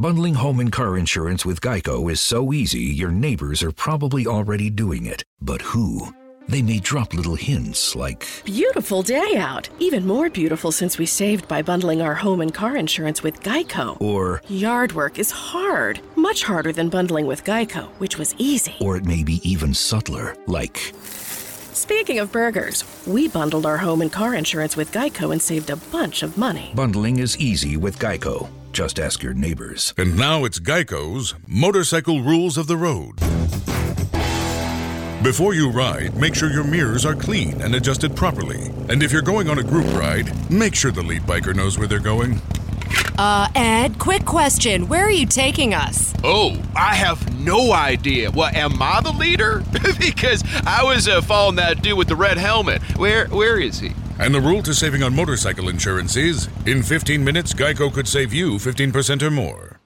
Bundling home and car insurance with Geico is so easy, your neighbors are probably already doing it. But who? They may drop little hints like Beautiful day out. Even more beautiful since we saved by bundling our home and car insurance with Geico. or Yard work is hard, much harder than bundling with Geico, which was easy. or it may be even subtler, like Speaking of burgers, we bundled our home and car insurance with Geico and saved a bunch of money. bundling is easy with Geico. Just ask your neighbors. And now it's Geico's Motorcycle Rules of the Road. Before you ride, make sure your mirrors are clean and adjusted properly. And if you're going on a group ride, make sure the lead biker knows where they're going. Uh, Ed, quick question. Where are you taking us? Oh, I have no idea. Well, am I the leader? because I was uh, following that dude with the red helmet. Where, where is he? And the rule to saving on motorcycle insurance is in 15 minutes, Geico could save you 15% or more.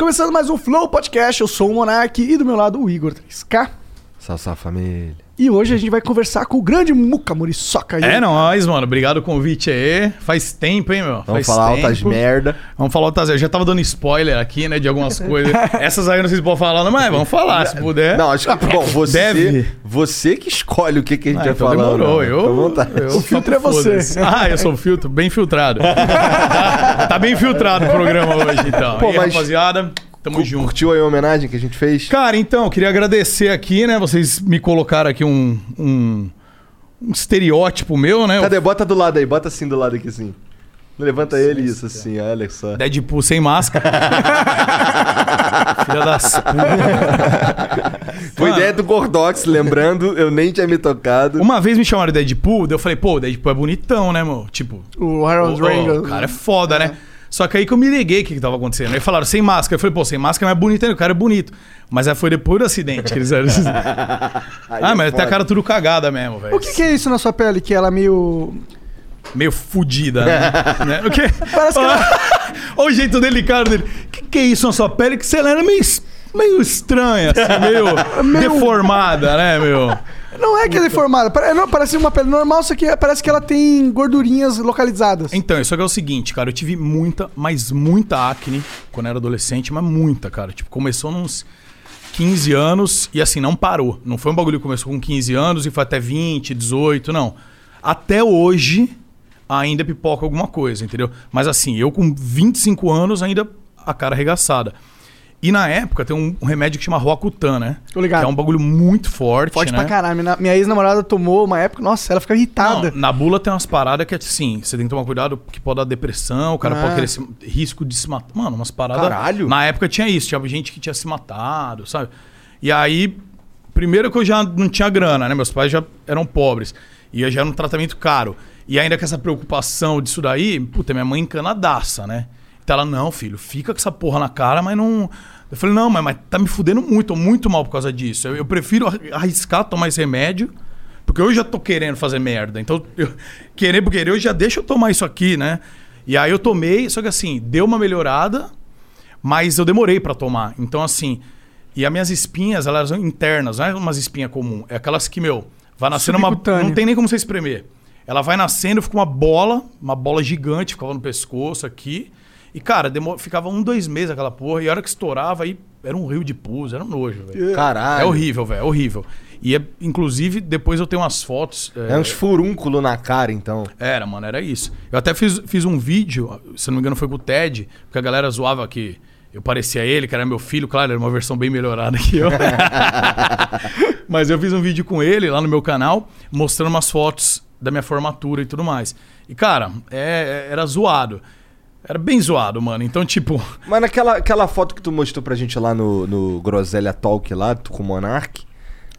Começando mais um Flow Podcast. Eu sou o Monark e do meu lado o Igor 3K. Salve, salve família. E hoje a gente vai conversar com o grande Muca Muriçoca. aí. É nóis, mano. Obrigado o convite aí. Faz tempo, hein, meu? Vamos Faz falar tempo. altas merda. Vamos falar altas... Eu já tava dando spoiler aqui, né, de algumas coisas. Essas aí eu não sei se pode falar, não, mas vamos falar, se puder. Não, acho que, bom, você, Deve. você que escolhe o que, que a gente Ah, vai então falar. demorou. não. Eu, eu- O filtro é você. Ah, eu sou o filtro, bem filtrado. tá bem filtrado o programa hoje, então. Pô, e aí, mas- rapaziada, tamo Cu- junto. Curtiu aí a homenagem que a gente fez? Cara, então, eu queria agradecer aqui, né? Vocês me colocaram aqui um, um, um estereótipo meu, né? Cadê? Bota do lado aí, bota assim do lado aqui assim. Levanta ele, isso assim, olha só. Deadpool sem máscara. Filha das Foi ideia do Gordox, lembrando, eu nem tinha me tocado. Uma vez me chamaram de Deadpool, daí eu falei, pô, o Deadpool é bonitão, né, meu? Tipo, O Harold Reagan. o cara é foda, né? Só que aí que eu me liguei o que, que tava acontecendo. Aí falaram, sem máscara. Eu falei, pô, sem máscara é mais bonito ainda, o cara é bonito. Mas aí foi depois do acidente que eles eram. Ah, é mas até a cara tudo cagada mesmo, velho. O que, que é isso na sua pele que ela é meio. Meio fudida, né? né? O quê? Parece que ela- Olha o jeito delicado dele. O que, que é isso na sua pele? Que você era meio, es- meio estranha, assim, meio, Meio- deformada, né, meu? Não é que é deformada. pare- não, Parece uma pele normal, só que parece que ela tem gordurinhas localizadas. Então, isso aqui é o seguinte, cara. Eu tive muita, mas muita acne quando era adolescente, mas muita, cara. Tipo, começou nos 15 anos e assim, não parou. Não foi um bagulho que começou com 15 anos e foi até 20, 18, não. Até hoje ainda pipoca alguma coisa, entendeu? Mas assim, eu com 25 anos ainda a cara arregaçada. E na época tem um, um remédio que chama Roacutan, né? Tô ligado. Que é um bagulho muito forte, Forte né? pra caralho. Minha, minha ex-namorada tomou uma época, nossa, ela fica irritada. Não, na bula tem umas paradas que, assim, você tem que tomar cuidado que pode dar depressão, o cara Ah. pode querer se, risco de se matar. Mano, umas paradas. Caralho. Na época tinha isso, tinha gente que tinha se matado, sabe? E aí, primeiro que eu já não tinha grana, né? Meus pais já eram pobres. E já era um tratamento caro. E ainda com essa preocupação disso daí, puta, minha mãe encanadaça, né? Ela, não, filho, fica com essa porra na cara, mas não. Eu falei, não, mas, mas tá me fudendo muito, tô muito mal por causa disso. Eu, eu prefiro arri- arriscar tomar esse remédio, porque eu já tô querendo fazer merda. Então, eu, querer por querer, eu já deixa eu tomar isso aqui, né? E aí eu tomei, só que assim, deu uma melhorada, mas eu demorei pra tomar. Então, assim, e as minhas espinhas, elas são internas, não é umas espinhas comum. É aquelas que, meu, vai nascendo uma. Não tem nem como você espremer. Ela vai nascendo, fica uma bola, uma bola gigante, ficava no pescoço aqui. E, cara, demor... ficava um, dois meses aquela porra. E a hora que estourava, aí era um rio de pus, era um nojo, velho. Caralho. É horrível, velho, é horrível. E, é, inclusive, depois eu tenho umas fotos. É uns furúnculos na cara, então. Era, mano, era isso. Eu até fiz, fiz um vídeo, se não me engano foi com o Ted, porque a galera zoava que eu parecia ele, que era meu filho, claro, era uma versão bem melhorada que eu. Mas eu fiz um vídeo com ele lá no meu canal, mostrando umas fotos da minha formatura e tudo mais. E, cara, é- era zoado. Era bem zoado, mano. Então, tipo, Mas naquela aquela foto que tu mostrou pra gente lá no, no Groselha Talk lá, tu com o Monark,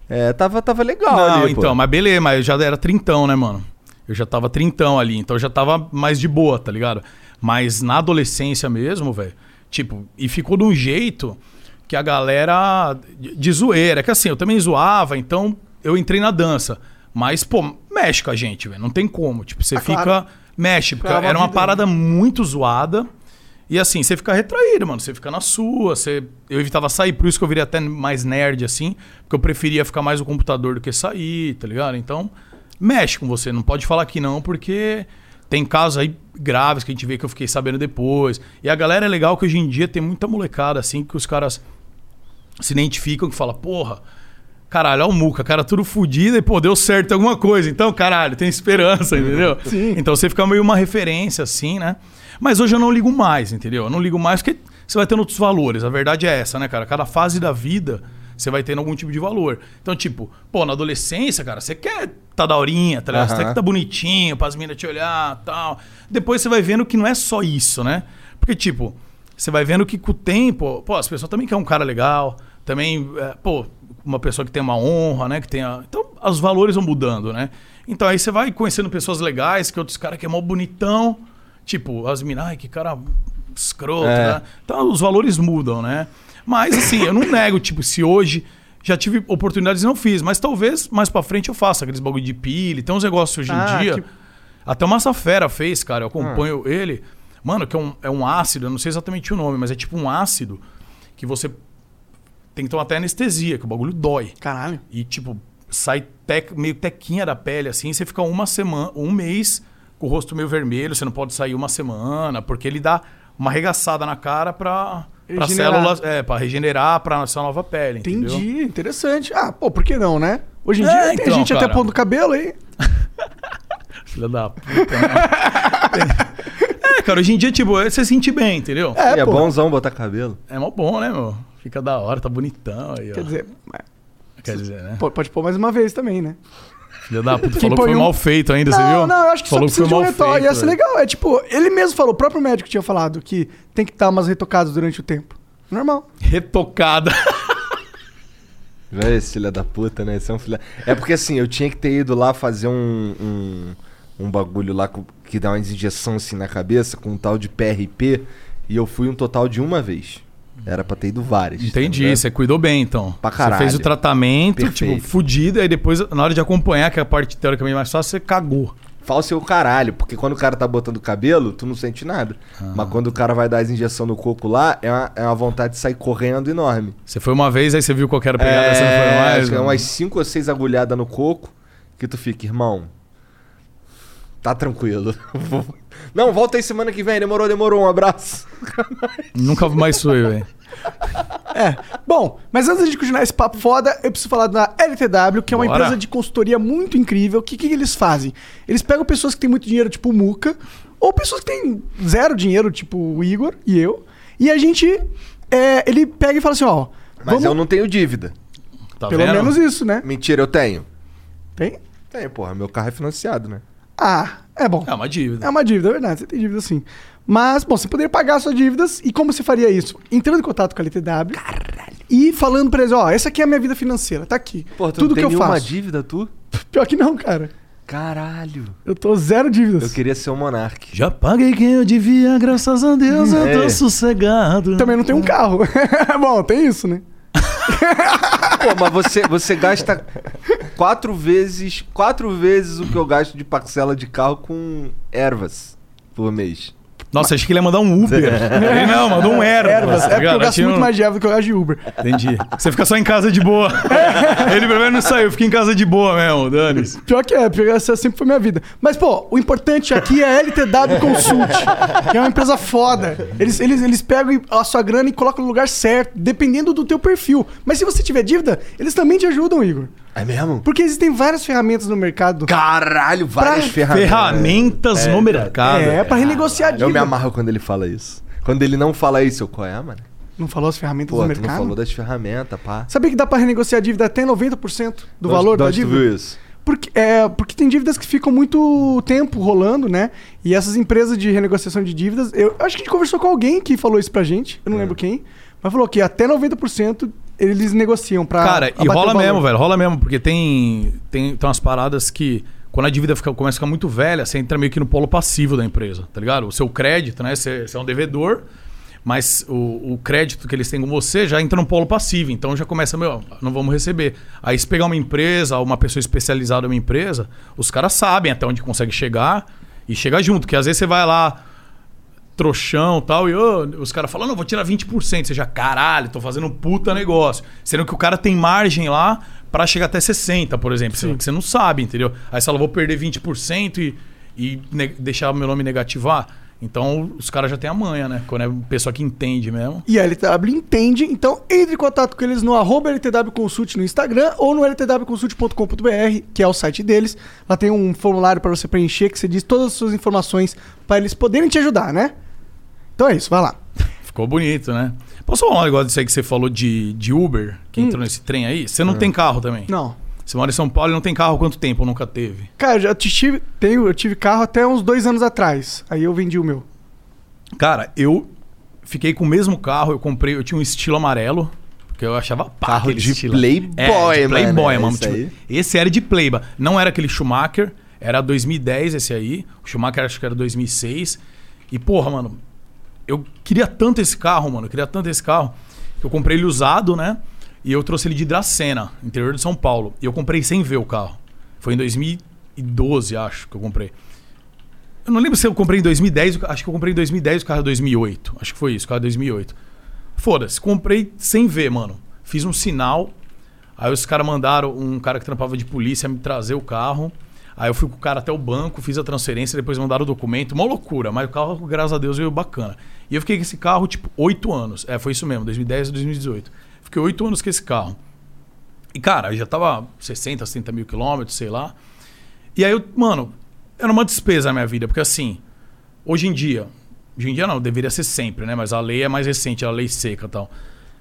é, tava, tava legal Não, ali, pô. então, mas beleza, mas eu já era trintão, né, mano? Eu já tava trintão ali, então eu já tava mais de boa, tá ligado? Mas na adolescência mesmo, velho, Tipo, e ficou de um jeito que a galera de de zoeira. É que assim, eu também zoava, então eu entrei na dança. Mas, pô, mexe com a gente, velho. Não tem como. Tipo, você Ah, fica. claro. Mexe, porque era uma vida, parada muito zoada. E assim, você fica retraído, mano. Você fica na sua. Você... Eu evitava sair, por isso que eu virei até mais nerd, assim. Porque eu preferia ficar mais no computador do que sair, tá ligado? Então, mexe com você. Não pode falar que não, porque tem casos aí graves que a gente vê que eu fiquei sabendo depois. E a galera é legal que hoje em dia tem muita molecada, assim, que os caras se identificam que fala, porra, caralho, olha o Muca, cara tudo fudido e, pô, deu certo alguma coisa. Então, caralho, tem esperança, entendeu? Sim. Então você fica meio uma referência, assim, né? Mas hoje eu não ligo mais, entendeu? Eu não ligo mais porque você vai tendo outros valores. A verdade é essa, né, cara? Cada fase da vida você vai tendo algum tipo de valor. Então, tipo, pô, na adolescência, cara, você quer tá daorinha, tá ligado? Você Aham. quer tá bonitinho, pras minas te olhar tal. Depois você vai vendo que não é só isso, né? Porque, tipo, você vai vendo que com o tempo, pô, as pessoas também querem um cara legal, também, é, pô, uma pessoa que tem uma honra, né? Que tenha. Então, os valores vão mudando, né? Então aí você vai conhecendo pessoas legais, que outros caras que é mó bonitão. Tipo, as minas, ai, que cara escroto, É. né? Então os valores mudam, né? Mas assim, eu não nego, tipo, se hoje já tive oportunidades e não fiz, mas talvez mais pra frente eu faça aqueles bagulho de pile, tem uns negócios hoje Ah, em dia. que- Até o Massa Fera fez, cara, eu acompanho ele. Mano, que é um, é um ácido, eu não sei exatamente o nome, mas é tipo um ácido que você tem que tomar até anestesia, que o bagulho dói. Caralho. E, tipo, sai tec- meio tequinha da pele, assim, você fica uma semana, um mês com o rosto meio vermelho, você não pode sair uma semana, porque ele dá uma arregaçada na cara pra, pra Regenerar. células, é, pra regenerar pra sua nova pele, entendeu? Entendi, interessante. Ah, pô, por que não, né? Hoje em É, dia tem então, gente até cara. pondo cabelo aí. Filha da puta, né? é, cara, hoje em dia, tipo, você se sente bem, entendeu? É, É, bonzão botar cabelo. É mó bom, né, meu? Fica da hora, tá bonitão aí, ó. Quer dizer, Quer dizer, né? pode pôr mais uma vez também, né? Filha da puta, falou que foi um- mal feito ainda, você não, viu? não, eu acho que falou só precisa de um mal retoque. feito, Ia ser legal. É tipo, ele mesmo falou, o próprio médico tinha falado que tem que estar umas retocadas durante o tempo. Normal. Retocada. Véi, esse filho da puta, né? Esse é um filho... É porque assim, eu tinha que ter ido lá fazer um, um, um bagulho lá com- que dá uma injeção assim na cabeça com um tal de PRP e eu fui um total de uma vez. Era pra ter ido várias. tá Entendi, ligado? você cuidou bem, então. Pra Você caralho. fez o tratamento, Perfeito. tipo, fudido, aí depois, na hora de acompanhar, que é a parte teoricamente mais fácil, você cagou. Falso é o caralho, porque quando o cara tá botando cabelo, tu não sente nada. Ah. Mas quando o cara vai dar as injeções no coco lá, é uma, é uma vontade de sair correndo enorme. Você foi uma vez, aí você viu qual era a pegada, você não foi mais. acho que é umas 5 ou 6 agulhadas no coco que tu fica, irmão. Tá tranquilo. não, volta aí semana que vem. Demorou, demorou. Um abraço. Nunca mais foi, velho. É. Bom, mas antes de continuar esse papo foda, eu preciso falar da LTW, que é uma Bora. empresa de consultoria muito incrível. O que, que eles fazem? Eles pegam pessoas que têm muito dinheiro, tipo o Muca, ou pessoas que têm zero dinheiro, tipo o Igor e eu, e a gente. é, ele pega e fala assim: ó. Mas vamos- eu não tenho dívida. Tá Pelo vendo? menos isso, né? Mentira, eu tenho. Tem? Tenho, porra. Meu carro é financiado, né? Ah, é bom. É uma dívida. É uma dívida, é verdade. Você tem dívida sim. Mas, bom, você poderia pagar suas dívidas. E como você faria isso? Entrando em contato com a LTW. E falando pra eles, ó, essa aqui é a minha vida financeira, tá aqui. Porra, tu Tudo não que tem eu nenhuma faço. dívida, tu? Pior que não, cara. Caralho. Eu tô zero dívidas. Eu queria ser o Monark. Já paguei quem eu devia, graças a Deus, eu tô É. sossegado. Também não tenho um carro. bom, tem isso, né? Pô, mas você, você gasta quatro vezes, quatro vezes o que eu gasto de parcela de carro com ervas por mês. Nossa, achei que ele ia mandar um Uber. Ele não, mandou um. Ervas. tá É porque eu gasto muito mais de erva do que eu gasto de Uber. Entendi. Você fica só em casa de boa. ele pelo menos não saiu, fica em casa de boa mesmo, Dani. Pior que é, porque essa sempre foi minha vida. Mas, pô, o importante aqui é a LTW Consult, que é uma empresa foda. Eles, eles, eles pegam a sua grana e colocam no lugar certo, dependendo do teu perfil. Mas se você tiver dívida, eles também te ajudam, Igor. É mesmo? Porque existem várias ferramentas no mercado. Caralho, várias Pra- ferramentas. Ferramentas no mercado. É, pra renegociar a Eu dívida. me amarro quando ele fala isso. Quando ele não fala isso, eu qual é, mano? Não falou as ferramentas Pô, do tu não mercado? falou das ferramentas, pá. Sabia que dá pra renegociar a dívida até 90% do valor da onde tu dívida? viu isso? Porque, é, porque tem dívidas que ficam muito tempo rolando, né? E essas empresas de renegociação de dívidas, eu acho que a gente conversou com alguém que falou isso pra gente, É. eu não lembro quem, mas falou que até 90% eles negociam pra. Cara, e rola mesmo, velho. Rola mesmo, porque tem, tem, tem umas paradas que, quando a dívida fica, começa a ficar muito velha, você entra meio que no polo passivo da empresa, tá ligado? O seu crédito, né? Você, você é um devedor, Mas o, o crédito que eles têm com você já entra no polo passivo. Então já começa, meu, não vamos receber. Aí se pegar uma empresa, uma pessoa especializada numa empresa, os caras sabem até onde consegue chegar e chegar junto. Que às vezes você vai lá, trouxão e tal, e ô, os caras falam, não, vou tirar 20%. Você já, caralho, tô fazendo um puta negócio. Sendo que o cara tem margem lá pra chegar até 60%, por exemplo. Você, que você não sabe, entendeu? Aí você fala, vou perder 20% e, e deixar meu nome negativar. Então os caras já têm a manha, né? Quando é pessoa que entende mesmo. E a LTW entende, então entre em contato com eles no arroba LTW Consult no Instagram ou no ltwconsult.com.br, que é o site deles. Lá tem um formulário para você preencher que você diz todas as suas informações para eles poderem te ajudar, né? Então é isso, vai lá. Ficou bonito, né? Posso falar um negócio disso aí que você falou de, de Uber, que entrou nesse trem aí? Você não tem carro também? Não. Você mora em São Paulo e não tem carro há quanto tempo? Ou nunca teve? Cara, eu já tive, tenho, eu tive carro até uns dois anos atrás. Aí eu vendi o meu. Cara, eu fiquei com o mesmo carro, eu comprei, eu tinha um estilo amarelo, porque eu achava pá, Carro aquele de estilo. playboy, é, de playboy, mano, mano. esse Tipo, esse era de playboy. Não era aquele Schumacher, era 2010 esse aí. O Schumacher acho que era 2006. E porra, mano, eu queria tanto esse carro, mano, eu queria tanto esse carro, que eu comprei ele usado, né? E eu trouxe ele de Dracena, interior de São Paulo. E eu comprei sem ver o carro. Foi em 2012, acho, que eu comprei. Eu não lembro se eu comprei em 2010, acho que eu comprei em 2010 o carro é 2008. Acho que foi isso, o carro é 2008. Foda-se, comprei sem ver, mano. Fiz um sinal, aí os caras mandaram um cara que trampava de polícia me trazer o carro. Aí eu fui com o cara até o banco, fiz a transferência, depois mandaram o documento. Uma loucura, mas o carro, graças a Deus, veio bacana. E eu fiquei com esse carro, tipo, oito anos. É, foi isso mesmo, 2010 a 2018. Fiquei oito anos com esse carro. E, cara, já tava 60, 70 mil quilômetros, sei lá. E aí, eu, mano, era uma despesa na minha vida, porque assim, hoje em dia, hoje em dia não, deveria ser sempre, né? Mas a lei é mais recente, a lei seca e tal.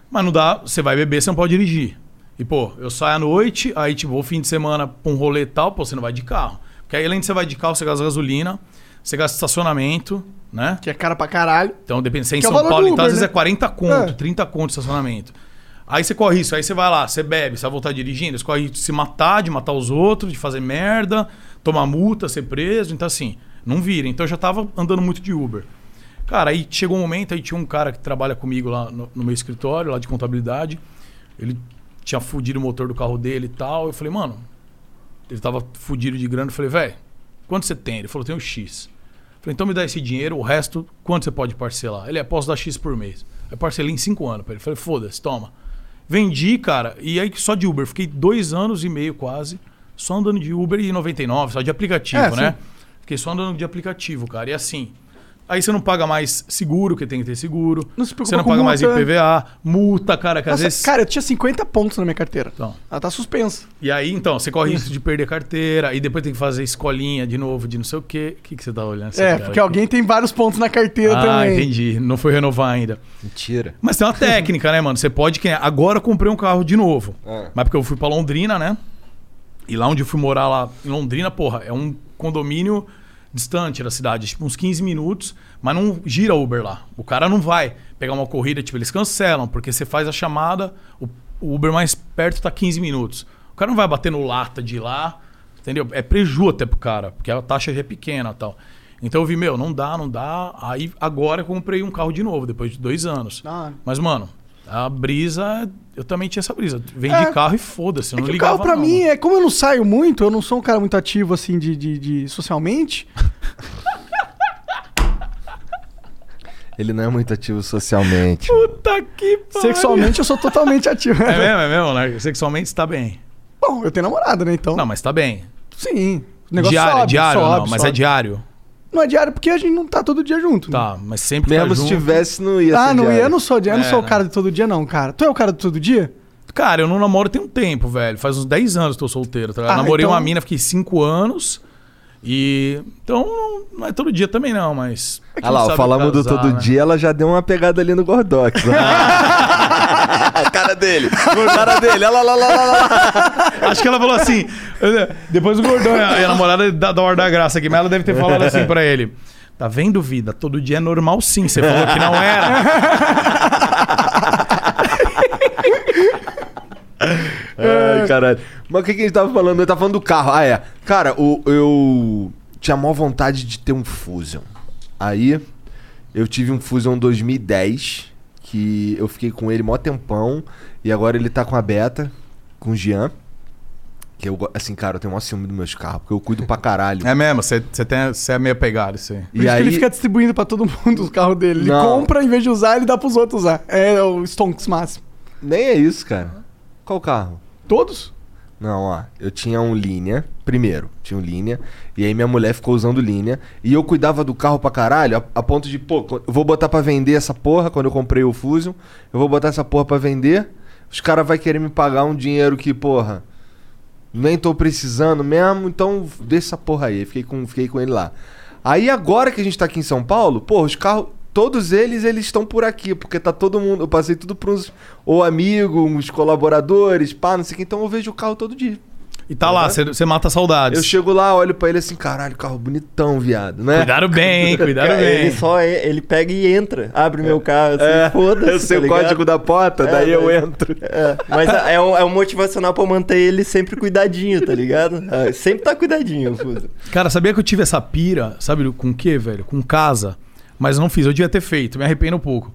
Mas não dá, você vai beber, você não pode dirigir. E, pô, eu saio à noite, aí, tipo, vou fim de semana pra um rolê e tal, pô, você não vai de carro. Porque aí, além de você vai de carro, você gasta gasolina, você gasta estacionamento, né? Que é cara pra caralho. Então, depende, você é em Que é São valor Paulo, do então às Uber, vezes né? é 40 conto, É. 30 conto de estacionamento. Aí você corre isso, aí você vai lá, você bebe, você vai voltar dirigindo, você corre de se matar, de matar os outros, de fazer merda, tomar multa, ser preso. Então, assim, não vira. Então eu já tava andando muito de Uber. Cara, aí chegou um momento, aí tinha um cara que trabalha comigo lá no, no meu escritório, lá de contabilidade. Ele tinha fudido o motor do carro dele e tal. Eu falei, mano, ele tava fudido de grana. Eu falei, velho, quanto você tem? Ele falou, tenho X. Eu falei, então me dá esse dinheiro, o resto, quanto você pode parcelar? Ele é, posso dar X por mês. Eu parcelei em 5 anos pra ele. Eu falei, foda-se, toma. Vendi, cara, e aí só de Uber. Fiquei dois anos e meio quase, só andando de Uber e 99, só de aplicativo, É, né? sim. Fiquei só andando de aplicativo, cara. E assim, aí você não paga mais seguro, que tem que ter seguro. Não se preocupa Você não paga mais multa. IPVA, multa, cara, que às Nossa, vezes... cara, eu tinha 50 pontos na minha carteira. Então. Ela tá suspensa. E aí, então, você corre risco de perder carteira, e depois tem que fazer escolinha de novo, de não sei o quê. O que, que você tá olhando? essa É, cara porque alguém tem vários pontos na carteira Ah, também. entendi. Não foi renovar ainda. Mentira. Mas tem uma técnica, né, mano? Você pode. que- Agora eu comprei um carro de novo. Ah. Mas porque eu fui pra Londrina, né? E lá onde eu fui morar lá em Londrina, porra, é um condomínio distante da cidade, tipo uns 15 minutos, mas não gira Uber lá. O cara não vai pegar uma corrida, tipo, eles cancelam, porque você faz a chamada, o, o Uber mais perto tá 15 minutos. O cara não vai bater no lata de lá, entendeu? É preju até pro cara, porque a taxa já é pequena e tal. Então eu vi, meu, não dá, não dá. Aí agora eu comprei um carro de novo, depois de dois anos. Ah. Mas, mano, a brisa, eu também tinha essa brisa. Vendi É. carro e foda-se, eu É o ligava carro pra não, mim mano. é. Como eu não saio muito, eu não sou um cara muito ativo assim de, de, de- socialmente. Ele não é muito ativo socialmente. Puta que pariu. Sexualmente eu sou totalmente ativo. É mesmo, é mesmo, né? Sexualmente você tá bem. Bom, eu tenho namorada, né? Então. Não, mas tá bem. Sim. O negócio diário, sobe, diário sobe, não, mas é sobe. diário. Não é diário porque a gente não tá todo dia junto. né? Tá, mas sempre Mesmo tá se junto. tivesse, não ia Ah, ser não, diário. eu não sou, eu não É, sou o né? cara de todo dia, não, cara. Tu é o cara de todo dia? Cara, eu não namoro tem um tempo, velho. Faz uns 10 anos que eu tô solteiro. Tá? Ah, Namorei então- uma mina, fiquei 5 anos. E. Então, não, é todo dia também, não, mas. Olha lá, ó, sabe falamos do casar, todo né? dia, ela já deu uma pegada ali no Gordox. ó. a cara dele, a cara dele, olha lá, lá, lá, lá, lá. Acho que ela falou assim. Depois o gordão, a, a namorada da, da Hora da Graça aqui, mas ela deve ter falado assim pra ele. Tá vendo, vida? Todo dia é normal sim. Você falou que não era. Ai, caralho. Mas o que, que a gente tava falando? Eu tava falando do carro. Ah, é. Cara, o, eu tinha maior vontade de ter um Fusion. Aí Eu tive um Fusion 2010, que eu fiquei com ele mó tempão, e agora ele tá com a Beta, com o Jean. Que eu, assim, cara, eu tenho um ciúme dos meus carros, porque eu cuido pra caralho. É mesmo, você é meio pegado isso aí. Por E isso que aí, ele fica distribuindo pra todo mundo os carros dele. Ele Não. compra, em vez de usar, ele dá pros outros usar. É o Stonks máximo. nem é isso, cara. Qual carro? Todos? Não, ó, eu tinha um linha, primeiro, tinha um linha, e aí minha mulher ficou usando linha, e eu cuidava do carro pra caralho, a, a ponto de, pô, eu vou botar pra vender essa porra quando eu comprei o Fusion, eu vou botar essa porra pra vender, os caras vão querer me pagar um dinheiro que, porra, nem tô precisando mesmo, então deixa essa porra aí, fiquei com, fiquei com ele lá. Aí agora que a gente tá aqui em São Paulo, pô, os carros, todos eles, eles estão por aqui, porque tá todo mundo, eu passei tudo pros, ou amigo, uns colaboradores, pá, não sei o que, então eu vejo o carro todo dia. E tá lá, você mata saudades. Eu chego lá, olho pra ele assim, caralho, carro bonitão, viado, né? Cuidaram bem, hein? Cuidaram bem. Ele só é- ele pega e entra, abre meu carro, assim, É, foda-se. eu sei tá o ligado? código da porta, É, daí eu entro. É, mas é um, é um motivacional pra manter ele sempre cuidadinho, tá ligado? É, sempre tá cuidadinho, Fuso. Cara, sabia que eu tive essa pira, sabe com o quê, velho? Com casa. Mas não fiz, eu devia ter feito, me arrependo um pouco.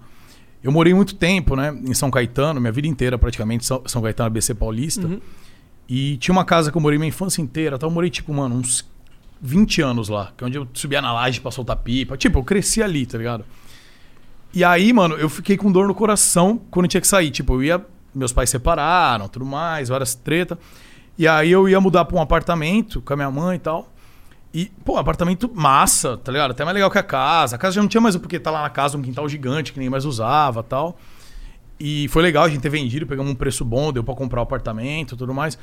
Eu morei muito tempo, né, em São Caetano, minha vida inteira praticamente, São São Caetano, ABC Paulista. E tinha uma casa que eu morei minha infância inteira, então eu morei, tipo, mano, uns 20 anos lá, que é onde eu subia na laje pra soltar pipa. Tipo, eu cresci ali, tá ligado? E aí, mano, eu fiquei com dor no coração quando eu tinha que sair. Tipo, eu ia. Meus pais separaram, tudo mais, várias treta. E aí eu ia mudar pra um apartamento com a minha mãe e tal. E, pô, apartamento massa, tá ligado? Até mais legal que a casa. A casa já não tinha mais o porquê tá lá na casa, um quintal gigante que ninguém mais usava tal. E foi legal a gente ter vendido, pegamos um preço bom, deu pra comprar o apartamento e tudo mais.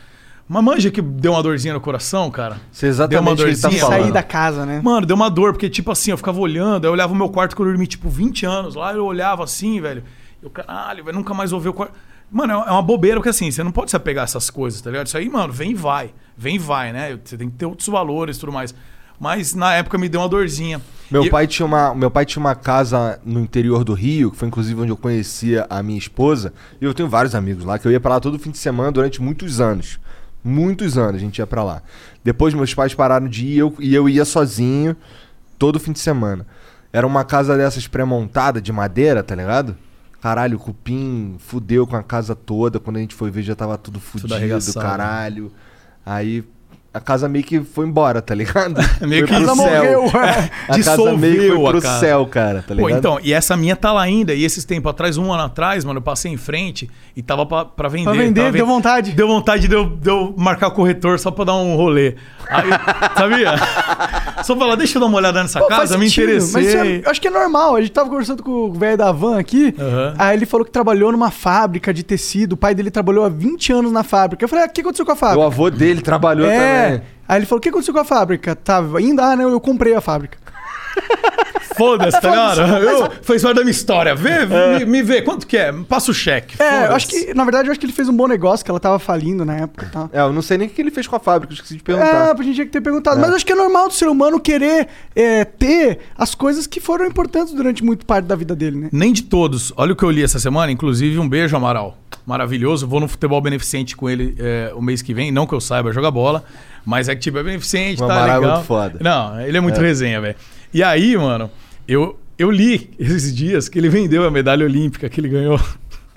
Mas manja que deu uma dorzinha no coração, cara. Sei exatamente Deu uma que tá dorzinha, falando. Sair da casa, né? Mano, deu uma dor, porque, tipo assim, eu ficava olhando, aí eu olhava o meu quarto quando eu dormi, tipo, 20 anos lá, eu olhava assim, velho. Eu, caralho, velho, nunca mais vou ver o quarto. Mano, é uma bobeira, porque assim, você não pode se apegar a essas coisas, tá ligado? Isso aí, mano, vem e vai. Vem e vai, né? Você tem que ter outros valores e tudo mais. Mas na época me deu uma dorzinha. Meu E- pai, tinha uma, meu pai tinha uma casa no interior do Rio, que foi inclusive onde eu conhecia a minha esposa. E eu tenho vários amigos lá, que eu ia pra lá todo fim de semana durante muitos anos. Muitos anos a gente ia pra lá. Depois meus pais pararam de ir e eu, e eu ia sozinho todo fim de semana. Era uma casa dessas pré-montada de madeira, tá ligado? Caralho, o cupim fudeu com a casa toda. Quando a gente foi ver já tava tudo fudido, arregaçado. caralho. Aí a casa meio que foi embora, tá ligado? Meio Foi que pro céu. morreu. A casa meio que Dissolveu foi pro casa. céu, cara, tá ligado? Pô, então, e essa minha tá lá ainda. E esses tempos atrás, um ano atrás, mano, eu passei em frente e tava pra, pra vender. Pra vender, Tava deu vontade. Deu vontade de eu, de eu marcar o corretor só pra dar um rolê. Aí, sabia? Só falar, deixa eu dar uma olhada nessa Pô, casa, me sentido, interessei. Mas isso é- eu acho que é normal. A gente tava conversando com o velho da van aqui. Aham. Aí ele falou que trabalhou numa fábrica de tecido. O pai dele trabalhou há 20 anos na fábrica. Eu falei, ah, o que aconteceu com a O fábrica? avô dele trabalhou é. também. Aí ele falou, o que aconteceu com a fábrica? Tava ainda, ah, não, eu comprei a fábrica. Foda-se, tá ligado? Eu, fez parte da minha história. Vê, É. me, me vê, quanto que é? Passa o cheque. É, eu acho que, na verdade, eu acho que ele fez um bom negócio, que ela tava falindo na época e tal. É, eu não sei nem o que ele fez com a fábrica, eu esqueci de É, perguntar. a gente tinha que ter perguntado. Mas acho que é normal do ser humano querer é, ter as coisas que foram importantes durante muito parte da vida dele, né? Nem de todos. Olha o que eu li essa semana, inclusive um beijo, Amaral. Maravilhoso. Vou no futebol beneficente com ele é, o mês que vem. Não que eu saiba jogar bola, mas é que tipo, é beneficente, O tá Amaral é legal. muito foda. Não, ele é muito resenha, velho. E aí, mano, eu, eu li esses dias que ele vendeu a medalha olímpica que ele ganhou.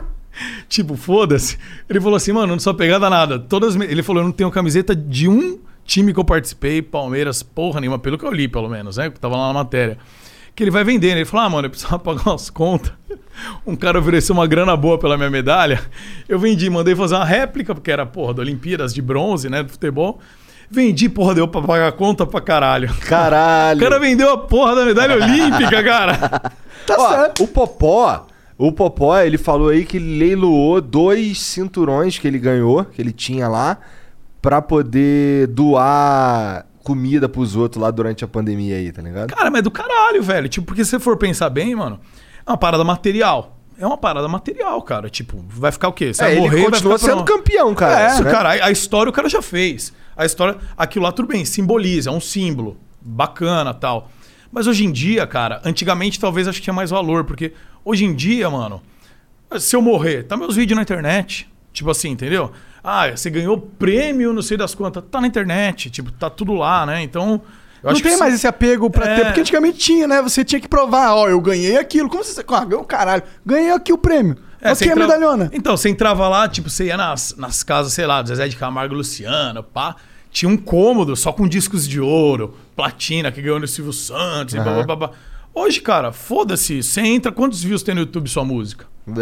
tipo, foda-se. Ele falou assim, mano, não sou pegada nada. Todas, ele falou, eu não tenho camiseta de um time que eu participei, Palmeiras, porra nenhuma, pelo que eu li, pelo menos, né? Que tava lá na matéria. Que ele vai vender, né? Ele falou, ah, mano, eu precisava pagar umas contas. Um cara ofereceu uma grana boa pela minha medalha. Eu vendi, mandei fazer uma réplica, porque era, porra, da Olimpíadas de bronze, né? Do futebol. Vendi, porra, deu pra pagar a conta pra caralho. Caralho. O cara vendeu a porra da medalha olímpica, cara. Tá Ó, certo. o Popó, o Popó, ele falou aí que ele leiloou dois cinturões que ele ganhou, que ele tinha lá, pra poder doar comida pros outros lá durante a pandemia aí, tá ligado? Cara, mas é do caralho, velho. Tipo, porque se você for pensar bem, mano, é uma parada material. É uma parada material, cara. Tipo, vai ficar o quê? Você É, vai ele morrer, vai continua ficar sendo pra- campeão, cara. É, isso, né? cara, a, a história o cara já fez. A história, aquilo lá tudo bem, simboliza, é um símbolo, bacana tal. Mas hoje em dia, cara, antigamente talvez acho que tinha mais valor, porque hoje em dia, mano, se eu morrer, tá meus vídeos na internet. Tipo assim, entendeu? Ah, você ganhou prêmio, não sei das quantas. Tá na internet, tipo, tá tudo lá, né? Então, Eu Não tem mais esse apego pra É. ter, porque antigamente tinha, né? Você tinha que provar, ó, eu ganhei aquilo. Como você. Ah, ganhou caralho. Ganhei aqui o prêmio. É, você a entrava- medalhona. Então, você entrava lá, tipo, você ia nas, nas casas, sei lá, do Zezé de Camargo Luciano, pá. Tinha um cômodo só com discos de ouro, platina, que ganhou no Silvio Santos e blá, blá, blá, blá. Hoje, cara, foda-se. Você entra, quantos views tem no YouTube sua música?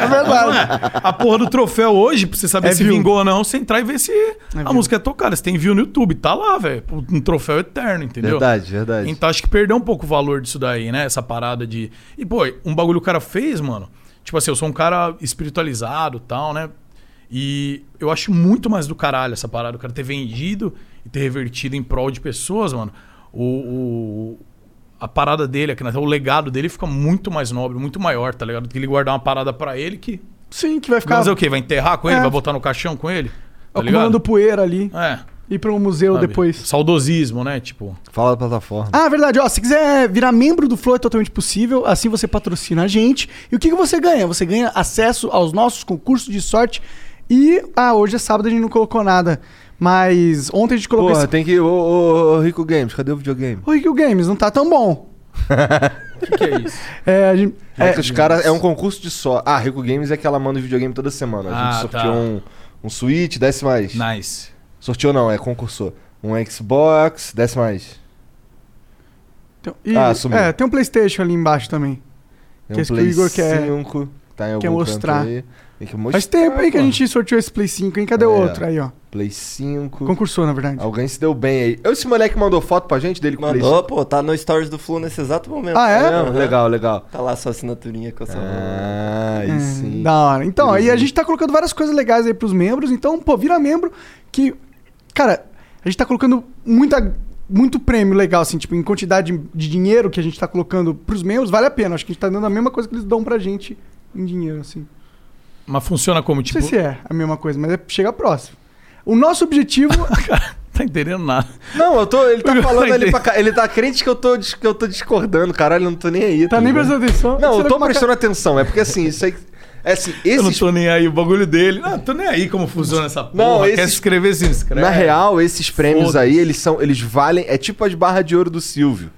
É verdade. A porra do troféu hoje, pra você saber É se view. vingou ou não, você entrar e ver se a view. música é tocada. Você tem view no YouTube, tá lá, velho. Um troféu eterno, entendeu? Verdade, verdade. Então acho que perdeu um pouco o valor disso daí, né? Essa parada de. E, pô, um bagulho que o cara fez, mano. Tipo assim, eu sou um cara espiritualizado e tal, né? E eu acho muito mais do caralho essa parada. O cara ter vendido e ter revertido em prol de pessoas, mano. O, o- a parada dele, aqui, né? o legado dele fica muito mais nobre, muito maior, tá ligado? Do que ele guardar uma parada pra ele que. Sim, que vai Vai ficar fazer o quê? Vai enterrar com ele? É. Vai botar no caixão com ele? Tá acumulando ligado? poeira ali. É. Ir para um museu sabe? depois. Saudosismo, né? Tipo. Fala da plataforma. Ah, verdade. Ó, se quiser virar membro do Flow é totalmente possível. Assim você patrocina a gente. E o que, que você ganha? Você ganha acesso aos nossos concursos de sorte. E, ah, hoje é sábado, a gente não colocou nada. Mas ontem a gente colocou Porra, esse... tem que. Ô, ô, ô, Rico Games, cadê o videogame? O Rico Games não tá tão bom. O que, que é isso? É, a gente... É, é, os caras. É um concurso de só. Ah, Rico Games é que ela manda o videogame toda semana. A gente Ah, sorteou tá. um, um Switch, desce mais. Nice. Sorteou não, é concursou. Um Xbox, desce mais. tem- e- Ah, sumiu. é, tem um Playstation ali embaixo também. Tem Que esse que o Igor quer- 5, tá em algum quer canto mostrar. aí. Tem que mostrar. Faz tempo aí que a gente sorteou esse Play 5, hein? Cadê o É. outro? Aí, ó. Play 5. Concursou, na verdade. Alguém se deu bem aí. Esse moleque mandou foto pra gente dele com o Play Mandou, 5. pô, tá no Stories do Flu nesse exato momento. Ah, é? Não, legal, legal. Tá lá sua assinaturinha com a sua. Ah, aí É, sim. Da hora. Então, aí a gente tá colocando várias coisas legais aí pros membros. Então, pô, vira membro que. Cara, a gente tá colocando muita, muito prêmio legal, assim, tipo, em quantidade de dinheiro que a gente tá colocando pros membros, vale a pena. Acho que a gente tá dando a mesma coisa que eles dão pra gente em dinheiro, assim. Mas funciona como, Não tipo. sei se é a mesma coisa, mas é chegar próximo. O nosso objetivo. Tá entendendo nada. Não, eu tô. Ele tá Eu falando ali pra cá. Ele tá crente que eu tô, que eu tô discordando, caralho, eu não tô nem aí. tá nem ligado? prestando atenção. Não, eu tô prestando atenção. É porque assim, isso aí. É assim, Eu não esses. tô nem aí, o bagulho dele. Não, tô nem aí como funciona essa porra. Não, Quer esses- se inscrever, se inscreve. Na real, esses prêmios aí, eles são. Eles valem. É tipo as barras de ouro do Silvio.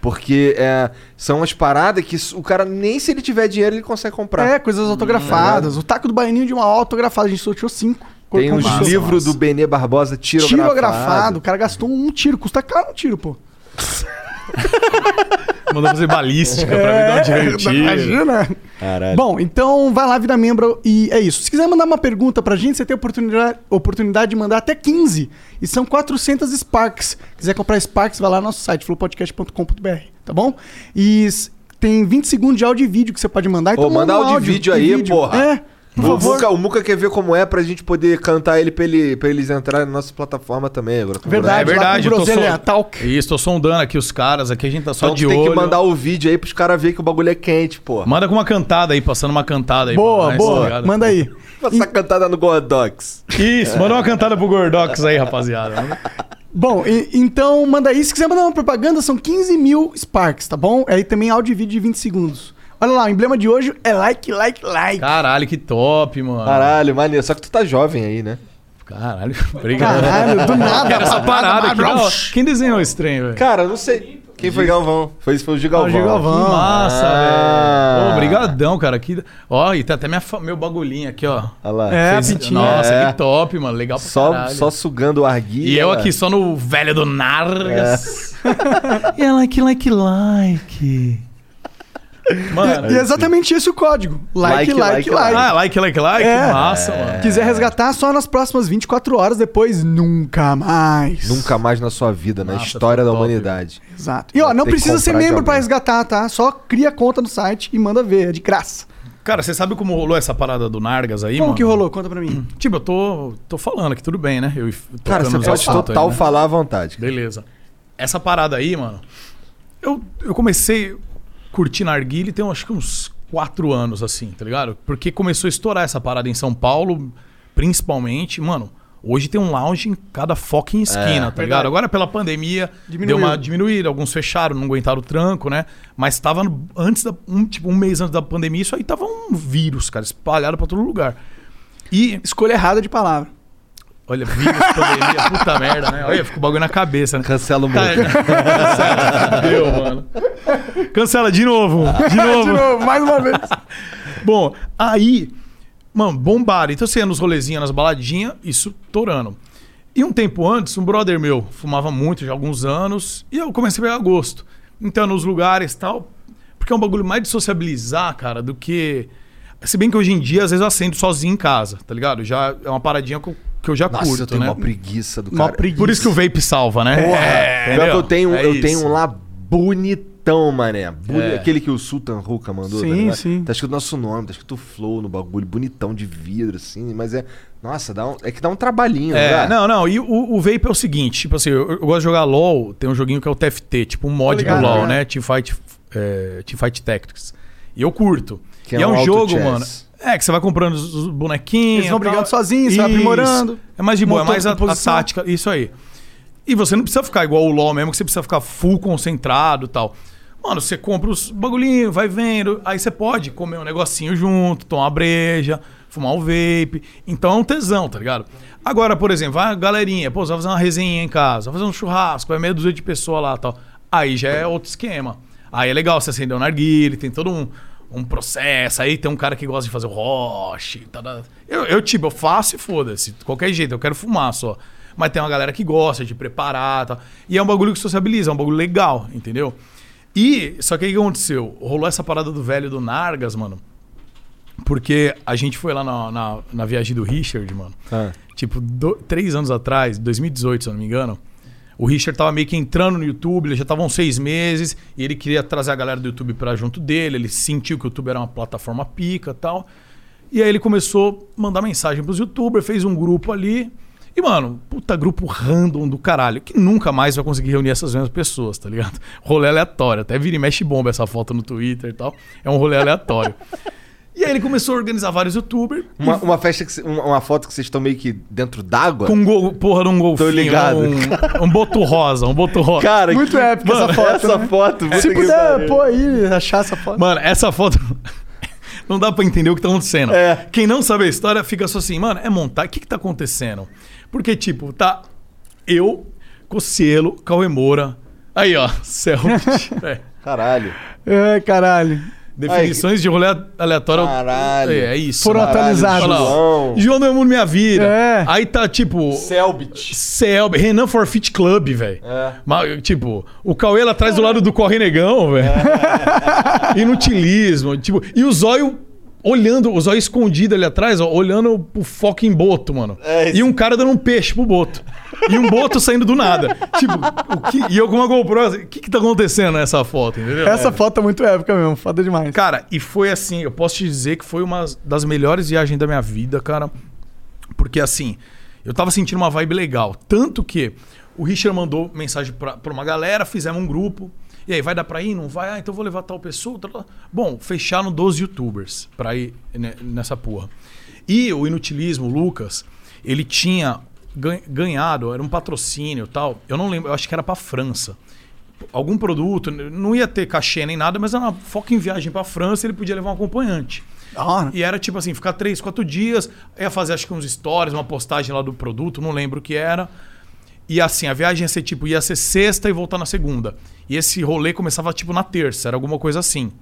Porque é, são as paradas que o cara, nem se ele tiver dinheiro, ele consegue comprar. É, coisas autografadas. O taco do baianinho de uma autografada. A gente sorteou cinco. Tem uns Massa, livros massa. do Benê Barbosa tirografado. Tirografado. O cara gastou um tiro. Custa caro um tiro, pô. Mandou fazer balística pra me dar um tiro. Imagina. Caralho. Bom, então vai lá, vira membro e é isso. Se quiser mandar uma pergunta pra gente, você tem a oportunidade, oportunidade de mandar até 15. E são 400 Sparks. quiser comprar Sparks, vai lá no nosso site, flowpodcast.com.br, tá bom? E tem 20 segundos de áudio e vídeo que você pode mandar. Então Ô, manda um áudio e vídeo aí, porra. É, por O favor. Muca, o Muca quer ver como é pra gente poder cantar ele pra, ele, pra eles entrarem na nossa plataforma também. Agora, Verdade, É verdade, lá eu tô Groselha só- Talk. Isso, tô sondando aqui os caras. Aqui a gente tá só Então de tem olho. que mandar o vídeo aí pros caras verem que o bagulho é quente, porra. Manda com uma cantada aí, passando uma cantada aí. Boa, pra nós, tá boa. ligado? Manda aí. Essa cantada no Gordox. Isso, manda uma cantada pro Gordox aí, rapaziada. Bom, e- então manda aí. Se quiser mandar uma propaganda, são 15 mil Sparks, tá bom? Aí também áudio e vídeo de 20 segundos. Olha lá, o emblema de hoje é like, like, like. Caralho, que top, mano. Caralho, maneiro. Só que tu tá jovem aí, né? Caralho, obrigado. Caralho, do nada. Quero essa parada aqui. Hora. Quem desenhou esse trem, velho? Cara, eu não sei. Quem foi? Galvão. Foi, foi o Ah, Gigalvão. o Gigalvão. Que massa, Ah. velho. Obrigadão, cara. Que... Ó, e tá até minha meu bagulhinho aqui, ó. Olha lá. É, Fez-. Nossa, É. que top, mano. Legal pra Só, caralho. só sugando o arguilho. E eu aqui só no velho do Nargas. e é like, like, like. Mano. E é exatamente esse o código. Like, like, Like, like. like, Ah, like, like, like. É. Massa, mano. Quiser resgatar só nas próximas 24 horas, depois nunca mais. Nunca mais na sua vida, na Nossa, história da top. humanidade. Exato. E ó, não que precisa ser membro pra alguém. resgatar, tá? Só cria conta no site e manda ver, é de graça. Cara, você sabe como rolou essa parada do Nargas aí, Como mano? que rolou? Conta pra mim. Tipo, eu tô, tô falando aqui, tudo bem, né? Eu Cara, você pode total aí, né? falar à vontade. Beleza. Essa parada aí, mano. Eu, eu comecei curtir narguile tem acho que uns quatro anos, assim, tá ligado? Porque começou a estourar essa parada em São Paulo, principalmente. Mano, hoje tem um lounge em cada fucking esquina, tá ligado? Agora pela pandemia Diminuiu. deu uma diminuída, alguns fecharam, não aguentaram o tranco, né? Mas tava antes da. Um, tipo, um mês antes da pandemia, isso aí tava um vírus, cara, espalhado pra todo lugar. E Escolha errada de palavra. Olha, vírus, pandemia, puta merda, né? Olha, fica o bagulho na cabeça, né? Cancela o mundo. Cancela. Deu, mano. Cancela de novo. De novo. De novo, mais uma vez. Bom, aí, mano, bombaram. Então você ia nos rolezinhos, nas baladinhas, isso torando. E um tempo antes, um brother meu fumava muito, já há alguns anos, e eu comecei a pegar gosto. Então, nos lugares e tal, porque é um bagulho mais de sociabilizar, cara, do que. Se bem que hoje em dia, às vezes eu acendo sozinho em casa, tá ligado? Já é uma paradinha que eu, que eu já Nossa, curto, eu tenho né? uma preguiça do Uma cara. preguiça. Por isso que o vape salva, né? Porra, É, que eu tenho, É eu isso. tenho um lá bonitão, mané. Boni- É. Aquele que o Sultan Ruka mandou. Sim, tá ligado? sim. Tá escrito nosso nome, tá escrito Flow no bagulho, bonitão de vidro, assim. Mas é. Nossa, dá um, é que dá um trabalhinho, É, né? não, não. E o, o vape é o seguinte, tipo assim, eu, eu gosto de jogar LoL, tem um joguinho que é o TFT, tipo um mod ligado, do LoL, né? Teamfight, é, Teamfight Tactics. E eu curto. Que e é é um um jogo, chess. mano. É, que você vai comprando os os bonequinhos. Eles vão tal. brigando sozinhos, você vai aprimorando. É mais de boa, é mais a, a tática, isso aí. E você não precisa ficar igual o LoL mesmo, que você precisa ficar full concentrado e tal. Mano, você compra os bagulhinhos, vai vendo, aí você pode comer um negocinho junto, tomar uma breja, fumar um vape. Então é um tesão, tá ligado? Agora, por exemplo, vai a galerinha, pô, você vai fazer uma resenha em casa, vai fazer um churrasco, vai meia dúzia de pessoas lá tal. Aí já é outro esquema. Aí é legal você acender um narguile, tem todo um, um processo, aí tem um cara que gosta de fazer o roche. Tá, tá. Eu, eu, tipo, eu faço e foda-se, de qualquer jeito, eu quero fumar só. Mas tem uma galera que gosta de preparar e tal. E é um bagulho que sociabiliza, é um bagulho legal, entendeu? E, só que aí o que aconteceu? Rolou essa parada do velho do Nargas, mano. Porque a gente foi lá na, na, na viagem do Richard, mano. Ah. Tipo, do- três anos atrás, 2018, se eu não me engano. O Richard tava meio que entrando no YouTube, ele já tava uns seis meses, e ele queria trazer a galera do YouTube pra junto dele. Ele sentiu que o YouTube era uma plataforma pica e tal. E aí ele começou a mandar mensagem pros youtubers, fez um grupo ali. E, mano, puta grupo random do caralho, que nunca mais vai conseguir reunir essas mesmas pessoas, tá ligado? Rolê aleatório. Até vira e mexe bomba essa foto no Twitter e tal. É um rolê aleatório. e aí ele começou a organizar vários youtubers. Uma, uma festa, que, cê- uma, uma foto que vocês estão meio que dentro d'água. Com um gol, porra de um golfinho. ligado. Um, um boto rosa, um boto rosa. Cara, Muito que- épica essa foto, Essa né? foto, Se puder pôr aí, achar essa foto. Mano, essa foto. Não dá pra entender o que tá acontecendo. É. Quem não sabe a história fica só assim, mano, é montar. O que que tá acontecendo? Porque, tipo, tá eu, Cocielo, Cauê Moura. Aí, ó, selfie. É. Caralho. É, caralho. Definições de rolê aleatório. Caralho. É, é isso. Foram atualizados. João. João do Mundo Minha Vida. É. Aí tá, tipo. Selbit. Selby, Renan Forfeit Club, velho. É. Mas, Tipo, o Cauê lá atrás do lado do Corre Negão, velho. Inutilismo. Tipo, e o zóio olhando, o zóio escondido ali atrás, ó, olhando pro fucking boto, mano. É isso. e um cara dando um peixe pro boto. E um boto saindo do nada. Tipo, o que, e eu com uma GoPro, assim, o que que tá acontecendo nessa foto, entendeu? Essa foto é muito épica mesmo, foda demais. Cara, e foi assim, eu posso te dizer que foi uma das melhores viagens da minha vida, cara. Porque assim, eu tava sentindo uma vibe legal. Tanto que o Richard mandou mensagem pra, pra uma galera, fizemos um grupo. E aí, vai dar pra ir? Não vai? Ah, então vou levar tal pessoa. tal. Bom, fecharam 12 youtubers pra ir ne- nessa porra. E o Inutilismo, o Lucas, ele tinha gan- ganhado, era um patrocínio e tal. Eu não lembro, eu acho que era pra França algum produto, não ia ter cachê nem nada, mas era uma foca em viagem pra França, ele podia levar um acompanhante. Hora. E era tipo assim, ficar três, quatro dias, ia fazer acho que uns stories, uma postagem lá do produto, não lembro o que era. E assim, a viagem ia ser tipo, ia ser sexta e voltar na segunda. E esse rolê começava tipo na terça, era alguma coisa assim.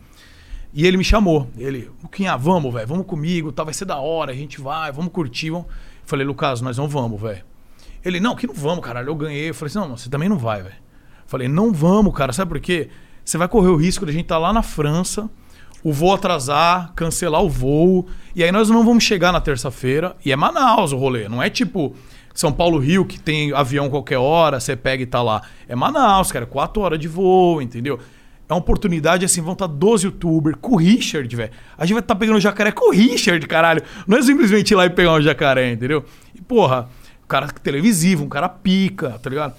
E ele me chamou. Ele, Luquinha, vamos, velho, vamos comigo, tá, vai ser da hora, a gente vai, vamos curtir. Vamos. Falei, Lucas, nós não vamos, velho. Ele, não, que não vamos, caralho, eu ganhei. Eu falei assim, não, você também não vai, velho. Falei, não vamos, cara, sabe por quê? Você vai correr o risco de a gente estar lá na França, o voo atrasar, cancelar o voo, e aí nós não vamos chegar na terça-feira, e é Manaus o rolê, não é tipo São Paulo Rio, que tem avião qualquer hora, você pega e tá lá. É Manaus, cara, quatro horas de voo, entendeu? É uma oportunidade, assim, vão estar 12 youtubers com o Richard, velho. A gente vai estar pegando jacaré com o Richard, caralho. Não é simplesmente ir lá e pegar um jacaré, entendeu? E, porra, um cara televisivo, um cara pica, tá ligado?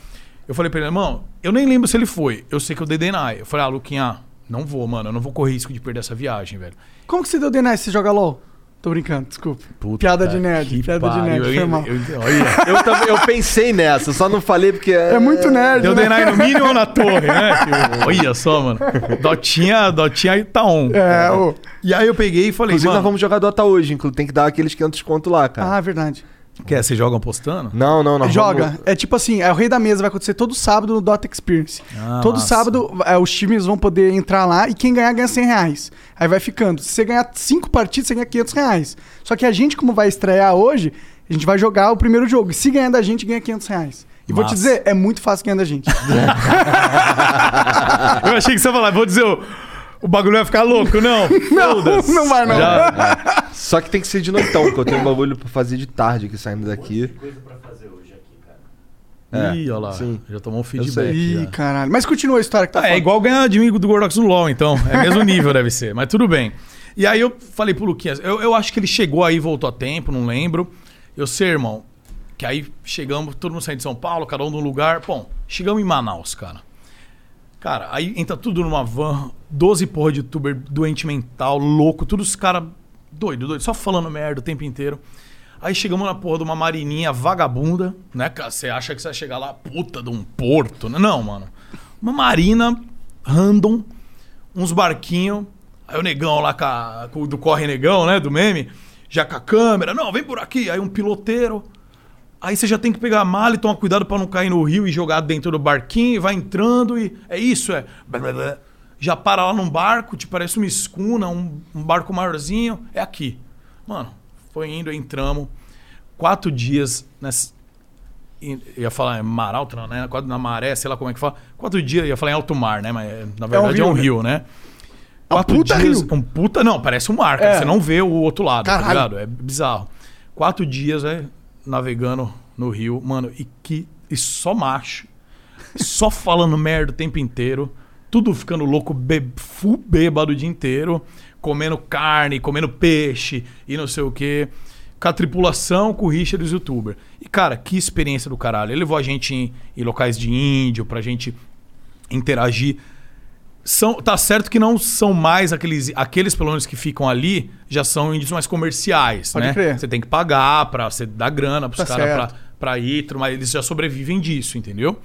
Eu falei pra ele, irmão, eu nem lembro se ele foi. Eu sei que eu dei deny. Eu falei, ah, Luquinha, não vou, mano. Eu não vou correr risco de perder essa viagem, velho. Como que você deu DNS se joga LOL? Tô brincando, desculpa. piada de nerd, piada de pariu. nerd, Eu- foi mal. eu- olha, Eu, também, eu pensei nessa, só não falei porque. É muito nerd, deu né? deny no mínimo ou na torre, né? Tipo, olha só, mano. Dotinha, Dotinha tá on. É, ô. E aí eu peguei e falei, Inclusive, mano... nós vamos jogar Dota hoje, tem que dar aqueles 500 conto lá, cara. Ah, verdade. Quer? Vocês jogam apostando? Não, não, não. Joga. vamos- É tipo assim, é o Rei da Mesa, vai acontecer todo sábado no Dota Experience. Ah, todo massa. sábado é, os times vão poder entrar lá e quem ganhar ganha 100 reais. Aí vai ficando. Se você ganhar 5 partidas, você ganha 500 reais. Só que a gente, como vai estrear hoje, a gente vai jogar o primeiro jogo. E se ganhar da gente, ganha 500 reais. E vou te dizer, é muito fácil ganhar da gente. Eu achei que você ia falar, vou dizer, o, o bagulho vai ficar louco, não. não, não vai não. Já- Só que tem que ser de noitão, que eu tenho um bagulho pra fazer de tarde aqui saindo daqui. É, Ih, olha lá. sim. Já tomou um feedback. Ih, já. caralho. Mas continua a história que tá Ah, é igual ganhar de amigo do Gordox no LoL, então. É mesmo nível, deve ser. Mas tudo bem. E aí eu falei pro Luquinhas, eu, eu acho que ele chegou aí, voltou a tempo, não lembro. Eu sei, irmão, que aí chegamos, todo mundo saindo de São Paulo, cada um num lugar. Bom, chegamos em Manaus, cara. Cara, aí entra tudo numa van, 12 porra de youtuber doente mental, louco, todos os caras doido, doido, só falando merda o tempo inteiro. Aí chegamos na porra de uma marininha vagabunda, né? Você acha que você vai chegar lá, puta de um porto, né? Não, mano. Uma marina random, uns barquinhos. Aí o negão lá com a- do Corre Negão, né? Do meme. Já com a câmera. Não, vem por aqui. Aí um piloteiro. Aí você já tem que pegar a mala e tomar cuidado pra não cair no rio e jogar dentro do barquinho. E vai entrando e... É isso, é... Já para lá num barco, te parece uma escuna, um, um barco maiorzinho. É aqui. Mano, foi indo, entramos. Quatro dias nessa... Eu ia falar em mar alto, não, né? Na maré, sei lá como é que fala. Quatro dias, ia falar em alto mar, né? Mas é, na verdade é um rio, né? É um Quatro puta dias. rio. Um puta, não, parece um mar. É. Você não vê o outro lado, tá Caralho. ligado? É bizarro. Quatro dias, é, navegando no rio, mano, e que. E só macho. Só falando merda o tempo inteiro. Tudo ficando louco, be, full bêbado o dia inteiro. Comendo carne, comendo peixe e não sei o quê. Com a tripulação, com o Richard e os youtubers. E, cara, que experiência do caralho. Ele levou a gente em, em locais de índio pra gente interagir. São, tá certo que não são mais aqueles, aqueles pelo menos que ficam ali, já são índios mais comerciais, Pode né? crer. Você tem que pagar pra você dar grana pros Tá caras pra ir, mas eles já sobrevivem disso, entendeu?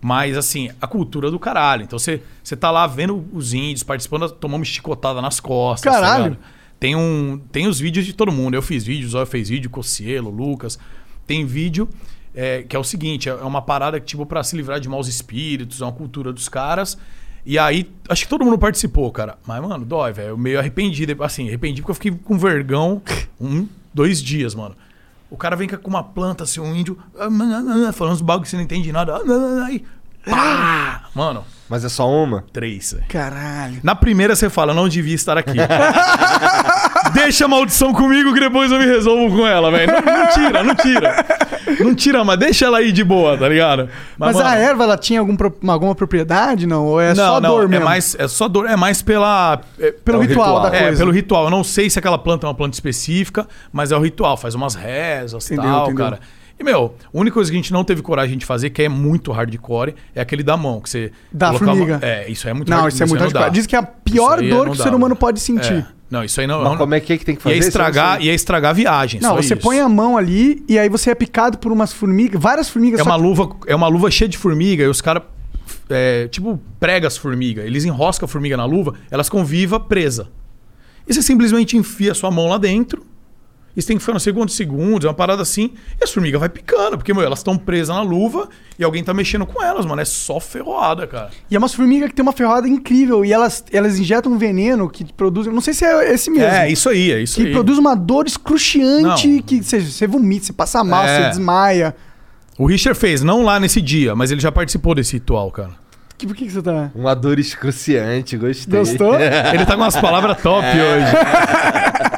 Mas assim, a cultura do caralho. Então você, você tá lá vendo os índios participando, tomamos chicotada nas costas. tá Caralho. ligado? tem, um, tem os vídeos de todo mundo. Eu fiz vídeos, o Zóio fez vídeo, Cocielo, Lucas. Tem vídeo é, que é o seguinte: é uma parada que, tipo, pra se livrar de maus espíritos, é uma cultura dos caras. E aí, acho que todo mundo participou, cara. Mas, mano, dói, velho. Eu meio arrependido. Assim, arrependi porque eu fiquei com vergão um, dois dias, mano. O cara vem com uma planta, assim, um índio, ah, falando uns bagulho que você não entende nada. ah, Aí, pá! Mano, Mas é só uma? três. Caralho. Na primeira você fala, não devia estar aqui. Deixa a maldição comigo que depois eu me resolvo com ela, velho. Não, não tira, não tira. Não tira, mas deixa ela aí de boa, tá ligado? Mas, mano, a erva, ela tinha algum, pro- alguma propriedade, não? Ou é não, só não, dor é mesmo? mais, é só dor, é mais pela é, Pelo É ritual, ritual. da é, coisa. pelo ritual. Eu não sei se aquela planta é uma planta específica, mas é o ritual. Faz umas rezas e Entendeu, tal, entendeu. cara. E, meu, a única coisa que a gente não teve coragem de fazer, que é muito hardcore, é aquele da mão, que você... Da formiga. É, isso é muito Não, hard- isso é muito dá. hardcore. Diz que é a pior Isso aí dor que o ser humano pode sentir. É. Não, isso aí não... Mas não- como é que é que tem que fazer? Ia Isso estragar, ia estragar a viagem. Não, só você isso. põe a mão ali e aí você é picado por umas formigas, várias formigas. É uma que- luva, é uma luva cheia de formiga e os caras é, tipo prega as formigas. Eles enroscam a formiga na luva, elas ficam viva presa. E você simplesmente enfia a sua mão lá dentro. E você tem que ficar no segundo segundos, é uma parada assim. E as formigas vai picando, porque meu, elas estão presas na luva e alguém tá mexendo com elas, mano. É só ferroada, cara. E é umas formigas que tem uma ferrada incrível e elas, elas injetam um veneno que produz. Não sei se é esse mesmo. É, isso aí, é isso Que aí. produz uma dor excruciante Não. que você, você vomita, você passa mal, É. você desmaia. O Richard fez, não lá nesse dia, mas ele já participou desse ritual, cara. Que, por que, que você tá. Uma dor excruciante, gostei. Gostou? Ele tá com umas palavras top hoje.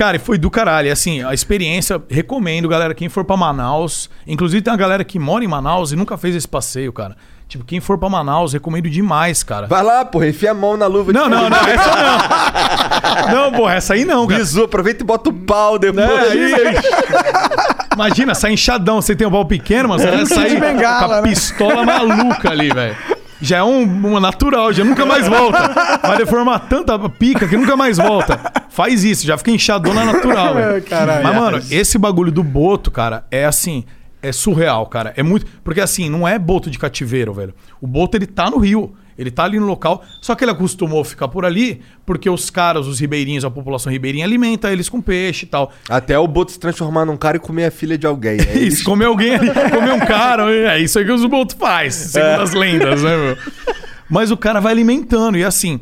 E, cara, foi do caralho. Assim, a experiência, recomendo, galera, quem for pra Manaus. Inclusive, tem uma galera que mora em Manaus e nunca fez esse passeio, cara. Tipo, quem for pra Manaus, recomendo demais, cara. Vai lá, porra, enfia a mão na luva. Não, de não, não, essa não. Não, porra, essa aí não, cara. Bizu, aproveita e bota o pau depois. Não, aí- Imagina, sai inchadão, você tem um pau pequeno, mano, você vai sair de bengala, com a né? pistola maluca ali, velho. Já é um, uma natural, já nunca mais volta. Vai deformar tanta pica que nunca mais volta. Faz isso, já fica inchadona natural, velho. Caralho. Mas, mano, esse bagulho do boto, cara, é assim, é surreal, cara. É muito. Porque assim, não é boto de cativeiro, velho. O boto, ele tá no rio. Ele tá ali no local, só que ele acostumou ficar por ali, porque os caras, os ribeirinhos, a população ribeirinha alimenta eles com peixe e tal. Até o Boto se transformar num cara e comer a filha de alguém. É Isso, comer alguém ali, comer um cara, é isso aí que os botos faz, segundo as lendas, né, meu? Mas o cara vai alimentando, e assim,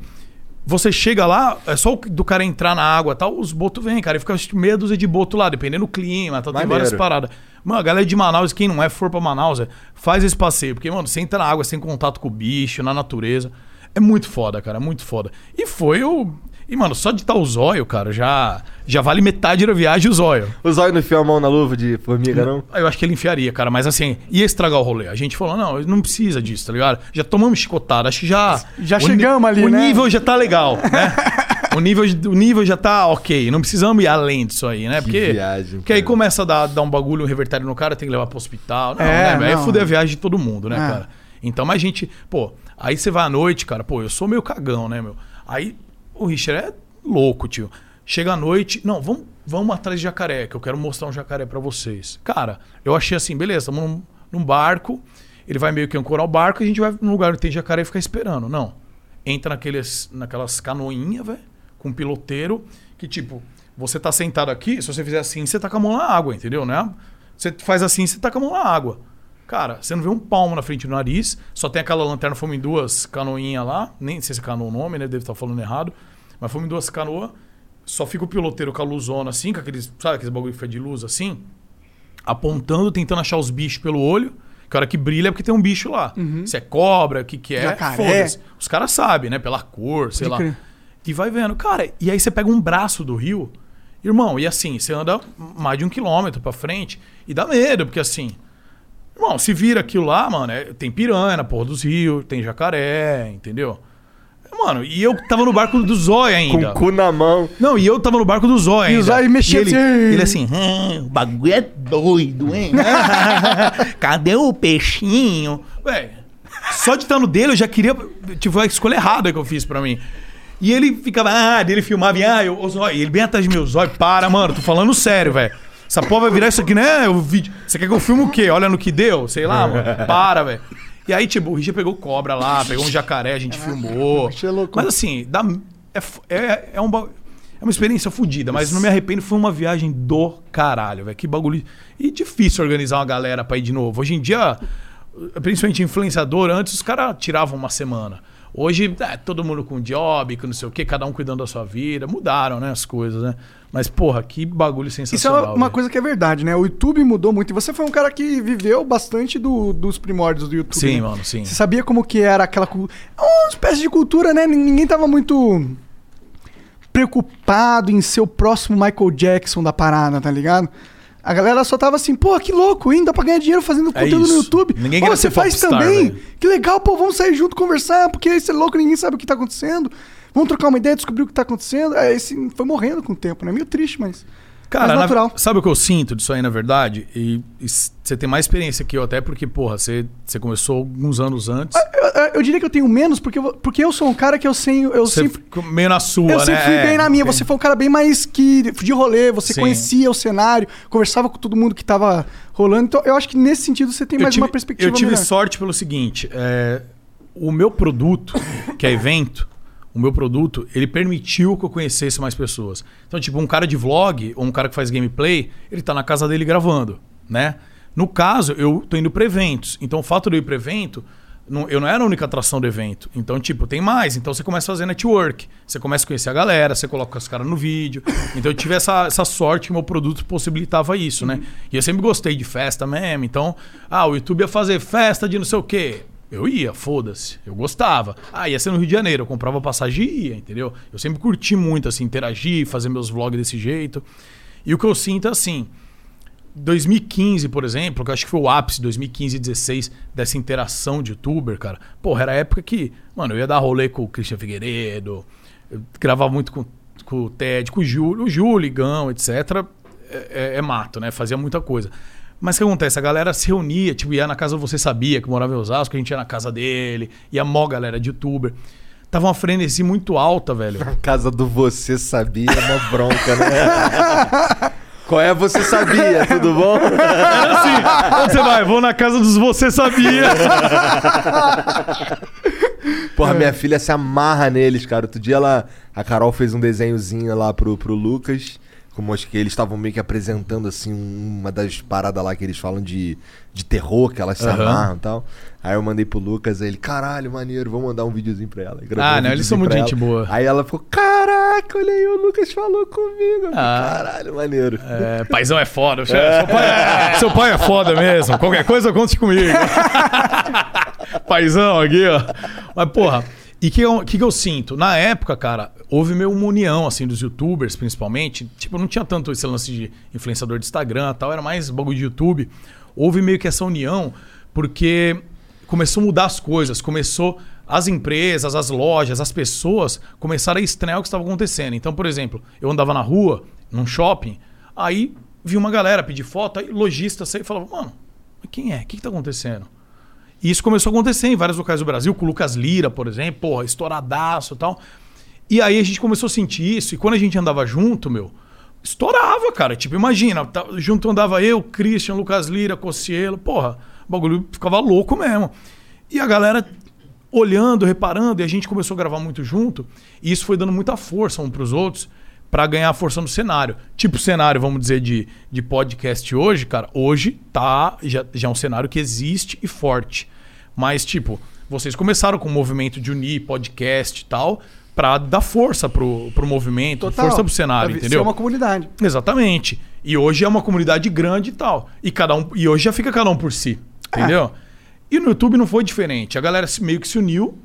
você chega lá, é só do cara entrar na água e tal, os botos vêm, cara, e fica que meia dúzia de boto lá, dependendo do clima, tal, tem Maneiro. várias paradas. Mano, a galera de Manaus, quem não é, for pra Manaus, é, faz esse passeio, porque, mano, você entra na água, tem contato com o bicho, na natureza. É muito foda, cara, muito foda. E foi o. E, mano, só de estar o zóio, cara, já, já vale metade da viagem o zóio. O zóio não enfiou a mão na luva de formiga, não? Eu acho que ele enfiaria, cara, mas assim, ia estragar o rolê. A gente falou, não, não precisa disso, tá ligado? Já tomamos chicotada, acho que já. Já o chegamos ali, O né? nível já tá legal, né? o, nível, o nível já tá ok. Não precisamos ir além disso aí, né? Porque, viagem, porque aí começa a dar, dar um bagulho, um revertério no cara, tem que levar pro hospital. Não, É, né? Aí não. fuder a viagem de todo mundo, né, É. cara? Então, mas a gente, pô, aí você vai à noite, cara, pô, eu sou meio cagão, né, meu? Aí o Richard é louco, tio. Chega à noite, não, vamos, vamos atrás de jacaré, que eu quero mostrar um jacaré pra vocês. Cara, eu achei assim, beleza, estamos num, num barco, ele vai meio que ancorar o barco, a gente vai num lugar onde tem jacaré e fica esperando. Não. Entra naqueles, naquelas canoinhas, velho, com um piloteiro, que tipo, você tá sentado aqui, se você fizer assim, você tá com a mão na água, entendeu? Né? Você faz assim, você tá com a mão na água. Cara, você não vê um palmo na frente do nariz, só tem aquela lanterna, fomos em duas canoinhas lá, nem sei se é canoa o nome, né? Deve estar falando errado. Mas fomos em duas canoas, só fica o piloteiro com a luzona assim, com aqueles, sabe aqueles bagulho que foi de luz assim, apontando, tentando achar os bichos pelo olho. Que a hora que brilha é porque tem um bicho lá. Se é cobra, o que, que é, Jacaré. foda-se. Os caras sabem, né? Pela cor, sei Pode lá. crer. E vai vendo. Cara, e aí você pega um braço do rio, irmão, e assim, você anda mais de um quilômetro pra frente e dá medo, porque assim. Irmão, se vira aquilo lá, mano, é- tem piranha na porra dos rios, tem jacaré, entendeu? Mano, e eu tava no barco do Zóia Com ainda. o cu na mão. Não, e eu tava no barco do Zóia E o ainda. Zóia mexia ele, assim. ele assim, "Ah, o bagulho é doido, hein? Cadê o peixinho? Véi, só de estar no dele eu já queria. Tipo, a escolha errada que eu fiz pra mim. E ele ficava, ah, dele filmava, e ah, eu, o Zóio, e ele bem atrás de mim, o Zóio, para, mano, tô falando sério, velho. Essa porra vai virar isso aqui, né? O vídeo. Você quer que eu filme o quê? Olha no que deu? Sei lá, mano. Para, velho. E aí, tipo, o Richard pegou cobra lá, pegou um jacaré, a gente filmou. É louco. Mas assim, dá, é, é, é, um, é uma experiência fodida, mas não me arrependo, foi uma viagem do caralho, velho. Que bagulho. E difícil organizar uma galera pra ir de novo. Hoje em dia, principalmente influenciador, antes os caras tiravam uma semana. Hoje, é, todo mundo com job, com não sei o quê, cada um cuidando da sua vida. Mudaram, né, as coisas, né? Mas, porra, que bagulho Isso é sensacional. uma coisa que é verdade, né? O YouTube mudou muito. E você foi um cara que viveu bastante do- dos primórdios do YouTube. Sim, né? mano, sim. Você sabia como que era aquela cultura. Uma espécie de cultura, né? Ninguém tava muito preocupado em ser o próximo Michael Jackson da parada, tá ligado? A galera só tava assim, pô, que louco, hein? Dá pra ganhar dinheiro fazendo É conteúdo no. YouTube. Ninguém Pô, você faz popstar, também. Que legal, pô, vamos sair junto conversar, porque esse é louco, ninguém sabe o que tá acontecendo. Vamos trocar uma ideia, descobrir o que tá acontecendo. É, esse foi morrendo com o tempo, né? Meio triste, mas. Cara, mas na- natural. sabe o que eu sinto disso aí, na verdade? E, e você tem mais experiência que eu, até porque, porra, você, você começou alguns anos antes. Eu, eu- eu diria que eu tenho menos, porque eu, porque eu sou um cara que eu sei. Eu Você sempre. meio na sua, Eu né? sempre fui É, bem na minha. Você foi um cara bem mais que de rolê, você Sim. conhecia o cenário, conversava com todo mundo que tava rolando. Então, eu acho que nesse sentido você tem eu mais tive, uma perspectiva Eu tive melhor. sorte pelo seguinte: é, o meu produto, que é evento, o meu produto, ele permitiu que eu conhecesse mais pessoas. Então, tipo, um cara de vlog ou um cara que faz gameplay, ele tá na casa dele gravando, né? No caso, eu tô indo pra eventos. Então, o fato de eu ir pra evento, não- eu não era a única atração do evento. Então, tipo, tem mais. Então, você começa a fazer network. Você começa a conhecer a galera, você coloca os caras no vídeo. Então, eu tive essa, essa sorte que meu produto possibilitava isso, né? E eu sempre gostei de festa mesmo. Então, ah, o YouTube ia fazer festa de não sei o quê. Eu ia, foda-se. Eu gostava. Ah, ia ser no Rio de Janeiro. Eu comprava passagem e ia, entendeu? Eu sempre curti muito, assim, interagir, fazer meus vlogs desse jeito. E o que eu sinto é assim. 2015, por exemplo, que eu acho que foi o ápice, 2015 e 16, dessa interação de youtuber, cara. Porra, era a época que, mano, eu ia dar rolê com o Christian Figueiredo, eu gravava muito com, com o Ted, com o Júlio, o Júlio, Ligão, etc. É, é- é mato, né? Fazia muita coisa. Mas o que acontece? A galera se reunia, tipo, ia na casa Você Sabia, que morava em Osasco, a gente ia na casa dele, ia mó galera de youtuber. Tava uma frenesi muito alta, velho. Casa do Você Sabia é uma bronca, né? Qual é Você Sabia? Tudo bom? Era assim, onde você vai? Vou na casa dos Você Sabia. Porra, É. minha filha se amarra neles, cara. Outro dia ela, a Carol fez um desenhozinho lá pro, pro Lucas. Como acho que eles estavam meio que apresentando, assim, um- uma das paradas lá que eles falam de, de terror, que elas se Aham. amarram e tal. Aí eu mandei pro Lucas, aí ele, caralho, maneiro, vou mandar um videozinho pra ela. Ah, um não, eles são muito gente ela. boa. Aí ela ficou, caraca, olha aí, o Lucas falou comigo. Ah. Caralho, maneiro. É, paizão é foda. Seu, pai é, seu pai é foda mesmo. Qualquer coisa, conte comigo. paizão aqui, ó. Mas, porra, e o que, que, que eu sinto? Na época, cara, houve meio uma união, assim, dos youtubers, principalmente. Tipo, não tinha tanto esse lance de influenciador de Instagram tal, era mais bagulho de YouTube. Houve meio que essa união, porque começou a mudar as coisas, começou as empresas, as lojas, as pessoas começaram a estranhar o que estava acontecendo. Então, por exemplo, eu andava na rua, num shopping, aí vi uma galera pedir foto, aí lojista saiu e falava, mano, quem é? O que, que tá acontecendo? E isso começou a acontecer em vários locais do Brasil, com o Lucas Lira, por exemplo, porra, estouradaço e tal. E aí a gente começou a sentir isso, e quando a gente andava junto, meu, estourava, cara. Tipo, imagina, tá- junto andava eu, Christian, Lucas Lira, Cossielo, porra, o bagulho ficava louco mesmo. E a galera olhando, reparando, e a gente começou a gravar muito junto, e isso foi dando muita força um pros outros pra ganhar força no cenário. Tipo cenário, vamos dizer, de, de podcast hoje, cara, hoje tá já, já é um cenário que existe e forte. Mas, tipo, vocês começaram com o movimento de unir podcast e tal, pra dar força pro, pro movimento, força pro cenário, ser entendeu? uma comunidade. Exatamente. E hoje é uma comunidade grande e tal. E cada um e hoje já fica cada um por si, entendeu? E no YouTube não foi diferente. A galera meio que se uniu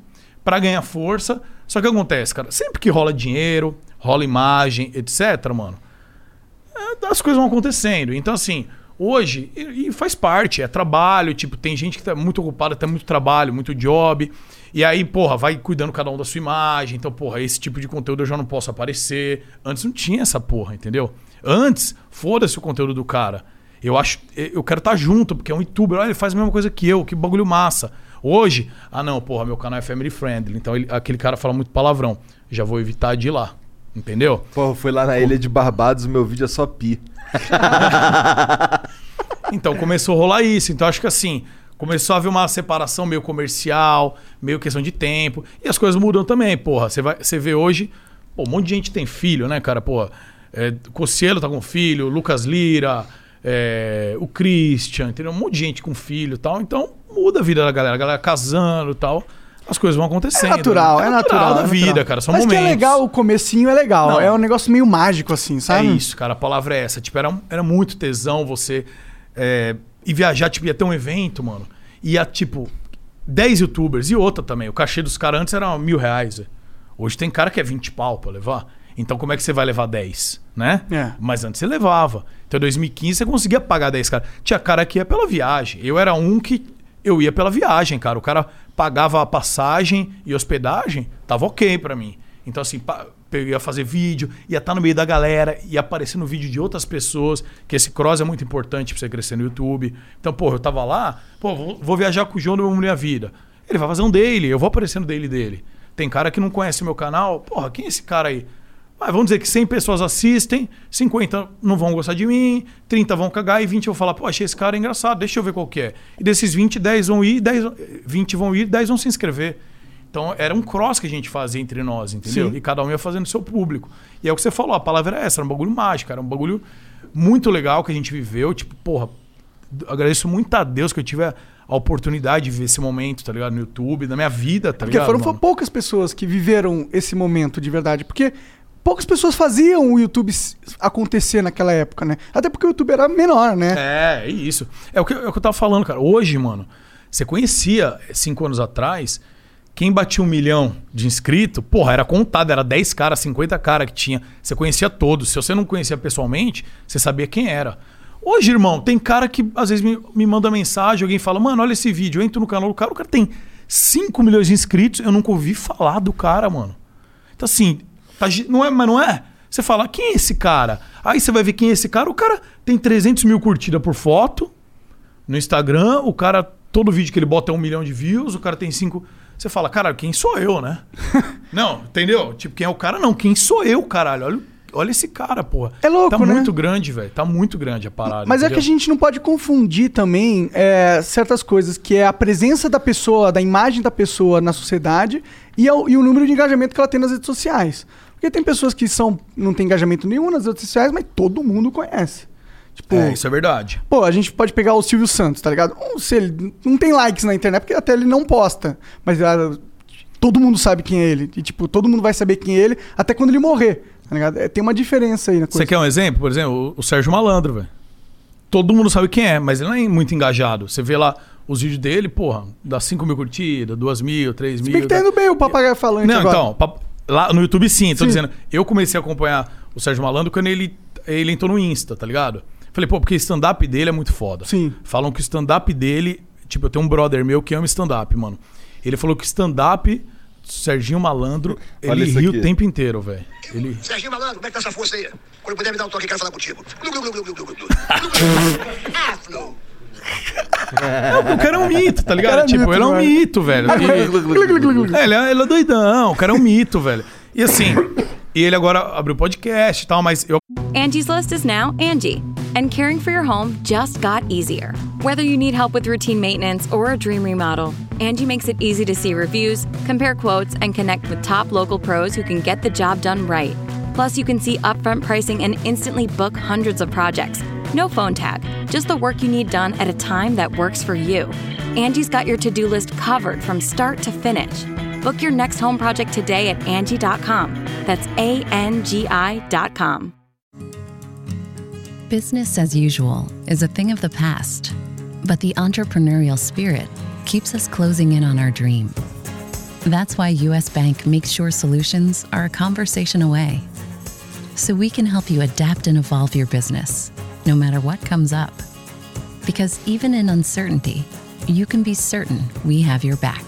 pra ganhar força. Só que acontece, cara, sempre que rola dinheiro, rola imagem, etc, mano, é, as coisas vão acontecendo. Então assim, hoje e, faz parte, é trabalho, tipo, tem gente que tá muito ocupada, tem muito trabalho, muito job. E aí, porra, vai cuidando cada um da sua imagem. Então, porra, esse tipo de conteúdo eu já não posso aparecer. Antes não tinha essa porra, entendeu? Antes, foda-se o conteúdo do cara. Eu acho, eu quero estar junto, porque é um youtuber, olha, ele faz a mesma coisa que eu, que bagulho massa. Hoje, ah não, porra, meu canal é family friendly, então ele- aquele cara fala muito palavrão. Já vou evitar de ir lá. Entendeu? Porra, fui lá na ilha de Barbados, o meu vídeo é só pi. Então começou a rolar isso. Então acho que assim, começou a haver uma separação meio comercial, meio questão de tempo. E as coisas mudam também, porra. Você vai, você vê hoje, pô, um monte de gente tem filho, né, cara? Porra, é, Cossielo tá com filho, Lucas Lira, é, o Christian, entendeu? Um monte de gente com filho e tal. Então muda a vida da galera, a galera casando e tal. As coisas vão É acontecendo. natural, é natural. da é vida, natural. cara. São Mas momentos. que é legal, o comecinho é legal. Não. É um negócio meio mágico, assim, sabe? É isso, cara. A palavra é essa. Tipo, era, era muito tesão você é, ir viajar, tipo, ia ter um evento, mano. Ia, tipo, 10 youtubers e outra também. O cachê dos caras antes era mil reais. velho. Hoje tem cara que é 20 pau pra levar. Então como é que você vai levar 10, né? É. Mas antes você levava. Então em 2015 você conseguia pagar 10, cara. Tinha cara que ia pela viagem. Eu era um que eu ia pela viagem, cara. O cara pagava a passagem e hospedagem, tava ok pra mim. Então assim, eu ia fazer vídeo, ia estar no meio da galera, ia aparecer no vídeo de outras pessoas, que esse cross é muito importante pra você crescer no YouTube. Então, pô, eu tava lá, pô, vou, viajar com o João do Meu Mulher Vida. Ele vai fazer um daily, eu vou aparecer no daily dele. Tem cara que não conhece meu canal, porra, quem é esse cara aí? Ah, vamos dizer que 100 pessoas assistem, 50 não vão gostar de mim, 30 vão cagar e 20 vão falar, pô, achei esse cara engraçado, deixa eu ver qual que é. E desses 20, 10 vão ir, 10, 20 vão ir, 10 vão se inscrever. Então era um cross que a gente fazia entre nós, entendeu? Sim. E cada um ia fazendo o seu público. E é o que você falou, a palavra é essa, era um bagulho mágico, era um bagulho muito legal que a gente viveu. Tipo, porra, agradeço muito a Deus que eu tive a, a oportunidade de ver esse momento, tá ligado? No YouTube, na minha vida, tá Porque ligado? foram mano? poucas pessoas que viveram esse momento de verdade. Porque poucas pessoas faziam o YouTube acontecer naquela época, né? Até porque o YouTube era menor, né? É, é isso. É o, que, é o que eu tava falando, cara. Hoje, mano, você conhecia, cinco anos atrás, quem batia um milhão de inscritos, porra, era contado, era 10 caras, 50 caras que tinha. Você conhecia todos. Se você não conhecia pessoalmente, você sabia quem era. Hoje, irmão, tem cara que às vezes me, me manda mensagem, alguém fala, mano, olha esse vídeo, eu entro no canal do cara, o cara tem 5 milhões de inscritos, eu nunca ouvi falar do cara, mano. Então, assim, tá não é, mas não é? Você fala, quem é esse cara? Aí você vai ver quem é esse cara. O cara tem 300 mil curtidas por foto no Instagram. O cara, todo vídeo que ele bota é um milhão de views. O cara tem cinco. Você fala, cara, quem sou eu, né? não, entendeu? Tipo, quem é o cara? Não, quem sou eu, caralho? Olha olha esse cara, porra. É louco, tá né? muito grande, velho. Tá muito grande a parada. Mas é que a entendeu? gente não pode confundir também é, certas coisas, que é a presença da pessoa, da imagem da pessoa na sociedade e, ao- e o número de engajamento que ela tem nas redes sociais. Porque tem pessoas que são, não tem engajamento nenhum nas redes sociais, mas todo mundo conhece. Tipo, É, isso é verdade. Pô, a gente pode pegar o Silvio Santos, tá ligado? Não, se ele não tem likes na internet, porque até ele não posta. Mas ah, todo mundo sabe quem é ele. E, tipo, todo mundo vai saber quem é ele até quando ele morrer. Tá ligado? É, tem uma diferença aí na coisa. Você quer um exemplo? Por exemplo, o, o Sérgio Malandro, velho. Todo mundo sabe quem é, mas ele não é muito engajado. Você vê lá os vídeos dele, porra, dá 5 mil curtidas, 2 mil, 3 Se mil. bem que tá indo bem o papagaio falante Não, agora. então, lá no YouTube sim, tô Sim. dizendo. Eu comecei a acompanhar o Sérgio Malandro quando ele, ele entrou no Insta, tá ligado? Falei, pô, porque o stand-up dele é muito foda. Sim. Falam que o stand-up dele. Tipo, eu tenho um brother meu que ama stand-up, mano. Ele falou que stand-up, Serginho Malandro, Olha ele isso ri aqui. o tempo inteiro, velho. Ele. Serginho Malandro, como é que tá essa força aí? Quando puder me dar um toque, quero falar contigo. Ah, Flow. O cara é um mito, tá ligado? cara é tipo, mito, ele é um né? mito, velho. E- É, ele é, ele é doidão, o cara é um mito, velho. E assim, e ele agora abriu podcast e tal, mas eu Angie's List is now Angie, and caring for your home just got easier. Whether you need help with routine maintenance or a dream remodel, Angie makes it easy to see reviews, compare quotes, and connect with top local pros who can get the job done right. Plus, you can see upfront pricing and instantly book hundreds of projects. No phone tag, just the work you need done at a time that works for you. Angie's got your to do list covered from start to finish. Book your next home project today at Angie.com. That's A N G I.com. Business as usual is a thing of the past, but the entrepreneurial spirit keeps us closing in on our dream. That's why US Bank makes sure solutions are a conversation away. So we can help you adapt and evolve your business, no matter what comes up. Because even in uncertainty, you can be certain we have your back.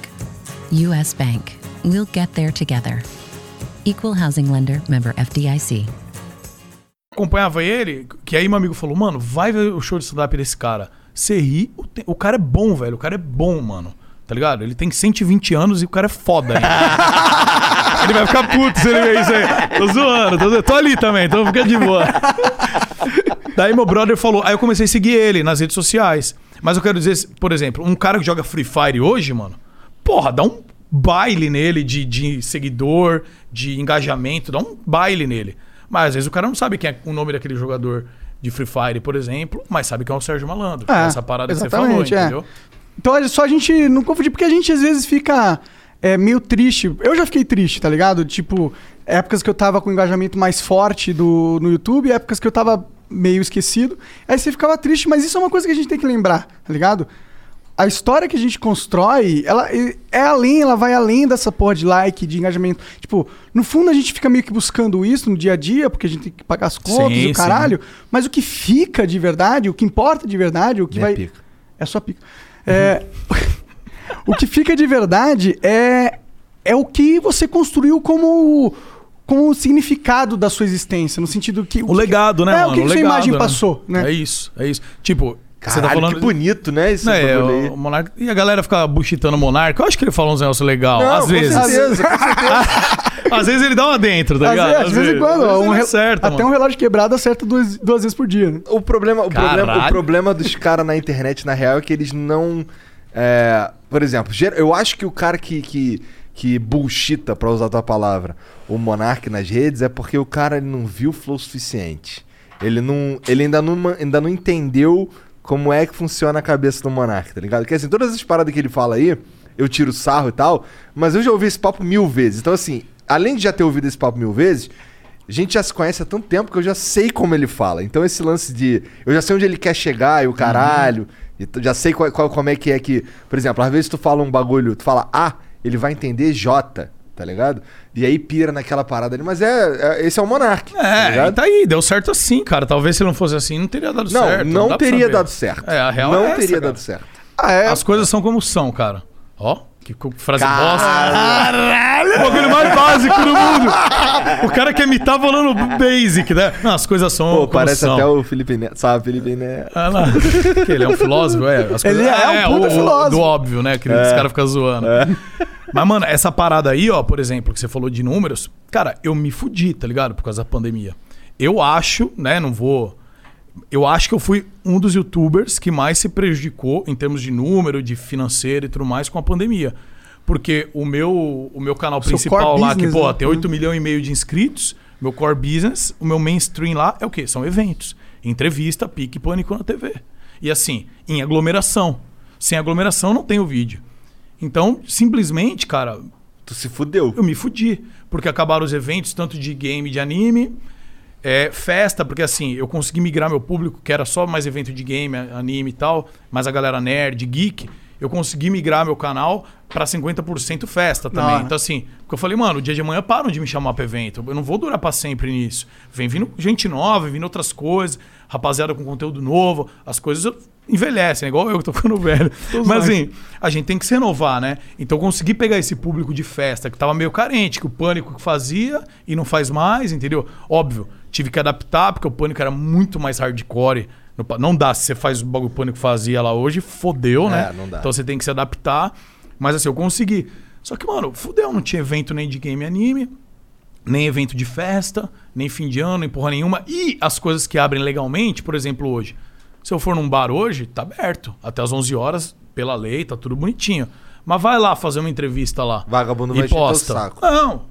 US Bank. We'll get there together. Equal Housing Lender, member FDIC. acompanhava ele, que aí meu amigo falou, mano, vai ver o show de stand-up desse cara. Você ri, o, te- o cara é bom, velho. O cara é bom, mano. Tá ligado? Ele tem 120 anos e o cara é foda ainda. ele vai ficar puto se ele ver isso aí. Tô zoando, tô, tô ali também, então fica de boa. Daí meu brother falou, aí eu comecei a seguir ele nas redes sociais. Mas eu quero dizer, por exemplo, um cara que joga Free Fire hoje, mano, porra, dá um baile nele de, de seguidor, de engajamento, dá um baile nele. Mas às vezes o cara não sabe quem é o nome daquele jogador de Free Fire, por exemplo, mas sabe que é o Sérgio Malandro. É, essa parada que você falou, é. entendeu? Então é só a gente não confundir, porque a gente às vezes fica é, meio triste. Eu já fiquei triste, tá ligado? Tipo, épocas que eu tava com engajamento mais forte do, no YouTube, épocas que eu tava meio esquecido. Aí você ficava triste, mas isso é uma coisa que a gente tem que lembrar, tá ligado? A história que a gente constrói, ela é é além, ela vai além dessa porra de like, de engajamento. Tipo, no fundo a gente fica meio que buscando isso no dia a dia, porque a gente tem que pagar as contas Sim, e o caralho. Mas o que fica de verdade, o que importa de verdade, o que Minha vai. pica. É só pica. É, o que fica de verdade é, é o que você construiu como, como o significado da sua existência, no sentido que. O legado, né, É, mano? o que, que sua imagem né? passou, né? É isso, é isso. Tipo, você Caralho, tá falando. que bonito, né? Esse aí. o, o Monarca. E a galera fica buchitando o Monarca. Eu acho que ele falou uns negócios legais. Não, às com vezes. certeza, com certeza. Às vezes ele dá uma dentro, tá Às ligado? vezes, quando, Às vezes um ele re- acerta, até mano. um relógio quebrado acerta duas, duas vezes por dia. Né? O problema, o, Caralho. problema, o problema dos caras na internet, na real, é que eles não. é, por exemplo, eu acho que o cara que, que, que bullshita, pra usar a tua palavra, o Monark nas redes, é porque o cara ele não viu o flow suficiente. Ele, não, ele ainda, não, ainda não entendeu como é que funciona a cabeça do Monark, tá ligado? Porque assim, todas as paradas que ele fala aí, eu tiro sarro e tal, mas eu já ouvi esse papo mil vezes. Então, assim, além de já ter ouvido esse papo mil vezes, a gente já se conhece há tanto tempo que eu já sei como ele fala. Então esse lance de. Eu já sei onde ele quer chegar e o caralho. E t- já sei qual, qual- como é que é que. Por exemplo, às vezes tu fala um bagulho, tu fala A, ele vai entender J, tá ligado? E aí pira naquela parada ali. Mas é. é- esse é o Monark. tá É, ligado? tá aí, deu certo assim, cara. Talvez se não fosse assim, não teria dado Não, certo. não pra teria dado certo. É, a real Não é essa, teria cara. dado certo. Ah, é. As coisas são como são, cara. Ó, que frase Caralho. bosta. Caralho! O bagulho mais básico do mundo. O cara quer imitar falando basic, né? Não, as coisas são Pô, parece são. até o Felipe Neto. Sabe, Felipe Neto. Ah, lá. Ele é um filósofo, é. As Ele é um puta o- o- filósofo. Do óbvio, né? Que os caras ficam zoando. Mas, mano, essa parada aí, ó, por exemplo, que você falou de números, cara, eu me fudi, tá ligado? Por causa da pandemia. eu acho, né, não vou... Eu acho que eu fui um dos youtubers que mais se prejudicou em termos de número, de financeiro e tudo mais com a pandemia. Porque o meu, o meu canal principal lá, business, que, pô, né? tem 8 milhões e meio de inscritos, meu core business, o meu mainstream lá é o quê? São eventos. Entrevista, pique, pânico na TV. E assim, em aglomeração. Sem aglomeração não tem o vídeo. Então, simplesmente, cara. Tu se fudeu. Eu me fudi. Porque acabaram os eventos, tanto de game, de anime. É, festa, porque assim, eu consegui migrar meu público, que era só mais evento de game, anime e tal, mas a galera nerd, geek, eu consegui migrar meu canal pra 50% festa também. Da hora. Então, assim, porque eu falei, mano, o dia de amanhã param de me chamar pra evento. Eu não vou durar pra sempre nisso. Vem vindo gente nova, vem vindo outras coisas, rapaziada com conteúdo novo, as coisas envelhecem, é igual eu que tô ficando velho. Todos Mas nós. assim, a gente tem que se renovar, né? Então eu consegui pegar esse público de festa que tava meio carente, que o pânico fazia e não faz mais, entendeu? Óbvio, tive que adaptar, porque o pânico era muito mais hardcore. Não dá, se você faz o bagulho que pânico fazia lá hoje, fodeu, né? É, não dá. Então você tem que se adaptar. Mas assim, eu consegui. Só que, mano, fudeu, não tinha evento nem de game anime, nem evento de festa, nem fim de ano, nem porra nenhuma. E as coisas que abrem legalmente, por exemplo, hoje. Se eu for num bar hoje, tá aberto. Até às 11 horas, pela lei, tá tudo bonitinho. Mas vai lá fazer uma entrevista lá. Vagabundo e vai posta. saco. Não.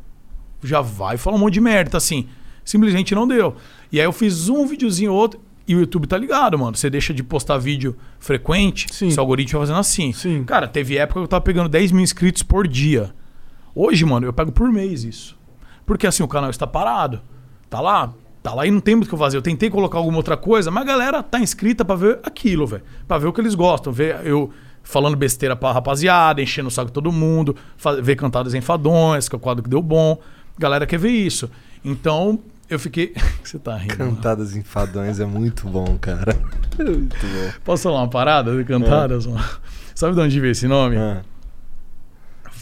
Já vai falar um monte de merda. Assim, simplesmente não deu. E aí eu fiz um videozinho ou outro. E o YouTube tá ligado, mano. Você deixa de postar vídeo frequente, seu algoritmo vai fazendo assim. Cara, teve época que eu tava pegando 10 mil inscritos por dia. Hoje, mano, eu pego por mês isso. Porque assim, o canal está parado. Tá lá, tá lá e não tem muito o que eu fazer. Eu tentei colocar alguma outra coisa, mas a galera tá inscrita pra ver aquilo, velho. Pra ver o que eles gostam. Ver eu falando besteira pra rapaziada, enchendo o saco de todo mundo, ver cantadas enfadões, que é o quadro que deu bom. A galera quer ver isso. Então, eu fiquei. Você tá rindo? mano? Cantadas enfadões é muito bom, cara. muito bom. Posso falar uma parada de cantadas? mano? Sabe de onde veio esse nome?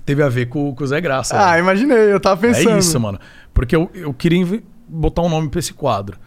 Teve a ver com, com o Zé Graça. Ah, velho. imaginei, eu tava pensando. É isso, mano. Porque eu, eu queria botar um nome pra esse quadro.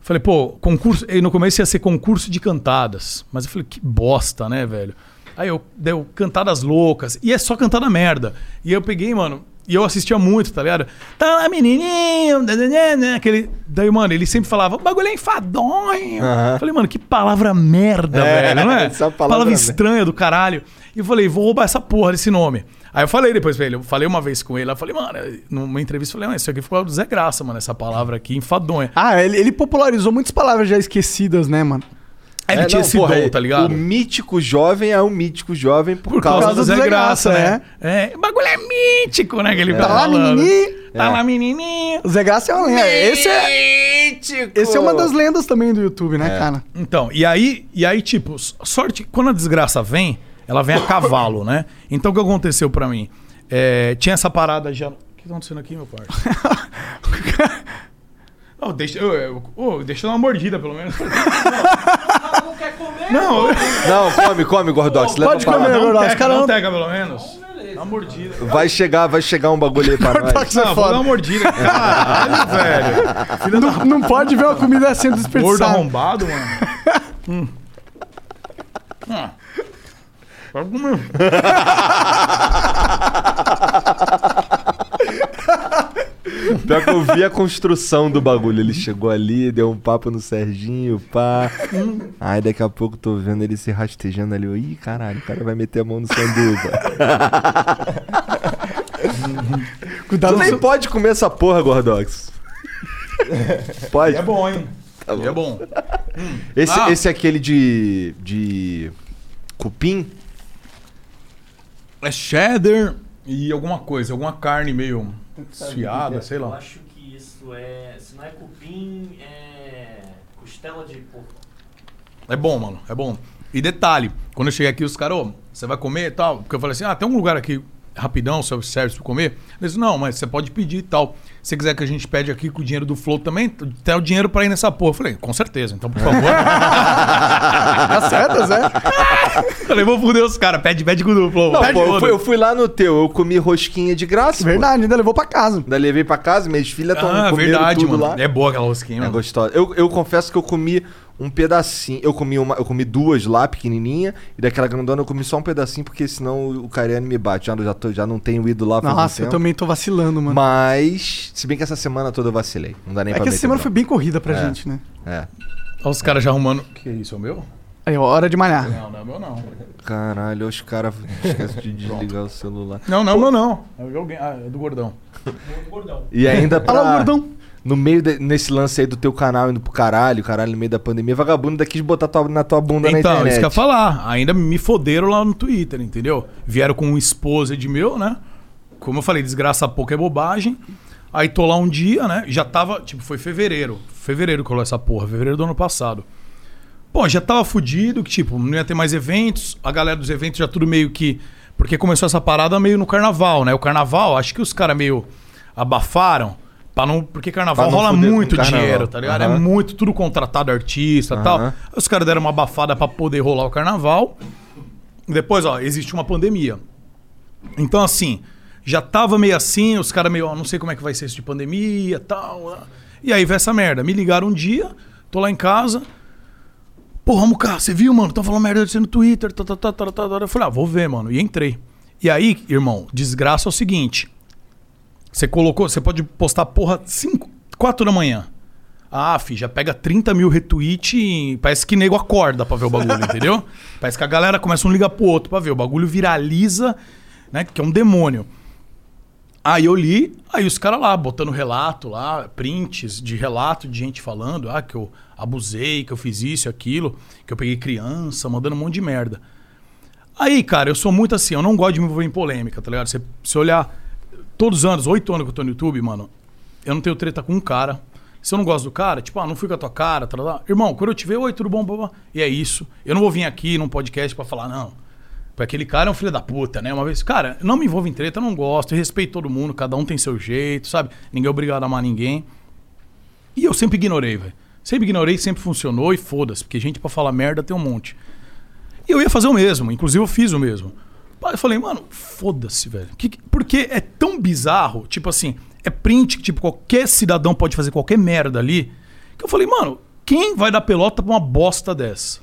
Falei, pô, concurso. E no começo ia ser concurso de cantadas. Mas eu falei, que bosta, né, velho? Aí eu deu cantadas loucas. E é só cantada merda. E eu peguei, mano. E eu assistia muito, tá ligado? Tá lá, menininho. né, né, né, Aquele... Daí, mano, ele sempre falava, o bagulho é enfadonho. Aham. Falei, mano, que palavra merda, É, velho, não é? essa palavra palavra estranha do caralho. E eu falei, vou roubar essa porra desse nome. Aí eu falei depois pra ele, eu falei uma vez com ele, eu falei, mano, numa entrevista, eu falei, mano, isso aqui ficou do Zé Graça, mano, essa palavra aqui, enfadonha. Ah, ele, ele popularizou muitas palavras já esquecidas, né, mano? Ele tinha esse dom, tá ligado? O mítico jovem é o mítico jovem por, Por causa, do Zé, Graça, né? É. O bagulho é mítico, né? Que ele Tá tá lá, menininho. Tá É. lá, menininho. O Zé Graça é uma lenda. Esse é, esse é uma das lendas também do YouTube, né, cara? Então, e aí, e aí, tipo, sorte, quando a desgraça vem, ela vem a cavalo, né? Então o que aconteceu pra mim? É, tinha essa parada já. O que tá acontecendo aqui, meu parça? Não, deixa, eu, eu, ô, deixa eu dar uma mordida, pelo menos. Não, Não, come, come, Gordox. leva Pode comer, Gordox, dá um não- teca, pelo menos. Dá uma mordida. Vai chegar, vai chegar um bagulho aí pra nós. Gordox é Não, vou foda. dar uma mordida. Caralho, velho. Não, não pode ver uma comida sendo Gordo desperdiçada. arrombado, mano. hum. Ah. Pode comer. Pior que eu vi a construção do bagulho. Ele chegou ali, deu um papo no Serginho, pá. Aí daqui a pouco tô vendo ele se rastejando ali. Eu, Ih, caralho, o cara vai meter a mão no sanduba. Cuidado tu nem pode comer essa porra, Gordox. Pode? É bom, hein? É bom. Esse, Ah. esse é aquele de. de. cupim? É cheddar e alguma coisa, alguma carne meio desfiada, sei Eu lá. acho que isso é. Se não é cupim, é. costela de porco. É bom, mano, é bom. E detalhe, quando eu cheguei aqui, os caras, ô, você vai comer e tal? Porque eu falei assim, ah, tem um lugar aqui rapidão, self-service pra comer? Eles não, mas você pode pedir e tal. Se você quiser que a gente pede aqui com o dinheiro do Flow também, tem o dinheiro pra ir nessa porra. Eu falei, com certeza, então por favor. Tá certo, Zé? falei, vou foder os caras, pede, pede com o Flow. Não, pede pô, eu fui, eu fui lá no teu, eu comi rosquinha de graça. pô. Verdade, ainda levou pra casa. Ainda levei pra casa, minhas filhas estão Ah, comendo verdade, tudo mano. lá. É boa aquela rosquinha, É mano. gostosa. Eu, eu confesso que eu comi um pedacinho. Eu comi, uma, eu comi duas lá, pequenininha, e daquela grandona eu comi só um pedacinho, porque senão o Cariani me bate. Já, já, tô- já não tenho ido lá faz um Nossa, eu tempo. também tô vacilando, mano. Mas, se bem que essa semana toda eu vacilei. Não dá nem É pra que essa semana bronca. foi bem corrida pra É. gente, né? É. Olha os caras já arrumando. Que isso, é o meu? Aí, ó, hora de malhar. Não, não é meu não. Caralho, os caras esquecem de desligar o celular. Não, não, meu não. É alguém. Ah, é do gordão. E ainda pra... Alô, gordão. No meio de- nesse lance aí do teu canal indo pro caralho, caralho, no meio da pandemia, vagabundo ainda quis botar tua, na tua bunda na Então, internet. isso que eu ia falar. Ainda me foderam lá no Twitter, entendeu? Vieram com um esposa de meu, né? Como eu falei, desgraça pouco é bobagem. Aí tô lá um dia, né? Já tava, tipo, foi fevereiro. Fevereiro que rolou essa porra, fevereiro do ano passado. Pô, já tava fudido, que tipo, não ia ter mais eventos. A galera dos eventos já tudo meio que. Porque começou essa parada meio no carnaval, né? O carnaval, acho que os caras meio abafaram. Pra não, porque carnaval não rola muito dinheiro, tá ligado? É Aham. muito, tudo contratado artista e tal. Aham. Aí Os caras deram uma abafada pra poder rolar o carnaval. Depois, ó, existe uma pandemia. Então, assim, já tava meio assim, os caras meio, ó, não sei como é que vai ser isso de pandemia e tal. né? E aí veio essa merda. Me ligaram um dia, tô lá em casa. Porra, Muca, você viu, mano? Tão falando merda de você no Twitter. Tá, tá, tá, tá, tá, tá. Eu falei, ah, vou ver, mano. E entrei. E aí, irmão, desgraça é o seguinte. Você colocou, você pode postar porra 5, 4 da manhã. Ah, fi, já pega 30 mil retweets e parece que nego acorda pra ver o bagulho, entendeu? Parece que a galera começa um ligar pro outro pra ver. O bagulho viraliza, né? Que é um demônio. Aí eu li, aí os caras lá, botando relato lá, prints de relato de gente falando, ah, que eu abusei, que eu fiz isso e aquilo, que eu peguei criança, mandando um monte de merda. Aí, cara, eu sou muito assim, eu não gosto de me envolver em polêmica, tá ligado? Você, se olhar todos os anos, oito anos que eu tô no YouTube, mano, eu não tenho treta com um cara. Se eu não gosto do cara, tipo, ah, não fui com a tua cara, tá. Irmão, quando eu te ver, oi, tudo bom, blá, blá. e é isso. Eu não vou vir aqui num podcast pra falar, não. Porque aquele cara é um filho da puta, né? Uma vez, cara, não me envolvo em treta, eu não gosto, eu respeito todo mundo, cada um tem seu jeito, sabe? Ninguém é obrigado a amar ninguém. E eu sempre ignorei, velho. Sempre ignorei, sempre funcionou e foda-se, porque gente pra falar merda tem um monte. E eu ia fazer o mesmo, inclusive eu fiz o mesmo. Eu falei, mano, foda-se, velho. Que que- Porque é tão bizarro, tipo assim, é print que tipo, qualquer cidadão pode fazer qualquer merda ali, que eu falei, mano, quem vai dar pelota pra uma bosta dessa?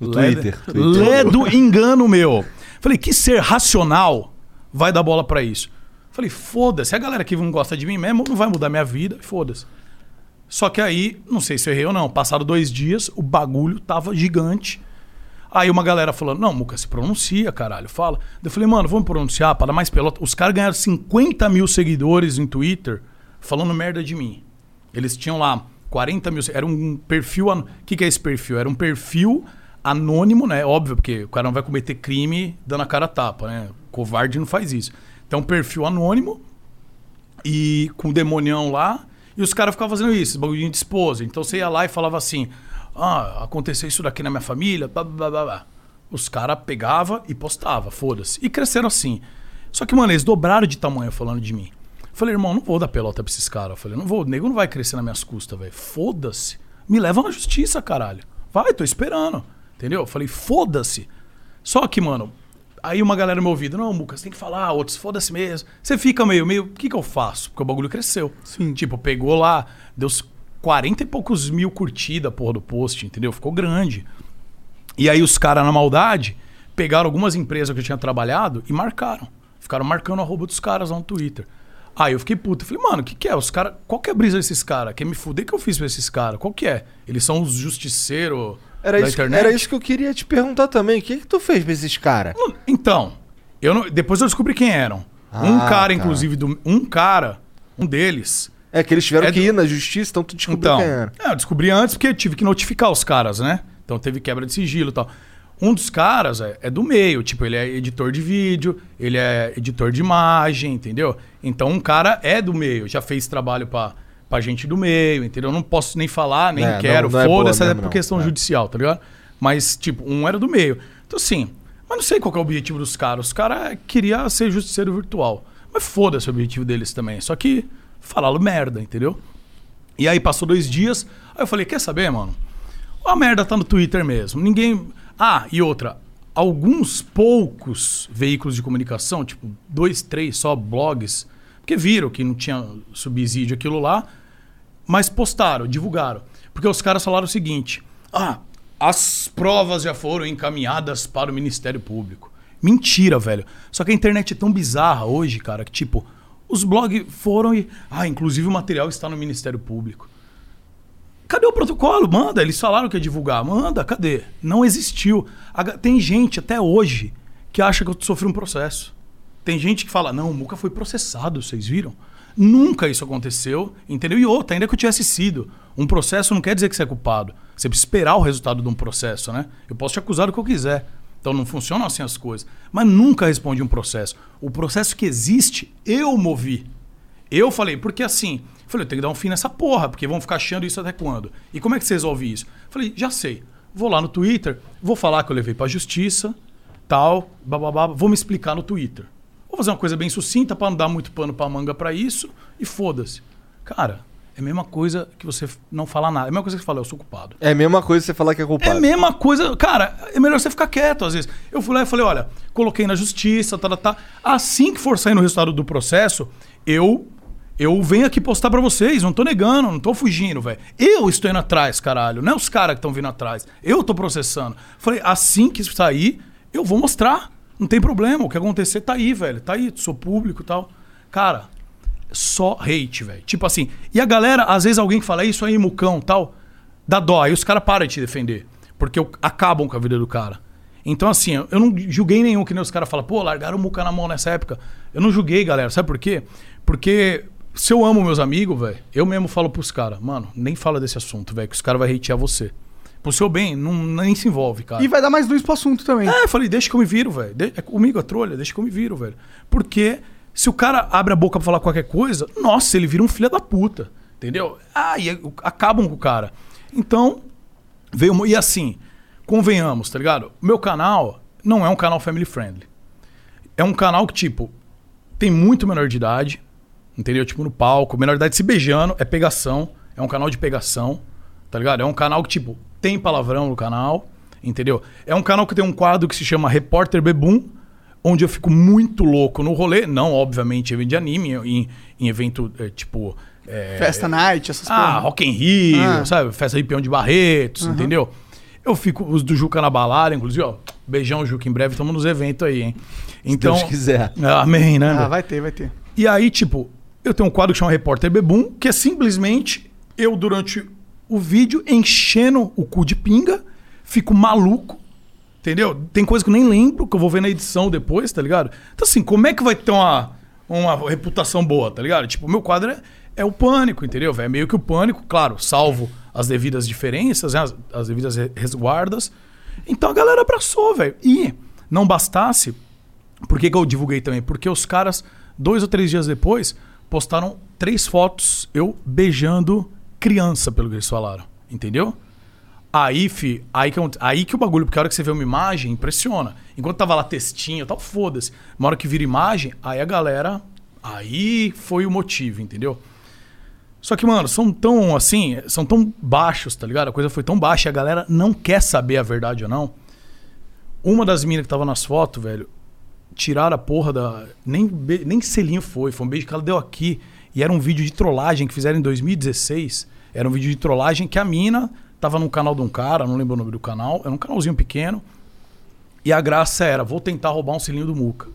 Lé- Twitter, Twitter. Lé do engano meu. Falei, que ser racional vai dar bola pra isso? Falei, foda-se, a galera que não gosta de mim mesmo não vai mudar minha vida, foda-se. Só que aí, não sei se eu errei ou não, passaram dois dias, o bagulho tava gigante. Aí uma galera falando, não, Muca, se pronuncia, caralho, fala. Eu falei, mano, vamos pronunciar para mais pelota. Os caras ganharam 50 mil seguidores em Twitter falando merda de mim. Eles tinham lá 40 mil. Era um perfil. O que, que é esse perfil? Era um perfil anônimo, né? Óbvio, porque o cara não vai cometer crime dando a cara a tapa, né? Covarde não faz isso. Então, um perfil anônimo e com demonião lá. E os caras ficavam fazendo isso, bagulhinho de esposa. Então você ia lá e falava assim: Ah, aconteceu isso daqui na minha família, blá blá blá blá. Os caras pegavam e postava, foda-se. E cresceram assim. Só que, mano, eles dobraram de tamanho falando de mim. Falei, irmão, não vou dar pelota pra esses caras. Eu falei, não vou, o nego não vai crescer nas minhas custas, velho. Foda-se. Me leva na justiça, caralho. Vai, tô esperando. Entendeu? Eu falei, foda-se. Só que, mano, aí uma galera no meu ouvido, não, você tem que falar, outros, foda-se mesmo. Você fica meio, meio, o que que eu faço? Porque o bagulho cresceu. Sim. Tipo, pegou lá, deu 40 e poucos mil curtidas, porra, do post, entendeu? Ficou grande. E aí os caras, na maldade, pegaram algumas empresas que eu tinha trabalhado e marcaram. Ficaram marcando a roupa dos caras lá no Twitter. Aí eu fiquei puto. Eu falei, mano, o que, que é? Os cara, qual que é a brisa desses caras? Quer me fuder que eu fiz pra esses caras? Qual que é? Eles são os justiceiros Era da isso, internet? era isso que eu queria te perguntar também. O que, que tu fez pra esses caras? Então, eu não- depois eu descobri quem eram. um Ah, cara, tá. inclusive, do, um cara, um deles. É que eles tiveram É que do- ir na justiça, então tu descobriu Então, quem era. é, eu descobri antes porque eu tive que notificar os caras, né? Então teve quebra de sigilo e tal. Um dos caras é, é do meio, tipo, ele é editor de vídeo, ele é editor de imagem, entendeu? Então um cara é do meio, já fez trabalho pra, pra gente do meio, entendeu? Eu não posso nem falar, nem É, quero, é foda-se, é por questão É. judicial, tá ligado? Mas, tipo, um era do meio. Então, assim, mas não sei qual é o objetivo dos caras. Os caras queriam ser justiceiro virtual. Mas foda-se o objetivo deles também. Só que falaram merda, entendeu? E aí passou dois dias, aí eu falei, quer saber, mano? A merda tá no Twitter mesmo. Ninguém. Ah, e outra. Alguns poucos veículos de comunicação, tipo dois, três só blogs, porque viram que não tinha subsídio aquilo lá, mas postaram, divulgaram. Porque os caras falaram o seguinte: Ah, as provas já foram encaminhadas para o Ministério Público. Mentira, velho. Só que a internet é tão bizarra hoje, cara, que tipo, os blogs foram e. Ah, inclusive o material está no Ministério Público. Cadê o protocolo? Manda, eles falaram que ia divulgar. Manda, cadê? Não existiu. Tem gente até hoje que acha que eu sofri um processo. Tem gente que fala, não, o Muca foi processado, vocês viram? Nunca isso aconteceu, entendeu? E outra, ainda que eu tivesse sido. Um processo não quer dizer que você é culpado. Você precisa esperar o resultado de um processo, né? Eu posso te acusar do que eu quiser. Então não funcionam assim as coisas. Mas nunca responde um processo. O processo que existe, eu movi. Eu falei, porque assim, falei, eu tenho que dar um fim nessa porra, porque vão ficar achando isso até quando? E como é que você resolve isso? Falei, já sei. Vou lá no Twitter, vou falar que eu levei pra justiça, tal, bababá, vou me explicar no Twitter. Vou fazer uma coisa bem sucinta pra não dar muito pano pra manga pra isso e foda-se. Cara, é a mesma coisa que você não falar nada. É a mesma coisa que você fala, eu sou culpado. É a mesma coisa você falar que é É culpado. a mesma coisa. Cara, é melhor você ficar quieto às vezes. Eu fui lá e falei: olha, coloquei na justiça, tá, tá, tá. Assim que for sair no resultado do processo, eu. Eu venho aqui postar pra vocês, não tô negando, não tô fugindo, velho. Eu estou indo atrás, caralho. Não é os caras que estão vindo atrás. Eu tô processando. Falei, assim que sair, eu vou mostrar. Não tem problema. O que acontecer tá aí, velho. Tá aí, sou público e tal. Cara, só hate, velho. Tipo assim. E a galera, às vezes alguém que fala "É isso aí, mucão tal, dá dó. Aí os caras param de te defender. Porque acabam com a vida do cara. Então, assim, eu não julguei nenhum, que nem os caras falam, pô, largaram o muca na mão nessa época. Eu não julguei, galera. Sabe por quê? Porque se eu amo meus amigos, velho, eu mesmo falo pros caras, mano, nem fala desse assunto, velho, que os caras vão hatear você. Pro seu bem, não, nem se envolve, cara. E vai dar mais luz pro assunto também. É, eu falei, deixa que eu me viro, velho. De- É comigo a trolha, deixa que eu me viro, velho. Porque se o cara abre a boca pra falar qualquer coisa, nossa, ele vira um filho da puta. Entendeu? Ah, e acabam com o cara. Então, veio. E assim, convenhamos, tá ligado? Meu canal não é um canal family friendly. É um canal que, tipo, tem muito menor de idade, entendeu? Tipo, no palco, menor de idade se beijando, é pegação. É um canal de pegação, tá ligado? É um canal que, tipo, tem palavrão no canal, entendeu? É um canal que tem um quadro que se chama Repórter Bebum, onde eu fico muito louco no rolê. Não, obviamente, evento de anime, em, em evento, é, tipo... é, Festa night, essas ah, porra. Rock in Rio, Ah. sabe? Festa de Peão de Barretos, Uhum. entendeu? Eu fico, os do Juca na balada, inclusive, ó. Beijão, Juca, em breve estamos nos eventos aí, hein? Então, Deus quiser. Amém, né? Ah, vai ter, vai ter. E aí, tipo, eu tenho um quadro que chama Repórter Bebum, que é simplesmente eu, durante o vídeo, enchendo o cu de pinga, fico maluco, entendeu? Tem coisa que eu nem lembro, que eu vou ver na edição depois, tá ligado? Então, assim, como é que vai ter uma, uma reputação boa, tá ligado? Tipo, o meu quadro é, é o pânico, entendeu? É meio que o pânico, claro, salvo as devidas diferenças, né? as, as devidas re- resguardas. Então a galera abraçou, velho. E não bastasse, por que, que eu divulguei também? Porque os caras, dois ou três dias depois, postaram três fotos eu beijando criança, pelo que eles falaram. Entendeu? Aí, fi, aí que, aí que o bagulho, porque a hora que você vê uma imagem, impressiona. Enquanto tava lá textinho e tal, foda-se. Uma hora que vira imagem, aí a galera. Aí foi o motivo, entendeu? Só que, mano, são tão assim, são tão baixos, tá ligado? A coisa foi tão baixa e a galera não quer saber a verdade ou não. Uma das minas que tava nas fotos, velho, tiraram a porra da. Nem, nem selinho foi, foi um beijo que ela deu aqui. E era um vídeo de trollagem que fizeram em 2016. Era um vídeo de trollagem que a mina tava num canal de um cara, não lembro o nome do canal, era um canalzinho pequeno. E a graça era, vou tentar roubar um selinho do Muca.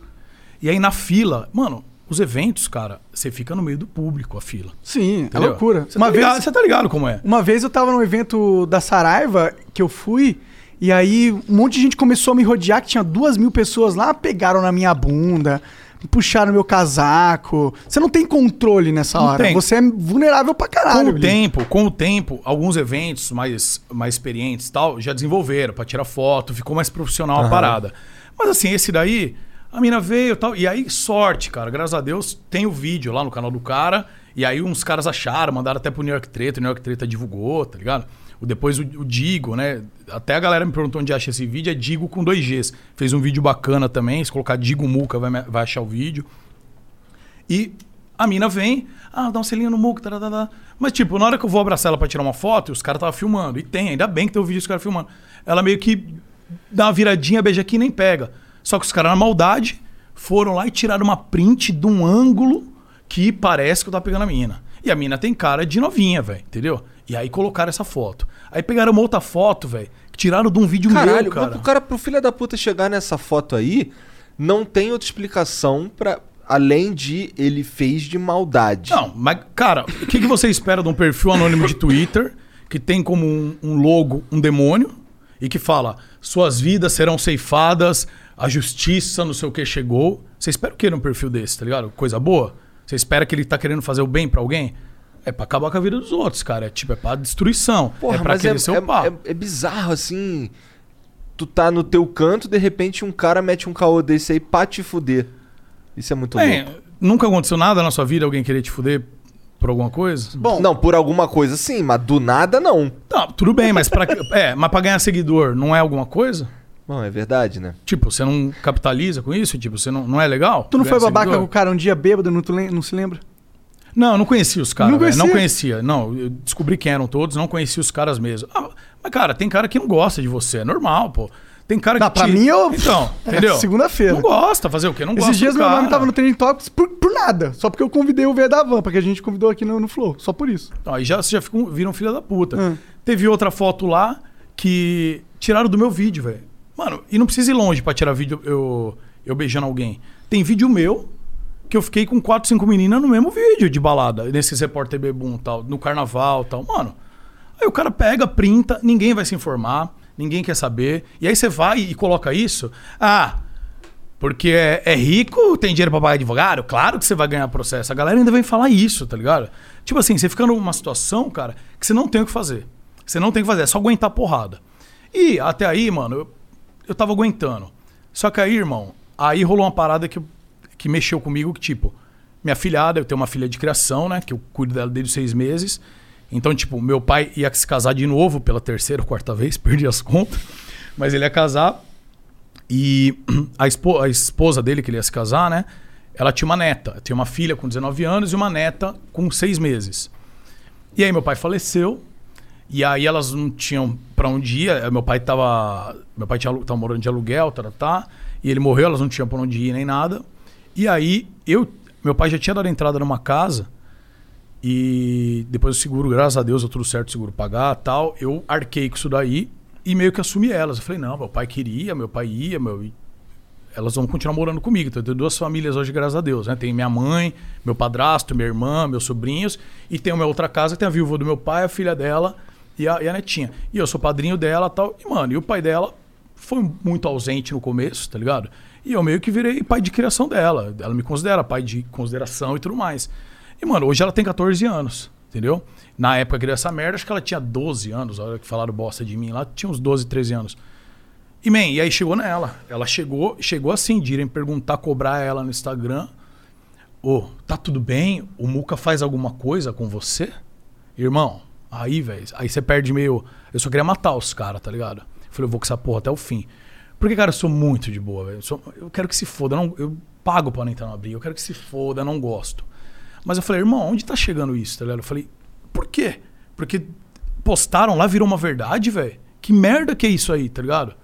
E aí na fila, mano, os eventos, cara, você fica no meio do público, a fila. Sim, Entendeu? é loucura. Você tá ligado- você tá ligado como é? Uma vez eu tava num evento da Saraiva que eu fui, e aí um monte de gente começou a me rodear, que tinha duas mil pessoas lá, pegaram na minha bunda, puxaram meu casaco. Você não tem controle nessa hora. tem. Você é vulnerável pra caralho. Com o tempo, com o tempo, alguns eventos mais, mais experientes tal, já desenvolveram pra tirar foto, ficou mais profissional a Aham. parada. Mas assim, esse daí, a mina veio e tal. E aí, sorte, cara. Graças a Deus, tem o vídeo lá no canal do cara. E aí uns caras acharam, mandaram até pro New York Treta, o New York Treta divulgou, tá ligado? Depois o, o Digo, né? Até a galera me perguntou onde acha esse vídeo, é Digo com dois Gs. Fez um vídeo bacana também, se colocar Digo Muca vai, vai achar o vídeo. E a mina vem, ah, dá um selinho no muco, tá, tá. Mas, tipo, na hora que eu vou abraçar ela pra tirar uma foto, os caras estavam filmando. E tem, ainda bem que tem o vídeo dos caras filmando. Ela meio que dá uma viradinha, beija aqui e nem pega. Só que os caras, na maldade, foram lá e tiraram uma print de um ângulo que parece que eu tava pegando a mina. E a mina tem cara de novinha, velho, entendeu? E aí colocaram essa foto. Aí pegaram uma outra foto, velho, que tiraram de um vídeo Caralho, meu, cara. mas pro cara, pro filho da puta chegar nessa foto aí, não tem outra explicação para além de ele fez de maldade. Não, mas, cara, o que, que você espera de um perfil anônimo de Twitter que tem como um, um logo um demônio e que fala suas vidas serão ceifadas, a justiça, não sei o que, chegou. Você espera o que num perfil desse, tá ligado? Coisa boa? Você espera que ele tá querendo fazer o bem pra alguém? É pra acabar com a vida dos outros, cara. É tipo, é pra destruição. Porra, é pra querer é, ser o é- pá. é- é bizarro assim. Tu tá no teu canto, de repente um cara mete um caô desse aí pra te fuder. Isso é muito Bem, louco. nunca aconteceu nada na sua vida, alguém querer te fuder por alguma coisa? Bom, não, por alguma coisa sim, mas do nada não. Tá, tudo bem, mas pra, é, mas pra ganhar seguidor não é alguma coisa? Bom, é verdade, né? Tipo, você não capitaliza com isso? Tipo, você não, não é legal? Tu não foi babaca seguidor? com o cara um dia bêbado, não, tu não se lembra? Não, eu não conhecia os caras. Não velho. Não conhecia? conhecia. Não, eu descobri quem eram todos, não conhecia os caras mesmo. Ah, mas, cara, tem cara que não gosta de você, é normal, pô. Tem cara Não, que. pra te- mim, eu- Então, É, entendeu? segunda-feira. Não gosta, fazer o quê? Não gosta. Esses dias meu nome tava no Trending Topics por, por nada. Só porque eu convidei o velho da van, porque a gente convidou aqui no, no Flow. Só por isso. Então, aí já, já ficam, viram filha da puta. Hum. Teve outra foto lá que tiraram do meu vídeo, velho. Mano, e não precisa ir longe pra tirar vídeo eu, eu beijando alguém. Tem vídeo meu que eu fiquei com quatro, cinco meninas no mesmo vídeo de balada, nesses repórter Bebum tal, no carnaval tal. Mano, aí o cara pega, printa, ninguém vai se informar, ninguém quer saber. E aí você vai e coloca isso. Ah, porque é, é rico, tem dinheiro pra pagar advogado? Claro que você vai ganhar processo. A galera ainda vem falar isso, tá ligado? Tipo assim, você fica numa situação, cara, que você não tem o que fazer. Você não tem o que fazer, é só aguentar porrada. E até aí, mano, eu, eu tava aguentando. Só que aí, irmão, aí rolou uma parada que, que mexeu comigo, que tipo, minha filhada, eu tenho uma filha de criação, né? Que eu cuido dela desde os seis meses. Então, tipo, meu pai ia se casar de novo pela terceira ou quarta vez, perdi as contas. Mas ele ia casar. E a, espo- a esposa dele, que ele ia se casar, né? Ela tinha uma neta. Tinha uma filha com 19 anos e uma neta com 6 meses. E aí meu pai faleceu. E aí elas não tinham pra onde ir. Eh, Meu pai tava. Meu pai tinha, tava morando de aluguel, tá, tá, tá. E ele morreu, elas não tinham pra onde ir nem nada. E aí eu. Meu pai já tinha dado entrada numa casa. E depois o seguro, graças a Deus, deu tudo certo, seguro pagar tal. Eu arquei com isso daí e meio que assumi elas. Eu falei, não, meu pai queria, meu pai ia, meu. Elas vão continuar morando comigo. Então, eu tenho duas famílias hoje, graças a Deus. Né? Tem minha mãe, meu padrasto, minha irmã, meus sobrinhos. E tem uma outra casa que tem a viúva do meu pai, a filha dela e a, e a netinha. E eu sou padrinho dela tal. E, mano, e o pai dela foi muito ausente no começo, tá ligado? E eu meio que virei pai de criação dela. Ela me considera pai de consideração e tudo mais. E, mano, hoje ela tem 14 anos, entendeu? Na época que deu essa merda, acho que ela tinha 12 anos. A hora que falaram bosta de mim lá, tinha uns 12, 13 anos. E, man, e aí chegou nela. Ela chegou, chegou assim, de irem perguntar, cobrar ela no Instagram. Ô, tá tudo bem? O Muca faz alguma coisa com você? Irmão, aí, velho, aí você perde meio. Eu só queria matar os caras, tá ligado? Eu falei, eu vou com essa porra até o fim. Porque, cara, eu sou muito de boa, velho. Eu sou- Eu quero que se foda. Eu, não, eu pago pra não entrar na briga. Eu quero que se foda, eu não gosto. Mas eu falei, irmão, onde tá chegando isso, tá ligado? Eu falei, por quê? Porque postaram lá, virou uma verdade, velho. Que merda que é isso aí, tá ligado?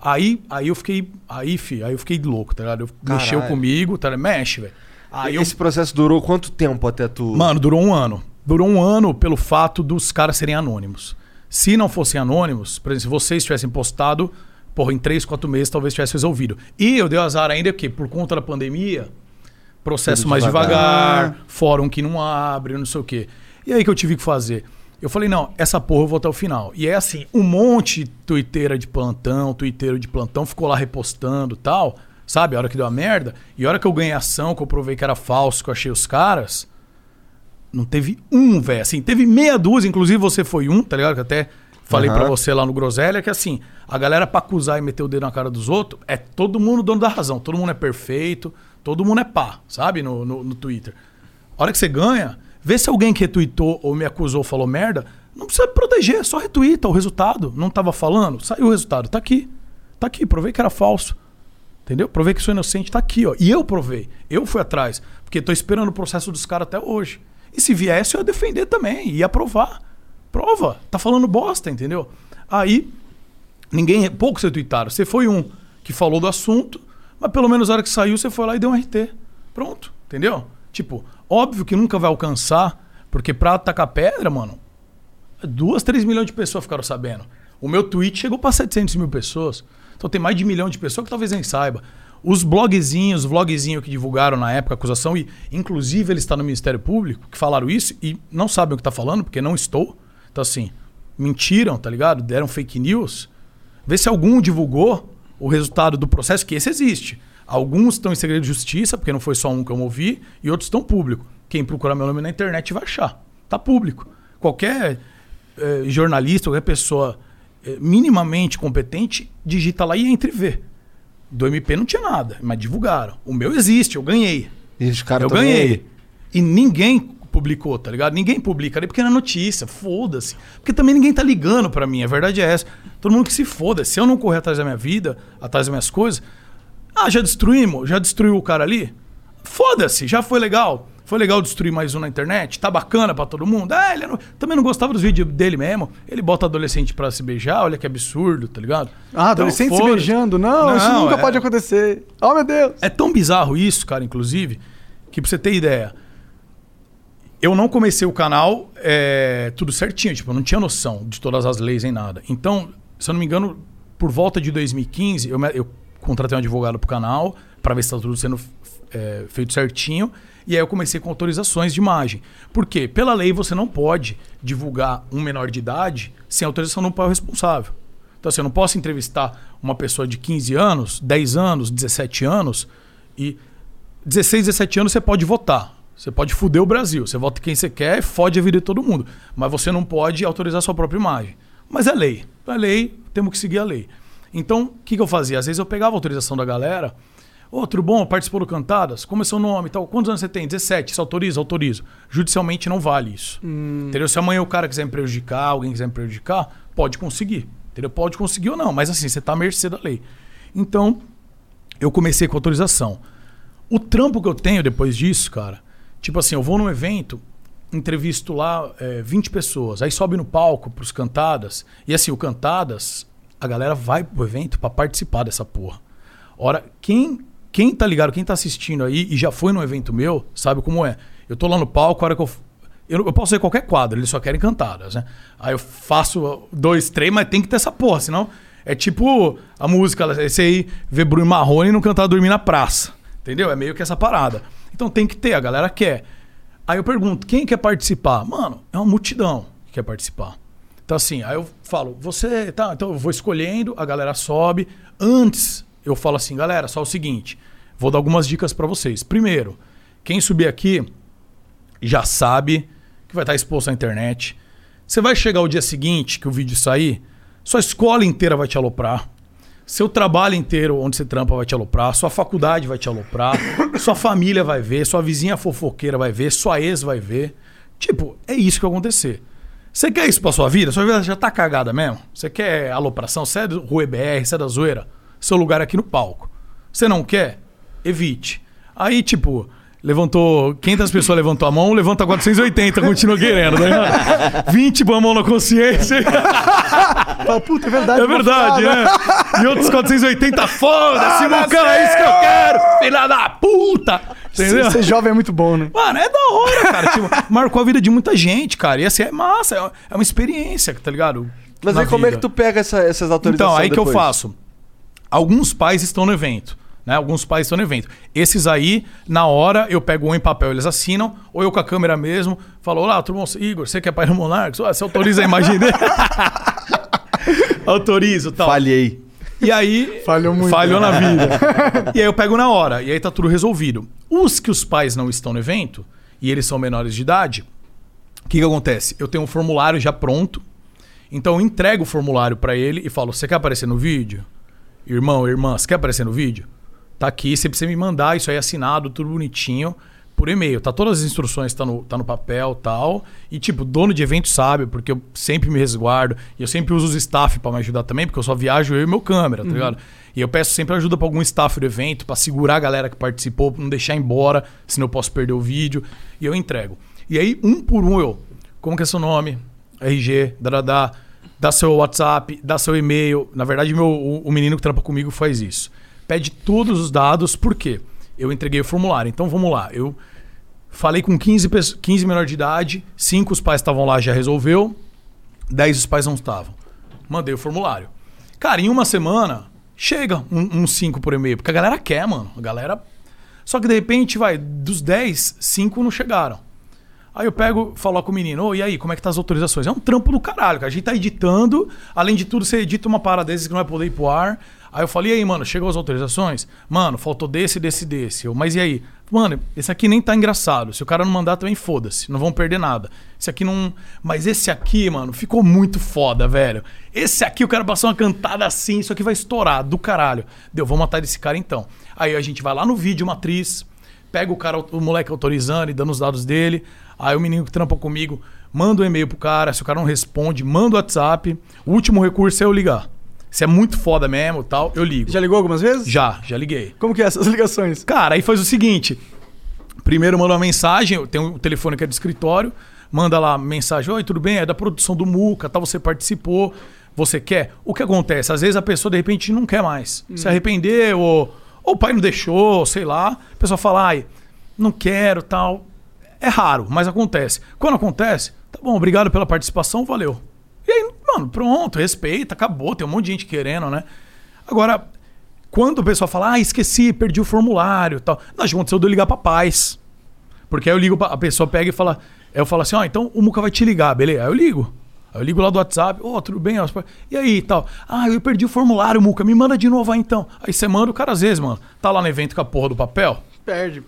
Aí, aí eu fiquei. Aí, fi, aí eu fiquei louco, tá ligado? Eu- Mexeu comigo, tá ligado? Mexe, velho. Aí eu Esse processo durou quanto tempo até tu. Mano, durou um ano. Durou um ano pelo fato dos caras serem anônimos. Se não fossem anônimos, por exemplo, se vocês tivessem postado, porra, em três, quatro meses talvez tivesse resolvido. E eu dei azar ainda porque, por conta da pandemia, processo Tudo mais devagar. devagar, fórum que não abre, não sei o quê. E aí que eu tive que fazer? Eu falei, não, essa porra eu vou até o final. E é assim, um monte de tuiteira de plantão, tuiteiro de plantão ficou lá repostando e tal, sabe? A hora que deu a merda. E a hora que eu ganhei ação, que eu provei que era falso, que eu achei os caras, não teve um, velho. Assim, teve meia dúzia, inclusive você foi um, tá ligado? Que até falei Aham. pra você lá no Groselha, que assim, a galera pra acusar e meter o dedo na cara dos outros, é todo mundo dono da razão. Todo mundo é perfeito, todo mundo é pá, sabe? No, no, no Twitter. A hora que você ganha, vê se alguém que retweetou ou me acusou falou merda, não precisa proteger, só retweeta o resultado. Não tava falando? Saiu o resultado, tá aqui. Tá aqui, provei que era falso. Entendeu? Provei que sou inocente, tá aqui, ó. E eu provei. Eu fui atrás. Porque tô esperando o processo dos caras até hoje. E se viesse, eu ia defender também. Ia provar. Prova. Tá falando bosta, entendeu? Aí, ninguém. Poucos retweetaram. Você foi um que falou do assunto, mas pelo menos na hora que saiu, você foi lá e deu um RT. Pronto. Entendeu? Tipo, óbvio que nunca vai alcançar, porque pra tacar pedra, mano, Duas, três milhões de pessoas ficaram sabendo. O meu tweet chegou para 700 mil pessoas. Então tem mais de um milhão de pessoas que talvez nem saiba. Os blogzinhos, vlogzinhos que divulgaram na época a acusação, e inclusive ele está no Ministério Público, que falaram isso e não sabem o que está falando, porque não estou. Então, assim, mentiram, tá ligado? Deram fake news. Vê se algum divulgou o resultado do processo, que esse existe. Alguns estão em segredo de justiça, porque não foi só um que eu movi, e outros estão público. Quem procurar meu nome na internet vai achar. Tá público. Qualquer eh, jornalista, qualquer pessoa eh, minimamente competente, digita lá e entra e vê. Do MP não tinha nada, mas divulgaram. O meu existe, eu ganhei. E os caras eu ganhei. E ninguém publicou, tá ligado? Ninguém publica ali porque não é notícia, foda-se. Porque também ninguém tá ligando pra mim, a verdade é essa. Todo mundo que se foda. Se eu não correr atrás da minha vida, atrás das minhas coisas, ah, já destruímos? Já destruiu o cara ali? Foda-se, já foi legal. Foi legal destruir mais um na internet? Tá bacana pra todo mundo? Ah, ele não- também não gostava dos vídeos dele mesmo. Ele bota adolescente pra se beijar, olha que absurdo, tá ligado? Ah, adolescente se beijando. Não, isso nunca é- pode acontecer. Oh, meu Deus. é tão bizarro isso, cara, inclusive, que pra você ter ideia, eu não comecei o canal é, tudo certinho, tipo, eu não tinha noção de todas as leis nem nada. Então, se eu não me engano, por volta de 2015, eu, eu contratei um advogado pro canal pra ver se tá tudo sendo é, feito certinho. E aí eu comecei com autorizações de imagem. Por quê? Pela lei você não pode divulgar um menor de idade sem autorização do pai responsável. Então, assim, eu não posso entrevistar uma pessoa de 15 anos, 10 anos, 17 anos e 16, 17 anos você pode votar. Você pode fuder o Brasil. Você vota quem você quer e fode a vida de todo mundo. Mas você não pode autorizar sua própria imagem. Mas é lei. É lei, temos que seguir a lei. Então, o que, que eu fazia? Às vezes eu pegava a autorização da galera. Ô, tudo bom? Participou do Cantadas? Como é seu nome e tal? Quantos anos você tem? 17. Você autoriza? Autorizo. Judicialmente não vale isso. Entendeu? Se amanhã o cara quiser me prejudicar, alguém quiser me prejudicar, pode conseguir. Entendeu? Pode conseguir ou não, mas assim, você tá à mercê da lei. Então, eu comecei com autorização. O trampo que eu tenho depois disso, cara, tipo assim, eu vou num evento, entrevisto lá é, 20 pessoas, aí sobe no palco pros cantadas, e assim, o cantadas, a galera vai pro evento pra participar dessa porra. Ora, quem, quem tá ligado, quem tá assistindo aí e já foi num evento meu, sabe como é. Eu tô lá no palco, a hora que eu. Eu, eu posso fazer qualquer quadro, eles só querem cantadas, né? Aí eu faço dois, três, mas tem que ter essa porra, senão é tipo a música, esse aí, vê Bruno Marrone não cantar dormir na praça. Entendeu? É meio que essa parada. Então tem que ter, a galera quer. Aí eu pergunto, quem quer participar? Mano, é uma multidão que quer participar. Então assim, aí eu falo, você, tá, então eu vou escolhendo, a galera sobe. Antes, eu falo assim, galera, só o seguinte, vou dar algumas dicas pra vocês. Primeiro, quem subir aqui já sabe que vai estar exposto na internet. Você vai chegar o dia seguinte que o vídeo sair, sua escola inteira vai te aloprar. Seu trabalho inteiro onde você trampa vai te aloprar, sua faculdade vai te aloprar, sua família vai ver, sua vizinha fofoqueira vai ver, sua ex vai ver. Tipo, é isso que vai acontecer. Você quer isso pra sua vida? Sua vida já tá cagada mesmo? Você quer alopração? Você é do Rue BR, você é da zoeira? Seu lugar é aqui no palco. Você não quer? Evite. Aí, tipo, levantou. 500 pessoas levantou a mão, levanta 480, continua querendo, ligado? 20 põe a mão na consciência. Fala, puta, é verdade. É verdade, né? E outros 480, foda-se, Ah, Mucão, é isso que eu quero, filha da puta! Entendeu? Ser, jovem é muito bom, né? Mano, é da hora, cara. Tipo, marcou a vida de muita gente, cara. E assim, é massa, é- é uma experiência, tá ligado? Mas Na aí como é que vida. tu pega essa- essas autorizações Então, aí que eu depois? faço. Alguns pais estão no evento. Né? Alguns pais estão no evento. Esses aí, na hora, eu pego um em papel, eles assinam, ou eu com a câmera mesmo, falo, olá, tudo bom? Igor, você que é pai do Monarcos? Ah, Você autoriza a imagem dele? Autorizo, tal. Falhei. E aí. Falhou muito. Falhou na vida. e aí eu pego na hora. E aí tá tudo resolvido. Os que os pais não estão no evento, e eles são menores de idade, o que, que acontece? Eu tenho um formulário já pronto. Então eu entrego o formulário pra ele e falo: Você quer aparecer no vídeo? Irmão, irmã, você quer aparecer no vídeo? Tá aqui, você precisa me mandar isso aí assinado, tudo bonitinho, por e-mail. Tá todas as instruções, tá no, tá no papel tal. E, tipo, dono de evento sabe, porque eu sempre me resguardo. E eu sempre uso os staff pra me ajudar também, porque eu só viajo eu e meu câmera, tá Uhum. ligado? E eu peço sempre ajuda pra algum staff do evento, pra segurar a galera que participou, pra não deixar embora, senão eu posso perder o vídeo. E eu entrego. E aí, um por um, eu. Como que é seu nome? RG, dadadá. Dá seu WhatsApp, dá seu e-mail. Na verdade, meu, o, o menino que trampa comigo faz isso. Pede todos os dados, por quê? Eu entreguei o formulário. Então vamos lá. Eu falei com 15, pesso- 15 menores de idade, cinco os pais estavam lá, já resolveu. 10 os pais não estavam. Mandei o formulário. Cara, em uma semana, chega um 5 por e-mail. Porque a galera quer, mano. A galera. Só que de repente, vai, dos 10, 5 não chegaram. Aí eu pego, falo com o menino, ô, e aí, como é que tá as autorizações? É um trampo do caralho, cara. A gente tá editando, além de tudo, você edita uma parada desses que não vai poder ir pro ar. Aí eu falei, e aí, mano, chegou as autorizações? Mano, faltou desse, desse, desse. Eu, mas e aí? Mano, esse aqui nem tá engraçado. Se o cara não mandar também, foda-se. Não vão perder nada. Esse aqui não. Mas esse aqui, mano, ficou muito foda, velho. Esse aqui, o cara passou uma cantada assim, isso aqui vai estourar, do caralho. Deu, vamos matar esse cara então. Aí a gente vai lá no vídeo, matriz, pega o cara, o moleque autorizando e dando os dados dele. Aí o menino que trampa comigo manda um e-mail pro cara. Se o cara não responde, manda o WhatsApp. O último recurso é eu ligar. Se é muito foda mesmo tal, eu ligo. Já ligou algumas vezes? Já, já liguei. Como que é essas ligações? Cara, aí faz o seguinte. Primeiro manda uma mensagem, tem um telefone que é do escritório, manda lá mensagem, oi, tudo bem? É da produção do Muca, tal, você participou, você quer? O que acontece? Às vezes a pessoa, de repente, não quer mais. Se arrependeu, ou, ou o pai não deixou, sei lá. A pessoa fala, ai, não quero, tal. É raro, mas acontece. Quando acontece, tá bom, obrigado pela participação, valeu. E aí, mano, pronto, respeita, acabou, tem um monte de gente querendo, né? Agora, quando o pessoal fala, ah, esqueci, perdi o formulário tal. Não, aconteceu de eu ligar pra paz. Porque aí eu ligo, pra, a pessoa pega e fala, eu falo assim, ó, então o Muca vai te ligar, beleza? Aí eu ligo. Aí eu ligo lá do WhatsApp, ô, tudo bem? E aí, tal? Ah, eu perdi o formulário, Muca, me manda de novo aí então. Aí você manda, o cara às vezes, mano, tá lá no evento com a porra do papel, Perde.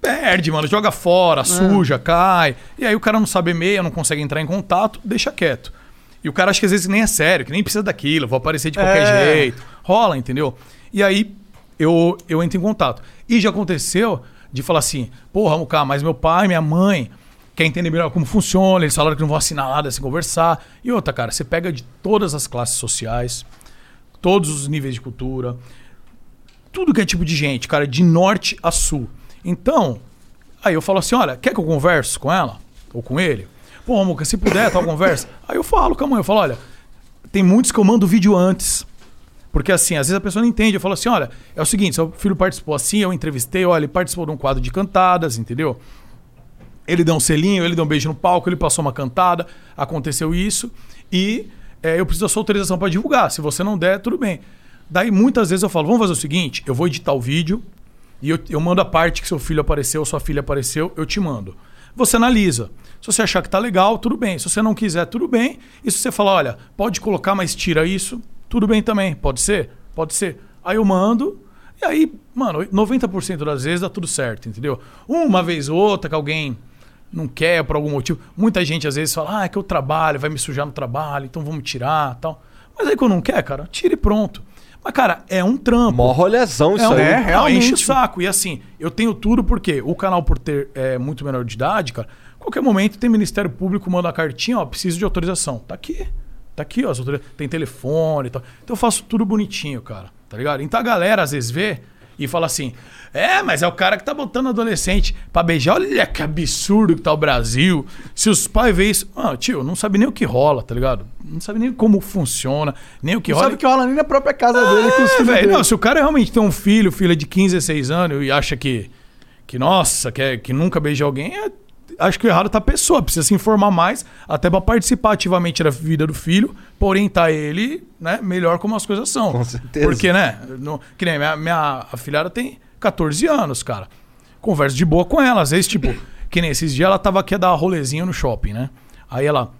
Perde, mano, joga fora, suja, cai. E aí o cara não sabe e-mail, não consegue entrar em contato, deixa quieto. E o cara acha que às vezes nem é sério, que nem precisa daquilo, vou aparecer de qualquer É. jeito. Rola, entendeu? E aí eu, eu entro em contato. E já aconteceu de falar assim, porra, Muca, mas meu pai, minha mãe quer entender melhor como funciona, eles falaram que não vão assinar nada sem conversar. E outra, cara, você pega de todas as classes sociais, todos os níveis de cultura, tudo que é tipo de gente, cara, de norte a sul. Então, aí eu falo assim: olha, quer que eu converse com ela? Ou com ele? Pô, Muca, se puder, tal conversa. Aí eu falo com a mãe, eu falo: olha, tem muitos que eu mando vídeo antes. Porque assim, às vezes a pessoa não entende. Eu falo assim: olha, é o seguinte, seu filho participou assim, eu entrevistei, olha, ele participou de um quadro de cantadas, entendeu? Ele deu um selinho, ele deu um beijo no palco, ele passou uma cantada, aconteceu isso, e é, eu preciso da sua autorização para divulgar. Se você não der, tudo bem. Daí muitas vezes eu falo: vamos fazer o seguinte, eu vou editar o vídeo e eu, eu mando a parte que seu filho apareceu, sua filha apareceu, eu te mando. Você analisa. Se você achar que tá legal, tudo bem. Se você não quiser, tudo bem. E se você falar, olha, pode colocar, mas tira isso, tudo bem também. Pode ser? Pode ser. Aí eu mando. E aí, mano, 90% das vezes dá tudo certo, entendeu? Uma vez ou outra que alguém não quer por algum motivo. Muita gente às vezes fala, ah, é que eu trabalho, vai me sujar no trabalho, então vamos tirar tal. Mas aí quando não quer, cara, tira e pronto. Mas, cara, é um trampo. Mó rolezão isso é um, aí. É, É, realmente. Enche o saco. E assim, eu tenho tudo porque o canal, por ter é, muito menor de idade, cara, qualquer momento tem Ministério Público, manda uma cartinha, ó, preciso de autorização. Tá aqui. Tá aqui, ó. as autoriza- Tem telefone e tal. Então eu faço tudo bonitinho, cara. Tá ligado? Então a galera às vezes vê e fala assim: é, mas é o cara que tá botando adolescente pra beijar. Olha que absurdo que tá o Brasil. Se os pais veem isso. Ah, tio, não sabe nem o que rola, tá ligado? Não sabe nem como funciona, nem o que Não rola. sabe o que rola nem na própria casa dele com os É, filhos dele. não, se o cara realmente tem um filho, filha de 15, 16 anos e acha que, que nossa, que, é- que nunca beijou alguém, é- acho que o errado tá a pessoa. Precisa se informar mais, até pra participar ativamente da vida do filho, pra orientar ele, né, melhor como as coisas são. Com certeza. Porque, né, não- que nem minha, minha afilhada tem 14 anos, cara. Converso de boa com ela. Às vezes, tipo, que nem esses dias ela tava aqui a dar rolezinho no shopping, né? Aí ela,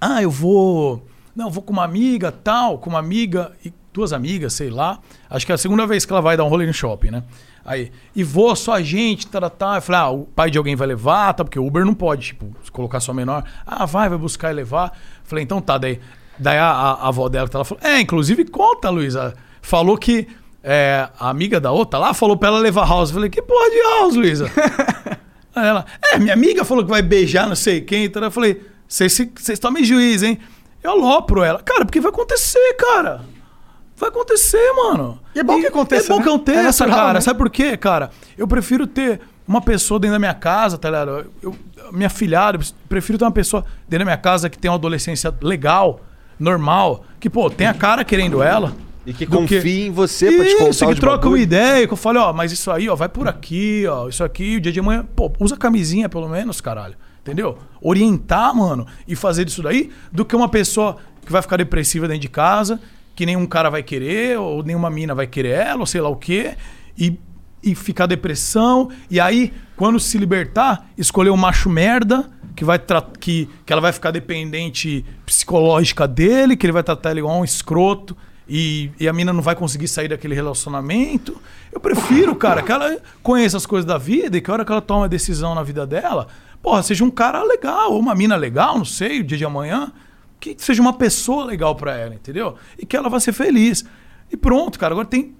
ah, eu vou. Não, vou com uma amiga, tal, com uma amiga e duas amigas, sei lá. Acho que é a segunda vez que ela vai dar um rolê no shopping, né? Aí, e vou só a gente, tá, tá, tá. Eu falei, ah, o pai de alguém vai levar, tá? Porque o Uber não pode, tipo, colocar só menor. Ah, vai, vai buscar e levar. Falei, então tá, daí. Daí a, a, a avó dela, ela falou, é, inclusive conta, Luísa. Falou que é, a amiga da outra lá falou pra ela levar house. Eu falei, que porra de house, Luísa? Aí ela, é, minha amiga falou que vai beijar não sei quem. Então eu falei, vocês tomem juízo, hein? Eu alopro ela. Cara, porque vai acontecer, cara. Vai acontecer, mano. E é bom que aconteça, É bom né? que aconteça, É natural, cara. né? Sabe por quê, cara? Eu prefiro ter uma pessoa dentro da minha casa, tá ligado? Eu, minha filhada, eu prefiro ter uma pessoa dentro da minha casa que tem uma adolescência legal, normal, que, pô, tem a cara querendo ela. E que do confie em você pra te contar Isso, que troca uma ideia, que eu falo, ó, mas isso aí, ó, vai por aqui, ó, isso aqui, o dia de manhã, pô, usa camisinha pelo menos, caralho. entendeu? Orientar, mano, e fazer disso daí, do que uma pessoa que vai ficar depressiva dentro de casa, que nenhum cara vai querer, ou nenhuma mina vai querer ela, ou sei lá o quê, e, e ficar depressão, e aí, quando se libertar, escolher um macho merda, que vai que, que ela vai ficar dependente psicológica dele, que ele vai tratar ele igual um escroto, e, e a mina não vai conseguir sair daquele relacionamento. Eu prefiro, cara, que ela conheça as coisas da vida e que a hora que ela toma uma decisão na vida dela, porra, seja um cara legal, ou uma mina legal, não sei, o dia de amanhã, que seja uma pessoa legal pra ela, entendeu? E que ela vai ser feliz. E pronto, cara, agora tem.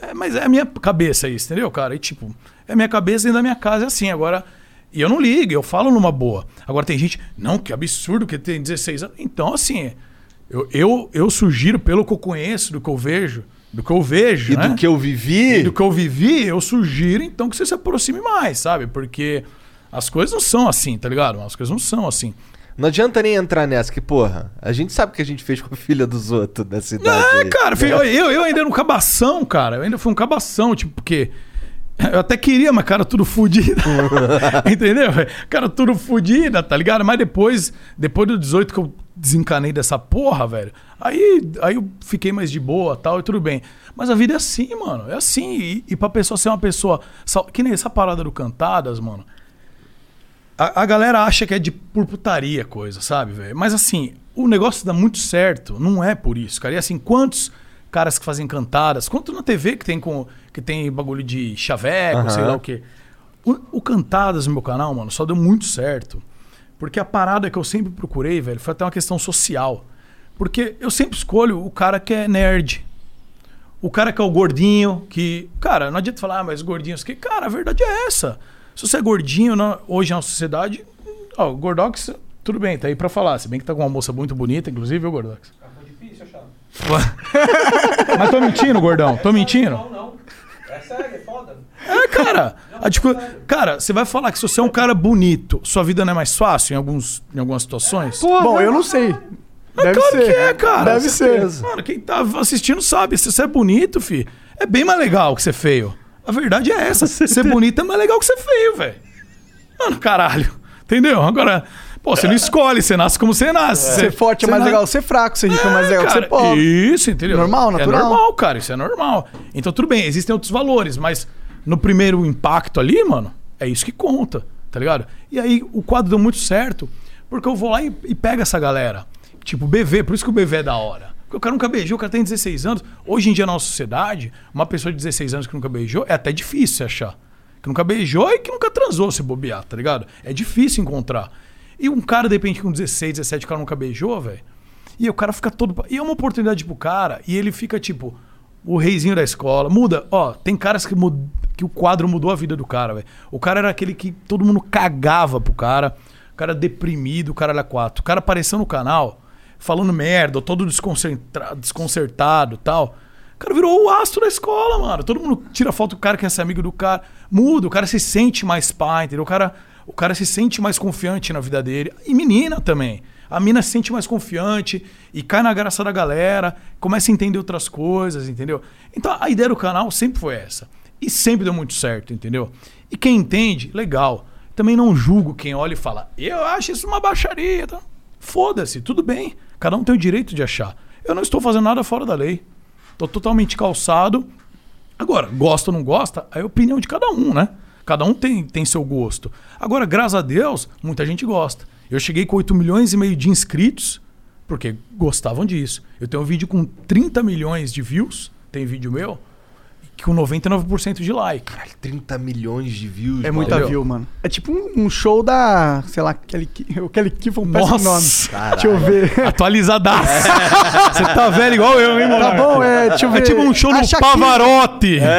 é, mas é a minha cabeça isso, entendeu, cara? E tipo, é a minha cabeça dentro da minha casa, é assim. Agora. E eu não ligo, eu falo numa boa. Agora tem gente, não, que absurdo que tem 16 anos. Então, assim, eu, eu, eu sugiro, pelo que eu conheço, do que eu vejo, do que eu vejo. E né? do que eu vivi. E do que eu vivi, eu sugiro então que você se aproxime mais, sabe? Porque as coisas não são assim, tá ligado? As coisas não são assim. Não adianta nem entrar nessa, que, porra, a gente sabe o que a gente fez com a filha dos outros da cidade. É, aí, cara, né? filho, eu, eu ainda era um cabação, cara. Eu ainda fui um cabação, tipo, porque. Eu até queria, mas cara, tudo fudido. Entendeu? Cara, tudo fudida, tá ligado? Mas depois, depois do 18 que eu desencanei dessa porra, velho. Aí, aí eu fiquei mais de boa tal, e tudo bem. Mas a vida é assim, mano. É assim. E, e pra pessoa ser uma pessoa. Que nem essa parada do Cantadas, mano. A, a galera acha que é de por putaria coisa, sabe, velho? Mas assim, o negócio dá muito certo. Não é por isso, cara. E assim, quantos caras que fazem cantadas, quanto na TV que tem com que tem bagulho de chaveco, Aham. sei lá o quê. O, o Cantadas no meu canal, mano, só deu muito certo. Porque a parada que eu sempre procurei, velho, foi até uma questão social. Porque eu sempre escolho o cara que é nerd. O cara que é o gordinho, que. Cara, não adianta falar, ah, mas gordinhos que. Cara, a verdade é essa. Se você é gordinho na- hoje na sociedade, ó, o Gordox, tudo bem, tá aí pra falar. Se bem que tá com uma moça muito bonita, inclusive, viu, Gordox? Difícil achar. Mas tô mentindo, gordão? Tô mentindo? Não, não. É sério, é foda. É, cara. A dificu- Cara, você vai falar que se você é um cara bonito, sua vida não é mais fácil em, alguns, em algumas situações? Bom, eu não sei. Deve claro ser. que é, cara. Deve ser. Mano, quem tá assistindo sabe. Se você é bonito, fi, é bem mais legal que ser feio. A verdade é essa. Ser bonito é mais legal que ser feio, velho. Mano, caralho. Entendeu? Agora, pô, você não escolhe, você nasce como você nasce. Ser forte é mais legal que ser fraco, ser rico é mais legal que ser pobre. Isso, entendeu? Normal, natural. É normal, cara, isso é normal. Então tudo bem, existem outros valores, mas no primeiro impacto ali, mano, é isso que conta, tá ligado? E aí o quadro deu muito certo, porque eu vou lá e, e pego essa galera. Tipo, o BV, por isso que o BV é da hora. Porque o cara nunca beijou, o cara tem 16 anos. Hoje em dia na nossa sociedade, uma pessoa de 16 anos que nunca beijou é até difícil você achar. Que nunca beijou e que nunca transou se bobear, tá ligado? É difícil encontrar. E um cara, de repente, com 16, 17, o cara nunca beijou, velho. E o cara fica todo. E é uma oportunidade pro cara, e ele fica tipo, o reizinho da escola. Muda, ó, tem caras que, mud... que o quadro mudou a vida do cara, velho. O cara era aquele que todo mundo cagava pro cara. O cara deprimido, o cara era quatro. O cara apareceu no canal, falando merda, todo desconcertado e tal. O cara virou o astro da escola, mano. Todo mundo tira foto do cara que é amigo do cara. Muda, o cara se sente mais pai, entendeu? O cara, o cara se sente mais confiante na vida dele. E menina também. A mina se sente mais confiante e cai na graça da galera, começa a entender outras coisas, entendeu? Então a ideia do canal sempre foi essa. E sempre deu muito certo, entendeu? E quem entende, legal. Também não julgo quem olha e fala, eu acho isso uma baixaria. Tá? Foda-se, tudo bem. Cada um tem o direito de achar. Eu não estou fazendo nada fora da lei. Tô totalmente calçado. Agora, gosta ou não gosta, é a opinião de cada um, né? Cada um tem, tem seu gosto. Agora, graças a Deus, muita gente gosta. Eu cheguei com 8 milhões e meio de inscritos porque gostavam disso. Eu tenho um vídeo com 30 milhões de views, tem vídeo meu, com 99% de like. Caralho, 30 milhões de views. É muita view, mano. É tipo um, um show da. Sei lá, Kelly, o Kelly Key foi um péssimo nome. Nossa, Deixa eu ver. Atualizadaço. Você tá velho igual eu, hein, mano? Tá bom, é. Deixa eu ver. É tipo um show A no Shakira. Pavarotti.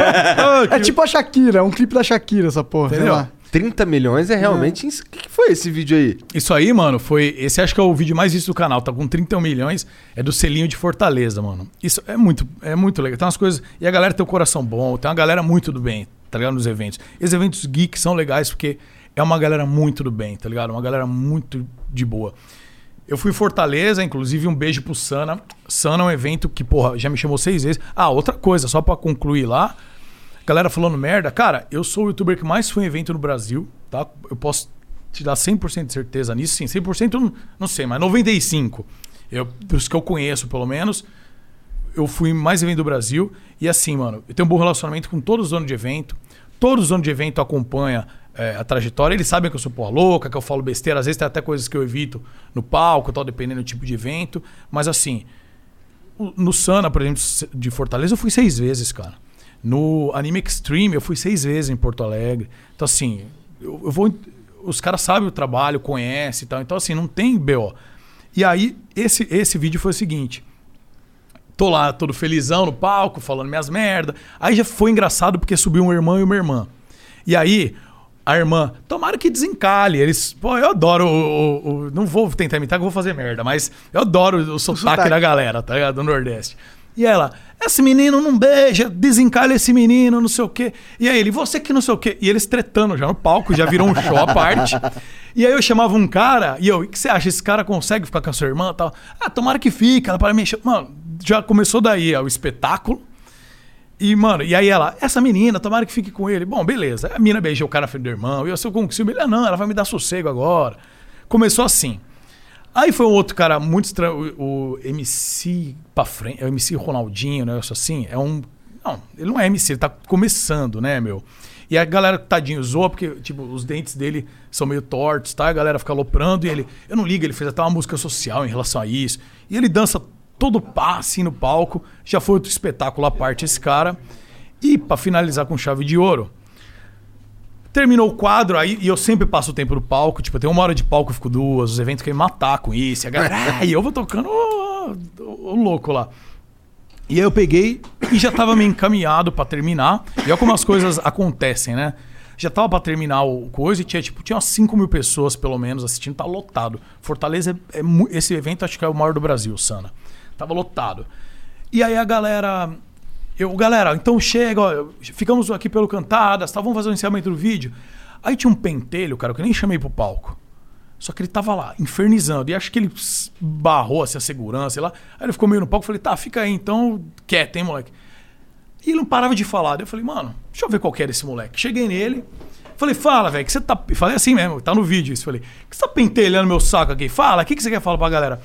É tipo a Shakira, é um clipe da Shakira, essa porra. sei Entendeu? Lá. 30 milhões é realmente. ins- O que, que foi esse vídeo aí? Isso aí, mano, foi. Esse acho que é o vídeo mais visto do canal. Tá com 31 milhões. É do selinho de Fortaleza, mano. Isso é muito, é muito legal. Tem umas coisas. E a galera tem o coração bom. Tem uma galera muito do bem, tá ligado? Nos eventos. Esses eventos geeks são legais porque é uma galera muito do bem, tá ligado? Uma galera muito de boa. Eu fui Fortaleza, inclusive um beijo pro Sana. Sana é um evento que, porra, já me chamou seis vezes. Ah, outra coisa, só pra concluir lá. Galera falando merda. Cara, eu sou o youtuber que mais foi em evento no Brasil, tá? Eu posso te dar 100% de certeza nisso, sim. 100% eu não, não sei, mas 95%. Eu, dos que eu conheço, pelo menos, eu fui mais evento do Brasil. E assim, mano, eu tenho um bom relacionamento com todos os donos de evento. Todos os donos de evento acompanham é, a trajetória. Eles sabem que eu sou porra louca, que eu falo besteira. Às vezes tem até coisas que eu evito no palco, tal, dependendo do tipo de evento. Mas assim, no Sana, por exemplo, de Fortaleza, eu fui seis vezes, cara. No Anime Extreme, eu fui seis vezes em Porto Alegre. Então, assim, eu, eu vou. Os caras sabem o trabalho, conhecem e tal. Então, assim, não tem BO. E aí, esse, esse vídeo foi o seguinte. Tô lá, todo felizão no palco, falando minhas merda. Aí já foi engraçado porque subiu um irmão e uma irmã. E aí, a irmã, tomara que desencalhe. Eles, pô, eu adoro o. o- o- não vou tentar imitar que eu vou fazer merda, mas eu adoro o sotaque, sotaque. da galera, tá ligado? Do Nordeste. E ela, esse menino não beija, desencalha esse menino, não sei o quê. E aí ele, você que não sei o quê. E eles tretando já no palco, já virou um show à parte. E aí eu chamava um cara, e eu, o que você acha? Esse cara consegue ficar com a sua irmã tal? Ah, tomara que fique, ela para mexer. Mano, já começou daí, ó, o espetáculo. E, mano, e aí ela, essa menina, tomara que fique com ele. Bom, beleza. A menina beijou o cara na frente do irmão. E eu, se eu consigo, ele, ah, não, ela vai me dar sossego agora. Começou assim. Aí foi um outro cara muito estranho, o, MC pra frente, é o MC Ronaldinho, né? Assim. É um. Não, ele não é MC, ele tá começando, né, meu? E a galera, tadinho, zoa, porque, tipo, os dentes dele são meio tortos, tá? A galera fica aloprando e ele. Eu não ligo, ele fez até uma música social em relação a isso. E ele dança todo pá, assim, no palco. Já foi outro espetáculo à parte esse cara. E pra finalizar com chave de ouro, Terminou o quadro, aí e eu sempre passo o tempo no palco. Tipo, eu tenho uma hora de palco, eu fico duas. Os eventos querem matar com isso. E a galera, "Ah", e eu vou tocando o, o louco lá. E aí eu peguei e já tava meio encaminhado pra terminar. E olha como as coisas acontecem, né? Já tava pra terminar o coisa e tinha, tipo, tinha umas 5 mil pessoas, pelo menos, assistindo. Tá lotado. Fortaleza é, é Esse evento acho que é o maior do Brasil, Sana. Tava lotado. E aí a galera. Eu, galera, então chega, ó, ficamos aqui pelo Cantadas, tá, vamos fazer o encerramento do vídeo. Aí tinha um pentelho, cara, que eu nem chamei pro palco. Só que ele tava lá, infernizando. E acho que ele barrou assim, a segurança, sei lá. Aí ele ficou meio no palco, falei, tá, fica aí então, quieto, hein, moleque. E ele não parava de falar. Daí eu falei, mano, deixa eu ver qual que era esse moleque. Cheguei nele, falei, fala, velho, que você tá. Falei assim mesmo, tá no vídeo isso. Falei, que você tá pentelhando meu saco aqui? Fala, o que, que você quer falar pra galera?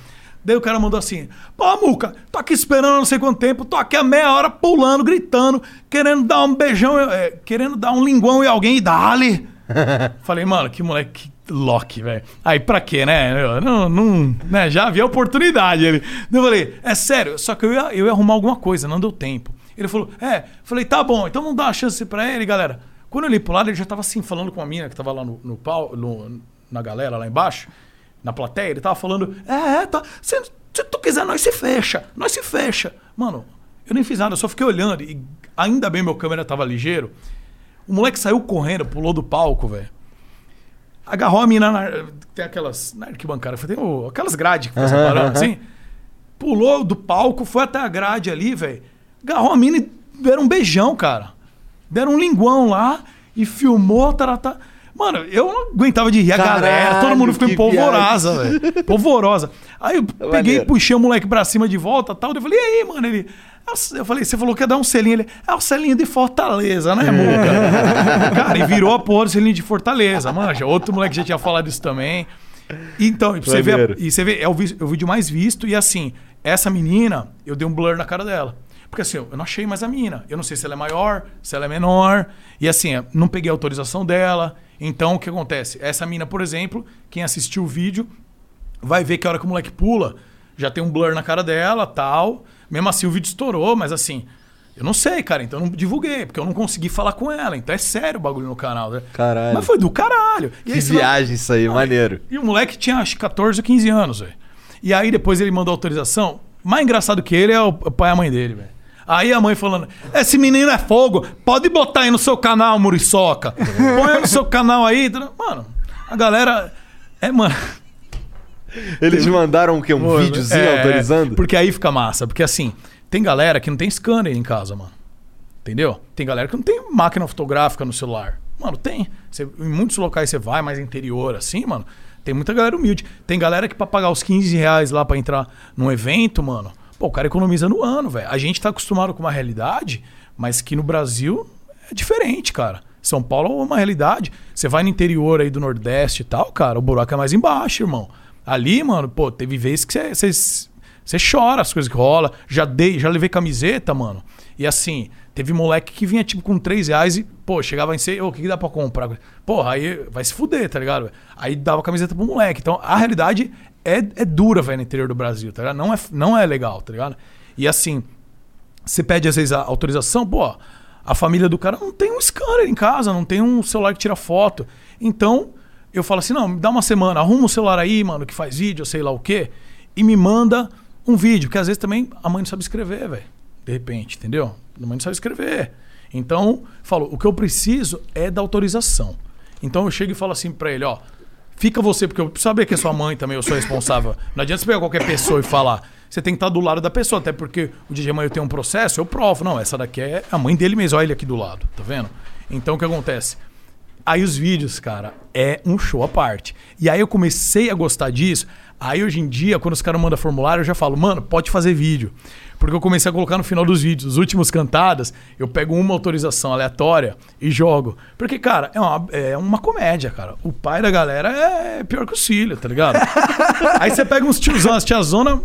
Daí o cara mandou assim: Pô, Muca, tô aqui esperando não sei quanto tempo, tô aqui há meia hora pulando, gritando, querendo dar um beijão, é, querendo dar um linguão em alguém e dá-lhe. Falei, mano, que moleque Loki, velho. Aí pra quê, né? Eu não, não, né? Já havia oportunidade. Ele. Eu falei, é sério, só que eu ia, eu ia arrumar alguma coisa, não deu tempo. Ele falou, é, falei, tá bom, então vamos dar uma chance pra ele, galera. Quando eu olhei pro lado, ele já tava assim, falando com a mina que tava lá no, no pau, no- na galera lá embaixo, na plateia, ele tava falando, é, é, tá. Se, se tu quiser, nós se fecha, nós se fecha. Mano, eu nem fiz nada, eu só fiquei olhando e ainda bem meu câmera tava ligeiro. O moleque saiu correndo, pulou do palco, velho. Agarrou a mina na. Tem aquelas. Na arquibancada, tem o- aquelas grades que fica Aham, separando, aham. assim. Pulou do palco, foi até a grade ali, velho. Agarrou a mina e deram um beijão, cara. Deram um linguão lá e filmou, taratá. Mano, eu não aguentava de rir a Caralho, galera. Todo mundo ficou que empolvorosa, viagem. velho. Polvorosa. Aí eu peguei, maneiro. puxei o moleque pra cima de volta tal. Eu falei, e aí, mano? Ele. Eu falei, você falou que ia dar um selinho. Ele, é o selinho de Fortaleza, né, Muca? Cara, e virou a porra do selinho de Fortaleza, manja. Outro moleque já tinha falado isso também. Então, e você vê, e você vê, é o, é o vídeo mais visto. E assim, essa menina, eu dei um blur na cara dela. Porque assim, eu não achei mais a menina. Eu não sei se ela é maior, se ela é menor. E assim, não peguei a autorização dela. Então, o que acontece? Essa mina, por exemplo, quem assistiu o vídeo vai ver que a hora que o moleque pula, já tem um blur na cara dela, tal. Mesmo assim, o vídeo estourou, mas assim, eu não sei, cara, então eu não divulguei, porque eu não consegui falar com ela. Então é sério o bagulho no canal, né? Caralho. Mas foi do caralho. E Que aí, viagem isso aí, maneiro. E o moleque tinha acho que 14 ou 15 anos, velho. E aí depois ele mandou autorização. Mais engraçado que ele é o pai e a mãe dele, velho. Aí a mãe falando: Esse menino é fogo, pode botar aí no seu canal, Muriçoca. Põe aí no seu canal aí. Mano, a galera. É, mano. Eles mandaram o quê? Um Mano, videozinho é, autorizando? Porque aí fica massa. Porque assim, tem galera que não tem scanner em casa, mano. Entendeu? Tem galera que não tem máquina fotográfica no celular. Mano, tem. Você- em muitos locais você vai, mais interior, assim, mano. Tem muita galera humilde. Tem galera que pra pagar os 15 reais lá pra entrar num evento, mano, pô, o cara economiza no ano, velho. A gente tá acostumado com uma realidade, mas que no Brasil é diferente, cara. São Paulo é uma realidade. Você vai no interior aí do Nordeste e tal, cara, o buraco é mais embaixo, irmão. Ali, mano, pô, teve vezes que você- você chora as coisas que rola. Já dei, já levei camiseta, mano. E assim, teve moleque que vinha tipo com 3 reais e, pô, chegava em sei, ô, o que, que dá pra comprar? Porra, aí vai se fuder, tá ligado? Aí dava camiseta pro moleque. Então a realidade é, é dura, velho, no interior do Brasil, tá ligado? Não é, não é legal, tá ligado? E assim, você pede às vezes a autorização, pô, a família do cara não tem um scanner em casa, não tem um celular que tira foto. Então, eu falo assim: não, me dá uma semana, arruma um celular aí, mano, que faz vídeo, sei lá o quê, e me manda um vídeo, porque às vezes também a mãe não sabe escrever, velho. De repente, entendeu? A mãe não sabe escrever. Então, falo, o que eu preciso é da autorização. Então eu chego e falo assim pra ele, ó, fica você, porque eu preciso saber que é sua mãe também, eu sou responsável. Não adianta você pegar qualquer pessoa e falar. Você tem que estar do lado da pessoa, até porque o DJ eu tenho um processo, eu provo. Não, essa daqui é a mãe dele mesmo, olha ele aqui do lado, tá vendo? Então o que acontece? Aí os vídeos, cara, é um show à parte. E aí eu comecei a gostar disso. Aí hoje em dia, quando os caras mandam formulário, eu já falo, mano, pode fazer vídeo. Porque eu comecei a colocar no final dos vídeos, os últimos cantadas, eu pego uma autorização aleatória e jogo. Porque, cara, é uma, é uma comédia, cara. O pai da galera é pior que os filhos, tá ligado? aí você pega uns tiozão, as tiazona.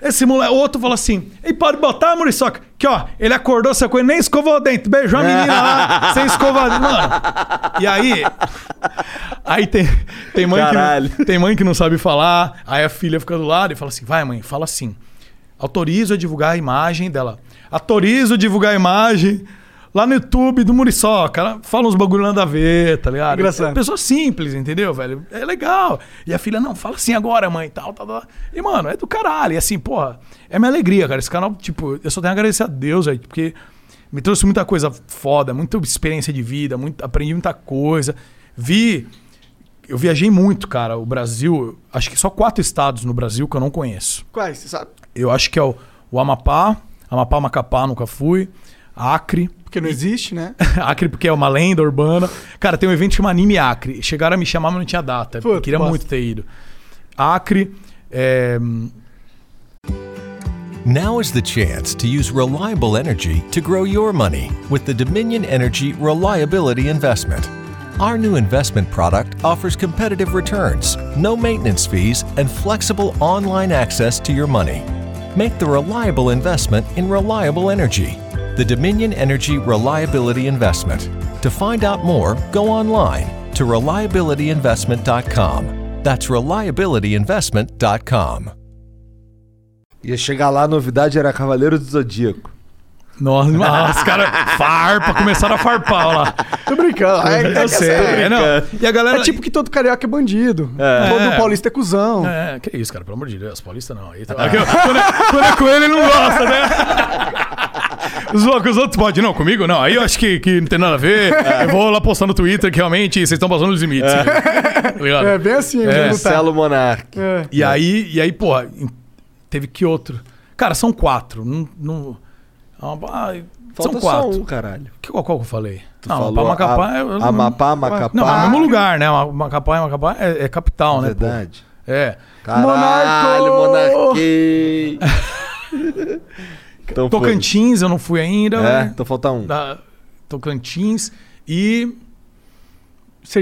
Esse moleque, outro fala assim: Ei, pode botar, Muriçoca? Que ó, ele acordou, sacou, ele nem escovou o dente. Beijou a menina lá, sem escovar. Mano. E aí. Aí tem, tem, mãe que tem mãe que não sabe falar. Aí a filha fica do lado e fala assim: Vai, mãe, fala assim. Autorizo a divulgar a imagem dela. Autorizo a divulgar a imagem lá no YouTube do Muriçoca. Ela fala uns bagulho nada a ver, tá ligado? Engraçado. É pessoa simples, entendeu, velho? É legal. E a filha, não, fala assim agora, mãe, tal, tal, tal. E, mano, é do caralho. E assim, porra, é minha alegria, cara. Esse canal, tipo, eu só tenho a agradecer a Deus, velho, porque me trouxe muita coisa foda, muita experiência de vida, muito, aprendi muita coisa. Vi. Eu viajei muito, cara. O Brasil, acho que só quatro estados no Brasil que eu não conheço. Quais, você sabe? Eu acho que é o, o Amapá, Amapá, Macapá, nunca fui. Acre. Porque não existe, né? Acre, porque é uma lenda urbana. Cara, tem um evento que chama Anime Acre. Chegaram a me chamar, mas não tinha data. Puta, queria bosta. muito ter ido. Acre. É... Now is the chance to use reliable energy to grow your money with the Dominion Energy Reliability Investment. Our new investment product offers competitive returns, no maintenance fees, and flexible online access to your money. Make the reliable investment in reliable energy. The Dominion Energy Reliability Investment. To find out more, go online to reliabilityinvestment.com. That's reliabilityinvestment.com. Ia chegar lá, a novidade era Cavaleiro do Zodíaco. Nossa, os caras farpa, começaram a farpar lá. Tô brincando. É, Eu sei, é, não. E a galera. É tipo que todo carioca é bandido. É. Todo paulista é cuzão. É, que isso, cara, pelo amor de Deus, paulista não. Aí tá- quando, é, quando é com ele, ele não gosta, né? Os, os outros podem, não, comigo não. Aí eu acho que, que não tem nada a ver. Eu vou lá postar no Twitter que realmente vocês estão passando os limites. Tá ligado? É bem assim, É, é, Marcelo Monark. É. E aí, e aí, porra, teve que outro. Cara, são quatro. Não, não, ah, são Falta só quatro. um, caralho. Que, qual, qual que eu falei? Tu não, falou Macapá, a- é- eu- Amapá, Macapá. Não, é o mesmo lugar, né? Ma- Macapá, Macapá é, é capital, né? pô? Verdade. É. Caralho, monarquei. Então, Tocantins, eu não fui ainda. É, né? então falta um. Da Tocantins e.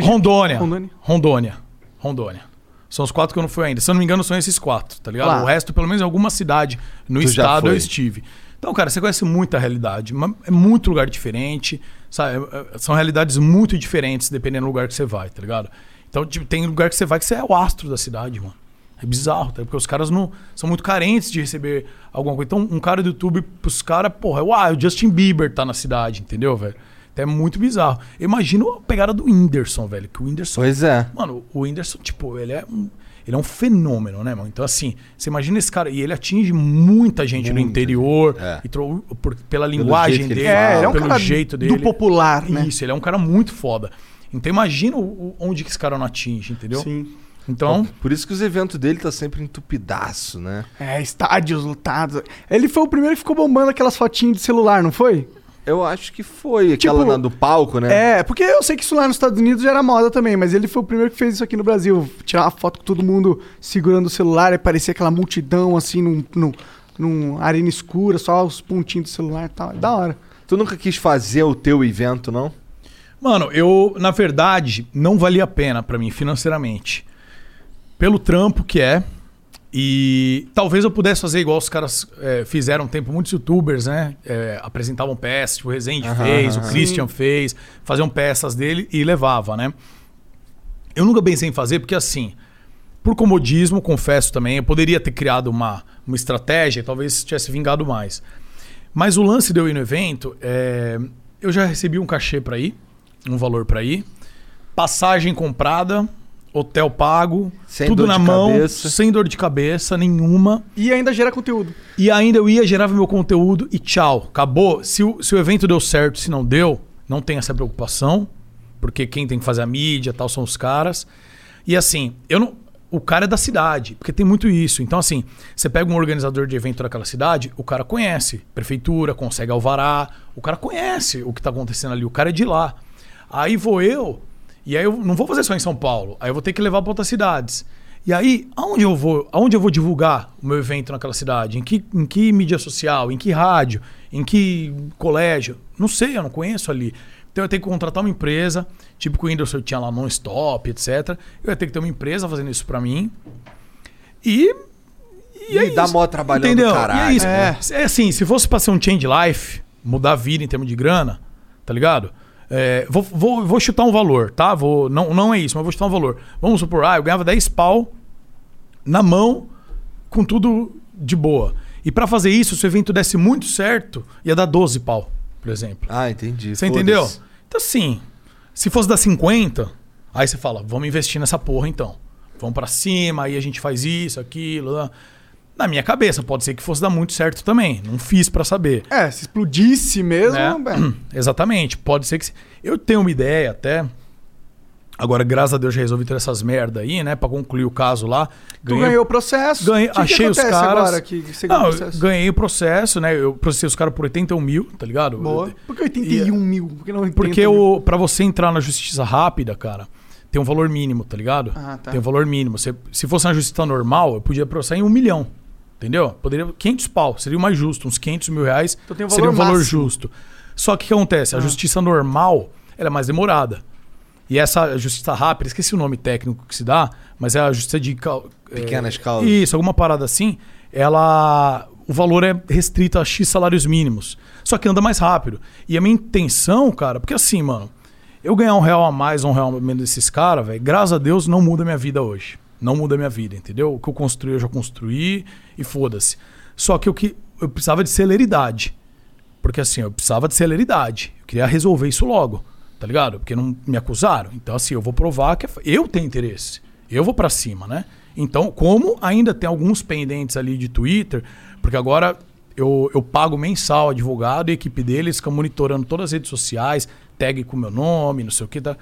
Rondônia. Rondônia. Rondônia. Rondônia. São os quatro que eu não fui ainda. Se eu não me engano, são esses quatro, tá ligado? Claro. O resto, pelo menos em alguma cidade no Tu estado, eu foi. estive. Então, cara, você conhece muita realidade. mas É muito lugar diferente. Sabe? É- é- São realidades muito diferentes dependendo do lugar que você vai, tá ligado? Então, tipo, tem lugar que você vai que você é o astro da cidade, mano. É bizarro, tá? Porque os caras não são muito carentes de receber alguma coisa. Então, um cara do YouTube, pros caras, porra, uau, o Justin Bieber tá na cidade, entendeu, velho? Então é muito bizarro. Imagina a pegada do Whindersson, velho. Que o Whindersson. Pois é. Mano, o Whindersson, tipo, ele é um. Ele é um fenômeno, né, mano? Então, assim, você imagina esse cara. E ele atinge muita gente no interior. É. E trou- por- pela linguagem dele, fala. É, é um pelo cara jeito do dele. popular, né? Isso, ele é um cara muito foda. Então imagina o- o- onde que esse cara não atinge, entendeu? Sim. Então. Por isso que os eventos dele tá sempre entupidaço, né? É, estádios lotados. Ele foi o primeiro que ficou bombando aquelas fotinhas de celular, não foi? Eu acho que foi aquela Tipo, na- do palco, né? É, porque eu sei que isso lá nos Estados Unidos já era moda também, mas ele foi o primeiro que fez isso aqui no Brasil. Tirar uma foto com todo mundo segurando o celular e parecia aquela multidão assim num, num, num arena escura, só os pontinhos do celular e tal. É da hora. Tu nunca quis fazer o teu evento, não? Mano, eu, na verdade, não valia a pena pra mim financeiramente. Pelo trampo que é. E talvez eu pudesse fazer igual os caras é, fizeram um tempo, muitos youtubers, né? É, apresentavam peças, tipo, o Rezende Aham, fez, aham. o Christian fez, faziam peças dele e levava, né? Eu nunca pensei em fazer, porque assim, por comodismo, confesso também, eu poderia ter criado uma, uma estratégia talvez tivesse vingado mais. Mas o lance de eu ir no evento, é, eu já recebi um cachê pra ir, um valor pra ir, passagem comprada, hotel pago, Sem tudo na mão, cabeça. sem dor de cabeça nenhuma. E ainda gera conteúdo. E ainda eu ia, gerava meu conteúdo e tchau. Acabou. Se o, se o evento deu certo, se não deu, não tem essa preocupação. Porque quem tem que fazer a mídia e tal são os caras. E assim, eu não. O cara é da cidade, porque tem muito isso. Então, assim, você pega um organizador de evento daquela cidade, o cara conhece. Prefeitura, consegue alvará. O cara conhece o que tá acontecendo ali. O cara é de lá. Aí vou eu, e aí eu não vou fazer só em São Paulo. Aí eu vou ter que levar para outras cidades. E aí, aonde eu vou, aonde eu vou divulgar o meu evento naquela cidade? Em que, em que mídia social? Em que rádio? Em que colégio? Não sei, eu não conheço ali. Então eu tenho que contratar uma empresa, tipo que o Whindersson tinha lá non-stop, etc. Eu ia ter que ter uma empresa fazendo isso para mim. E. E, é E dá isso. mó trabalhão do Entendeu? caralho, E é isso. né? É assim, se fosse pra ser um change life, mudar a vida em termos de grana, tá ligado? É, vou, vou, vou chutar um valor, tá? Vou, não, não é isso, mas vou chutar um valor. Vamos supor, ah, eu ganhava 10 pau na mão, com tudo de boa. E pra fazer isso, se o evento desse muito certo, ia dar 12 pau, por exemplo. Ah, entendi. Você entendeu? Então, assim, se fosse dar 50, aí você fala, vamos investir nessa porra então. Vamos pra cima, aí a gente faz isso, aquilo. lá. Na minha cabeça, pode ser que fosse dar muito certo também. Não fiz pra saber. É, se explodisse mesmo. Né? é. Exatamente. Pode ser que. se- Eu tenho uma ideia até. Agora, graças a Deus, já resolvi ter essas merda aí, né? Pra concluir o caso lá. Tu ganhou o processo. Ganhei, que que achei os acontece caras. agora que você ganhou Não, o processo? ganhei o processo, né? Eu processei os caras por 81 mil, tá ligado? Boa. Por que 81 mil? Por que não 80 Porque o, pra você entrar na justiça rápida, cara, tem um valor mínimo, tá ligado? Ah, tá. Tem um valor mínimo. Você- se fosse uma justiça normal, eu podia processar em um milhão. Entendeu? Poderia. 500 pau. Seria o mais justo. Uns 500 mil reais Então tem um seria um valor máximo. justo. Só que o que acontece? A Ah. justiça normal ela é mais demorada. E essa justiça rápida, esqueci o nome técnico que se dá, mas é a justiça de. cau- Pequenas é, causas. Isso, alguma parada assim. Ela. O valor é restrito a X salários mínimos. Só que anda mais rápido. E a minha intenção, cara, porque assim, mano, eu ganhar um real a mais ou um real a menos desses caras, velho, graças a Deus não muda a minha vida hoje. Não muda minha vida, entendeu? O que eu construí, eu já construí e foda-se. Só que eu, que eu precisava de celeridade. Porque assim, eu precisava de celeridade. Eu queria resolver isso logo, tá ligado? Porque não me acusaram. Então, assim, eu vou provar que é- eu tenho interesse. Eu vou pra cima, né? Então, como ainda tem alguns pendentes ali de Twitter, porque agora eu, eu pago mensal advogado e a equipe deles fica monitorando todas as redes sociais, tag com meu nome, não sei o que, tá?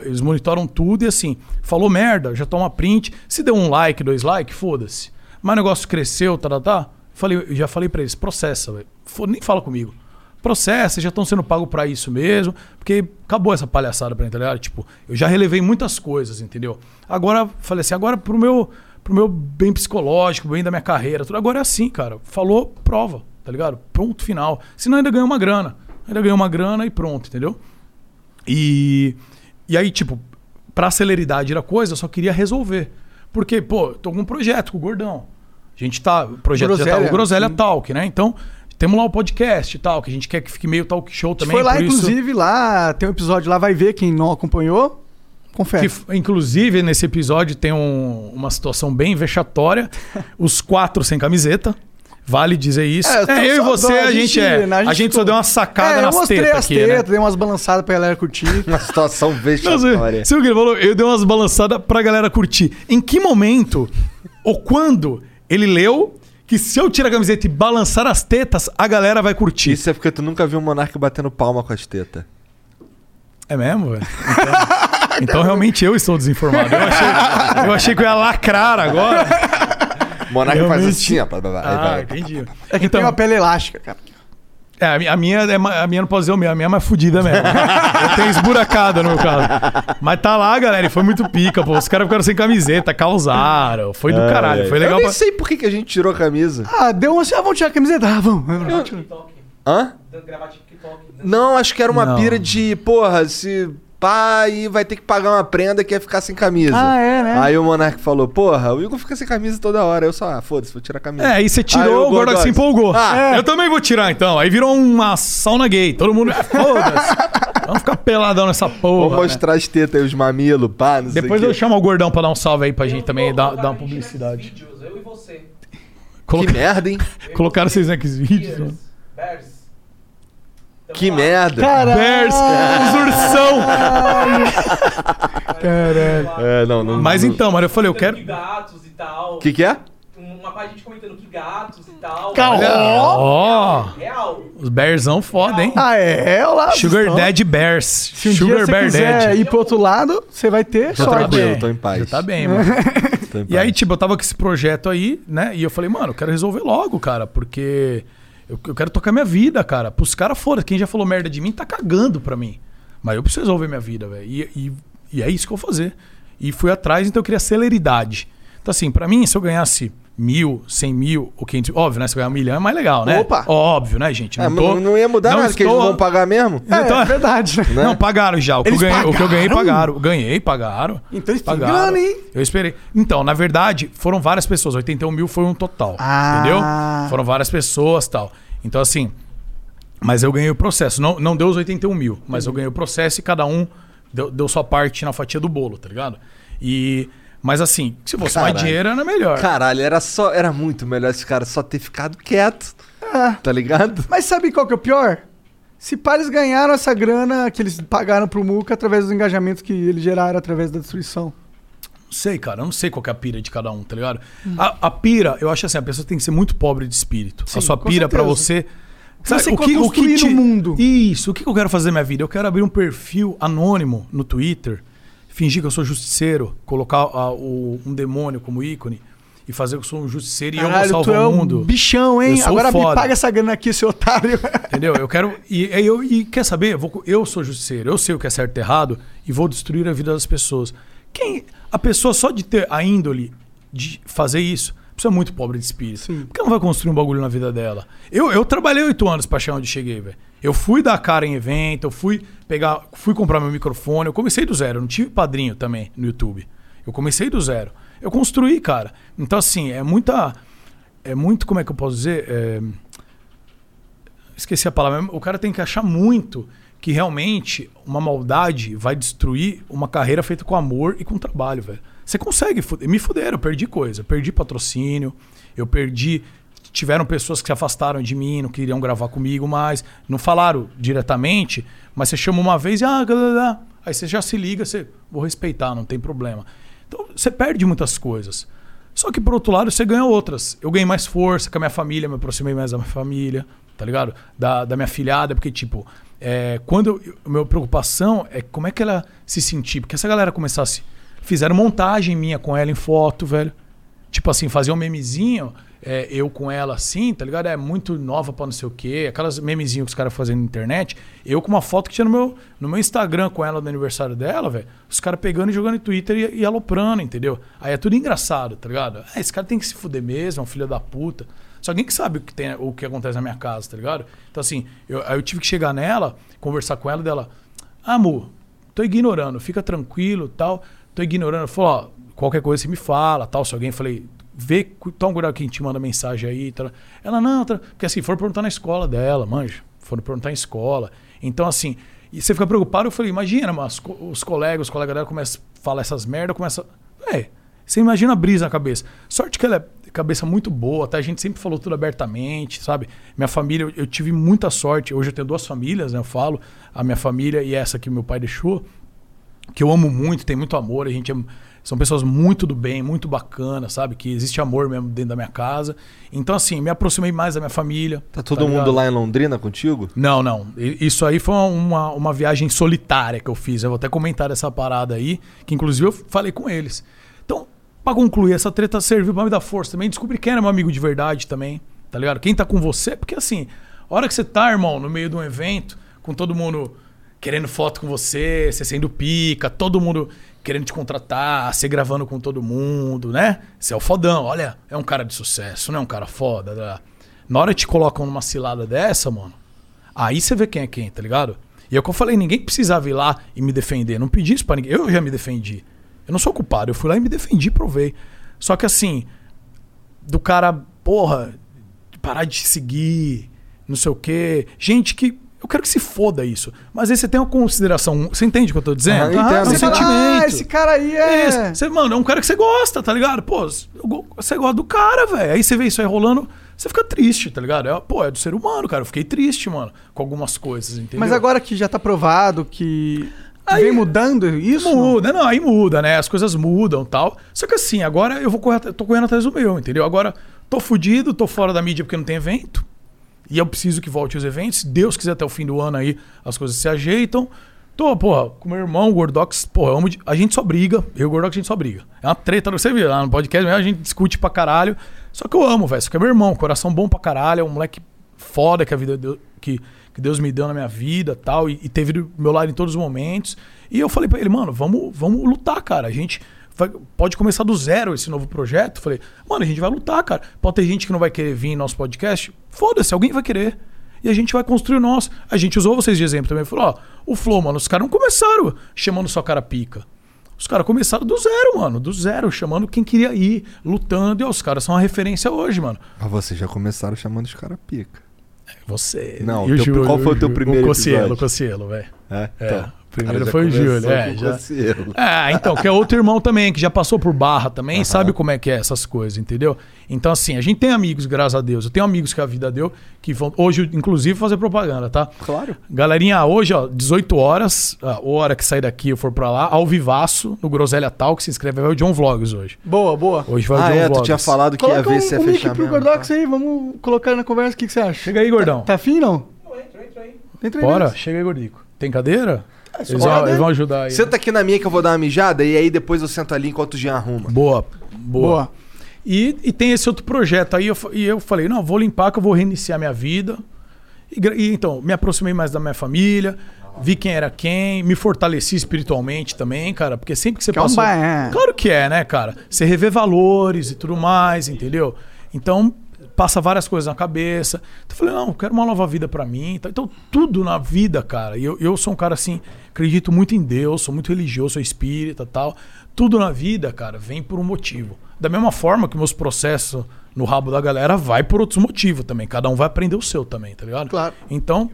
Eles monitoram tudo e assim, falou merda, já toma print. Se deu um like, dois likes, foda-se. Mas o negócio cresceu, tá, tá, tá. Falei, já falei pra eles, processa, velho. Nem fala comigo. Processa, já estão sendo pagos pra isso mesmo. Porque acabou essa palhaçada pra mim, tá ligado? Tipo, eu já relevei muitas coisas, entendeu? Agora, falei assim, agora pro meu, pro meu bem psicológico, bem da minha carreira, tudo. Agora é assim, cara. Falou, prova, tá ligado? Pronto, final. Senão ainda ganha uma grana. Ainda ganha uma grana e pronto, entendeu? E, e aí, tipo, pra celeridade da coisa, eu só queria resolver. Porque, pô, tô com um projeto com o Gordão. A gente tá. O projeto já tá. Groselha, O Groselha sim. Talk, né? Então, temos lá o podcast e tal, que a gente quer que fique meio talk show também. Foi lá, por isso- inclusive, lá tem um episódio lá, vai ver quem não acompanhou. Confere. que, inclusive, nesse episódio tem um- uma situação bem vexatória. os quatro sem camiseta. Vale dizer isso. É, então eu e você, a, gente, é. né, A gente, só deu uma sacada é, eu nas mostrei tetas as aqui, tetas, né? dei umas balançadas pra galera curtir. Uma situação vexatória. você, você viu o que ele falou? Eu dei umas balançadas pra galera curtir. Em que momento ou quando ele leu que se eu tirar a camiseta e balançar as tetas, a galera vai curtir? Isso é porque tu nunca viu um monarca batendo palma com as tetas. É mesmo, velho? Então, então realmente eu estou desinformado. Eu achei, eu achei que eu ia lacrar agora. Monarca faz assim, ó. blá, blá, blá, Ah, vai. entendi. É que tem uma pele elástica, cara. É, a minha, a minha, é a minha não pode dizer o meu, a minha é mais fodida mesmo. Eu tenho esburacada no meu caso. Mas tá lá, galera, e foi muito pica, pô. Os caras ficaram sem camiseta, causaram. Foi do Ai, caralho, ai. foi legal Eu nem pra... sei por que, que a gente tirou a camisa. Ah, deu uma assim, ah, vamos tirar a camiseta? Ah, vamos. Hã? Gravar TikTok. Não, acho que era uma Não. pira de, porra, se pá, aí vai ter que pagar uma prenda que é ficar sem camisa. Ah, é, né? Aí o Monark falou, porra, o Igor fica sem camisa toda hora. Eu só, ah, foda-se, vou tirar a camisa. É, aí você tirou, o Gordox se empolgou. Ah, Eu também vou tirar então. Aí virou uma sauna gay. Todo mundo. Foda-se. Vamos ficar peladão nessa porra. Vou né? mostrar as tetas aí, os mamilos, pá, não sei Depois eu chamo o gordão pra dar um salve aí pra gente também, dar, dar uma publicidade. Vídeos, eu e você. Que merda, hein? Colocaram vocês naqueles vídeos. mano. Bears. Que merda. Caralho. Bears, os ursão. Caralho. É, não, não. Mas não- então, mano, eu falei, eu quero. Que gatos e tal. Que que é? Uma página de comentando que gatos e tal. Ó, Real. os Bearsão foda, hein? Ah, é? É lá. Sugar então, Daddy Bears. Se um Sugar Bear quiser Daddy. ir pro outro lado, você vai ter Tô sorte. tranquilo, tô em paz. Já tá bem, mano. Tô em E aí, tipo, eu tava com esse projeto aí, né? E eu falei, mano, eu quero resolver logo, cara, porque eu, eu quero tocar minha vida, cara. Pros caras fora, quem já falou merda de mim tá cagando pra mim. Mas eu preciso resolver minha vida, velho. E, e, e é isso que eu vou fazer. E fui atrás, então eu queria celeridade. Então, assim, pra mim, se eu ganhasse mil, cem mil ou quinhentos... Óbvio, né? Se eu ganhar um milhão é mais legal, né? Opa! Óbvio, né, gente? É, Não, mas tô- não, ia mudar não nada, que eles estou- não vão pagar mesmo. É, Então, é verdade, né? Não, pagaram já. O que, eu Eles ganhei, o que eu ganhei, pagaram? pagaram. Ganhei, pagaram. Então eles pagaram. grana, hein? Eu esperei. Então, na verdade, foram várias pessoas. 81 mil foi um total. Ah. Entendeu? Foram várias pessoas tal. Então, assim. Mas eu ganhei o processo. Não, não deu os 81 mil, mas eu ganhei o processo e cada um deu, deu sua parte na fatia do bolo, tá ligado? E. Mas assim, se fosse mais Caralho. dinheiro, era melhor. Caralho, era só. Era muito melhor esse cara só ter ficado quieto. É. Tá ligado? Mas sabe qual que é o pior? Se pá, eles ganharam essa grana que eles pagaram pro Muca através dos engajamentos que eles geraram através da destruição. Não sei, cara. Eu não sei qual que é a pira de cada um, tá ligado? A, a pira, eu acho assim, a pessoa tem que ser muito pobre de espírito. Sim, a sua pira pra certeza. você. Você construir no mundo. Isso. O que eu quero fazer na minha vida? Eu quero abrir um perfil anônimo no Twitter, fingir que eu sou justiceiro, colocar ah, o- um demônio como ícone e fazer que eu sou um justiceiro e eu Caralho, vou tu salvar é o mundo. bichão, hein? Agora me foda. paga essa grana aqui, seu otário. Entendeu? Eu quero. E, eu, e quer saber? Eu, vou- eu sou justiceiro, eu sei o que é certo e errado e vou destruir a vida das pessoas. Quem. A pessoa só de ter a índole de fazer isso, pessoa é muito pobre de espírito. Por que ela não vai construir um bagulho na vida dela? Eu, eu trabalhei oito anos pra chegar onde cheguei, velho. Eu fui dar cara em evento, eu fui pegar. Fui comprar meu microfone, eu comecei do zero, eu não tive padrinho também no YouTube. Eu comecei do zero. Eu construí, cara. Então, assim, é muita. É muito, como é que eu posso dizer? É, esqueci a palavra, o cara tem que achar muito que realmente uma maldade vai destruir uma carreira feita com amor e com trabalho, velho. Você consegue fuder. Me fuderam, eu perdi coisa. Perdi patrocínio, eu perdi. Tiveram pessoas que se afastaram de mim, não queriam gravar comigo mais. Não falaram diretamente, mas você chama uma vez e. Ah, blá, blá, aí você já se liga, você. Vou respeitar, não tem problema. Então você perde muitas coisas. Só que, por outro lado, você ganha outras. Eu ganhei mais força com a minha família, me aproximei mais da minha família, tá ligado? Da, da minha filhada, porque, tipo, é, quando. Eu, a minha preocupação é como é que ela se sentir. Porque se a galera começasse. Fizeram montagem minha com ela em foto, velho. Tipo assim, fazer um memezinho, é, eu com ela assim, tá ligado? É muito nova pra não sei o quê. Aquelas memezinhos que os caras fazem na internet. Eu com uma foto que tinha no meu, no meu Instagram com ela no aniversário dela, velho. Os caras pegando e jogando em Twitter e, e aloprando, entendeu? Aí é tudo engraçado, tá ligado? Ah, esse cara tem que se fuder mesmo, é um filho da puta. Só ninguém que sabe o que, tem, o que acontece na minha casa, tá ligado? Então assim, eu, aí eu tive que chegar nela, conversar com ela dela. Amor, tô ignorando, fica tranquilo tal. Tô ignorando. Falou, ó, qualquer coisa você me fala, tal. Se alguém falei, vê, toma cuidado quem te manda mensagem aí. Tal. Ela, não, tá. porque assim, foram perguntar na escola dela, manja. Foram perguntar em escola. Então, assim, e você fica preocupado, eu falei, imagina, mas os colegas, os colegas dela começam a falar essas merda, começa. É, você imagina a brisa na cabeça. Sorte que ela é cabeça muito boa, tá? A gente sempre falou tudo abertamente, sabe? Minha família, eu, eu tive muita sorte. Hoje eu tenho duas famílias, né? Eu falo, a minha família e essa que meu pai deixou que eu amo muito, tem muito amor, a gente é- são pessoas muito do bem, muito bacana, sabe? Que existe amor mesmo dentro da minha casa. Então, assim, me aproximei mais da minha família. Tá todo mundo lá em Londrina contigo? Não, não. Isso aí foi uma, uma viagem solitária que eu fiz. Eu vou até comentar essa parada aí, que inclusive eu falei com eles. Então, pra concluir, essa treta serviu pra me dar força também. Descobri quem era meu amigo de verdade também, tá ligado? Quem tá com você, porque assim, a hora que você tá, irmão, no meio de um evento, com todo mundo querendo foto com você, você sendo pica, todo mundo querendo te contratar, você gravando com todo mundo, né? Você é o fodão, olha, é um cara de sucesso, não é um cara foda. Na hora que te colocam numa cilada dessa, mano, Aí você vê quem é quem, tá ligado? E é o que eu falei, ninguém precisava ir lá e me defender. Não pedi isso pra ninguém. Eu já me defendi. Eu não sou culpado. Eu fui lá e me defendi, provei. Só que assim, do cara, porra, parar de seguir, não sei o quê. Gente que. Eu quero que se foda isso. Mas aí você tem uma consideração. Você entende o que eu tô dizendo? Ah, eu entendo. Um Você fala, sentimento. "Ah, esse cara aí é- Isso. Você, mano, é um cara que você gosta, tá ligado? Pô, você gosta do cara, velho. Aí você vê isso aí rolando, você fica triste, tá ligado? É, pô, é do ser humano, cara. Eu fiquei triste, mano, com algumas coisas, entendeu? Mas agora que já tá provado que que vem mudando isso? Muda, não, aí muda, né? As coisas mudam e tal. Só que assim, agora eu vou correr, tô correndo atrás do meu, entendeu? Agora tô fudido, tô fora da mídia porque não tem evento. E eu preciso que volte os eventos. Se Deus quiser até o fim do ano aí, as coisas se ajeitam. Tô, porra, com meu irmão, o Gordox, porra, a gente só briga. Eu e o Gordox, a gente só briga. É uma treta, você viu lá no podcast a gente discute pra caralho. Só que eu amo, velho. Isso que é meu irmão, coração bom pra caralho, é um moleque foda que a vida deu, que, que Deus me deu na minha vida tal, e, e teve do meu lado em todos os momentos. E eu falei pra ele, mano, vamos, vamos lutar, cara. A gente vai- pode começar do zero esse novo projeto. Falei, mano, a gente vai lutar, cara. Pode ter gente que não vai querer vir em nosso podcast. Foda-se, alguém vai querer. E a gente vai construir o nosso. A gente usou vocês de exemplo também. Falou, ó, o Flow, mano, os caras não começaram chamando só cara pica. Os caras começaram do zero, mano. Do zero, chamando quem queria ir, lutando. E ó, os caras são uma referência hoje, mano. Mas vocês já começaram chamando os caras pica. Você. Não, teu- Júlio, qual foi o teu primeiro O Cossielo, episódio? o Cossielo, velho. É? É. Primeiro foi o Júlio, é. Já... Ah, então, que é outro irmão também, que já passou por barra também, sabe como é que é essas coisas, entendeu? Então, assim, a gente tem amigos, graças a Deus. Eu tenho amigos que a vida deu, que vão hoje, inclusive, fazer propaganda, tá? Claro. Galerinha, hoje, ó, 18 horas, a hora que sair daqui eu for pra lá, ao vivaço, no Groselha Tal, que se inscreve, vai o John Vlogs hoje. Boa, boa. Hoje vai o Ah, John é, tu Vlogs. tinha falado que ia Coloca ver um, se ia um fechar pro mesmo. Gordox aí, vamos colocar na conversa, o que, que você acha? Chega aí, gordão. Tá afim, não? Entra aí. Bora, beleza. chega aí, gordico. Tem cadeira? Eles vão, cadeira. eles vão ajudar aí. Senta aqui na minha que eu vou dar uma mijada e aí depois eu sento ali enquanto o Jean arruma. Boa, boa. E, e tem esse outro projeto aí, eu, e eu falei, não, vou limpar que eu vou reiniciar minha vida. E, e então, me aproximei mais da minha família, vi quem era quem, me fortaleci espiritualmente também, cara, porque sempre que você Que é um passa... é. Claro que é, né, cara? Você rever valores e tudo mais, entendeu? Então, passa várias coisas na cabeça. Então, eu falei, não, eu quero uma nova vida pra mim. Então, Então, tudo na vida, cara. E Eu, eu sou um cara assim, acredito muito em Deus, sou muito religioso, sou espírita tal. Tudo na vida, cara, vem por um motivo. Da mesma forma que meus processos no rabo da galera vai por outros motivos também. Cada um vai aprender o seu também, tá ligado? Claro. Então,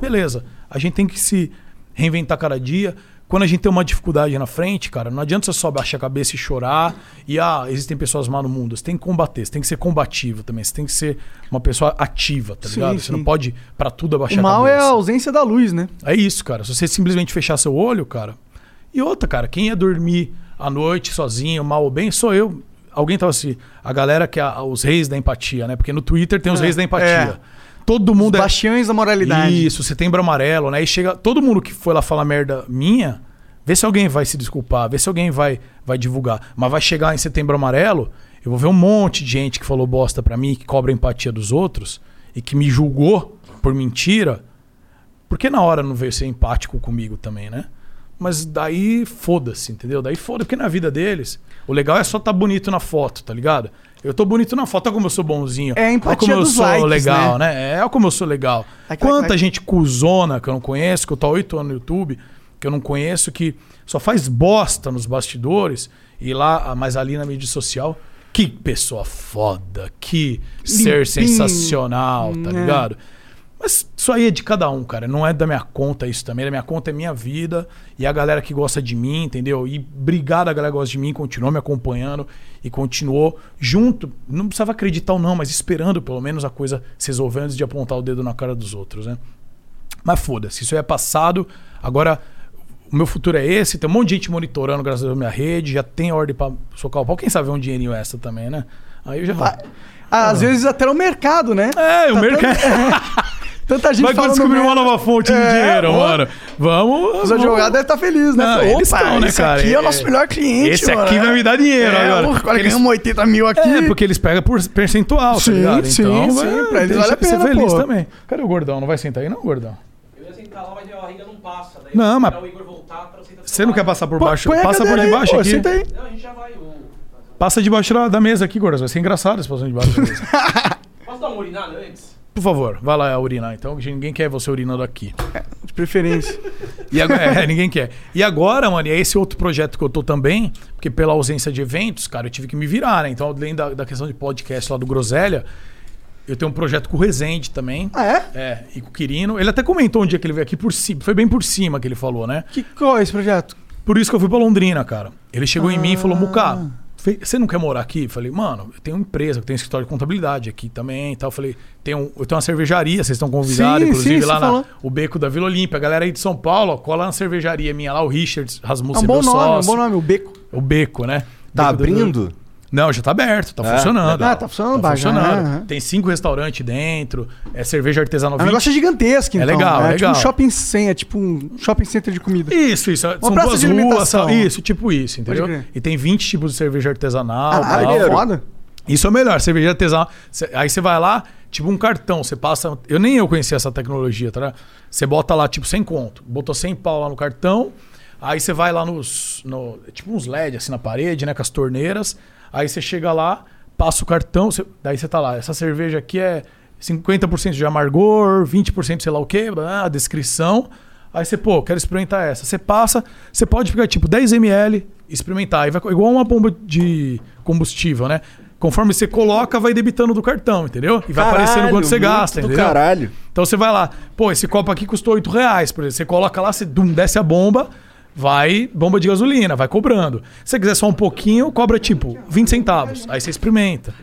beleza. A gente tem que se reinventar cada dia. Quando a gente tem uma dificuldade na frente, cara, não adianta você só baixar a cabeça e chorar. E ah, existem pessoas má no mundo. Você tem que combater, você tem que ser combativo também. Você tem que ser uma pessoa ativa, tá Sim, ligado? Você sim. não pode pra tudo abaixar O mal a é cabeça. a ausência da luz, né? É isso, cara. Se você simplesmente fechar seu olho, cara. E outra, cara, quem ia dormir à noite sozinho, mal ou bem, sou eu. Alguém tava assim, a galera que é a- os reis da empatia, né? Porque no Twitter tem os É, reis da empatia. é. Todo mundo Os é. bastiões da moralidade. Isso, setembro amarelo, né? E chega. Todo mundo que foi lá falar merda minha, vê se alguém vai se desculpar, vê se alguém vai, vai divulgar. Mas vai chegar em setembro amarelo, eu vou ver um monte de gente que falou bosta pra mim, que cobra a empatia dos outros e que me julgou por mentira. Por que na hora não veio ser empático comigo também, né? Mas daí foda-se, entendeu? Daí foda, porque na vida deles, o legal é só tá bonito na foto, tá ligado? Eu tô bonito na foto, olha como eu sou bonzinho. É a empatia olha como eu sou likes, legal, né? né? É, olha como eu sou legal. Quanta gente cuzona que eu não conheço, que eu tô há oito anos no YouTube, que eu não conheço, que só faz bosta nos bastidores e lá, mas ali na mídia social, que pessoa foda, que ser Limpinho, sensacional, tá né? ligado? Mas isso aí é de cada um, cara. Não é da minha conta isso também. Da minha conta é minha vida. E a galera que gosta de mim, entendeu? E obrigado a galera que gosta de mim, continuou me acompanhando e continuou junto. Não precisava acreditar ou não, mas esperando pelo menos a coisa se resolver antes de apontar o dedo na cara dos outros, né? Mas foda-se, isso aí é passado. Agora, o meu futuro é esse. Tem um monte de gente monitorando, graças a Deus, minha rede. Já tem ordem pra socar o pau. Quem sabe é um dinheirinho extra também, né? Aí eu já. Ah, Às vezes até no mercado, né? É, o Tá mercado. Tanta gente Vai descobrir uma nova fonte de É, dinheiro, ó. mano. Vamos. Os advogados devem estar felizes, né? Não, Opa, estão, né, esse cara? aqui é o nosso melhor cliente, Esse mano. aqui vai me dar dinheiro É, agora. porra, agora Eles- ganhamos 80 mil aqui. É, porque eles pegam por percentual, Sim, tá ligado? sim, então, sim, vai- pra eles vale a de ser pena, feliz pô. também. Cadê o gordão? Não vai sentar aí, não, gordão? Eu ia sentar lá, mas a barriga não passa. Daí Não, mas- o Igor voltar pra sentar Você não quer passar por baixo? Passa por debaixo aqui. senta aí. Não, a gente já vai. Passa debaixo da- da mesa aqui, gordão. Vai ser engraçado esse passando debaixo da mesa. Posso dar uma urinada antes? Por favor, vai lá urinar. Então, ninguém quer você urinando aqui. De preferência. E agora, é, ninguém quer. E agora, mano, é esse outro projeto que eu tô também, porque pela ausência de eventos, cara, eu tive que me virar, né? Então, além da, da questão de podcast lá do Groselha, eu tenho um projeto com o Rezende também. Ah, é? É, e com o Quirino. Ele até comentou um dia que ele veio aqui por cima, foi bem por cima que ele falou, né? Que qual é esse projeto? Por isso que eu fui pra Londrina, cara. Ele chegou em mim e falou, Muca, fe- você não quer morar aqui? Falei, mano, eu tenho uma empresa, eu tenho um escritório de contabilidade aqui também e tal. Falei, tem um, eu tenho uma cervejaria, vocês estão convidados, Sim, inclusive, sim, lá na, falou. o Beco da Vila Olímpia. A galera aí de São Paulo, ó, cola na cervejaria minha lá, o Richard É Rasmussen, um bom meu nome, é um sócio. bom nome, o Beco. O Beco, né? Tá Beco abrindo? Não, já tá aberto, tá É? funcionando. Ah, tá funcionando, Tá funcionando. aham. Tem cinco restaurantes dentro, é cerveja artesanal. É um negócio 20. gigantesco, então. É legal, é é legal. tipo um shopping center, é tipo um shopping center de comida. Isso, isso. São praça duas de ruas, isso, tipo isso, entendeu? E tem 20 tipos de cerveja artesanal. Tal. que foda. Isso é o melhor, cerveja artesanal. Aí você vai lá, tipo um cartão, você passa. Eu nem eu conhecia essa tecnologia, tá? Você bota lá, tipo, 100 conto. Botou 100 pau lá no cartão. Aí você vai lá nos. No, tipo uns LED assim na parede, né? Com as torneiras. Aí você chega lá, passa o cartão. cê- daí você tá lá. Essa cerveja aqui é 50% de amargor, 20% sei lá o quê, a descrição. Aí você, pô, quero experimentar essa. Você passa, você pode pegar tipo 10 ml, experimentar. Aí vai igual uma bomba de combustível, né? Conforme você coloca, vai debitando do cartão, entendeu? E vai Caralho, aparecendo quanto você gasta, do entendeu? caralho. Então você vai lá, pô, esse copo aqui custou 8 reais, por exemplo. Você coloca lá, você dum, desce a bomba, vai, bomba de gasolina, vai cobrando. Se você quiser só um pouquinho, cobra tipo 20 centavos. Aí você experimenta.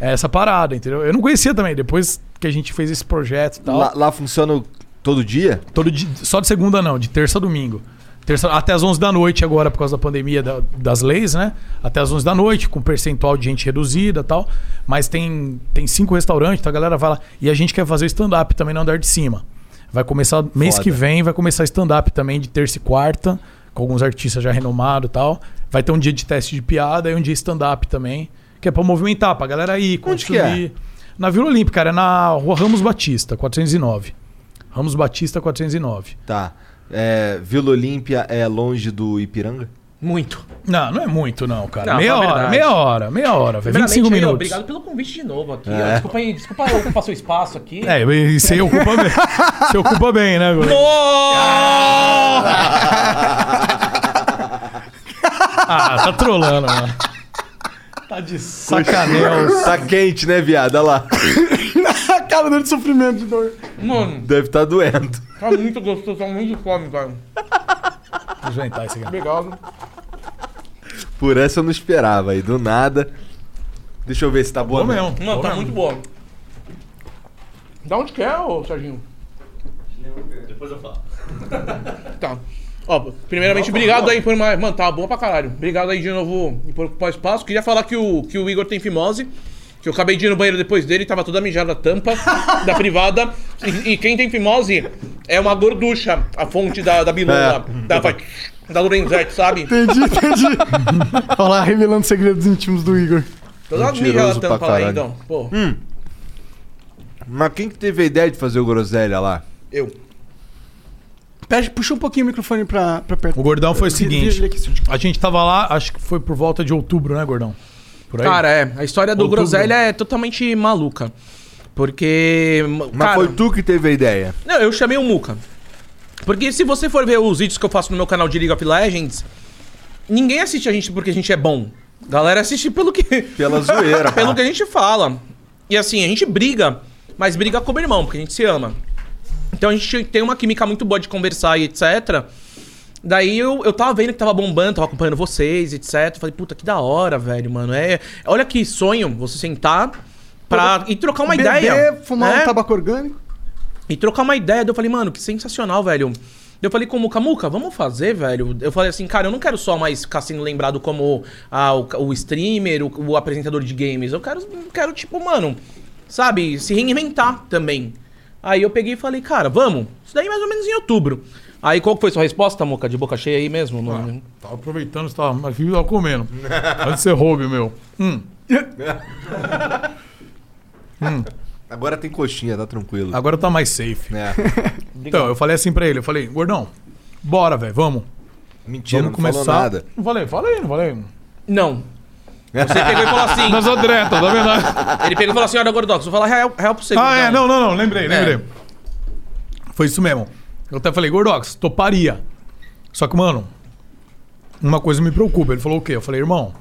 É essa parada, entendeu? Eu não conhecia também, depois que a gente fez esse projeto e tal. Lá, lá funciona todo dia? Todo dia, só de segunda não, de terça a domingo. Terça, até as 11 da noite agora, por causa da pandemia da- das leis, né? Até as 11 da noite, com percentual de gente reduzida e tal. Mas tem, tem cinco restaurantes, então a galera vai lá. E a gente quer fazer o stand-up também no andar de cima. Vai começar, mês Foda. que vem, vai começar stand-up também de terça e quarta, com alguns artistas já renomados e tal. Vai ter um dia de teste de piada e um dia stand-up também, que é pra movimentar, pra galera ir, Onde que consumir. Na Vila Olímpica, cara, é na rua Ramos Batista, 409. Ramos Batista, 409. Tá. É, Vila Olímpia é longe do Ipiranga? Muito. Não, não é muito, não, cara. Não, meia hora, meia hora, meia hora, velho. Primeiramente, 25 aí, ó, minutos. Obrigado pelo convite de novo aqui. É. Desculpa aí, desculpa eu ocupar seu espaço aqui. É, e você ocupa bem. Você ocupa bem, né, Gordão? Ah, tá trolando, mano. Tá de sacanel. Tá quente, né, viado? Olha lá. cara dele de sofrimento, de dor. Mano, Deve estar doendo. tá muito gostoso, tá muito de fome, cara. Vou inventar isso aqui. Obrigado. Por essa eu não esperava aí, do nada. Deixa eu ver se tá boa Bom mesmo. Mano, Bom tá mesmo. muito boa. Da onde que é, ô Serginho? Depois eu falo. Tá. Ó, primeiramente, obrigado aí por mais. Mano, tá boa pra caralho. Obrigado aí de novo por ocupar o espaço. Queria falar que o, que o Igor tem fimose. Que eu acabei de ir no banheiro depois dele, tava toda mijada a tampa da privada. E, e quem tem fimose é uma gorducha, a fonte da, da bilula. Da, da Lorenzetti, sabe? Entendi, entendi. Olha lá, revelando segredos íntimos do Igor. Toda mijada a tampa lá, então. Pô, Hum. Mas quem que teve a ideia de fazer o Groselha lá? eu. Pede, puxa um pouquinho o microfone pra, pra perto. O Gordão foi o seguinte. A gente tava lá, acho que foi por volta de outubro, né, Gordão? Por aí? Cara, é. A história do Outubro. Groselha é totalmente maluca. Porque. Mas cara, foi tu que teve a ideia. Não, eu chamei o Muka. Porque se você for ver os vídeos que eu faço no meu canal de League of Legends, ninguém assiste a gente porque a gente é bom. Galera assiste pelo que. Pela zoeira, pelo que a gente fala. E assim, a gente briga, mas briga como irmão, porque a gente se ama. Então a gente tem uma química muito boa de conversar e etc. Daí eu, eu tava vendo que tava bombando, tava acompanhando vocês, etc. Falei, puta, que da hora, velho, mano. É, olha que sonho você sentar pra, e trocar uma Beber, ideia. fumar né? um tabaco orgânico. E trocar uma ideia. Daí eu falei, mano, que sensacional, velho. Eu falei com o Muca, Muca, vamos fazer, velho. Eu falei assim, cara, eu não quero só mais ficar sendo lembrado como ah, o, o streamer, o, o apresentador de games. Eu quero, quero, tipo, mano, sabe, se reinventar também. Aí eu peguei e falei, cara, vamos. Isso daí mais ou menos em outubro. Aí qual que foi sua resposta, Muca? De boca cheia aí mesmo? Não- Tava aproveitando, você tava aqui tava comendo. Antes de ser roube, meu. Hum. hum. Agora tem coxinha, tá tranquilo. Agora tá mais safe. É. Então, eu falei assim pra ele, eu falei, gordão, bora, velho, vamos. Mentira, vamos não falou nada. Não falei, falei, não falei. Não. Você pegou e falou assim. Nós sou direto, tá vendo? Ele pegou e falou assim: olha, Gordox, vou falar real, real pra você. Ah, é, não, não, não, lembrei, É. lembrei. Foi isso mesmo. Eu até falei, Gordox, toparia. Só que, mano, uma coisa me preocupa. Ele falou o quê? Eu falei, irmão,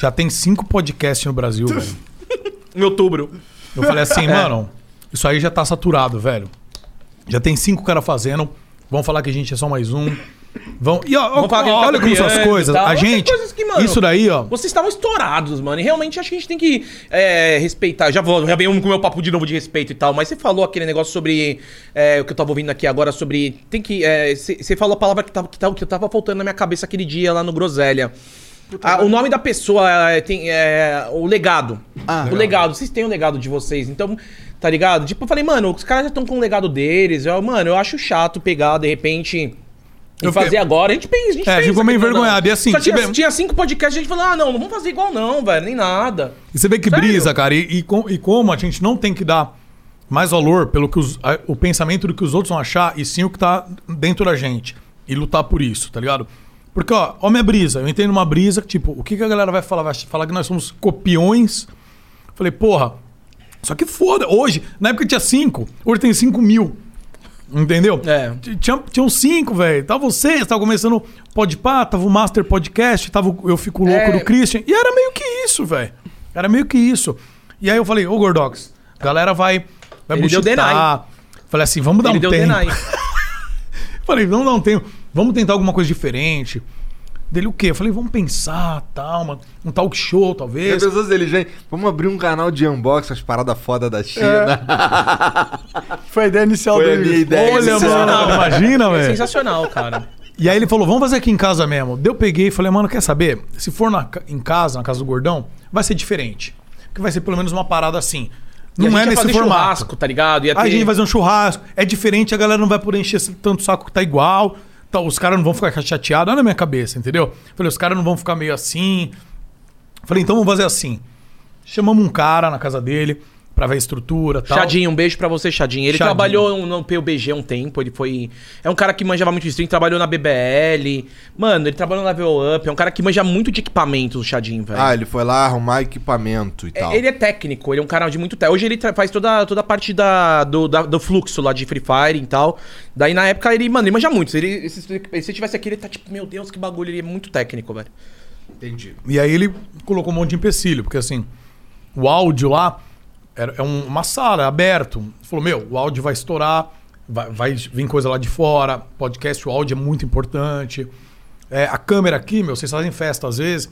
já tem cinco podcasts no Brasil, velho. Em outubro. Eu falei assim, É. mano, isso aí já tá saturado, velho. Já tem cinco caras fazendo. Vão falar que a gente é só mais um. Vão. E ó, ó, tá olha como são as coisas. A gente. que, mano, isso daí, ó. Vocês estavam estourados, mano. E realmente acho que a gente tem que é, respeitar. Já vou, já venho com o meu papo de novo de respeito e tal. Mas você falou aquele negócio sobre. é, o que eu tava ouvindo aqui agora sobre. Tem que. é, Você falou a palavra que tava, que, tava, que tava faltando na minha cabeça aquele dia lá no Groselha. Ah, o nome da pessoa é, tem. É, o legado. o legado. Vocês têm o legado de vocês. Então. Tá ligado? Tipo, eu falei, mano, os caras já estão com o legado deles. Eu, mano, eu acho chato pegar, de repente. Eu fazer fiquei- agora. A gente fez, a gente É, fez. ficou meio aqui, não, envergonhado. E assim, Só tinha, tinha cinco podcasts, a gente falou, ah, não, não vamos fazer igual não, velho, nem nada. E você vê que Sério? brisa, cara. E, e com- e como a gente não tem que dar mais valor pelo que os- a- o pensamento do que os outros vão achar, e sim o que tá dentro da gente. E lutar por isso, tá ligado? Porque, ó, ó minha brisa. Eu entrei numa brisa, tipo, o que, que a galera vai falar? Vai falar que nós somos copiões. Falei, porra, só que foda. Hoje, na época tinha cinco, hoje tem cinco mil. Entendeu? É. Tinha, tinham cinco, velho. Tava vocês, tava começando o Podpah, tava o Master Podcast, tava o Eu Fico Louco É. do Christian. E era meio que isso, velho. Era meio que isso. E aí eu falei, ô Gordox, a galera vai, vai Ele deu buchitar. Falei assim, vamos dar Ele um deu tempo. deny. Falei, vamos dar um tempo. Vamos tentar alguma coisa diferente. Dele o quê? Eu falei, vamos pensar, tal, uma, um talk show, As talvez. pessoas inteligentes. Vamos abrir um canal de unboxing, as paradas foda da China. Foi a ideia inicial Foi a dele. minha ideia Olha, inicial. mano, imagina, É velho. sensacional, cara. E aí ele falou, vamos fazer aqui em casa mesmo. Daí eu peguei e falei, mano, quer saber? Se for na em casa, na casa do gordão, vai ser diferente. Porque vai ser pelo menos uma parada assim. E a Não gente é ia nesse fazer formato. churrasco, tá ligado? Ia Aí a ter- gente vai fazer um churrasco. É diferente, a galera não vai poder encher tanto saco que tá igual. Tá, os caras não vão ficar chateados. Olha na minha cabeça, entendeu? Falei, os caras não vão ficar meio assim. Falei, então vamos fazer assim. Chamamos um cara na casa dele pra ver a estrutura e tal. Chadinho, um beijo pra você, Chadinho. Ele Chadinho. trabalhou no PUBG um tempo, ele foi... É um cara que manjava muito de stream, trabalhou na BBL. Mano, ele trabalhou na Level Up, é um cara que manja muito de equipamentos, o Chadinho, velho. Ah, ele foi lá arrumar equipamento e tal. É, Ele é técnico, ele é um cara de muito técnico. Hoje ele faz toda, toda a parte da, do, da- do fluxo lá de Free Fire e tal. Daí na época ele, mano, ele manja muito. Ele, se, se tivesse aqui, ele tá tipo, meu Deus, que bagulho, ele é muito técnico, velho. Entendi. E aí ele colocou um monte de empecilho, porque assim, o áudio lá era, é um- uma sala, é aberto. Falou, meu, o áudio vai estourar, vai, vai vir coisa lá de fora, podcast, o áudio é muito importante. É, a câmera aqui, meu, vocês fazem festa às vezes,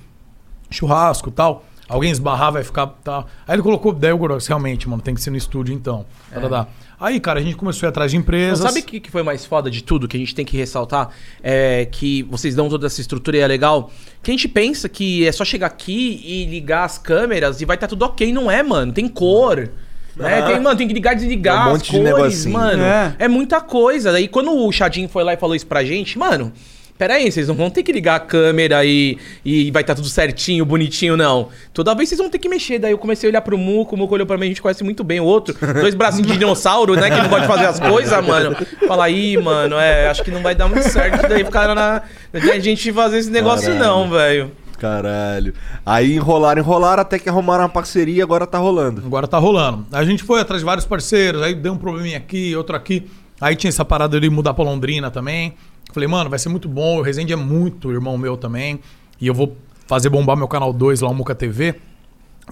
churrasco e tal. Alguém esbarrar, vai ficar. Tá. Aí ele colocou, daí o Gorox, realmente, mano, tem que ser no estúdio então. É. Tá, tá, tá. Aí, cara, a gente começou a ir atrás de Não, empresas. sabe o que, que foi mais foda de tudo, que a gente tem que ressaltar? É que vocês dão toda essa estrutura e é legal. Que a gente pensa que é só chegar aqui e ligar as câmeras e vai estar tudo ok. Não é, mano. Tem cor. Né? Ah. Tem, mano, tem que ligar e desligar Tem um as monte de cores, negocinho. mano. É. É. muita coisa. Daí quando o Chadinho foi lá e falou isso pra gente, mano. Pera aí, vocês não vão ter que ligar a câmera e, e vai estar tudo certinho, bonitinho, não. Toda vez vocês vão ter que mexer. Daí eu comecei a olhar pro Muco, o Muco olhou pra mim, a gente conhece muito bem o outro. Dois bracinhos de dinossauro, né? Que não pode fazer as coisas, mano. Fala aí, mano, é, acho que não vai dar muito certo daí ficar na. A gente fazer esse negócio, Caralho. não, velho. Caralho. Aí enrolaram, enrolaram, até que arrumaram uma parceria e agora tá rolando. Agora tá rolando. A gente foi atrás de vários parceiros, aí deu um probleminha aqui, outro aqui. Aí tinha essa parada de mudar pra Londrina também. Falei, mano, vai ser muito bom. O Resende é muito irmão meu também. E eu vou fazer bombar meu canal 2 lá, o Muca TV.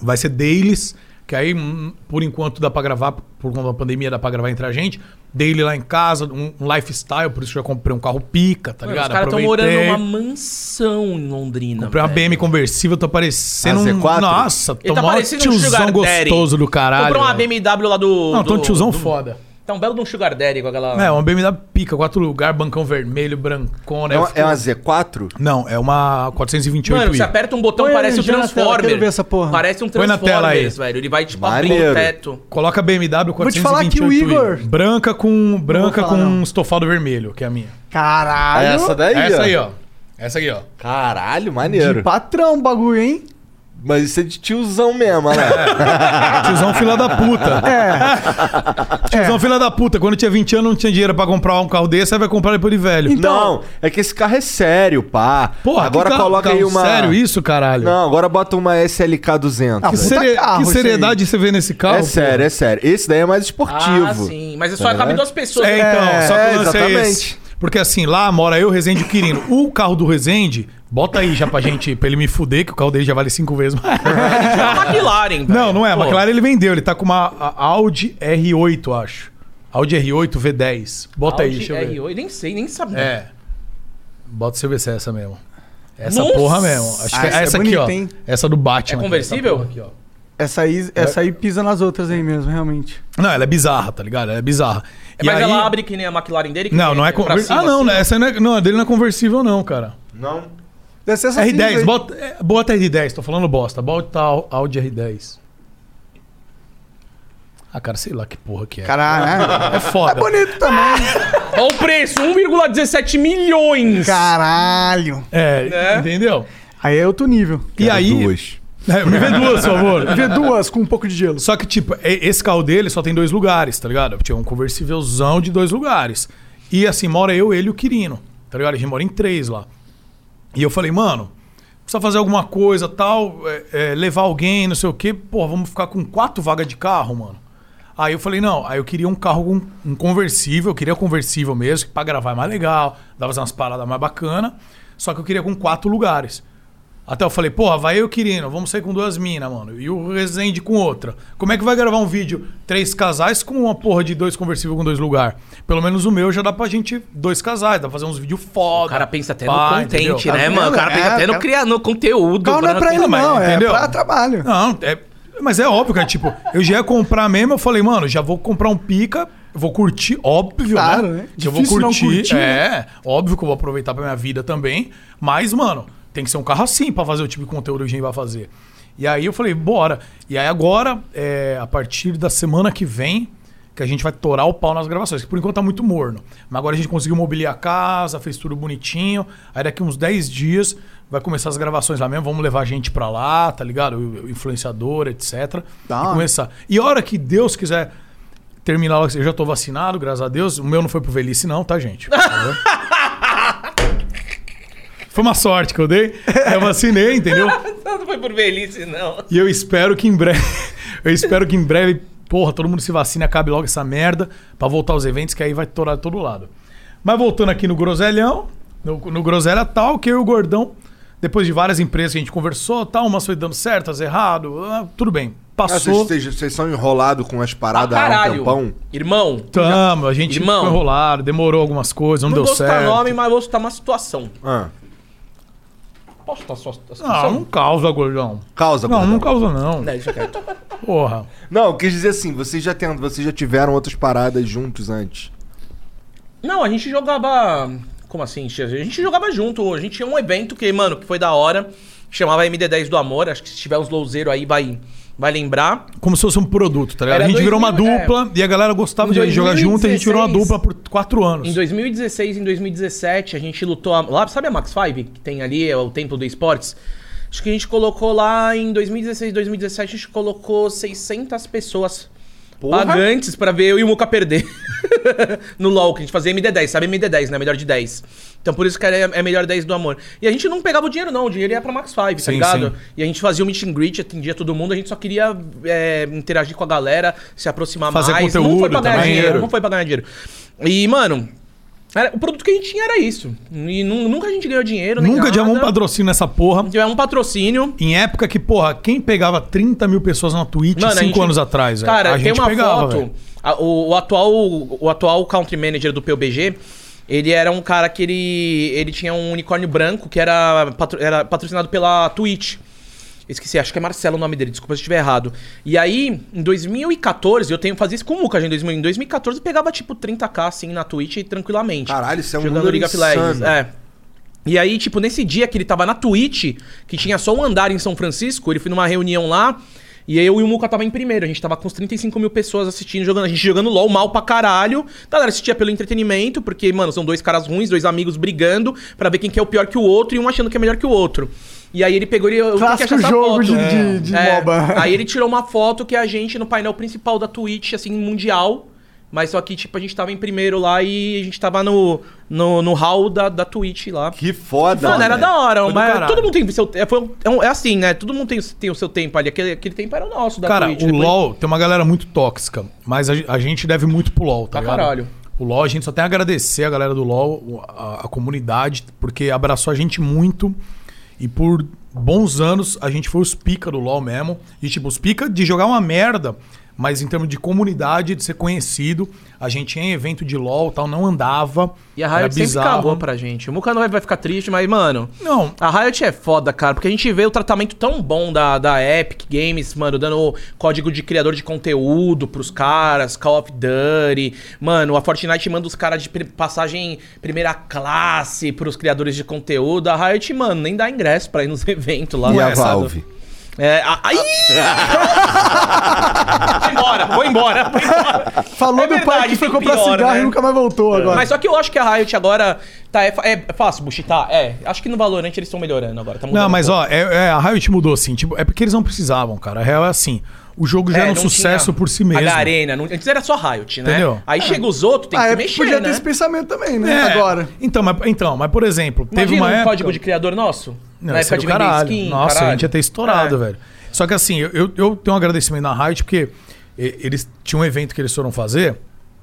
Vai ser dailies, que aí, hum, por enquanto, dá pra gravar, por conta da pandemia, dá pra gravar entre a gente. Daily lá em casa, um, um lifestyle, por isso eu já comprei um carro pica, tá Mano, ligado? os caras estão morando numa mansão em Londrina. Comprei uma velho. BM conversível, tô parecendo um. Z4? Nossa, tô Ele tá parecendo um tiozão Sugar Daddy. gostoso do caralho. Comprou uma velho. BMW lá do. Não, tô um tiozão do- foda. Tá um belo de um Sugar Daddy com aquela. É, uma BMW pica, quatro lugar, bancão vermelho, brancona. É Eu uma, é uma Z4? Não, é uma 428i. Mano, você aperta um botão, Põe parece um na tela, Transformer. quero ver essa porra. Parece um Põe na tela aí. Velho. Ele vai, tipo, abrindo Maneiro. o teto. Coloca BMW Vou te falar que o 428i. Igor- Branca com, branca falar, com não. um estofado vermelho, que é a minha. Caralho. Essa daí, Essa aí, ó. Essa aí, ó. Caralho, De maneiro. patrão o bagulho, hein? Mas isso é de tiozão mesmo, né? Tiozão fila da puta. É. Tiozão fila da puta. Quando tinha 20 anos, não tinha dinheiro pra comprar um carro desse, aí vai comprar depois de velho. não, é que esse carro é sério, pá. Porra, agora que carro- coloca aí carro uma. sério isso, caralho? Não, agora bota uma SLK 200. que, seri- que seriedade você vê nesse carro? É sério, é sério. Esse daí é mais esportivo. Ah, sim. Mas só É. cabe duas pessoas. É, né? então, só que é, é exatamente. esse. Porque assim, lá mora eu, Rezende e o Quirino. O carro do Rezende, bota aí já pra gente, pra ele me fuder, que o carro dele já vale cinco vezes mais. É uma McLaren, velho. Não, não é. A Pô. McLaren ele vendeu. Ele tá com uma a- Audi R8, acho. Audi R8 V10. Bota aí, Audi deixa eu ver. R8, nem sei, nem sabia. É. Bota ver se é essa mesmo. Essa Nossa! porra mesmo. Acho Ah, que é essa é essa aqui, bonita, ó. hein? Essa do Batman. É conversível? Essa porra aqui, ó. Essa aí, essa aí pisa nas outras aí mesmo, realmente. Não, ela é bizarra, tá ligado? Ela é bizarra. É, Mas ela abre que nem a McLaren dele? que Não, não é conversível. Ah, não, assim, né? Essa não, é... não, a dele não é conversível, não, cara. Não. Deve ser essa cinza R10, aí. bota, é, bota R10, tô falando bosta. Bota Au- Audi R10. Ah, cara, sei lá que porra que é. Caralho. É foda. É bonito também. Olha o preço, 1,17 milhões. Caralho. É, Né? entendeu? Aí é outro nível. E aí. Duas. É, me vê duas, por favor. Vê duas com um pouco de gelo. Só que, tipo, esse carro dele só tem dois lugares, tá ligado? Tinha um conversívelzão de dois lugares. E assim, mora eu, ele e o Quirino, tá ligado? A gente mora em três lá. E eu falei, mano, precisa fazer alguma coisa tal, é, é, levar alguém, não sei o quê. Pô, vamos ficar com quatro vagas de carro, mano. Aí eu falei, não, aí eu queria um carro com um conversível, eu queria conversível mesmo, que pra gravar é mais legal, fazer umas paradas mais bacana. Só que eu queria com quatro lugares. Até eu falei, porra, vai eu e o Quirino, vamos sair com duas minas, mano. E o Resende com outra. Como é que vai gravar um vídeo? Três casais com uma porra de dois conversíveis com dois lugares. Pelo menos o meu já dá pra gente dois casais, dá pra fazer uns vídeos foda. O cara pensa até pá, no entendeu? content, Tá né, mano? O cara pensa É, até no, cara- cria... no conteúdo. Carro não é pra ele, não. É entendeu? pra trabalho. Não, é, mas é óbvio, cara. Tipo, eu já ia comprar mesmo, eu falei, mano, já vou comprar um pica, vou curtir, óbvio, Claro, né? né? Eu vou Difícil não curtir. curtir, né? é, óbvio que eu vou aproveitar pra minha vida também. Mas, mano, tem que ser um carro assim pra fazer o tipo de conteúdo que a gente vai fazer. E aí eu falei, bora. E aí agora, é, a partir da semana que vem, que a gente vai torar o pau nas gravações, que por enquanto tá muito morno. Mas agora a gente conseguiu mobiliar a casa, fez tudo bonitinho. Aí daqui uns 10 dias vai começar as gravações lá mesmo, vamos levar a gente pra lá, tá ligado? O influenciador, etc. Da e começar. E a hora que Deus quiser terminar, eu já tô vacinado, graças a Deus. O meu não foi pro velhice não, tá, gente? Favor. Foi uma sorte que eu dei. Eu vacinei, entendeu? Não foi por velhice, não. E eu espero que em breve. eu espero que em breve, porra, todo mundo se vacine, acabe logo essa merda pra voltar aos eventos, que aí vai torar de todo lado. Mas voltando aqui no Groselhão, no, no Groselha tal, que eu e o Gordão, depois de várias empresas que a gente conversou, tal, umas foi dando certo, outras errado, ah, tudo bem. Ah, Passou. vocês, vocês- vocês são enrolados com as paradas há um Caralho. tempão? Irmão. Tamo, a gente Irmão. ficou enrolado, demorou algumas coisas, não, Não deu vou citar certo. nome, mas vou citar uma situação. Ah, Posso a situação? Não, não causa, Gordão. causa, Não, perdão. não causa, não. Deixa quieto. Porra. Não, eu quis dizer assim, vocês já, tem, vocês já tiveram outras paradas juntos antes. Não, a gente jogava. Como assim? A gente jogava junto. A gente tinha um evento que, mano, que foi da hora. Chamava MD10 do Amor. Acho que se tiver uns louzeiros aí vai, vai lembrar. Como se fosse um produto, tá ligado? Era a gente virou uma 2000, dupla e a galera gostava de jogar junto e a gente virou uma 2016. dupla por quatro anos. Em 2016 e em 2017, a gente lutou. a- Lá, sabe a Max 5 que tem ali, é o Templo do Esportes? Acho que a gente colocou lá em 2016 e 2017, a gente colocou 600 pessoas Porra. pagantes pra ver eu e o Muca perder. no LoL, que a gente fazia MD10, sabe MD10, né? Melhor de 10. Então por isso que era, é melhor 10 do amor. E a gente não pegava o dinheiro, não. O dinheiro ia pra Max 5, tá ligado? sim. E a gente fazia o meet and greet, atendia todo mundo. A gente só queria é, interagir com a galera, se aproximar Fazer mais. não conteúdo foi pra ganhar dinheiro, não foi pra ganhar dinheiro. E, mano, era- o produto que a gente tinha era isso. E nu- nunca a gente ganhou dinheiro, nem Nunca nada. tivemos um patrocínio nessa porra. Tivemos um patrocínio. Em época que, porra, quem pegava 30 mil pessoas na Twitch Mano, a gente- anos atrás, velho? Cara, a tem gente uma pegava, foto. a- o, o atual, o atual country manager do PUBG, ele era um cara que ele, ele tinha um unicórnio branco que era, patro- era patrocinado pela Twitch. Esqueci, acho que é Marcelo o nome dele, desculpa se eu estiver errado. E aí, em 2014, eu tenho fazia isso com o Muka, já em 2000 em 2014 eu pegava tipo 30k assim na Twitch tranquilamente. Caralho, isso é um jogando número League of Legends. É. E aí, tipo, nesse dia que ele tava na Twitch, que tinha só um andar em São Francisco, ele foi numa reunião lá, E eu e o Muca tava em primeiro. A gente tava com uns 35 mil pessoas assistindo, jogando. A gente jogando LOL mal pra caralho. A galera assistia pelo entretenimento, porque, mano, são dois caras ruins, dois amigos brigando pra ver quem que é o pior que o outro e um achando que é melhor que o outro. E aí ele pegou e que Clássico jogo foto. de- de- de MOBA. Aí ele tirou uma foto que é a gente no painel principal da Twitch, assim, mundial. Mas só que, tipo, a gente tava em primeiro lá e a gente tava no, no, no hall da, da Twitch lá. Que foda, Mano, era velho. da hora. Foi Mas todo mundo tem seu. É, foi um- é, um- é assim, né? Todo mundo tem, tem o seu tempo ali. Aquele, aquele tempo era o nosso da Cara, Twitch. o Depois- LoL tem uma galera muito tóxica, mas a, a gente deve muito pro LoL, tá Pra ligado? caralho. O LoL, a gente só tem a agradecer a galera do LoL, a, a comunidade, porque abraçou a gente muito e por bons anos a gente foi os pica do LoL mesmo. E tipo, os pica de jogar uma merda, mas em termos de comunidade, de ser conhecido, a gente em evento de LoL e tal, não andava. E a Riot sempre cagou pra gente. O Muka não vai, ficar triste, mas, mano. Não. A Riot é foda, cara, porque a gente vê o tratamento tão bom da, da Epic Games, mano, dando código de criador de conteúdo pros caras, Call of Duty. Mano, a Fortnite manda os caras de passagem primeira classe pros criadores de conteúdo. A Riot, mano, nem dá ingresso pra ir nos eventos lá. E a Ué, sabe? É, a, aí! vou embora, vou embora. Vou embora. Falou É do pai verdade, que foi comprar pior, cigarro né? e nunca mais voltou agora. Mas só que eu acho que a Riot agora tá, é, é fácil buchitar? É. Acho que no Valorant eles estão melhorando agora. Tá mudando Não, mas um ó, é, é, a Riot mudou assim, tipo, é porque eles não precisavam, cara. A real é assim, o jogo já É, era um não sucesso por si mesmo. A Arena. não- antes era só Riot, né? Entendeu? Aí chega os outros, tem ah, que é mexer, porque podia né? ter esse pensamento também, né? É, Agora. Então mas, então, mas por exemplo, teve Imagina uma um época... código de criador nosso? Não, na época é de caralho. skin, Nossa, a caralho. gente ia ter estourado, É. velho. Só que assim, eu, eu, eu tenho um agradecimento na Riot porque eles tinham um evento que eles foram fazer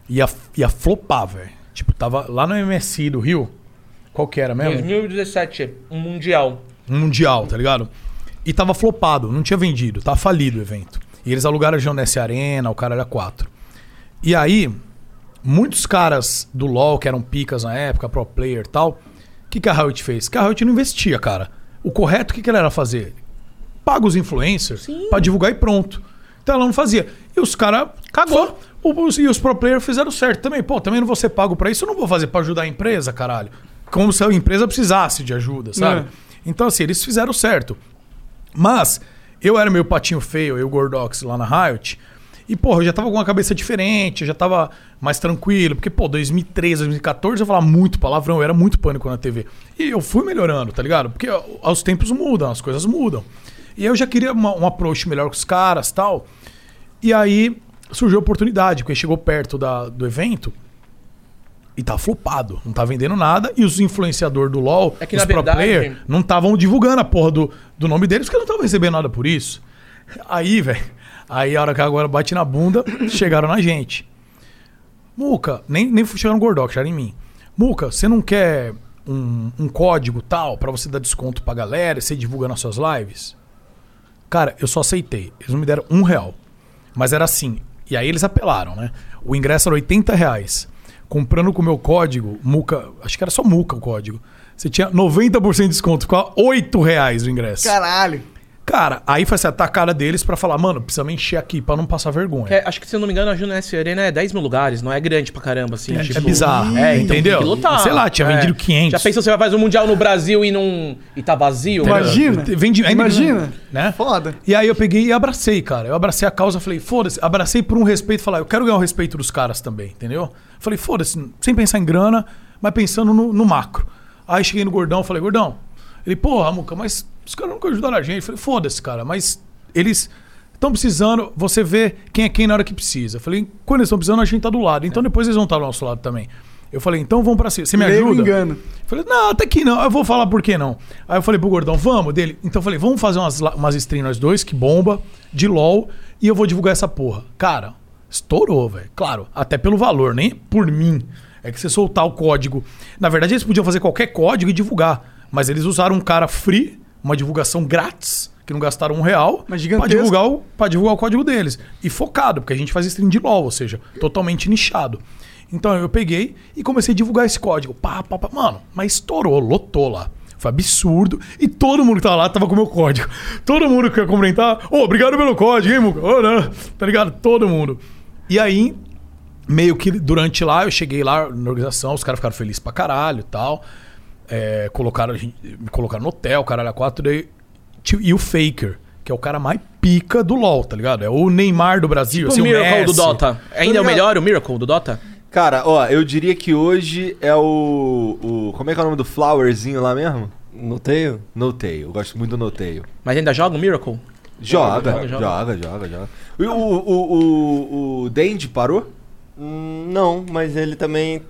e ia, ia flopar, velho. Tipo, tava lá no MSI do Rio. Qual que era mesmo? 2017, um mundial. um mundial, tá ligado? E tava flopado, não tinha vendido, tava falido o evento. E eles alugaram a Geonesse Arena, o cara era 4. E aí, muitos caras do LoL, que eram picas na época, pro player e tal, o que, que a Riot fez? Que a Riot não investia, cara. O correto, o que, que ela era fazer? Paga os influencers pra divulgar e pronto. Então ela não fazia. E os caras. Cagou. Os, e os pro players fizeram certo também. Pô, também não vou ser pago pra isso, eu não vou fazer pra ajudar a empresa, caralho. Como se a empresa precisasse de ajuda, sabe? É. Então, assim, eles fizeram certo. Mas eu era meio patinho feio, eu, Gordox, lá na Riot. E, porra, eu já tava com uma cabeça diferente, eu já tava mais tranquilo. Porque, pô, 2013, 2014 eu falava muito palavrão, eu era muito pânico na TV. E eu fui melhorando, tá ligado? Porque ó, os tempos mudam, as coisas mudam. E eu já queria uma- um approach melhor com os caras tal. E aí surgiu a oportunidade, porque chegou perto da- do evento e tá flopado, não tá vendendo nada. E os influenciadores do LoL, É que, os pro verdade- player, não estavam divulgando a porra do, do nome deles, porque não estavam recebendo nada por isso. Aí, velho, aí a hora que agora bate na bunda, chegaram na gente. Muca, nem, nem chegaram no Gordox, chegaram em mim. Muca, você não quer um, um código tal pra você dar desconto pra galera e você divulga nas suas lives? Cara, eu só aceitei. Eles não me deram um real. Mas era assim. E aí eles apelaram, né? O ingresso era 80 reais. Comprando com o meu código, Muca, acho que era só Muca o código. Você tinha 90% de desconto, ficava 8 reais o ingresso. Caralho. Cara, aí foi assim, a cara deles pra falar, mano, precisa me encher aqui pra não passar vergonha. É- acho que, se eu não me engano, a Juness Arena é 10 mil lugares, não é grande pra caramba, assim. É- é bizarro, É, então entendeu? tem que lutar. Sei lá, tinha É. vendido 500. Já pensou, você vai fazer um mundial no Brasil e, não... e tá vazio? Entendeu? Vendi, ainda- Imagina. Né? Foda. E aí eu peguei e abracei, cara. Eu abracei a causa, falei, foda-se, abracei por um respeito, falar, eu quero ganhar o respeito dos caras também, entendeu? Falei, foda-se, sem pensar em grana, mas pensando no, no macro. Aí cheguei no Gordão, falei, Gordão, ele, porra, Muca, mas os caras nunca ajudaram a gente. Falei, foda-se, cara, mas eles estão precisando, você vê quem é quem na hora que precisa. Eu falei, quando eles estão precisando, a gente tá do lado. Então depois eles vão estar do nosso lado também. Eu falei, então vamos pra cima. Você me ajuda? engano. Eu falei, não, até que não. Eu vou falar por que não. Aí eu falei pro Gordão, vamos dele. Então eu falei, vamos fazer umas, umas streams nós dois, que bomba, de LOL, e eu vou divulgar essa porra. Cara, estourou, velho. Claro, até pelo valor, nem por mim. É que você soltar o código. Na verdade, eles podiam fazer qualquer código e divulgar. Mas eles usaram um cara free, uma divulgação grátis, que não gastaram um real, pra gigantesco. divulgar, o, divulgar o código deles. E focado, porque a gente faz stream de LOL, ou seja, totalmente nichado. Então eu peguei e comecei a divulgar esse código. Pá, pá, pá. Mano, mas estourou, lotou lá. Foi absurdo. E todo mundo que tava lá tava com o meu código. Todo mundo que ia comentar, ô, obrigado pelo código, hein, Muca? Ô, né? Tá ligado? Todo mundo. E aí, meio que durante lá, eu cheguei lá na organização, os caras ficaram felizes pra caralho e tal. É, colocaram, me colocaram no hotel, caralho, a quatro. Daí, e o Faker, que é o cara mais pica do LoL, tá ligado? É o Neymar do Brasil, Tipo assim, o Miracle Messi. do Dota. Ainda é o melhor o Miracle do Dota? Cara, ó, eu diria que hoje é o, o. Como é que é o nome do Flowerzinho lá mesmo? Noteio? Noteio. Eu gosto muito do Noteio. Mas ainda joga o Miracle? Joga, Joga, joga, joga. joga, joga. E O, o, o, o, o Dandy parou? Hum, não, mas ele também.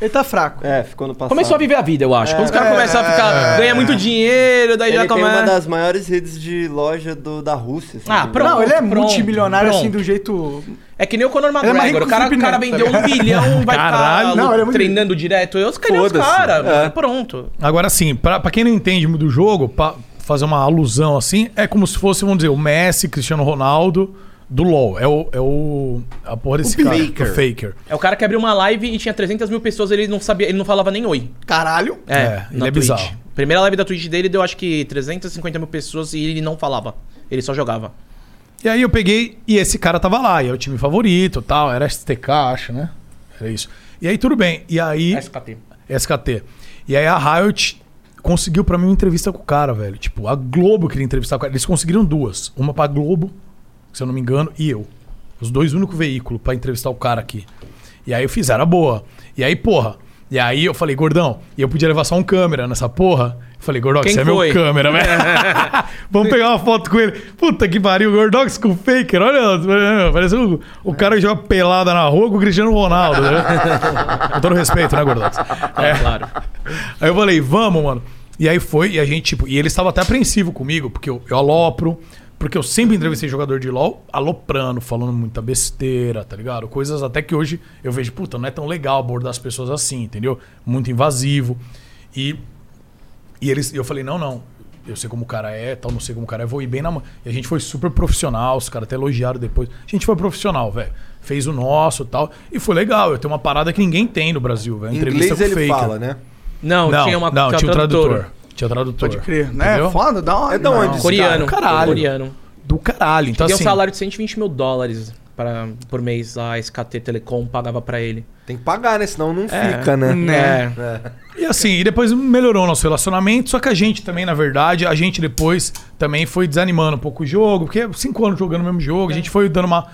Ele tá fraco. É, ficou no passado. Começou a viver a vida, eu acho. Quando os caras É, começam a ficar. ganha muito dinheiro, daí ele já tem começa. uma das maiores redes de loja do, da Rússia. assim, Ah, pronto. Não, ele é pronto, multimilionário assim pronto. do jeito. É que nem o Conor Ele é McGregor. rico o cara, o cara Felipe vendeu um tá ligado? bilhão, vai Caralho. ficar Não, ele é muito treinando direto. Eu os caras? É. Pronto. Agora, assim, pra, pra quem não entende muito do jogo, pra fazer uma alusão assim, é como se fosse, vamos dizer, o Messi, Cristiano Ronaldo do LoL. É o. É o a porra desse cara. Faker. O Faker. É o cara que abriu uma live e tinha 300 mil pessoas, ele não sabia, ele não falava nem oi. Caralho. É, É, ele na é Twitch. bizarro. Primeira live da Twitch dele deu acho que 350 mil pessoas e ele não falava. Ele só jogava. E aí eu peguei e esse cara tava lá, e é o time favorito tal, era STK, acho, né? Era isso. E aí tudo bem. E aí. SKT. SKT. E aí a Riot conseguiu pra mim uma entrevista com o cara, velho. Tipo, a Globo queria entrevistar o cara. Eles conseguiram duas. Uma pra Globo, se eu não me engano, e eu. Os dois únicos veículos pra entrevistar o cara aqui. E aí eu fiz, era boa. E aí, porra. E aí eu falei, gordão, e eu podia levar só um câmera nessa porra. Eu falei, Gordox, Quem você é meu câmera, velho. Vamos pegar uma foto com ele. Puta que pariu, Gordox com o Faker. Olha, parece o, o cara que joga pelada na rua com o Cristiano Ronaldo. Né? Com todo respeito, né, Gordox? É. Claro. Aí eu falei, vamos, mano. E aí foi, e a gente, tipo, e ele estava até apreensivo comigo, porque eu, eu alopro, porque eu sempre entrevistei jogador de LOL aloprando, falando muita besteira, tá ligado? Coisas até que hoje eu vejo, puta, não é tão legal abordar as pessoas assim, entendeu? Muito invasivo. E, e eles, eu falei, não, não. Eu sei como o cara é, tal, não sei como o cara é, vou ir bem na mão. E a gente foi super profissional, os caras até elogiaram depois. A gente foi profissional, velho. Fez o nosso e tal. E foi legal. Eu tenho uma parada que ninguém tem no Brasil, velho. Entrevista inglês com ele Faker. fala, né? Não, tinha uma Não, tinha tradutor. tradutor. Tinha tradutor. Pode crer, né? Entendeu? Foda, da hora. É da onde? Coreano. cara? Caralho. Coreano. Do caralho. Então, Tem um assim, salário de 120 mil dólares pra, por mês. A SKT Telecom pagava pra ele. Tem que pagar, né? Senão não É. fica, né? É. É. E assim, e depois melhorou o nosso relacionamento, só que a gente também, na verdade, a gente depois também foi desanimando um pouco o jogo, porque cinco anos jogando o mesmo jogo, a gente foi dando uma,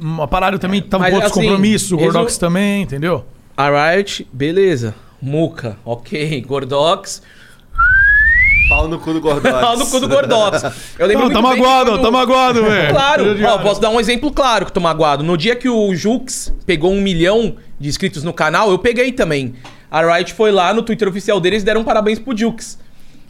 uma parada também, tava Mas, com outros assim, compromissos, o Gordox também, entendeu? A Riot, beleza. Muca, ok. Gordox, Pau no cu do Gordox. pau no cu do Gordox. Eu lembro Não, muito tá bem magoado, quando- tá magoado, velho. Claro, ó, posso dar um exemplo claro que tô magoado. No dia que o Jux pegou um milhão de inscritos no canal, eu peguei também. A Riot foi lá no Twitter oficial deles e deram parabéns pro Jux.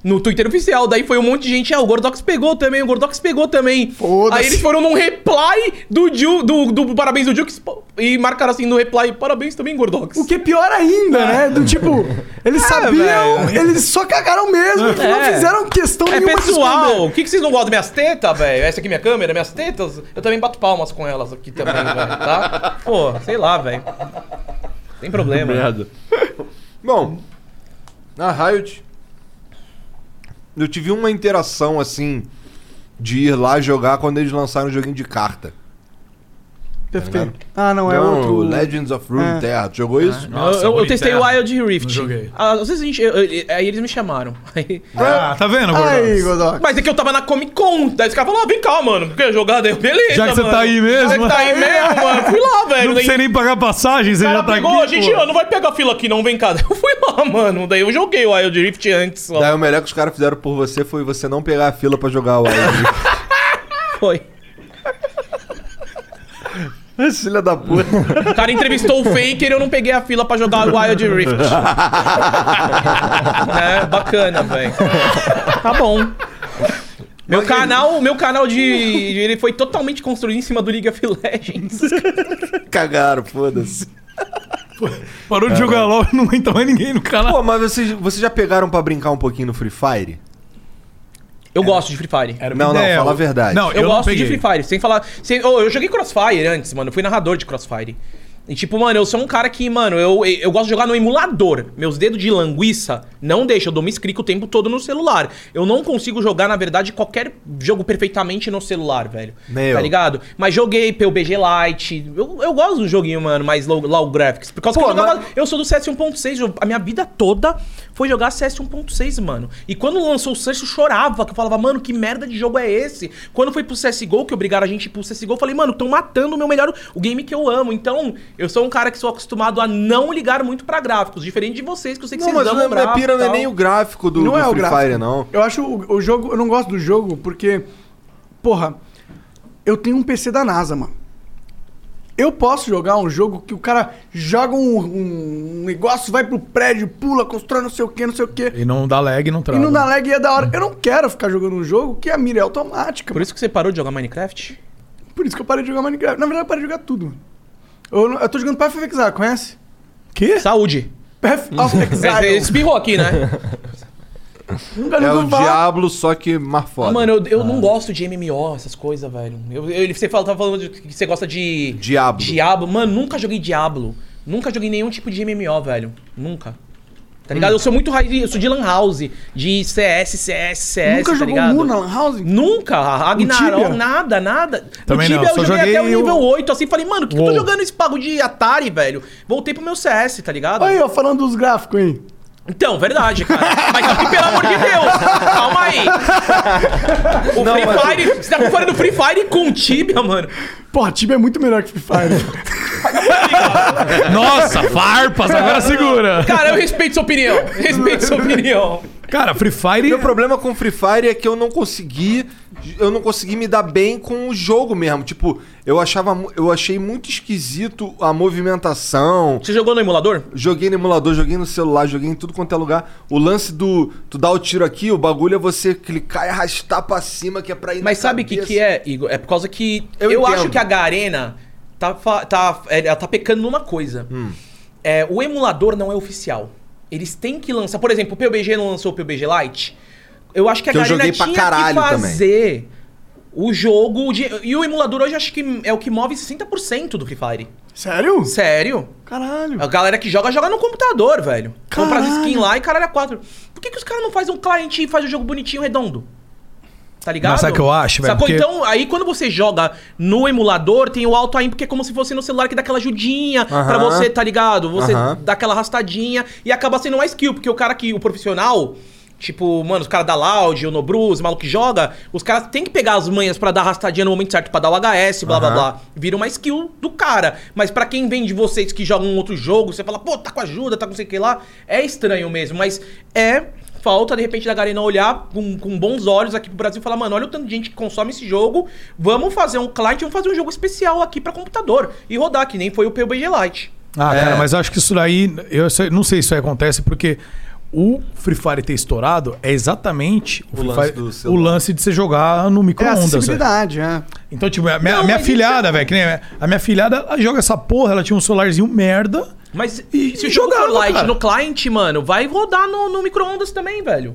No Twitter oficial, daí foi um monte de gente. Ah, o Gordox pegou também, o Gordox pegou também. Foda-se. Aí eles foram num reply do, Ju, do, do parabéns do pô, e marcaram assim no reply: parabéns também, Gordox. O que é pior ainda, né? Do tipo, eles sabiam, velho. eles só cagaram mesmo, porque não É. fizeram questão É nenhuma de pessoal. O que, que vocês não gostam? Minhas tetas, velho? Essa aqui é minha câmera, minhas tetas. Eu também bato palmas com elas aqui também, velho, tá? Pô, sei lá, velho. Tem problema. Merda. Bom, na Riot, eu tive uma interação assim de ir lá jogar quando eles lançaram um joguinho de carta. TFT. Ah, não, é Não, outro. Legends of Runeterra. É. Tu jogou isso? Eu- eu, eu testei o Wild Rift. Não joguei. Ah, a gente. eu- eu- aí eles me chamaram. Aí- Ah, tá vendo, Aí, Gordox? Mas é que eu tava na Comic Con. Daí os caras falaram: ah, vem cá, mano. Quer jogar? Daí eu, beleza. Já que você mano. tá aí mesmo? Já que tá aí mesmo, mano. Fui lá, velho. Não Daí- precisa nem pagar passagem, você O cara já tá pegou, aqui, a gente pô. não vai pegar fila aqui não, vem cá. Daí eu fui lá, mano. Daí eu joguei o Wild Rift antes. Ó. Daí o melhor que os caras fizeram por você foi você não pegar a fila pra jogar o Wild Foi. Filha da puta. O cara entrevistou o Faker e eu não peguei a fila pra jogar o Wild Rift. é, bacana, velho. Tá bom. Meu canal, meu canal de. Ele foi totalmente construído em cima do League of Legends. Cagaram, foda-se. Parou de jogar LOL e não entra mais ninguém no canal. Pô, mas vocês, vocês já pegaram pra brincar um pouquinho no Free Fire? Eu gosto de Free Fire. Era Não, não, ideia. fala a verdade. Não, Eu, eu, não gosto de peguei. Free Fire, sem falar. sem- oh, eu joguei Crossfire antes, mano. Eu fui narrador de Crossfire. E tipo, mano, eu sou um cara que, mano, eu, eu gosto de jogar no emulador. Meus dedos de linguiça não deixam, eu dou uma escrica o tempo todo no celular. Eu não consigo jogar, na verdade, qualquer jogo perfeitamente no celular, velho. Nem tá ligado? Mas joguei PUBG Lite. Eu, eu gosto do joguinho, mano, mais low, low graphics. Por causa Pô, que eu jogava. mas- Eu sou do CS 1.6, eu- a minha vida toda foi jogar CS 1.6, mano. E quando lançou o CS, eu chorava, que eu falava, mano, que merda de jogo é esse? Quando foi pro CSGO, que obrigaram a gente ir pro CSGO, eu falei, mano, tão matando o meu melhor, o game que eu amo. Então, eu sou um cara que sou acostumado a não ligar muito pra gráficos, diferente de vocês, que eu sei que Não, vocês mas amam não é, gráfico pira e não é nem o gráfico do, não do é o Free gráfico. Fire, não. Eu acho o, o jogo, eu não gosto do jogo porque, porra, eu tenho um PC da NASA, mano. Eu posso jogar um jogo que o cara joga um, um negócio, vai pro prédio, pula, constrói não sei o que, não sei o que. E não dá lag, não E trava. não dá lag e é da hora. Eu não quero ficar jogando um jogo que a mira é automática. Por isso que você parou de jogar Minecraft? Por isso que eu parei de jogar Minecraft. Na verdade, eu parei de jogar tudo. Eu, não- eu tô jogando Path of Exile, conhece? Que? Saúde. Path of Você Exile. espirrou aqui, né? Nunca É o falar. Diablo, só que mais foda. Ah, mano, eu, eu não gosto de MMO, essas coisas, velho. Eu, eu- você fala, tava falando de, que você gosta de. Diablo. Diablo. Mano, nunca joguei Diablo. Nunca joguei nenhum tipo de MMO, velho. Nunca. Tá ligado? Eu sou muito raiz, eu sou de Lan House, de CS, CS, CS. Nunca tá jogou ligado? Mu na Lan House? Nunca, Ragnarok, nada, nada. Também no não, Tibia eu joguei, joguei até o o- nível 8, assim, falei, mano, o que, que eu tô jogando esse pago de Atari, velho? Voltei pro meu CS, tá ligado? Aí, ó, falando dos gráficos aí. Então, verdade, cara. Mas só que, pelo amor de Deus, calma aí. O Não, Free mas- Fire, você tá comparando Free Fire com Tibia, mano. Porra, Tibia é muito melhor que Free Fire. Nossa, farpas, agora segura. Cara, eu respeito sua opinião. Respeito sua opinião. Cara, Free Fire. Meu problema com Free Fire é que eu não consegui. Eu não consegui me dar bem com o jogo mesmo. Tipo, eu achava. Eu achei muito esquisito a movimentação. Você jogou no emulador? Joguei no emulador, joguei no celular, joguei em tudo quanto é lugar. O lance do. Tu dá o tiro aqui, o bagulho é você clicar e arrastar pra cima, que é pra ir Mas na sabe o que, que é, Igor? É por causa que. Eu Eu, acho que a Garena tá, tá, é, ela tá pecando numa coisa. Hum. É, o emulador não é oficial. Eles têm que lançar. Por exemplo, o PUBG não lançou o PUBG Lite. Eu acho que a Que pra tinha caralho que também. fazer o jogo. De, e o emulador hoje acho que é o que move 60% do Free Fire. Sério? Sério? Caralho. A galera que joga, joga no computador, velho. Compra as Caralho. skins lá e caralho é quatro. Por que, que os caras não fazem um cliente e fazem o jogo bonitinho, redondo? Tá ligado? Mas sabe o que eu acho, velho? Sacou? Porque- Então, aí quando você joga no emulador, tem o alto aim, porque é como se fosse no celular que dá aquela ajudinha pra Aham. você, tá ligado? Você Aham. dá aquela arrastadinha e acaba sendo mais skill, porque o cara que, o profissional, tipo, mano, os caras da Loud, o Nobruz, o maluco que joga, os caras têm que pegar as manhas pra dar arrastadinha no momento certo, pra dar o HS, blá blá blá. Vira uma skill do cara. Mas pra quem vem de vocês que jogam um outro jogo, você fala, pô, tá com ajuda, tá com sei o que lá, é estranho mesmo, mas é falta, de repente, da Garena olhar com, com bons olhos aqui pro Brasil e falar, mano, olha o tanto de gente que consome esse jogo, vamos fazer um client, vamos fazer um jogo especial aqui pra computador e rodar, que nem foi o PUBG Lite. Ah, É. cara, mas eu acho que isso daí. Eu sei- não sei se isso aí acontece, porque o Free Fire ter estourado é exatamente o, Free lance Fire- o lance de você jogar no É micro-ondas. acessibilidade, é. então, tipo, a minha, Não, a minha filhada, velho, que nem a- a minha filhada, ela joga essa porra, ela tinha um celularzinho merda. Mas E- se o jogo jogava, for light cara. no client, mano, vai rodar no, no micro-ondas também, velho.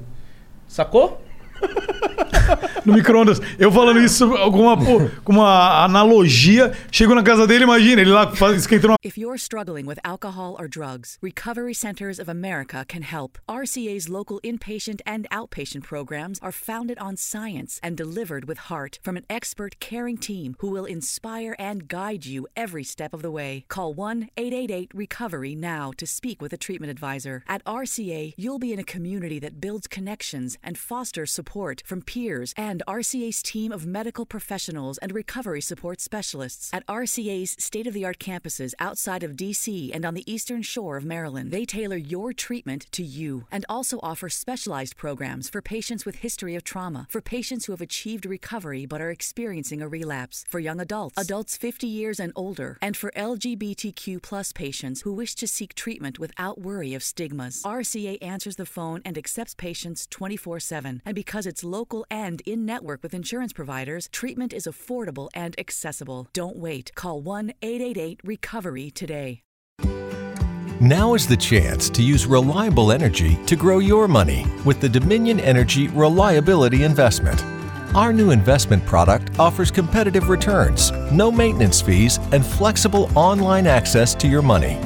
Sacou? no micro-ondas. Eu falando isso com uma, analogia. Chego na casa dele, imagina, ele lá esquentando. If you're struggling with alcohol or drugs, Recovery Centers of America can help. RCA's local inpatient and outpatient programs are founded on science and delivered with heart from an expert caring team who will inspire and guide you every step of the way. Call 1 888 Recovery now to speak with a treatment advisor. At RCA, you'll be in a community that builds connections and fosters support from peers and RCA's team of medical professionals and recovery support specialists. At RCA's state of the art campuses outside of DC and on the eastern shore of Maryland, they tailor your treatment to you and also offer specialized programs for patients with history of trauma, for patients who have achieved recovery but are experiencing a relapse, for young adults, adults 50 years and older, and for LGBTQ plus patients who wish to seek treatment without worry of stigmas. RCA answers the phone and accepts patients 24 7. And because it's local and in network with insurance providers, treatment is affordable and accessible. Don't wait. Call 1 888 Recovery today. Now is the chance to use reliable energy to grow your money with the Dominion Energy Reliability Investment. Our new investment product offers competitive returns, no maintenance fees, and flexible online access to your money.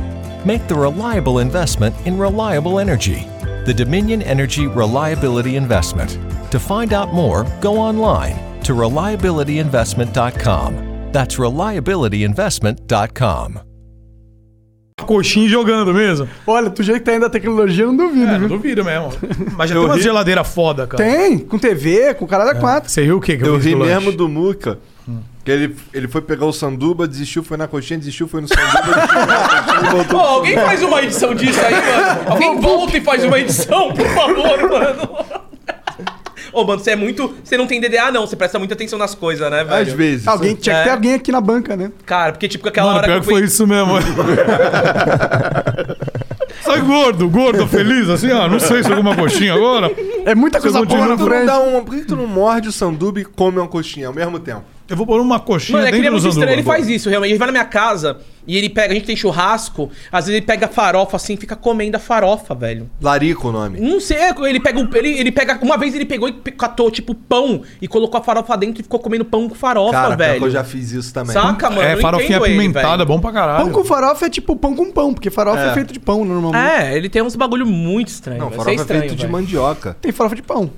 Make the reliable investment in reliable energy. The Dominion Energy Reliability Investment. To find out more, go online to reliabilityinvestment.com. That's reliabilityinvestment.com. coxinha jogando mesmo. Olha, tu jeito que tá indo da tecnologia, eu não duvido, É, não viu? duvido mesmo. Mas já Eu tem uma ri- geladeira foda, cara. Tem, com TV, com o cara da 4. Você riu o quê que Eu fiz ri do lanche? mesmo do Muca. Que ele, ele foi pegar o sanduba, desistiu, foi na coxinha, desistiu, foi no sanduba, desistiu na coxinha, Pô, alguém faz uma edição disso aí, mano? Alguém volta e faz uma edição, por favor, mano. Ô, mano, você é muito. Você não tem DDA, não. Você presta muita atenção nas coisas, né, velho? Às vezes. Alguém, tinha que ter É. alguém aqui na banca, né? Cara, porque, tipo, aquela Mano, hora pior que foi isso mesmo. Sai gordo, gordo, feliz, assim, ó. Não sei se eu uma coxinha agora. É muita coisa boa na frente. dá uma, por que que tu não morde o sanduba e come uma coxinha ao mesmo tempo? Eu vou pôr uma coxinha Mano, é que ele é dentro muito estranho, ele faz isso, realmente. Ele vai na minha casa e ele pega, a gente tem churrasco, às vezes ele pega farofa assim e fica comendo a farofa, velho. Larico o nome. Não sei, ele pega, o- ele, ele pega. Uma vez ele pegou e pe- catou, tipo, pão e colocou a farofa dentro e ficou comendo pão com farofa, Cara, pior velho. que eu já fiz isso também. Saca, mano? É, Eu não farofinha entendo ele, apimentada, velho. bom pra caralho. Pão com farofa é tipo pão com pão, porque farofa é, É. feito de pão normalmente. É, ele tem uns bagulho muito estranho. Não, velho. farofa é estranho, feito de velho. mandioca. Tem farofa de pão.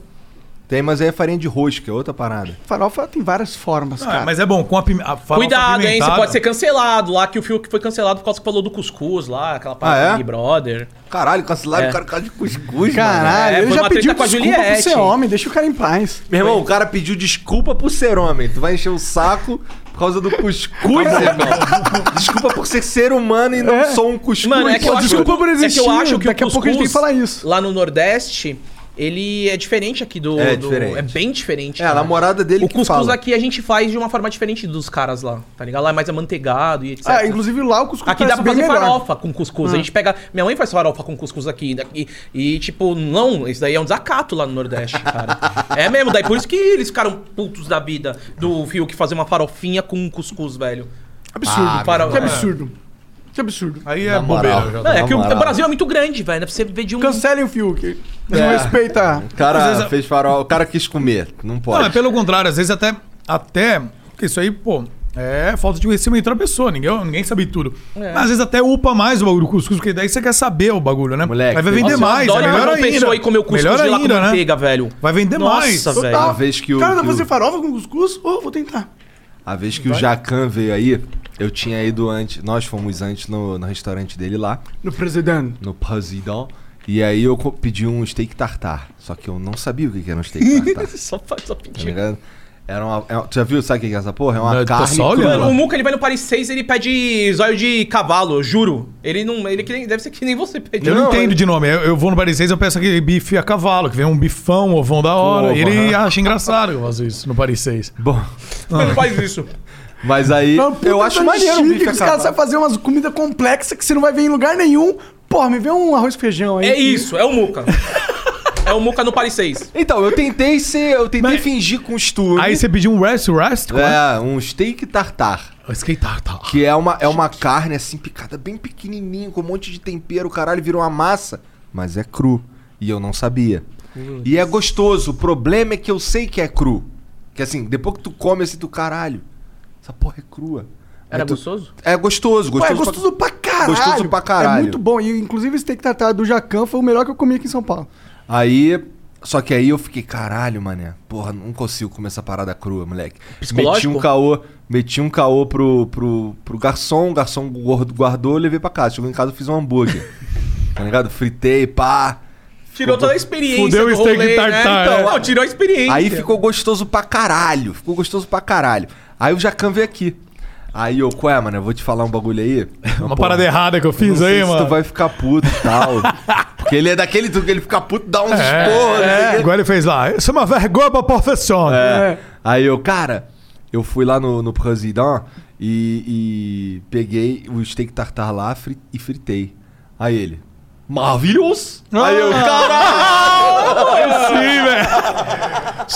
Tem, mas aí é farinha de rosca, é outra parada. Farofa tem várias formas, Ah, cara. mas é bom, com a, pime... a farofa Cuidado, hein? Você pode ser cancelado lá, que o Fiuk foi cancelado por causa que falou do cuscuz lá, aquela parte Ah, é? do Big Brother. Caralho, cancelaram É. o cara por causa de cuscuz, Caralho, É, foi já a desculpa por Juliette. ser homem, deixa o cara em paz. Meu irmão, o cara pediu desculpa por ser homem. Tu vai encher o saco por causa do cuscuz, irmão. Desculpa por ser ser humano e não É. sou um cuscuz. Mano, é que eu acho desculpa que, por é que eu existir, acho que daqui o a pouco a gente tem que falar isso. Lá no Nordeste, ele é diferente aqui do. É do- diferente. é bem diferente. É, a cara. namorada dele O que cuscuz fala. aqui a gente faz de uma forma diferente dos caras lá, tá ligado? Lá é mais amanteigado e etc. Ah, inclusive lá o cuscuz Aqui dá pra fazer melhor. farofa com cuscuz. A gente pega. Minha mãe faz farofa com cuscuz aqui. daqui e, tipo, não, isso daí é um desacato lá no Nordeste, cara. é mesmo, daí por isso que eles ficaram putos da vida do Fiuk fazer uma farofinha com cuscuz, velho. Absurdo. Ah, Faro- Que absurdo. Que absurdo. Aí é Na bobeira. Não, é que o, moral. o Brasil é muito grande, velho. Pra você ver de um. Cancelem o Fiuk. Não É. respeita. O cara Às vezes- fez farol, o cara quis comer. Não pode. Não, é pelo contrário, às vezes até. Até. Porque isso aí, pô. É falta de conhecimento da pessoa, ninguém, ninguém sabe tudo. É. Mas às vezes até upa mais o bagulho do cuscuz, porque daí você quer saber o bagulho, né? Moleque, Aí vai vender Nossa, eu mais, é adoro melhor uma ainda. pessoa aí comer o cuscuz melhor de lá com ainda, né? manteiga, velho. Vai vender Nossa, mais. velho. A vez que o. Cara, dá que pra o- fazer farofa com cuscuz? Ô, vou tentar. A vez que o Jacan veio aí, eu tinha ido antes. Nós fomos antes no, no restaurante dele lá, No presidente. no Président. E aí eu pedi um steak tartar. Só que eu não sabia o que era um steak tartar. só, só tá pedir. ligado? Era uma. é- tu já viu? Sabe o que é essa porra? É uma Não, tá carne. só. Mano, o Muca ele vai no Paris 6 ele pede zóio de cavalo, eu juro. Ele não. Ele que nem- deve ser que nem você pede. Eu não, Não, entendo ele- de nome. Eu, eu vou no Paris 6, eu peço aquele bife a cavalo, que vem um bifão, um ovão da hora. Ovo, e ele aham. acha engraçado que eu faço isso no Paris 6. Bom, Ele não faz isso. mas aí Não, puta eu acho maneiro o chique, bife que Os caras sabem fazer umas comidas complexas que você não vai ver em lugar nenhum. Porra, me vê um arroz e feijão aí. É isso, é o Muca. É o Muca no Paris 6. Então, eu tentei ser. Eu tentei fingir costume. Aí você pediu um rest, rest? É? É, um steak tartar. Skate tá. Que é uma, é uma carne assim picada bem pequenininho, com um monte de tempero, caralho, virou uma massa. Mas é cru. E eu não sabia. E é gostoso. O problema é que eu sei que é cru. Que assim, depois que tu come assim, tu caralho. Essa porra é crua. Era tu- gostoso? É gostoso, Pô, gostoso. é gostoso pra caralho. Gostoso pra caralho. É muito bom. E inclusive esse steak tartar do Jacan foi o melhor que eu comi aqui em São Paulo. Aí. Só que aí eu fiquei, caralho, mané. Porra, não consigo comer essa parada crua, moleque. Psicológico? Meti um caô, meti um caô pro, pro, pro garçom, o garçom guard- guardou, levei pra casa. Chegou em casa, eu fiz um hambúrguer. tá ligado? Fritei, pá. Tirou toda a experiência. Fudeu o steak rolê, tartar, Né? é. Então, não, tirou a experiência. Aí ficou gostoso pra caralho. Ficou gostoso pra caralho. Aí o Jacan veio aqui. Aí eu, qual é, mano? Eu vou te falar um bagulho aí. Uma parada errada que eu fiz aí, se mano. tu vai ficar puto e tal. Porque ele é daquele que ele fica puto, dá uns esporros. não sei o É, quê. igual ele fez lá. Isso é uma vergonha pra profissão. É. Aí eu, cara, eu fui lá no, no Président e, e peguei o steak tartar lá e fritei. Aí ele, maravilhoso! Aí eu, caralho! Sim, velho.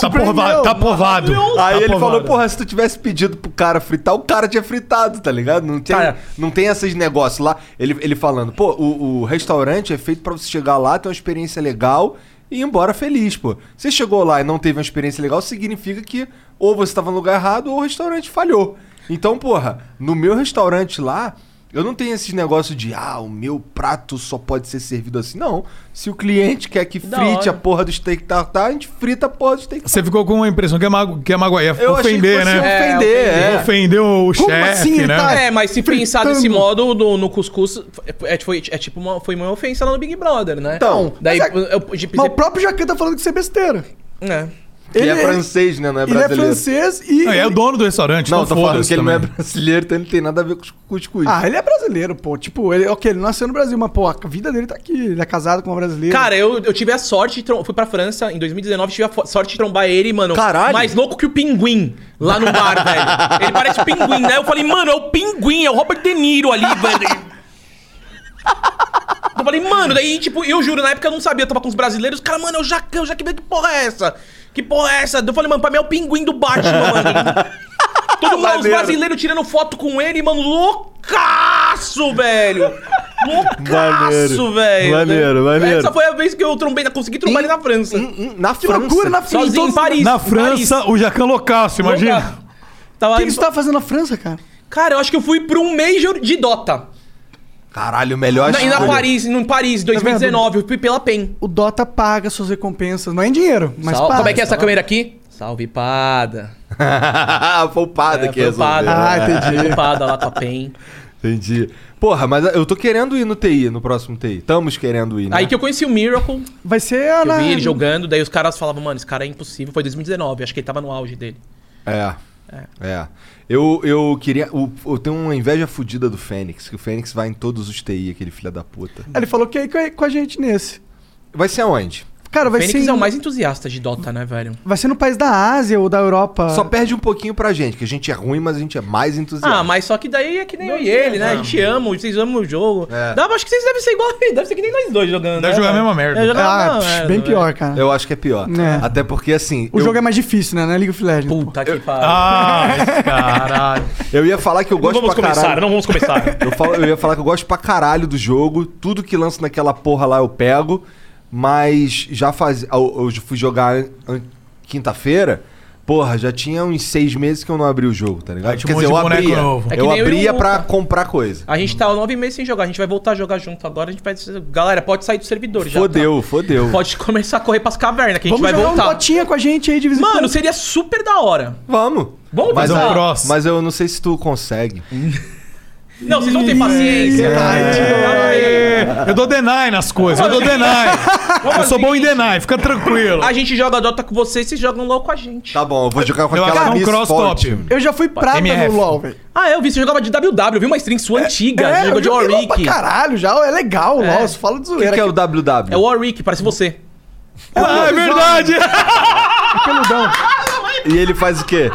Tá provado. Tá provado. Aí Tá ele provado. falou, porra, se tu tivesse pedido pro cara fritar, o cara tinha fritado, tá ligado? Não tem, Cara. não tem esses negócios lá. Ele, ele falando, pô, o, o restaurante é feito pra você chegar lá, ter uma experiência legal e ir embora feliz, pô. Você chegou lá e não teve uma experiência legal, significa que ou você tava no lugar errado ou o restaurante falhou. Então, porra, no meu restaurante lá, Eu não tenho esse negócio de, ah, o meu prato só pode ser servido assim. Não. Se o cliente quer que Da frite a porra do steak tartar, a gente frita a porra do steak Você ficou com a impressão que é, mago, que é magoia, Eu achei que ofender, fosse né? ofender, é. Ofendeu o Como chefe, assim? Né? tá- É, mas se pensar fritando. desse modo no, no cuscuz, é, foi, é tipo uma, foi uma ofensa lá no Big Brother, né? Então, daí mas é- eu, eu, de- Mas o próprio Jacan tá falando que isso é besteira. É. Que Ele é é- francês, né? Não é Ele é brasileiro. francês e. Não, é o dono do restaurante, Não, não, tô falando foda-se que ele não é também. brasileiro, então ele não tem nada a ver com os cuscuz. Ah, ele é brasileiro, pô. Tipo, ele, ok, ele nasceu no Brasil, mas, pô, a vida dele tá aqui. Ele é casado com uma brasileira. Cara, eu, eu tive a sorte de trom- fui pra França em 2019, tive a sorte de trombar ele, mano. Caralho. Mais louco que o pinguim lá no bar, velho. Ele parece pinguim, né? Eu falei, mano, é o pinguim, é o Robert De Niro ali, velho. Eu falei, mano, daí, tipo, eu juro, na época eu não sabia, eu tava com os brasileiros, os caras, mano, é o Jacan, o Jacan, que porra é essa? Que porra é essa? Eu falei, mano, pra mim é o pinguim do Batman, mano. Todo mundo, os Maneiro. brasileiros tirando foto com ele, mano, loucaço, velho. Loucaço, velho. Maneiro, maneiro. Essa foi a vez que eu trombei, consegui trombar ele na França. Na Que loucura, na França. Sozinho em Então, Paris. Na França, Paris. o Jacan loucaço, imagina. Louca. Tava O que, que você tava fazendo na França, cara? Cara, eu acho que eu fui pra um Major de Dota. Caralho, melhor Na, e na escolha. Paris, em Paris, 2019, eu fui pela PEN. O Dota paga suas recompensas. Não é em dinheiro, mas Sal- paga. Como é que é essa câmera aqui? Salve, pada. poupada que foi pada. resolveu. Ah, entendi. Foi pada lá com a PEN. Entendi. Porra, mas eu tô querendo ir no TI, no próximo TI. Estamos querendo ir, né? Aí que eu conheci o Miracle, Vai ser a. eu vi ele jogando, daí os caras falavam, mano, esse cara é impossível. Foi 2019, acho que ele tava no auge dele. É. É. Eu, eu queria. o- Eu tenho uma inveja fodida do Fênix, que o Fênix vai em todos os TI, aquele filho da puta. Ele falou que ia ir a- com a gente nesse. Vai ser aonde? Cara, vai Fênix ser. é o mais entusiasta de Dota, né, velho? Vai ser no país da Ásia ou da Europa. Só perde um pouquinho pra gente, que a gente é ruim, mas a gente é mais entusiasta. Ah, mas só que daí é que nem eu e ele, né? A gente ama, vocês amam o jogo. É. Dá, acho que vocês devem ser igual, deve ser que nem nós dois jogando. Deve né, jogar a velho? mesma merda. Jogar a Ah, mesma pff, merda, bem velho. pior, cara. Eu acho que é pior. É. Até porque, assim. O eu, jogo é mais difícil, né? Não é League of Legends. Puta que pariu. Ah, caralho. eu ia falar que eu não gosto vamos pra começar, caralho. não vamos começar. Eu, falo- eu ia falar que eu gosto pra caralho do jogo. Tudo que lança naquela porra lá eu pego. Mas já faz. Eu, eu fui jogar quinta-feira. Porra, já tinha uns seis meses que eu não abri o jogo, tá ligado? Aí tinha Quer um dizer, eu abria. É que eu eu abria Luca. pra comprar coisa. A gente tá nove meses sem jogar, a gente vai voltar a jogar junto agora, a gente vai... Galera, pode sair do servidor já. Fodeu, fodeu. tá? Pode começar a correr pras cavernas, que a gente Vamos vai jogar um voltar. Dotinha com a gente aí de vez em Mano, seria super da hora. Vamos. Vamos Mas, fazer eu, um cross. mas eu não sei se tu consegue. Não, vocês não têm paciência. É, Eu dou deny nas coisas, eu dou deny. Eu sou bom em deny, fica tranquilo. A gente joga Dota com vocês, vocês jogam LOL com a gente. Tá bom, eu vou jogar com Eu aquela um Miss cross Fortune. top. Eu já fui prata MF. no LoL, velho. Ah, eu vi, você jogava de WW, eu vi uma stream sua antiga, você É, jogou eu de LoL pra Warwick. caralho já. É legal o É. LoL, você fala de O que, zoeira. que é o aqui. WW? É o Warwick, parece você. Ah, é verdade. peludão. E ele faz o quê?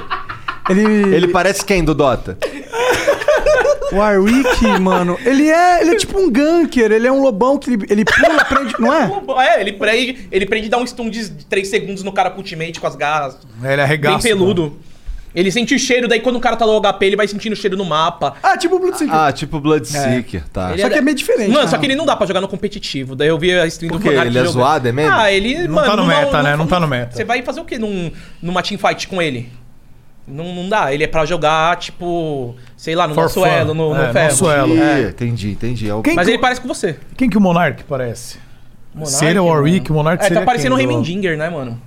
Ele... Ele parece quem do Dota? O Warwick, mano, ele é, ele é tipo um ganker, ele é um lobão que ele, ele pula, prende, não é? É, ele prende, ele prende e dá um stun de 3 segundos no cara com ultimate, com as garras. Ele arregaça. Bem peludo. Ele sente o cheiro, daí quando o cara tá low HP, ele vai sentindo o cheiro no mapa. Ah, tipo o Bloodseeker. Ah, tipo Bloodseeker, tá. Ele Só que é meio diferente. Mano, né? só que ele não dá pra jogar no competitivo. Daí eu vi a stream Por do? Monark Ele é zoado, é mesmo? Ah, ele. Não tá no meta, né? Não tá no meta. Você vai fazer o quê num, numa teamfight com ele? Não, não dá. Ele é pra jogar, tipo, sei lá, no For nosso fun. elo, no, no É, ferro. nosso elo. É. Entendi, entendi. É o... Quem Mas que- ele parece com você. Quem que o Monark parece? Monark, Se ele é o Warwick, mano. o Monark É, seria tá parecendo o Heimendinger, né, mano?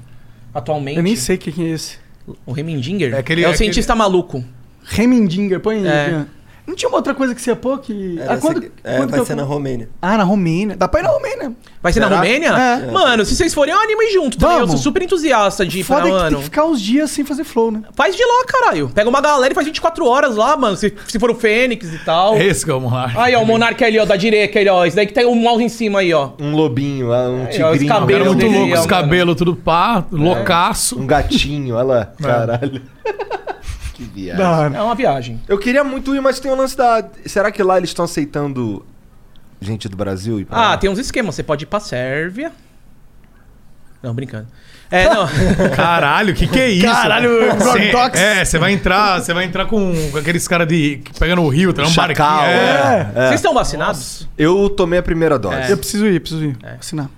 Atualmente. Eu nem sei quem que é esse. O Heimendinger? É aquele- é o é cientista maluco. Remendinger, põe aí. É. aqui. Não tinha uma outra coisa que você ia pôr que... Era Ah, quando, essa- é, quando vai que ser eu- na Romênia. Ah, na Romênia. Dá pra ir na Romênia. Vai ser na Será? Romênia? É. Mano, se vocês forem, eu animo ir junto também. Eu sou super entusiasta de ir pra Foda é que tem mano. que ficar uns dias sem fazer flow, né? Faz de lá, caralho. Pega uma galera e faz 24 horas lá, mano. Se, se for o Fênix e tal. Esse que é o Monark. Aí, ó, o Monark ali, ó, da direita, ali, ó. Esse daí que tem um mouse em cima aí, ó. Um lobinho, ah, um Aí, ó, os tigrinho. O cara cabelos é muito louco, ó, os mano. cabelos tudo pá, loucaço. Um gatinho, olha lá. É. Caralho. que viagem. Hora. É uma viagem. Eu queria muito ir, mas tem o lance da... Será que lá eles estão aceitando gente do Brasil? ir pra Ah, lá? tem uns esquemas. Você pode ir pra Sérvia. Não, brincando. É, não. Caralho, que que é isso? Caralho, Cê- Gordox. É, você vai entrar, você vai entrar com, com aqueles caras de que pega no rio, tá um barquinho. É. Vocês estão vacinados? Eu tomei a primeira dose. Eu preciso ir, preciso ir. Assinar.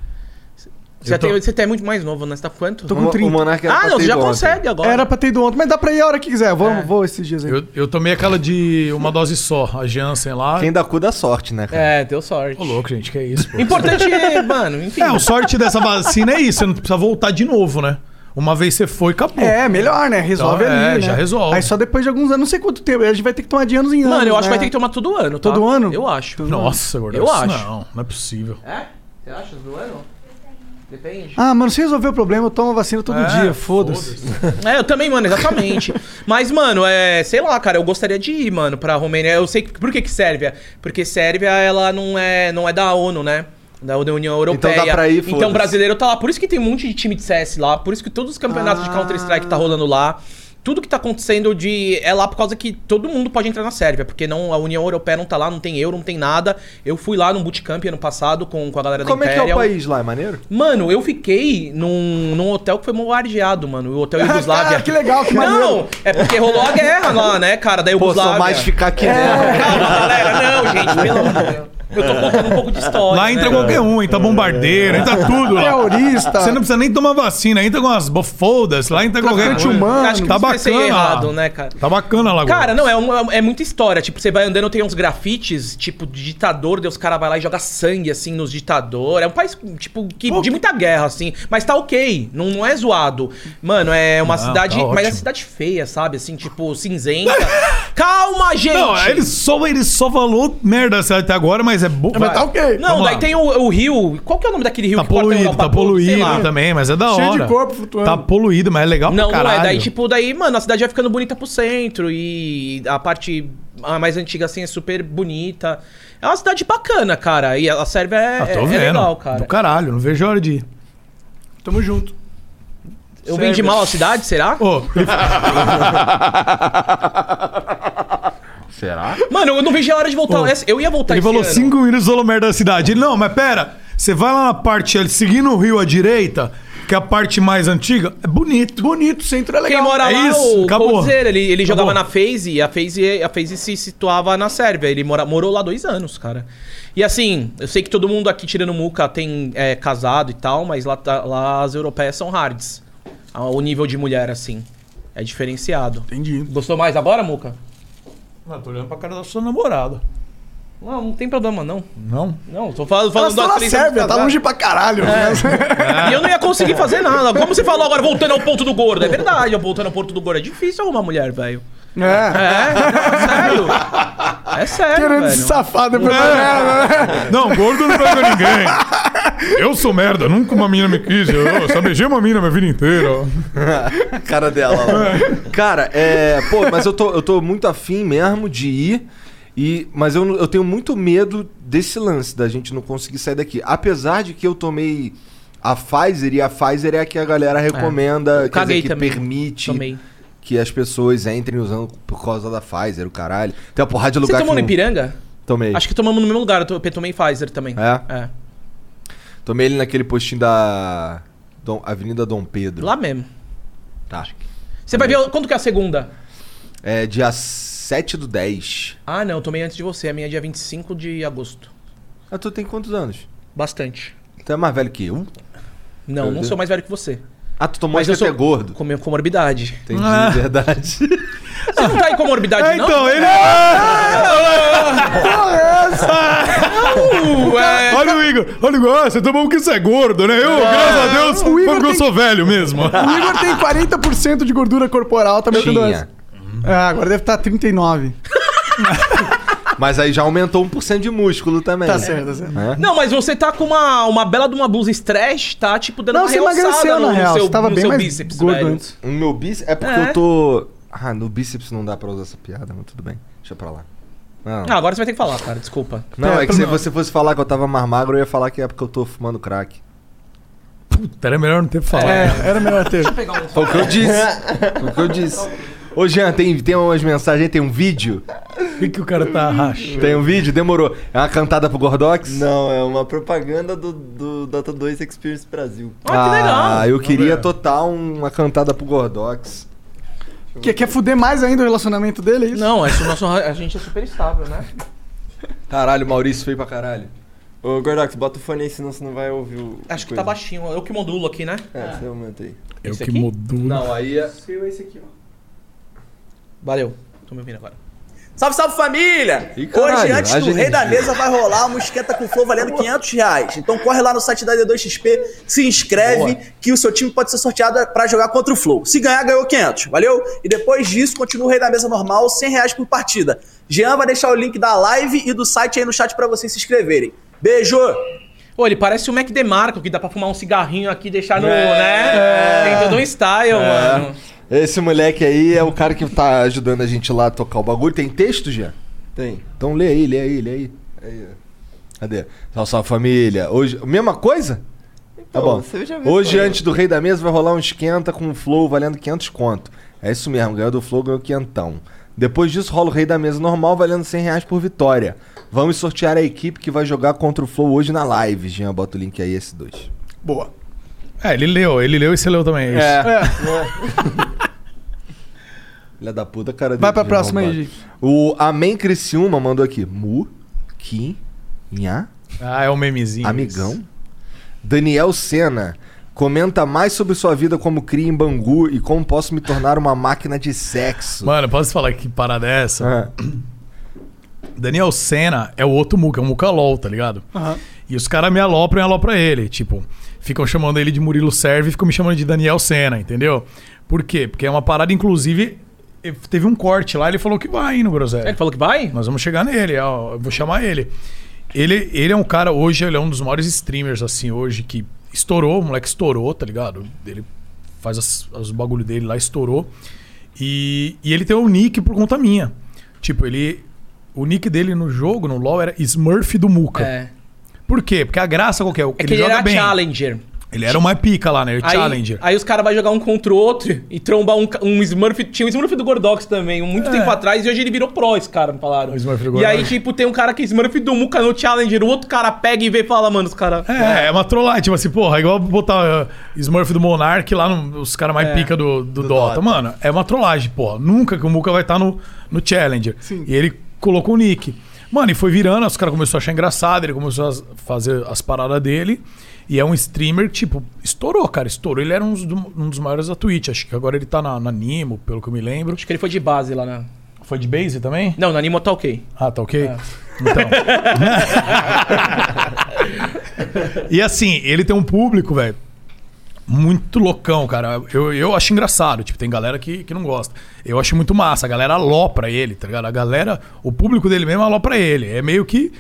Você, tô- tem, você tem muito mais novo, né? Você tá quanto? Tô com 30. Ah, não, você já consegue agora. Era pra ter ido ontem, mas dá pra ir a hora que quiser. Vou, É. vou esses dias aí. Eu, eu tomei aquela de uma dose só, a Janssen lá. Quem dá cu dá sorte, né, cara? É, deu sorte. Ô, louco, gente, que é isso, pô. Importante é, mano, enfim. É, o sorte dessa vacina é isso, você não precisa voltar de novo, né? Uma vez você foi, acabou. É, melhor, né? Resolve Então, ali, é, né? já resolve. Aí só depois de alguns anos, não sei quanto tempo. A gente vai ter que tomar de anos em anos. Mano, eu acho que né? vai ter que tomar todo ano, tá? Todo ano? Eu acho. Nossa, Gordão. Eu acho. Não, não é possível. É? Você acha do ano? Depende. Ah, mano, se resolver o problema, eu tomo vacina todo É, dia. Foda-se. É, eu também, mano, exatamente. Mas, mano, é, sei lá, cara, eu gostaria de ir, mano, pra Romênia. Eu sei que, por que que Sérvia? Porque Sérvia, ela não é, não é da ONU, né? Da União Europeia. Então dá pra ir, Então o brasileiro tá lá. Por isso que tem um monte de time de CS lá. Por isso que todos os campeonatos de Counter-Strike tá rolando lá. Tudo que tá acontecendo de é lá por causa que todo mundo pode entrar na Sérvia, porque não a União Europeia não tá lá, não tem euro, não tem nada. Eu fui lá num bootcamp ano passado com, com a galera Como da é que é o Imperial. país lá? É maneiro? Mano, eu fiquei num, num hotel que foi bombardeado, mano. O hotel Yugoslávia. que legal, que Não, maneiro. é porque rolou a guerra lá, né, cara, da Pô, Yugoslávia. só mais ficar aqui É, dentro. Calma, galera, não, gente, pelo amor de Deus. Eu tô contando um pouco de história. Lá entra né? qualquer um, entra bombardeiro, entra tudo lá. Terrorista. Você não precisa nem tomar vacina, entra com as bofoldas, lá entra qualquer coisa. humano. Acho que tá bacana. errado, né, cara? Tá bacana lá agora. Cara, não, é, um- é muita história. Tipo, você vai andando, tem uns grafites, tipo, de ditador, daí os caras vai lá e joga sangue, assim, nos ditador. É um país, tipo, que, de muita guerra, assim. Mas tá ok, não, não é zoado. Mano, é uma Não, cidade. tá mas é cidade feia, sabe? Assim, tipo, cinzenta. Calma, gente! Não, ele só, ele só falou merda até agora, mas é bom. Mas tá ok. Não, Vamos daí lá. tem o, o rio. Qual que é o nome daquele rio Tá que corta a poluído, Europa tá poluído também, mas é da hora. Cheio de corpo flutuando. Tá poluído, mas é legal Não, pra não caralho. é. Daí, tipo, daí, mano, a cidade vai ficando bonita pro centro e a parte a mais antiga, assim, é super bonita. É uma cidade bacana, cara. E a Sérvia é, Ah, tô é vendo. legal, Do cara. caralho, não vejo a hora de ir. Tamo junto. Eu vendi Sérvia. mal a cidade, será? Ele- Será? Mano, eu não vejo a hora de voltar. Eu ia voltar ele falou ano. cinco minutos falou merda da cidade. Ele, não, mas pera, você vai lá na parte, ali, seguindo o rio à direita, que é a parte mais antiga, é bonito. Bonito, o centro é legal. Quem mora É lá isso, é o acabou. Coldzera, ele, ele Acabou. jogava na FaZe e a FaZe, a FaZe se situava na Sérvia. Ele mora, morou lá dois anos, cara. E assim, eu sei que todo mundo aqui tirando muca tem é, casado e tal, mas lá, tá- lá as europeias são hards. Ah, O nível de mulher, assim, é diferenciado. Entendi. Gostou mais agora, Muca? Ah, tô olhando pra cara da sua namorada. Não, não tem problema, não. Não? Não, tô falando, falando na três Sérvia, tá longe pra caralho. né? E eu não ia conseguir fazer nada. Como você falou agora, voltando ao ponto do gordo? É verdade, voltando ao ponto do gordo. É difícil arrumar mulher, velho. É. É, não, sério. É sério, Querendo velho. safar depois da merda, né? Não, gordo não pega ninguém. Eu sou merda, nunca uma mina me quis. Eu só beijei uma mina minha vida inteira. Cara dela lá. Cara, é. Pô, mas eu tô, eu tô muito afim mesmo de ir. E, mas eu, eu tenho muito medo desse lance da gente não conseguir sair daqui. Apesar de que eu tomei a Pfizer e a Pfizer é a que a galera recomenda, Eu quer dizer, que também. permite Tomei. Que as pessoas entrem usando por causa da Pfizer, o caralho. Tem uma porrada de Você lugar tomou no que não- Ipiranga? Tomei. Acho que tomamos no mesmo lugar. Eu to- eu tomei Pfizer também. É? É. Tomei ele naquele postinho da Dom- Avenida Dom Pedro. Lá mesmo. Tá. Você vai ver quando que é a segunda? É dia 7 do 10. Ah, não. Eu tomei antes de você. A minha é dia 25 de agosto. Ah, tu tem quantos anos? Bastante. Tu é mais velho que eu? Não, Meu não Deus. sou mais velho que você. Ah, tu tomou Mas eu sou é gordo. Com comorbidade. Entendi, Ah. verdade. Você não tá em comorbidade, É, não? então, ele. Não, é... Olha o Igor, olha o Igor, ah, você tomou porque você é gordo, né? Eu, graças a Deus, o Igor porque eu tem- sou velho mesmo. O Igor tem 40% de gordura corporal, tá Tinha. essa. É, agora deve estar 39. Mas aí já aumentou 1% de músculo também. Tá certo, tá certo. É? Não, mas você tá com uma, uma bela de uma blusa stretch, tá? Tipo, dando Não, uma você emagreceu, no, na no real. seu, Você tava no bem mais bíceps, gordo velho. antes. O meu bíceps. É porque É. eu tô. Ah, no bíceps não dá pra usar essa piada, mas tudo bem. Deixa pra lá. Não, Ah, agora você vai ter que falar, cara. Desculpa. não é que É, se não. você fosse falar que eu tava mais magro, eu ia falar que é porque eu tô fumando crack. Puta, era melhor não ter falado. É, era melhor ter. Foi o que eu disse. Foi o que eu disse. Ô, Jean, tem, tem umas mensagens aí, tem um vídeo? O que, que o cara tá rachando? Tem um vídeo? Demorou. É uma cantada pro Gordox? Não, é uma propaganda do, do Dota 2 Experience Brasil. Ah, que legal. Ah, eu queria total uma cantada pro Gordox. Quer, quer fuder mais ainda o relacionamento dele, é isso? Não, é isso, nosso, a gente é super estável, né? Caralho, Maurício feio pra caralho. Ô, Gordox, bota o fone aí, senão você não vai ouvir o. Acho que coisa. tá baixinho. Eu que modulo aqui, né? É, você aumenta aí. Eu Esse que aqui? modulo. Não, aí é. Seu esse aqui, ó. Valeu. Tô me ouvindo agora. Salve, salve família! Ih, caralho, Hoje, antes do haja Rei da. Mesa, vai rolar uma esquenta com flow valendo 500 reais. Então corre lá no site da D2XP, se inscreve, que o seu time pode ser sorteado pra jogar contra o Flow. Se ganhar, ganhou 500, valeu? E depois disso, continua o Rei da Mesa normal, 100 reais por partida. Jean vai deixar o link da live e do site aí no chat pra vocês se inscreverem. Beijo! Ô, ele parece o Mac DeMarco, que dá pra fumar um cigarrinho aqui e deixar no, É. né? Tem todo um style, É. mano. Esse moleque aí é o cara que tá ajudando a gente lá a tocar o bagulho. Tem texto, já? Tem. Então lê aí, lê aí, lê aí. Aí. Cadê? Salve, salve família. Hoje, mesma coisa? Tá Então, bom. você já viu Hoje, antes do Rei da Mesa, vai rolar um esquenta com o Flow valendo 500 conto. É isso mesmo, ganhou do Flow, ganhou quentão. Depois disso, rola o Rei da Mesa normal valendo 100 reais por vitória. Vamos sortear a equipe que vai jogar contra o Flow hoje na live. Jean, bota o link aí, S2. Boa. É, ele leu, ele leu e você leu também. é isso. É. Filha da puta, cara Vai pra próxima aí. Gi. O Amém Criciúma mandou aqui. Mu, Ki, Nha, Ah, é um memezinho. Amigão. Daniel Sena. Comenta mais sobre sua vida como cria em Bangu e como posso me tornar uma máquina de sexo. Mano, posso falar que parada é essa? Ah. Daniel Senna é o outro Muca, é o Muca LOL, tá ligado? Aham. E os caras me alopram e alopram ele. Tipo, ficam chamando ele de Murilo Serve e ficam me chamando de Daniel Senna, entendeu? Por quê? Porque é uma parada, inclusive, teve um corte lá, ele falou que vai hein, no Groselha. Ele falou que vai? Nós vamos chegar nele, ó, eu vou chamar ele. Ele, ele é um cara, hoje, ele é um dos maiores streamers, assim, hoje, que estourou, o moleque estourou, tá ligado? Ele faz as, os bagulho dele lá, estourou. E, e ele tem um nick por conta minha. Tipo, ele. O nick dele no jogo, no LoL, era Smurf do Muca. É. Por quê? Porque a graça qual que é? É que ele era Challenger. Ele era uma pica lá, né? Ele Aí, Challenger. aí os caras vão jogar um contra o outro e trombar um, um Smurf. Tinha o Smurf do Gordox também, um muito É. tempo atrás, e hoje ele virou pro, esse cara, me falaram. Smurf do e Gordox. aí, tipo, tem um cara que é Smurf do Muka no Challenger, o outro cara pega e vê e fala, mano, os caras. É, é uma trollagem, tipo assim, porra, igual botar uh, Smurf do Monark lá, no, os caras mais É, pica do, do, Dota. Mano, é uma trollagem, porra. Nunca que o Muka vai estar no, no Challenger. E ele colocou o nick. Mano, e foi virando, os caras começaram a achar engraçado, ele começou a fazer as paradas dele. E é um streamer, tipo, estourou, cara, estourou. Ele era um dos, um dos maiores da Twitch. Acho que agora ele tá na, na Nimo, pelo que eu me lembro. Acho que ele foi de base lá na. Foi de base também? Não, na Animo tá ok. Ah, tá ok? É. Então. e assim, ele tem um público, velho, muito loucão, cara. Eu, eu acho engraçado. Tipo, tem galera que, que não gosta. Eu acho muito massa. A galera alopra ele, tá ligado? A galera, o público dele mesmo alopra ele. É meio que.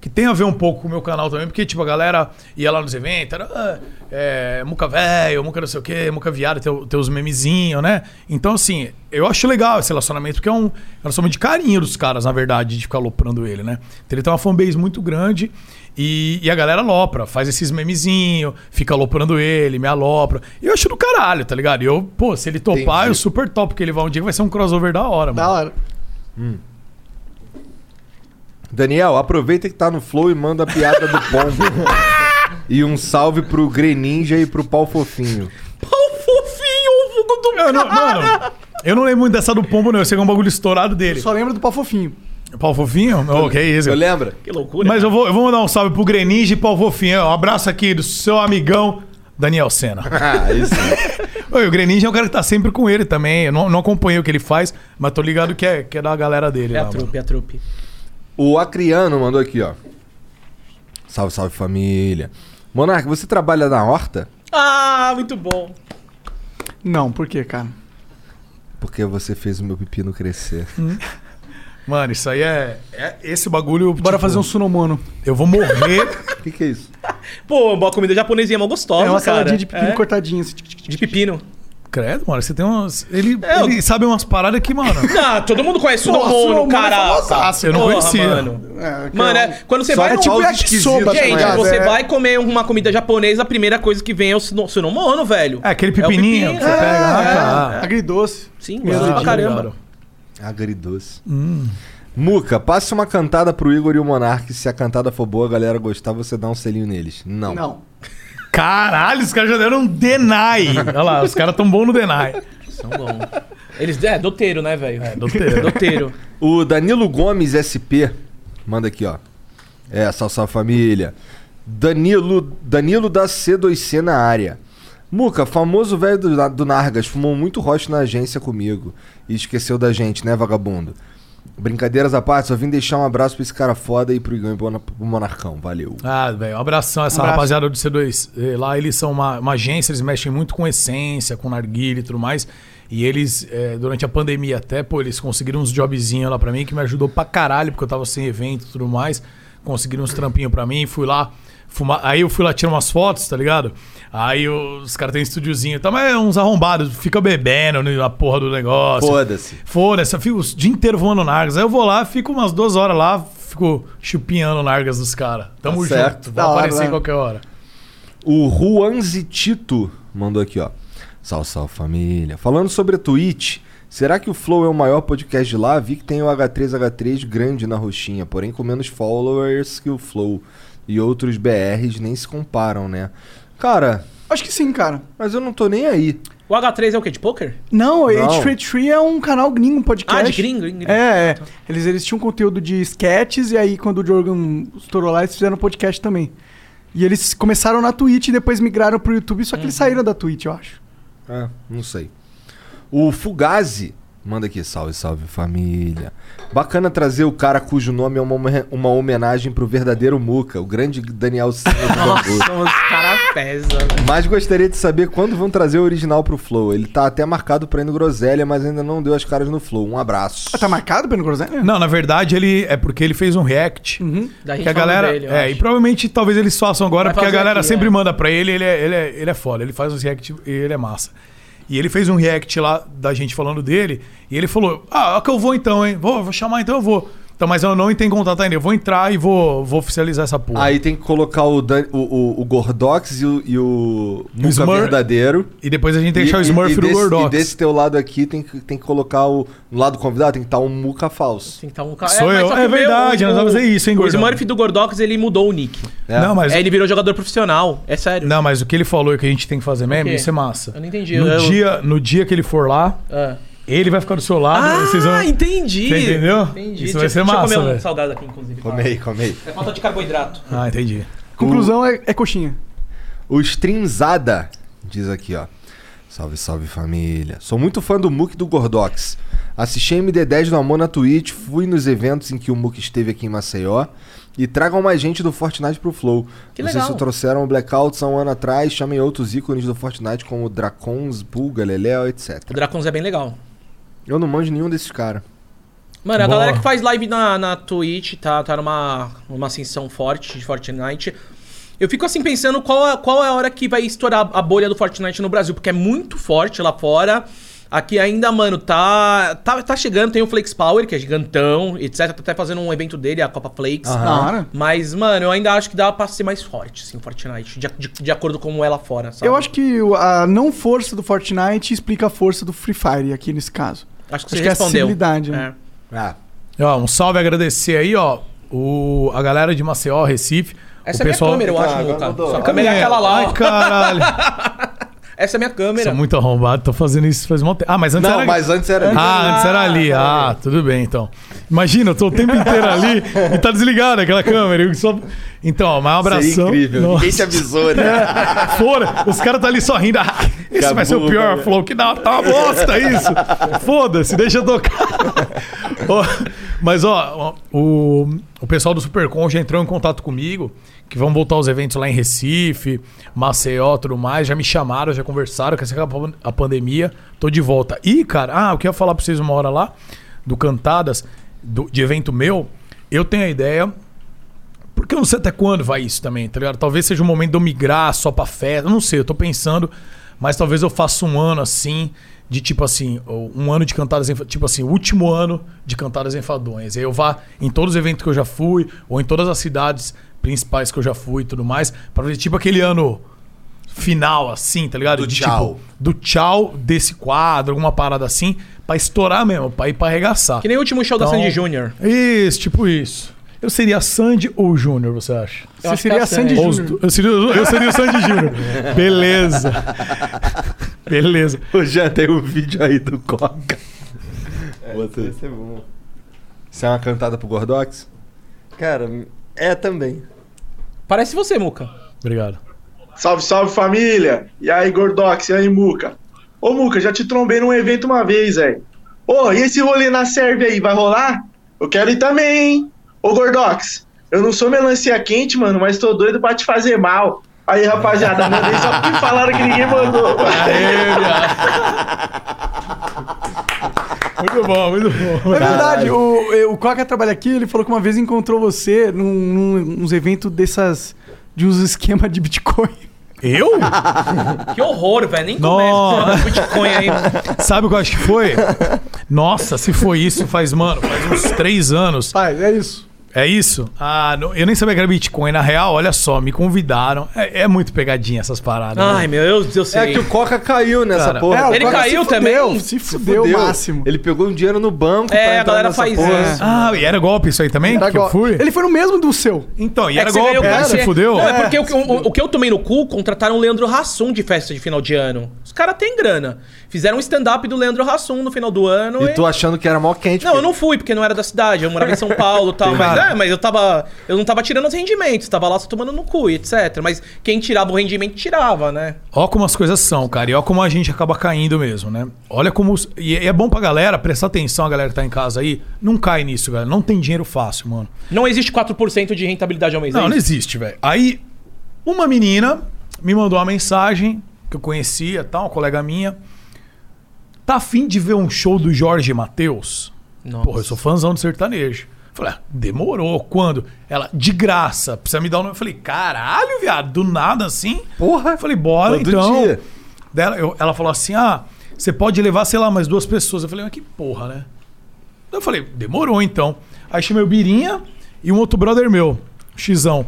Que tem a ver um pouco com o meu canal também, porque, tipo, a galera ia lá nos eventos, era. ah, É, muca velho, muca não sei o quê, muca viado, tem, tem os memezinhos, né? Então, assim, eu acho legal esse relacionamento, porque é um relacionamento de carinho dos caras, na verdade, de ficar aloprando ele, né? Então ele tem uma fanbase muito grande e, e a galera alopra, faz esses memezinhos, fica aloprando ele, me alopra. E eu acho do caralho, tá ligado? E eu, pô, se ele topar, Entendi. eu super top, porque ele vai um dia que vai ser um crossover da hora, mano. Da hora. Daniel, aproveita que tá no Flow e manda a piada do pombo. e um salve pro Greninja e pro Pau Fofinho. Pau fofinho, o fogo do Eu não, mano, eu não lembro muito dessa do pombo, não. Eu sei que é um bagulho estourado dele. Só lembra do pau fofinho. Pau fofinho? Oh, que isso. Eu lembro. Que loucura. Mas eu vou, eu vou mandar um salve pro Greninja e Pau Fofinho. Um abraço aqui do seu amigão Daniel Senna. Ah, isso. Oi, o Greninja é um cara que tá sempre com ele também. Eu não, não acompanhei o que ele faz, mas tô ligado que é, que é da galera dele. É a lá, mano. trupe, é a trupe. O Acriano mandou aqui, ó. Salve, salve família. Monark, você trabalha na horta? Ah, muito bom. Não, por quê, cara? Porque você fez o meu pepino crescer. Mano, isso aí é. é esse bagulho. Bora fazer um sunomono. Eu vou morrer. O que, que é isso? Pô, boa comida japonesinha é mó gostosa, é uma cara. saladinha de pepino É, cortadinho. assim. de pepino. Credo, mano, você tem umas. Ele, É, ele sabe umas paradas que, mano. Ah, todo mundo conhece o Sunomono, é cara. famosaço. Eu não Porra, conhecia. Mano, É, que mano é é, quando você Só vai... é tipo yakisoba, tá Gente, você É. vai comer uma comida japonesa, a primeira coisa que vem é o suno- Sunomono, velho. É aquele o pepininho que você pega. Ah, tá. Agridoce. Sim, Deus, pra caramba. Agridoce. Hum. Muca, passe uma cantada pro Igor e o Monark. Se a cantada for boa, a galera gostar, você dá um selinho neles. Não. Não. Caralho, os caras já deram um deny. Olha lá, os caras tão bons no deny. São bons. Eles, é, doteiro, né, velho? É, doteiro. Doteiro. O Danilo Gomes SP manda aqui, ó. É, salve, salve família. Danilo, Danilo da C2C na área. Muca, famoso velho do, do Nargas, fumou muito roche na agência comigo. E esqueceu da gente, né, vagabundo? Brincadeiras à parte, só vim deixar um abraço pra esse cara foda e pro Igão e pro Mona- pro Monarcão. Valeu. Ah, velho, um abração a essa Um abraço. rapaziada do C2. Eh, Lá eles são uma, uma agência, eles mexem muito com essência, com narguilha e tudo mais. E eles, eh, durante a pandemia até, pô, eles conseguiram uns jobzinhos lá pra mim que me ajudou pra caralho, porque eu tava sem evento e tudo mais. Conseguiram uns trampinhos pra mim, fui lá fumar. Aí eu fui lá tirar umas fotos, tá ligado? Aí os caras têm estúdiozinho, tá, mas é uns arrombados, fica bebendo na porra do negócio. Foda-se. Foda-se, eu fico o dia inteiro fumando nargas. Aí eu vou lá, fico umas duas horas lá, fico chupinhando nargas dos caras. Tamo Tá junto, vai hora, aparecer né? em qualquer hora. O Juanzi Tito mandou aqui, ó. Salve, salve família. Falando sobre a Twitch, será que o Flow é o maior podcast de lá? Vi que tem o H3H3 grande na roxinha, porém com menos followers que o Flow. E outros BRs nem se comparam, né? Cara. Acho que sim, cara. Mas eu não tô nem aí. O H3 é o quê? De poker? Não, o Não. H33 é um canal gringo, um podcast. Ah, de gringo, gringo, gringo. É, é. Eles, eles tinham conteúdo de sketches e aí quando o Jordan estourou lá, eles fizeram podcast também. E eles começaram na Twitch e depois migraram pro YouTube, só que Uhum. eles saíram da Twitch, eu acho. É, não sei. O Fugazi manda aqui, salve, salve família. Bacana trazer o cara cujo nome é uma, uma homenagem pro verdadeiro Muca, o grande Daniel Silva. Nossa, os caras pesam. Mas gostaria de saber quando vão trazer o original pro Flow. Ele tá até marcado pra ir no Groselha, mas ainda não deu as caras no Flow. Um abraço. Ah, tá marcado pra ir no Groselha? Não, na verdade, ele é porque ele fez um react. Da gente Que a galera. dele, é, acho. e provavelmente talvez eles façam agora, Vai porque a galera aqui, sempre é. manda pra ele, ele é, ele, é, ele é foda. Ele faz os react e ele é massa. E ele fez um react lá da gente falando dele, e ele falou: Ah, que eu vou então, hein? Vou, vou chamar então, eu vou. Então, mas eu não em contato ainda. Eu vou entrar e vou, vou oficializar essa porra. Aí tem que colocar o, Dan- o, o, o Gordox e o, e o Muca Smurf. verdadeiro. E depois a gente tem que E- deixar o e- Smurf e do desse, Gordox. E desse teu lado aqui tem que, tem que colocar o. No lado do convidado tem que estar um Muca falso. Tem que tá um cara. Sou mas eu. É o meu, verdade, o- nós vamos fazer isso, hein, O Gordão? Smurf do Gordox, ele mudou o nick. É. Não, mas- É, ele virou jogador profissional. É sério. Não, mas o que ele falou que a gente tem que fazer mesmo, isso é massa. Eu não entendi, No, eu- dia, no dia que ele for lá, Ah. Ele vai ficar do seu lado. Ah, vocês vão... entendi. Você entendeu? Entendi. Isso Deixa- vai ser deixa massa, eu comer um velho. salgado aqui, inclusive. Come aí, come aí. É falta de carboidrato. Ah, entendi. Conclusão é, é coxinha. O Streamzada diz aqui, ó. Salve, salve família. Sou muito fã do Mook e do Gordox. Assisti a MD10 do Amor na Twitch, fui nos eventos em que o Mook esteve aqui em Maceió. E tragam mais gente do Fortnite pro Flow. Que Vocês legal. só trouxeram o Blackouts há um ano atrás, chamem outros ícones do Fortnite como Dracons, Pulga, Leléo, etc. O Dracons é bem legal. Eu não manjo nenhum desses caras. Mano, a Boa. galera que faz live na, na Twitch tá, tá numa, numa ascensão forte de Fortnite. Eu fico assim pensando qual é, qual é a hora que vai estourar a bolha do Fortnite no Brasil, porque é muito forte lá fora. Aqui ainda, mano, tá, tá, tá chegando, tem o Flakes Power, que é gigantão, etc. Tá até fazendo um evento dele, a Copa Flakes. Hora. Mas, mano, eu ainda acho que dá pra ser mais forte, assim, o Fortnite, de, de, de acordo com como é lá fora, sabe? Eu acho que a não força do Fortnite explica a força do Free Fire aqui nesse caso. Acho que você é a respondeu. acessibilidade, né? Ah. Ó, um salve agradecer aí, ó. O, a galera de Maceió, Recife. Essa o é pessoal... minha câmera, eu acho, Ah, agora Luca. mudou. Sua câmera é aquela lá, Ai, caralho. Essa é minha câmera. Sou muito arrombado, tô fazendo isso faz um tempo. Ah, mas antes Não, era... mas antes era ali. Ah, antes era ali. Ah, tudo bem, então. Imagina, eu tô o tempo inteiro ali e tá desligada aquela câmera. só... Então, mas um abração. Seria incrível. Nossa. Ninguém te avisou, né? É, fora, os caras tá ali só rindo. Ah, esse vai ser o Acabou, pior flow. Que dá, tá uma bosta isso. Foda-se, deixa eu tocar. Ó, mas, ó, o, o pessoal do Supercom já entrou em contato comigo, que vão voltar os eventos lá em Recife, Maceió, tudo mais. Já me chamaram, já conversaram, que assim que acabou a pandemia, tô de volta. E, cara, ah, eu queria falar pra vocês uma hora lá, do Cantadas, do- de evento meu. Eu tenho a ideia porque eu não sei até quando vai isso também, tá ligado? Talvez seja o momento de eu migrar só pra festa. Eu não sei, eu tô pensando. Mas talvez eu faça um ano assim, de tipo assim, um ano de cantadas Tipo assim, o último ano de cantadas enfadonhas. Aí eu vá em todos os eventos que eu já fui, ou em todas as cidades principais que eu já fui e tudo mais, pra ver tipo aquele ano final, assim, tá ligado? Do de, tchau. Tipo, do tchau desse quadro, alguma parada assim, pra estourar mesmo, pra ir pra arregaçar. Que nem o último show da Então- Sandy Júnior. Isso, tipo isso. Eu seria Sandy ou Júnior, você acha? Você seria a Sandy os Júnior. Eu seria, eu seria o Sandy Júnior. Beleza. Beleza. Ô, já tem um vídeo aí do Coca. Você... Esse é bom. Isso é uma cantada pro Gordox? Cara, É, também. Parece você, Muca. Obrigado. Salve, salve família! E aí, Gordox, e aí, Muca? Ô, Muca, já te trombei num evento uma vez, velho. Ô, e esse rolê na Sérvia aí, vai rolar? Eu quero ir também, hein? Ô, Gordox, eu não sou melancia quente, mano, mas tô doido pra te fazer mal. Aí, rapaziada, mandei só porque falaram que ninguém mandou. Muito bom, muito bom. É verdade, o, o Coca trabalha aqui, ele falou que uma vez encontrou você num, num, uns eventos dessas. de uns esquemas de Bitcoin. Eu? Que horror, velho. Nem começa com Bitcoin aí. Sabe o que eu acho que foi? Nossa, se foi isso, faz, mano, faz uns três anos. Faz, é isso. É isso? Ah, não- eu nem sabia que era Bitcoin. Na real, olha só, me convidaram. É, é muito pegadinha essas paradas. Ai, né? meu Deus, eu sei. É que o Coca caiu nessa Cara, porra. é, o Ele Coca caiu se também? fudeu, Se fudeu o máximo. Ele pegou um dinheiro no banco É, pra a galera nessa faz porra. isso. Ah, e era golpe isso aí também? Era que eu fui? Ele foi no mesmo do seu. Então, e É era golpe, ganhou né? Se fudeu? Não, é porque o, que- o- o que eu tomei no cu, contrataram o Leandro Hassum de festa de final de ano. Os caras têm grana. Fizeram um stand-up do Leandro Hassum no final do ano. E tu achando que era mó quente. Não, eu não fui, porque não era da cidade. Eu morava em São Paulo e tal. Mas. É, mas eu tava. Eu não tava tirando os rendimentos, tava lá só tomando no cu, etc. Mas quem tirava o rendimento, tirava, né? Ó como as coisas são, cara. E ó como a gente acaba caindo mesmo, né? Olha como... os- E é bom pra galera prestar atenção, a galera que tá em casa aí. Não cai nisso, galera. Não tem dinheiro fácil, mano. Não existe 4% de rentabilidade ao mês. Não, é não existe, velho. Aí, uma menina me mandou uma mensagem que eu conhecia, tal, uma colega minha. Tá afim de ver um show do Jorge Matheus? Porra, eu sou fãzão de sertanejo. Falei, ah, demorou. Quando? Ela, de graça, precisa me dar o nome. Eu falei, caralho, viado, do nada assim? Porra. Falei, bora Todo então. dia. Dela, eu- ela falou assim: ah, você pode levar, sei lá, mais duas pessoas. Eu falei, mas que porra, né? Eu falei, demorou então. Aí chamei o Birinha e um outro brother meu, Xizão.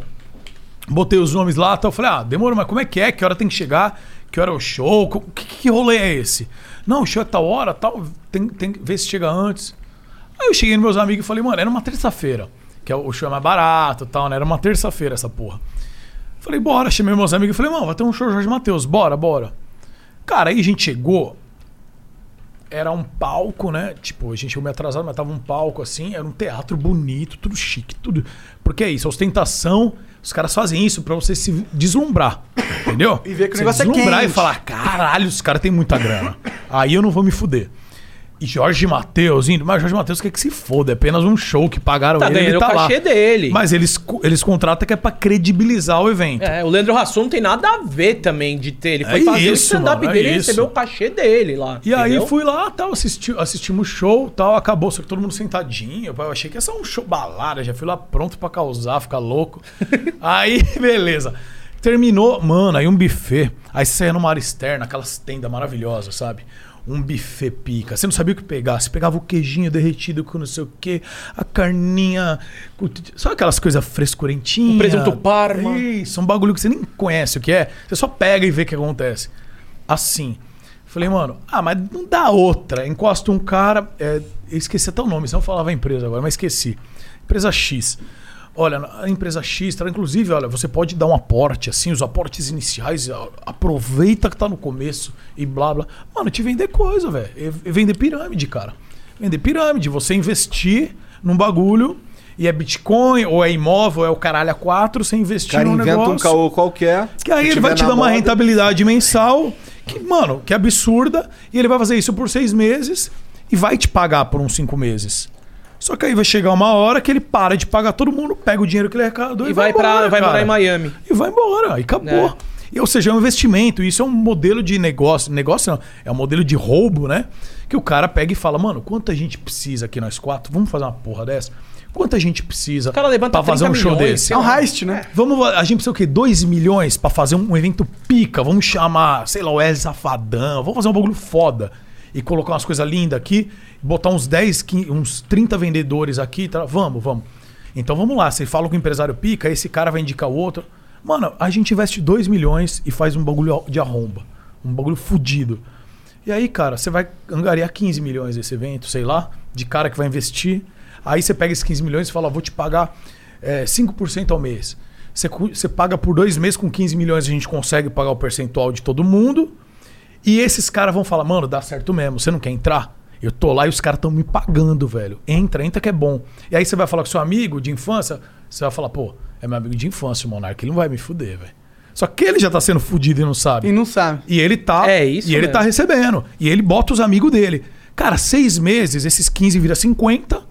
Botei os nomes lá, então eu falei, ah, demorou, mas como é que é? Que hora tem que chegar? Que hora é o show? Co- Que, que rolê é esse? Não, o show é tal hora, tal, tem, tem que ver se chega antes. Aí eu cheguei nos meus amigos e falei, mano, era uma terça-feira, que é o show é mais barato e tal, né? Era uma terça-feira essa porra. Falei, bora, chamei meus amigos e falei, mano, vai ter um show Jorge Matheus, bora, bora. Cara, aí a gente chegou, era um palco, né? Tipo, a gente chegou meio atrasado, mas tava um palco assim, era um teatro bonito, tudo chique, tudo. Porque é isso, a ostentação, os caras fazem isso pra você se deslumbrar, entendeu? E ver que o Você negócio é deslumbrar quente. e falar, caralho, os caras têm muita grana. Aí eu não vou me fuder. E Jorge Matheus indo, mas Jorge Matheus quer que se foda, é apenas um show que pagaram Tá ele, ele tá o lá. cachê dele. Mas eles, eles contratam que é pra credibilizar o evento. É, o Leandro Hassum não tem nada a ver também de ter. Ele foi É fazer isso, o stand-up mano, é dele e recebeu o cachê dele lá. E aí entendeu? fui lá, tal, assisti, assistimos o show, tal, acabou, só que todo mundo sentadinho. Eu achei que ia ser um show balada, já fui lá pronto pra causar, ficar louco. aí, beleza. Terminou, mano, aí um buffet. Aí você saia numa área externa, aquelas tendas maravilhosas, sabe? Um buffet pica. Você não sabia o que pegar. Você pegava o queijinho derretido com não sei o quê, a carninha. Sabe aquelas coisas frescurentinhas? Um presunto parma. Isso, um bagulho que você nem conhece o que é. Você só pega e vê o que acontece. Assim. Falei, mano, ah, mas não dá outra. Encosta um cara. é, eu esqueci até o nome, senão eu falava a empresa agora, mas esqueci. Empresa X. Olha, a empresa X, inclusive, olha, você pode dar um aporte, assim, os aportes iniciais, aproveita que tá no começo e blá blá. Mano, te vender coisa, velho. Vender pirâmide, cara. Vender pirâmide, você investir num bagulho e é Bitcoin, ou é imóvel, ou é o caralho a quatro, você investir cara num inventa negócio. um caô qualquer. Que aí ele vai te dar uma moda- rentabilidade mensal, que, mano, que é absurda, e ele vai fazer isso por seis meses e vai te pagar por uns cinco meses. Só que aí vai chegar uma hora que ele para de pagar todo mundo, pega o dinheiro que ele arrecadou e, E vai, pra, embora, vai morar em Miami. E vai embora, e acabou. É. E, ou seja, é um investimento. Isso é um modelo de negócio. Negócio não, é um modelo de roubo, né? Que o cara pega e fala, mano, quanta gente precisa aqui nós quatro? Vamos fazer uma porra dessa? Quanta gente precisa cara levanta pra fazer um 30 show milhões, desse? sei lá. heist, né? Vamos, a gente precisa o quê? 2 milhões pra fazer um evento pica. Vamos chamar, sei lá, o El Safadão. Vamos fazer um bagulho foda. E colocar umas coisas lindas aqui. Botar uns 10, 15, uns 30 vendedores aqui. Tá? Vamos, vamos. Então vamos lá. Você fala com o empresário pica, esse cara vai indicar o outro. Mano, a gente investe 2 milhões e faz um bagulho de arromba. Um bagulho fudido. E aí, cara, você vai angariar 15 milhões desse evento, sei lá, de cara que vai investir. Aí você pega esses 15 milhões e fala, vou te pagar é, 5% ao mês. Você, você paga por dois meses, com 15 milhões a gente consegue pagar o percentual de todo mundo. E esses caras vão falar, mano, dá certo mesmo, você não quer entrar? Eu tô lá e os caras estão me pagando, velho. Entra, entra que é bom. E aí você vai falar com seu amigo de infância, você vai falar, pô, é meu amigo de infância, o Monark, ele não vai me fuder, velho. Só que ele já tá sendo fudido e não sabe. E não sabe. E ele tá. É isso E ele mesmo. tá recebendo. E ele bota os amigos dele. Cara, seis meses, esses 15 vira 50.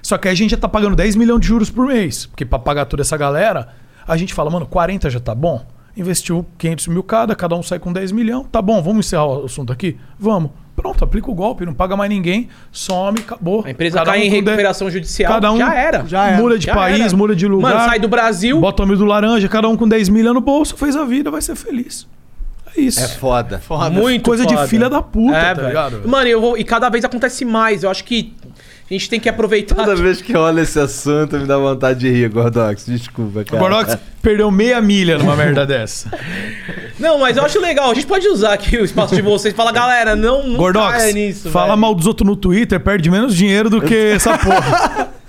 Só que aí a gente já tá pagando 10 milhões de juros por mês. Porque pra pagar toda essa galera, a gente fala, mano, 40 já tá bom. Investiu 500 mil cada, cada um sai com 10 milhões. Tá bom, vamos encerrar o assunto aqui? Vamos. Pronto, aplica o golpe, não paga mais ninguém, some, acabou. A empresa Cada cai um em com de- recuperação judicial. Cada um já era. Já era. muda de Já país, era. muda de lugar. Mano, sai do Brasil. Bota o amigo do laranja, cada um com 10 milhões no bolso, fez a vida, vai ser feliz. É isso. É foda. Foda. Muito Coisa foda. de filha da puta, É, tá ligado? Mano, eu vou, e cada vez acontece mais. Eu acho que a gente tem que aproveitar. Toda vez que eu olho esse assunto, me dá vontade de rir, Gordox. Desculpa, O cara. Gordox perdeu meia milha numa merda dessa. Não, mas eu acho legal. A gente pode usar aqui o espaço de vocês falar, galera, não, não Gordox, caia nisso. fala velho. mal dos outros no Twitter, perde menos dinheiro do que essa porra.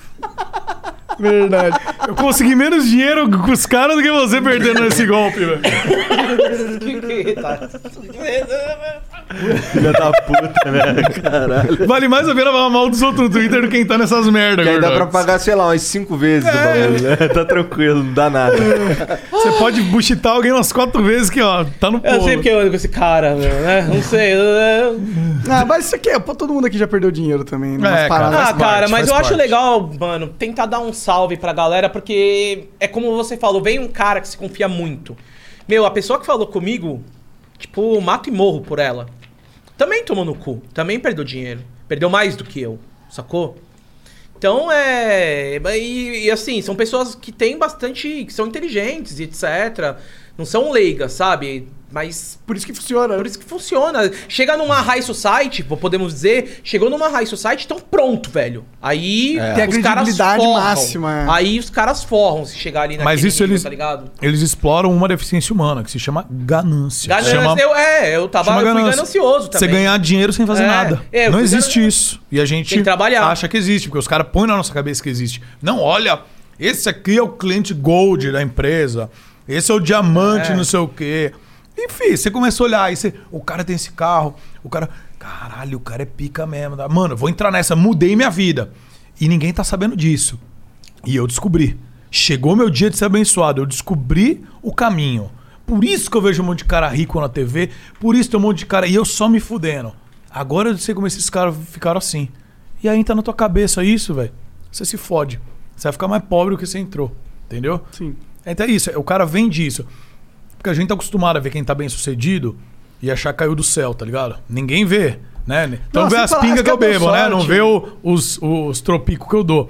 Verdade. Eu consegui menos dinheiro com os caras do que você perdendo nesse golpe, velho. Filha da puta, né? Caralho. Vale mais a pena falar mal dos outros no Twitter do que quem tá nessas merdas, aí dá pra pagar, sei lá, umas cinco vezes o bagulho, né? Tá tranquilo, não dá nada. Você pode buchitar alguém umas quatro vezes que, ó, tá no Eu polo. sei porque eu ando com esse cara, meu, né? Não sei. eu- Ah, mas isso aqui é. Pô, todo mundo aqui já perdeu dinheiro também. numas É, cara. paradas. Ah, cara, parte, mas eu acho parte. legal, mano, tentar dar um salve pra galera, porque é como você falou, vem um cara que se confia muito. Meu, a pessoa que falou comigo, tipo, mato e morro por ela. Também tomou no cu, também perdeu dinheiro. Perdeu mais do que eu, sacou? Então é. E, e, assim, são pessoas que têm bastante. que são inteligentes etc. Não são leigas, sabe? Mas. Por isso que funciona. Por isso que funciona. Chega numa high society, podemos dizer, chegou numa high society, então pronto, velho. Aí É. Tem a os caras forram. máxima, é. Aí os caras forram se chegar ali naquele Mas isso nível, eles, tá ligado? eles exploram uma deficiência humana que se chama ganância. Ganância, Chama- eu, é, eu tava eu ganância. ganancioso também. Você ganhar dinheiro sem fazer É, nada. é, não existe ganan- isso. E a gente acha que existe, porque os caras põem na nossa cabeça que existe. Não, olha, esse aqui é o cliente gold da empresa. Esse é o diamante, É. não sei o quê. Enfim, você começa a olhar, aí você, o cara tem esse carro, o cara, caralho, o cara é pica mesmo. tá? Mano, eu vou entrar nessa, mudei minha vida. E ninguém tá sabendo disso. E eu descobri. Chegou meu dia de ser abençoado. Eu descobri o caminho. Por isso que eu vejo um monte de cara rico na TV. Por isso tem um monte de cara. E eu só me fudendo. Agora eu sei como esses caras ficaram assim. E aí entra na tua cabeça isso, velho. Você se fode. Você vai ficar mais pobre do que você entrou. Entendeu? Sim. Então é isso. O cara vem disso. Porque a gente tá acostumado a ver quem tá bem sucedido e achar que caiu do céu, tá ligado? Ninguém vê, né? Então Não, vê as fala, pingas "Ah, que eu você deu bebo, né? Não sorte." vê o- os, os tropicos que eu dou.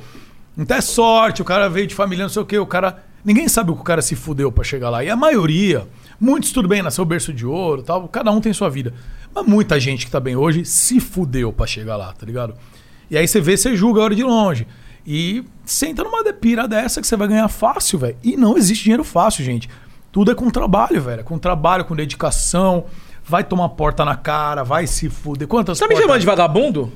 Então é sorte, o cara veio de família, não sei o quê, o cara. Ninguém sabe o que o cara se fudeu pra chegar lá. E a maioria, muitos tudo bem, nasceu berço de ouro tal, cada um tem sua vida. Mas muita gente que tá bem hoje se fudeu pra chegar lá, tá ligado? E aí você vê, você julga a hora de longe. E entra numa depira dessa que você vai ganhar fácil, velho. E não existe dinheiro fácil, gente. Tudo é com trabalho, velho. É com trabalho, com dedicação. Vai tomar porta na cara, vai se fuder. Quantas Tá me portas- chamando de vagabundo?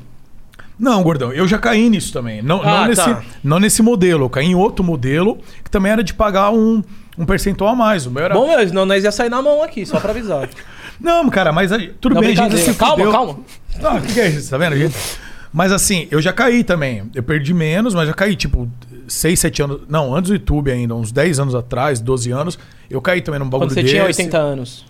não, gordão, eu já caí nisso também. Não, Ah, não, nesse, tá. não nesse modelo. Eu caí em outro modelo que também era de pagar um, um percentual a mais. O meu era. Bom, senão nós ia sair na mão aqui, só pra avisar. Não, cara, mas aí, tudo Não, bem, a gente se Calma, fudeu. calma. Não, o que, que é isso? Tá vendo, gente? Mas assim, eu já caí também. Eu perdi menos, mas já caí, tipo, 6, 7 anos. Não, antes do YouTube ainda, uns 10 anos atrás, 12 anos. Eu caí também num bagulho Quando você desse. tinha 80 anos.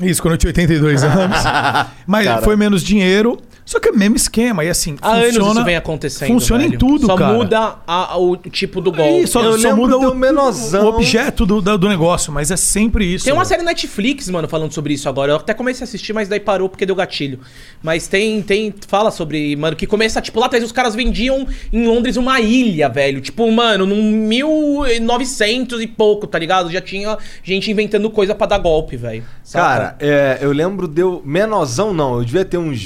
Isso, quando eu tinha 82 anos. Mas Cara. foi menos dinheiro. Só que é o mesmo esquema. E assim, Há anos funciona, isso vem acontecendo. Funciona em velho. tudo, Só cara. muda a- o tipo do golpe. Isso, só, só muda o, o objeto do, do negócio, mas é sempre isso. Tem uma velho. série Netflix, mano, falando sobre isso agora. Eu até comecei a assistir, mas daí parou porque deu gatilho. Mas tem, tem, fala sobre, mano, que começa, tipo, lá atrás os caras vendiam em Londres uma ilha, velho. Tipo, mano, num 1900 e pouco, tá ligado? Já tinha gente inventando coisa pra dar golpe, velho. Cara, é, eu lembro de eu. Menorzão não, eu devia ter uns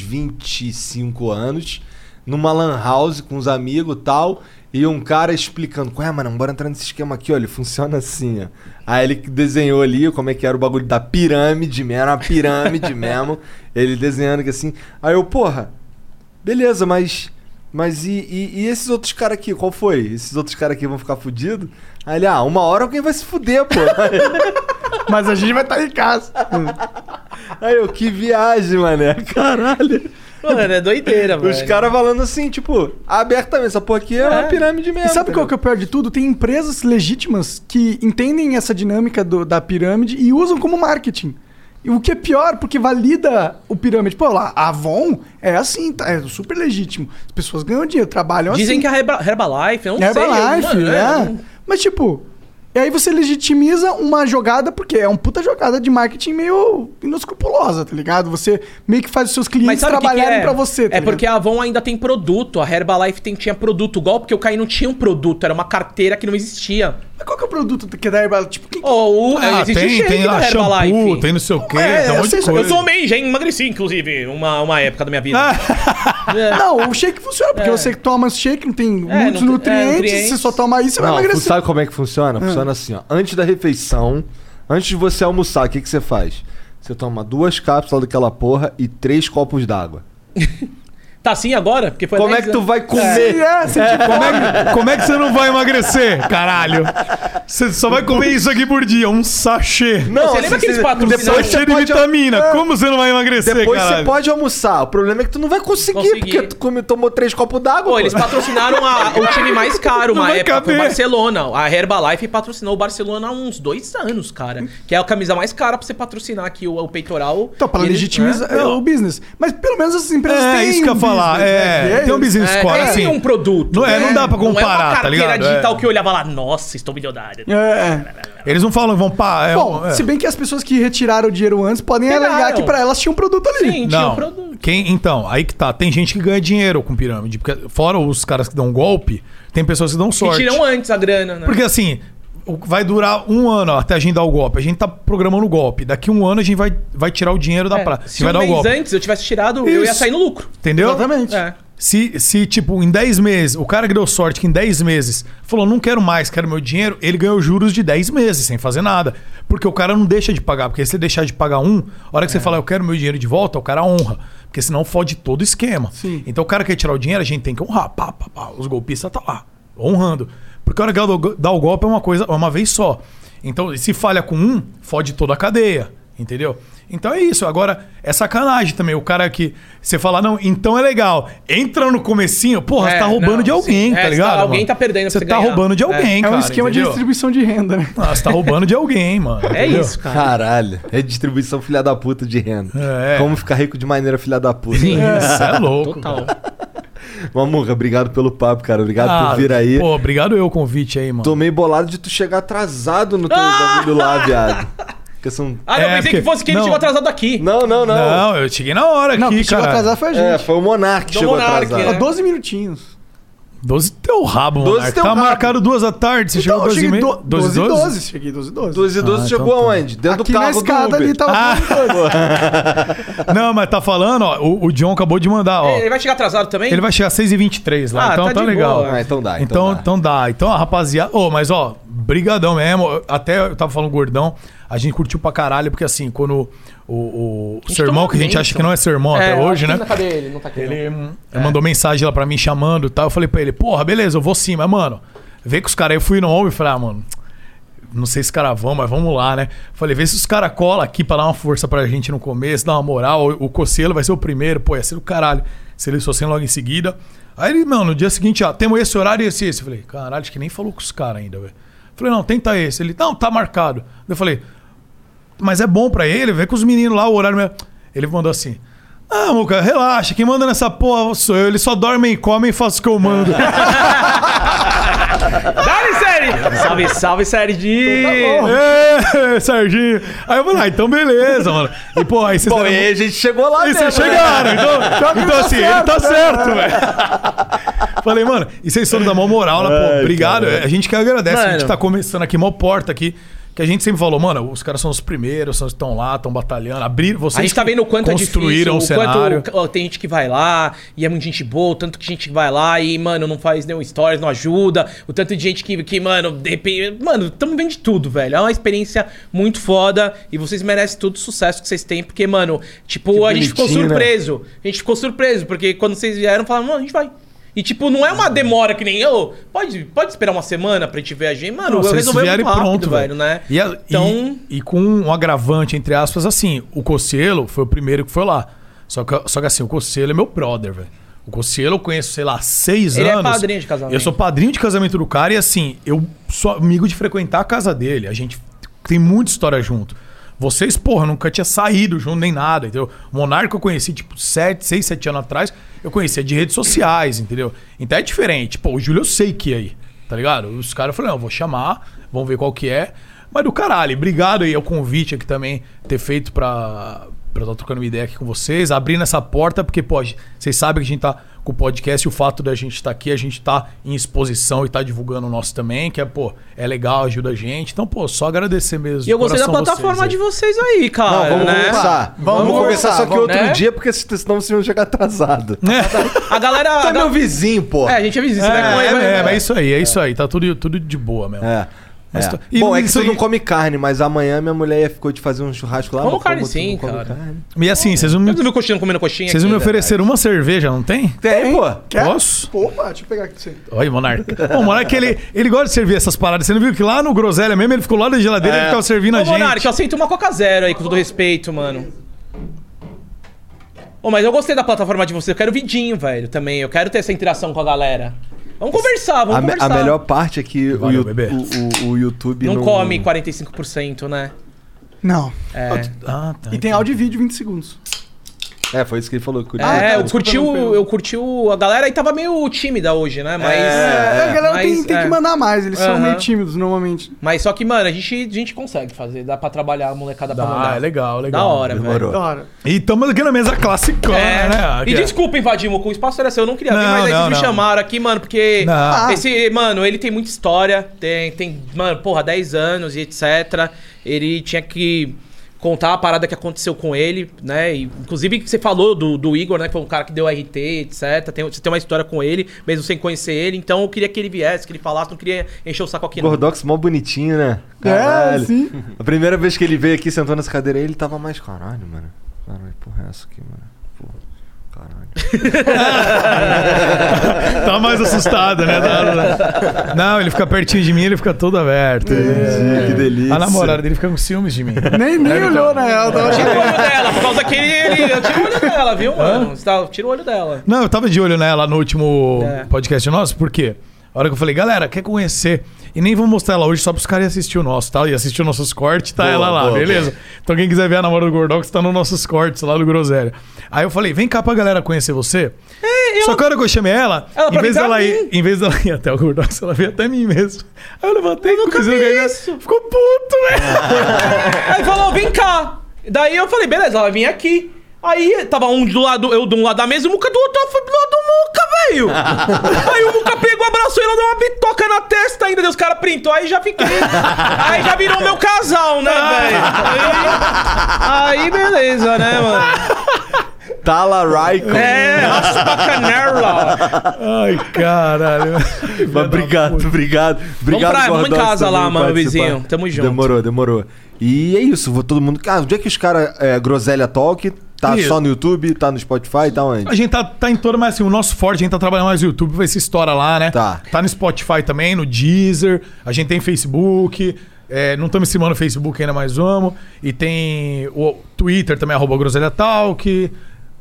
25 anos, numa lan house com uns amigos e tal. E um cara explicando, ué, mano, bora entrar nesse esquema aqui, ele funciona assim, ó. Aí ele desenhou ali como é que era o bagulho da pirâmide mesmo, era uma pirâmide mesmo. Ele desenhando que assim. Aí eu, porra, beleza, mas. Mas e, e, e esses outros caras aqui, qual foi? Esses outros caras aqui vão ficar fudidos? Aí ele, ah, uma hora alguém vai se fuder, pô. Mas a gente vai estar em casa. Aí eu, que viagem, mané. Caralho. Mano, é doideira, mano. Os caras falando assim, tipo, abertamente, essa porra aqui é, uma pirâmide mesmo. E sabe qual que é o pior de tudo? Tem empresas legítimas que entendem essa dinâmica do- da pirâmide e usam como marketing. E o que é pior, porque valida o pirâmide. Pô, lá, a Avon é assim, tá? É super legítimo. As pessoas ganham dinheiro, trabalham Dizem assim. que a Herba- Herbalife, eu não Herbalife, sei. mano, é. Mas, tipo, e aí você legitimiza uma jogada, porque é uma puta jogada de marketing meio inescrupulosa, tá ligado? Você meio que faz os seus clientes o que trabalharem é? pra você, tá É ligado? porque a Avon ainda tem produto, a Herbalife tem, tinha produto. Igual porque o Caí não tinha um produto, era uma carteira que não existia. Mas qual que é o produto que é da Herbalife? Tipo, quem... Oh, o, Ah, existe tem- tem lá da Herbalife. shampoo, tem não sei o quê, É, tem um eu monte de coisa. Eu tomei, já emagreci, inclusive, uma, uma época da minha vida. É. Não, o shake funciona, porque você toma shake, não tem É, muitos não tem- nutrientes, é, nutrientes. você só toma isso, você vai Não, emagrecer. sabe como é que funciona? Funciona assim, ó. Antes da refeição, antes de você almoçar, o que, que você faz? Você toma duas cápsulas daquela porra e três copos d'água. Tá assim agora? Porque foi Como é 10 que tu vai comer? É, você tipo, Como é, que, como é que você não vai emagrecer, caralho? Você só vai comer isso aqui por dia, um sachê. Não, Você lembra aqueles patrocínios? depois Sachê de pode- vitamina. Como você não vai emagrecer, Depois caralho? você pode almoçar. O problema é que tu não vai conseguir, Conseguir. porque tu come- tomou três copos d'água. Pô, eles patrocinaram a- o time mais caro Não uma época, foi o. Barcelona. A Herbalife patrocinou o Barcelona há uns dois anos, cara. Que é a camisa mais cara pra você patrocinar aqui o, o peitoral. Então, pra legitimizar né? é, o business. Mas pelo menos essas empresas É, têm isso que eu um falar. business, É, né? tem um business É, score, tem assim. um produto. Não é, não dá pra Não é uma comparar, tá ligado? digital É. que eu olhava lá, nossa, estou milionário. É. Eles não falam, vão pá. É, Bom, é. se bem que as pessoas que retiraram o dinheiro antes podem Pegaram. alegar que pra elas tinha um produto ali. Sim, tinha um Não, produto. quem, então, aí que tá. Tem gente que ganha dinheiro com pirâmide. Porque fora os caras que dão golpe, tem pessoas que dão Que sorte. tiram antes a grana, né? Porque assim, vai durar um ano ó, até a gente dar o golpe. A gente tá programando o golpe. Daqui um ano a gente vai, vai tirar o dinheiro da É, praça. se vai um dar o golpe. antes eu tivesse tirado, eu ia Isso. sair no lucro. Entendeu? Exatamente. É. Se, se, tipo, em 10 meses, o cara que deu sorte que em 10 meses falou, não quero mais, quero meu dinheiro, ele ganhou juros de 10 meses, sem fazer nada. Porque o cara não deixa de pagar. Porque se ele deixar de pagar um, a hora que você fala, eu quero meu dinheiro de volta, o cara honra. Porque senão fode todo o esquema. Sim. Então o cara quer tirar o dinheiro, a gente tem que honrar. Pá, pá, pá. Os golpistas tá lá, honrando. Porque a hora que ela dá o golpe é uma coisa, é uma vez só. Então, se falha com um, fode toda a cadeia. Entendeu? Então é isso. Agora, é sacanagem também. O cara que. Você fala, não, então é legal. Entra no comecinho, porra, É, você tá roubando não, de alguém, sim. tá É, ligado? tá- alguém tá perdendo Você você tá ganhar. roubando de É. alguém, É cara. um esquema de entendeu? distribuição de renda, né? Ah, você tá roubando de alguém, mano. É entendeu? isso, cara. Caralho, é distribuição filha da puta de renda. É. Como ficar rico de maneira filha da puta. Sim, isso é louco. Total. Mamurra, obrigado pelo papo, cara. Obrigado Ah, por vir aí. Pô, obrigado eu o convite aí, mano. Tô meio bolado de tu chegar atrasado no teu bagulho lá, viado. Porque são... Ah, eu É, pensei porque- que fosse quem não. chegou atrasado aqui. Não, não, não. Não, eu cheguei na hora Não, aqui, quem chegou cara. atrasado foi a gente. É, foi o Monark que Do chegou Monark, atrasado. né? Ó, 12 minutinhos. 12 teu rabo, 12 Monark. teu Tá rabo. marcado duas da tarde, você chegou Então, eu 12 e cheguei meia? do- 12 e 12. Cheguei 12 e 12. 12 e 12 Ah, chegou então tá. aonde? Dentro Aqui do na carro do escada Uber. ali tava Ah. 12 12. Não, mas tá falando, ó, o, o John acabou de mandar, ó. Ele vai chegar atrasado também? Ele vai chegar às 6h23 lá, Ah, então tá tá, legal. Ah, então dá, então Então, dá. então dá. Então, a rapaziada. Ô, mas ó, brigadão mesmo. Até eu tava falando gordão. A gente curtiu pra caralho, porque assim, quando o, o, o sermão, tomou que a gente acha que não é sermão até hoje, né? Cadê ele? Não tá aqui. Ele não. hum, mandou mensagem lá pra mim chamando e tal. Eu falei pra ele, porra, beleza, eu vou sim, mas, mano, vê com os caras aí. Eu fui no homem e falei, ah, mano, não sei se os caras vão, mas vamos lá, né? Falei, vê se os caras colam aqui pra dar uma força pra gente no começo, dar uma moral. O, o Cocielo vai ser o primeiro, pô, ia ser do caralho. Se ele fosse logo em seguida. Aí ele, mano, no dia seguinte, ó, temos esse horário e esse e esse. Eu falei, caralho, acho que nem falou com os caras ainda, velho. Falei, não, tenta esse. Ele, não, tá marcado. Eu falei, mas é bom pra ele, vê com os meninos lá o horário mesmo. Ele mandou assim. Ah, Muca, relaxa, quem manda nessa porra sou eu. Ele só dorme e come e faz o que eu mando. Dale, série! Salve, salve, série de. É, Serginho. Aí eu falei, ah, então beleza, mano. E, pô, aí vocês Bom, eram- e aí a gente chegou lá E vocês né? chegaram, então, então assim, ele tá né? certo, velho. Falei, mano, e vocês foram dar mó moral, né? Pô, obrigado. cara. A gente que agradece. A gente Mano. tá começando aqui, mó porta aqui. Que a gente sempre falou, mano, os caras são os primeiros, são- estão lá, estão batalhando, abriram, vocês A gente tá vendo o quanto é construíram difícil, o o cenário. quanto ó, tem gente que vai lá e é muita gente boa, o tanto que gente que vai lá e, mano, não faz nenhum stories, não ajuda, o tanto de gente que, que mano, de repente, mano, tamo vendo de tudo, velho. É uma experiência muito foda e vocês merecem todo o sucesso que vocês têm, porque, mano, tipo, Que a gente ficou né? surpreso. A gente ficou surpreso, porque quando vocês vieram, falaram, mano, a gente vai. E, tipo, não é uma demora que nem eu. Pode, pode esperar uma semana pra gente ver a gente. Mano, Não, eu vocês resolvi muito rápido, pronto, velho, né? E, a- Então- e, e com um agravante, entre aspas, assim, o Cocielo foi o primeiro que foi lá. Só que, só que assim, o Conselho é meu brother, velho. O Conselho eu conheço, sei lá, seis Ele é anos. padrinho de casamento. Eu sou padrinho de casamento do cara e assim, eu sou amigo de frequentar a casa dele. A gente tem muita história junto. Vocês, porra, nunca tinha saído junto nem nada, entendeu? O Monarca eu conheci, tipo, sete, seis, sete anos atrás. Eu conhecia de redes sociais, entendeu? Então é diferente. Pô, o Júlio eu sei que ia aí, tá ligado? Os caras falaram, não, vou chamar, vamos ver qual que é. Mas do caralho, obrigado aí ao convite aqui também, ter feito pra, pra estar trocando uma ideia aqui com vocês, abrindo essa porta, porque, pô, vocês sabem que a gente tá com o podcast e o fato da gente estar aqui, a gente tá em exposição e tá divulgando o nosso também, que é, pô, é legal, ajuda a gente. Então, pô, só agradecer mesmo. E eu gostei da plataforma vocês de vocês aí, cara. Não, vamos né? conversar. Vamos, conversar, só que vamos, outro né? dia, porque senão vocês vão chegar atrasado. A galera. É meu vizinho, pô. É, a gente é vizinho. você vai com É, ele, vai- é, é, é isso aí, é isso aí. Tá tudo, tudo de boa mesmo. É. É. tô- e Bom, é que tu não come carne, mas amanhã minha mulher ficou de fazer um churrasco lá. Como carne como tu sim, não come cara. carne- E assim, vocês não me, Eu não vi coxinha comendo coxinha vocês não me ofereceram uma cerveja, não tem? Tem, pô. Quer? Posso? Opa, deixa eu pegar aqui você. Olha, Monarca. O Monarca, ele, ele gosta de servir essas paradas. Você não viu que lá no Groselha mesmo, ele ficou lá da geladeira e É. ficava servindo a Ô, gente. Monark, eu aceito uma Coca Zero aí, com todo respeito, mano. Ô, mas eu gostei da plataforma de vocês. Eu quero vidinho, velho, também. Eu quero ter essa interação com a galera. Vamos conversar, vamos A, conversar. a melhor parte é que o, Valeu, o, o- o YouTube Não não, come 45%, né? Não. É. Ah, tá. E tem áudio e vídeo 20 segundos. É, foi isso que ele falou. que o- É, eu desculpa, curti, o, eu curti o. A galera aí tava meio tímida hoje, né? Mas. É, a galera tem, mas, tem é. que mandar mais, eles são Aham. meio tímidos normalmente. Mas só que, mano, a gente, a gente consegue fazer. Dá pra trabalhar a molecada pra Dá, mandar. é legal, legal. Da hora, Demorou. velho. Da hora. E estamos aqui na mesa clássica, É. né? E desculpa invadir o espaço era seu, eu não queria vir, Não, mas aí não, vocês me não. chamaram aqui, mano, porque Não. esse, mano, ele tem muita história, tem, tem, mano, porra, 10 anos e etc. Ele tinha que contar a parada que aconteceu com ele, né? E, inclusive, você falou do, do Igor, né? Que foi um cara que deu RT, etc. Tem, você tem uma história com ele, mesmo sem conhecer ele. Então eu queria que ele viesse, que ele falasse, não queria encher o saco aqui, não. Gordox mó bonitinho, né? É, sim. A primeira vez que ele veio aqui, sentou nessa cadeira aí, ele tava mais caralho, mano. Caralho, porra é essa aqui, mano? Caralho. tá mais assustado, né? Não, Não, ele fica pertinho de mim, ele fica todo aberto. que delícia. A namorada dele fica com ciúmes de mim. Nem, nem olhou na real. Tava... Tira o olho dela, por causa que ele. eu tiro o olho dela, viu, mano? Você tá- Tira o olho dela. Não, eu tava de olho nela no último É. podcast nosso, por quê? A hora que eu falei, galera, quer conhecer? E nem vou mostrar ela hoje só pros caras irem assistir o nosso, tá? E assistir os nossos cortes, tá Boa, ela lá, boa, beleza? Então quem quiser ver a namorada do Gordox, tá nos nossos cortes lá do Groselha. Aí eu falei, vem cá pra galera conhecer você. Só que a hora que eu chamei ela, Ela em vez, dela ir, em vez dela ir até o Gordox, ela veio até mim mesmo. Aí eu levantei, nunca cozinhei vi isso. Ficou puto, velho. Aí falou, vem cá. Daí eu falei, beleza, ela vem aqui. Aí tava um do lado, eu de um lado da mesa e o Muca do outro, eu fui do lado do Muca, velho. aí o Muca pegou, abraçou ele, deu uma bitoca na testa ainda, Deus, os caras printou, aí já fiquei. aí já virou meu casal, né, velho? Aí, aí beleza, né, mano? Tala Raikkonen. É, raspa canela. Ai, caralho. Mas obrigado, obrigado. Obrigado, pra- vamos em casa lá, mano, vizinho. Tamo junto. Demorou, demorou. E é isso, vou todo mundo. Ah, onde é que os caras. É, Groselha Talk, tá Isso. só no YouTube, tá no Spotify, tá onde? A gente tá, tá em toda, mas assim, o nosso forte, a gente tá trabalhando mais no YouTube, vai ser história lá, né? Tá. Tá no Spotify também, no Deezer, a gente tem Facebook, é, não estamos streamando no Facebook ainda, mas vamos. E tem o Twitter também, arroba Groselha Talk,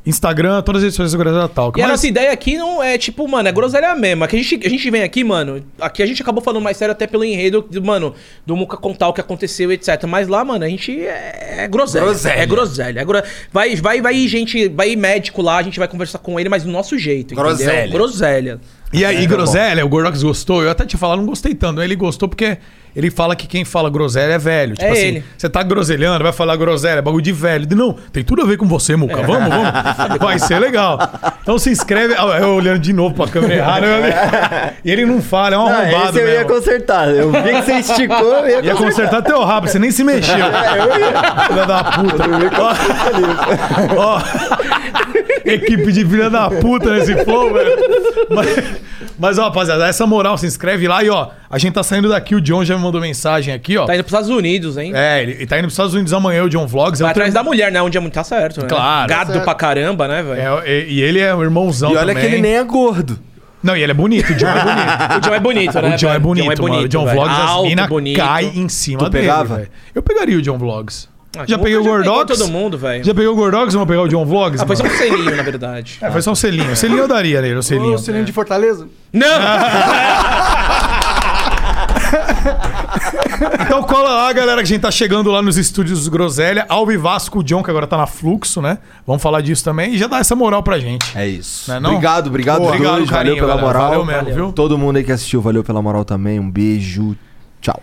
Instagram, todas as redes sociais da Groselha Talk. E a Mas- nossa ideia aqui não é, tipo, mano, é groselha mesmo. Aqui a gente, a gente vem aqui, mano. Aqui a gente acabou falando mais sério até pelo enredo, do, mano, do Muca contar o que aconteceu, etc. Mas lá, mano, a gente é, é groselha. Groselha. É groselha. É gro... vai, vai, vai ir gente, vai ir médico lá, a gente vai conversar com ele, mas do nosso jeito. Groselha. Entendeu? Groselha. E aí, É, tá groselha, o Gordox gostou. Eu até te falar, não gostei tanto. Ele gostou porque ele fala que quem fala groselha é velho. Tipo É assim, ele. você tá groselhando, vai falar groselha, é bagulho de velho. Não, tem tudo a ver com você, Muca. Vamos, vamos. Vai ser legal. Então se inscreve. Eu olhando de novo pra câmera errada. eu olhei- E ele não fala, é um Não, arrombado esse eu ia consertar. Eu vi que você esticou, eu ia Ia consertar teu rabo, você nem se mexeu. Filha da puta. Ó, ó, equipe de filha da puta nesse flow, velho. Mas, mas, ó, rapaziada, essa moral, se inscreve lá e, ó, a gente tá saindo daqui. O John já me mandou mensagem aqui, ó. Tá indo pros Estados Unidos, hein? É, ele, ele tá indo pros Estados Unidos amanhã, o John Vlogs. Vai Eu atrás tenho- da mulher, né? Onde é muito tá certo, né? Claro. Gado Certo. pra caramba, né, velho? É, e, e ele é um irmãozão E olha também. que ele nem é gordo. Não, e ele é bonito, o John é bonito. O John é bonito, né? O John é bonito, John é mano. O bonito, John. Vlogs, as mina bonito. cai em cima Tu dele, pegava? velho. Eu pegaria o John Vlogs. Ah, Já peguei o já pegou Gordox? todo mundo, velho. Já peguei o Gordox, vamos pegar o John Vlogs? Ah, foi só um selinho, na verdade. É, foi só um selinho. Selinho eu daria nele, o selinho. O selinho de Fortaleza? Não! Então cola lá, galera, que a gente tá chegando lá nos estúdios Groselha, ao Vivasco, o John, que agora tá na Fluxo, né? Vamos falar disso também e já dá essa moral pra gente. É isso. Não é não? Obrigado, obrigado, Boa. obrigado Obrigado, valeu carinho, pela galera. moral. Valeu mesmo, viu? Todo mundo aí que assistiu, valeu pela moral também. Um beijo. Tchau.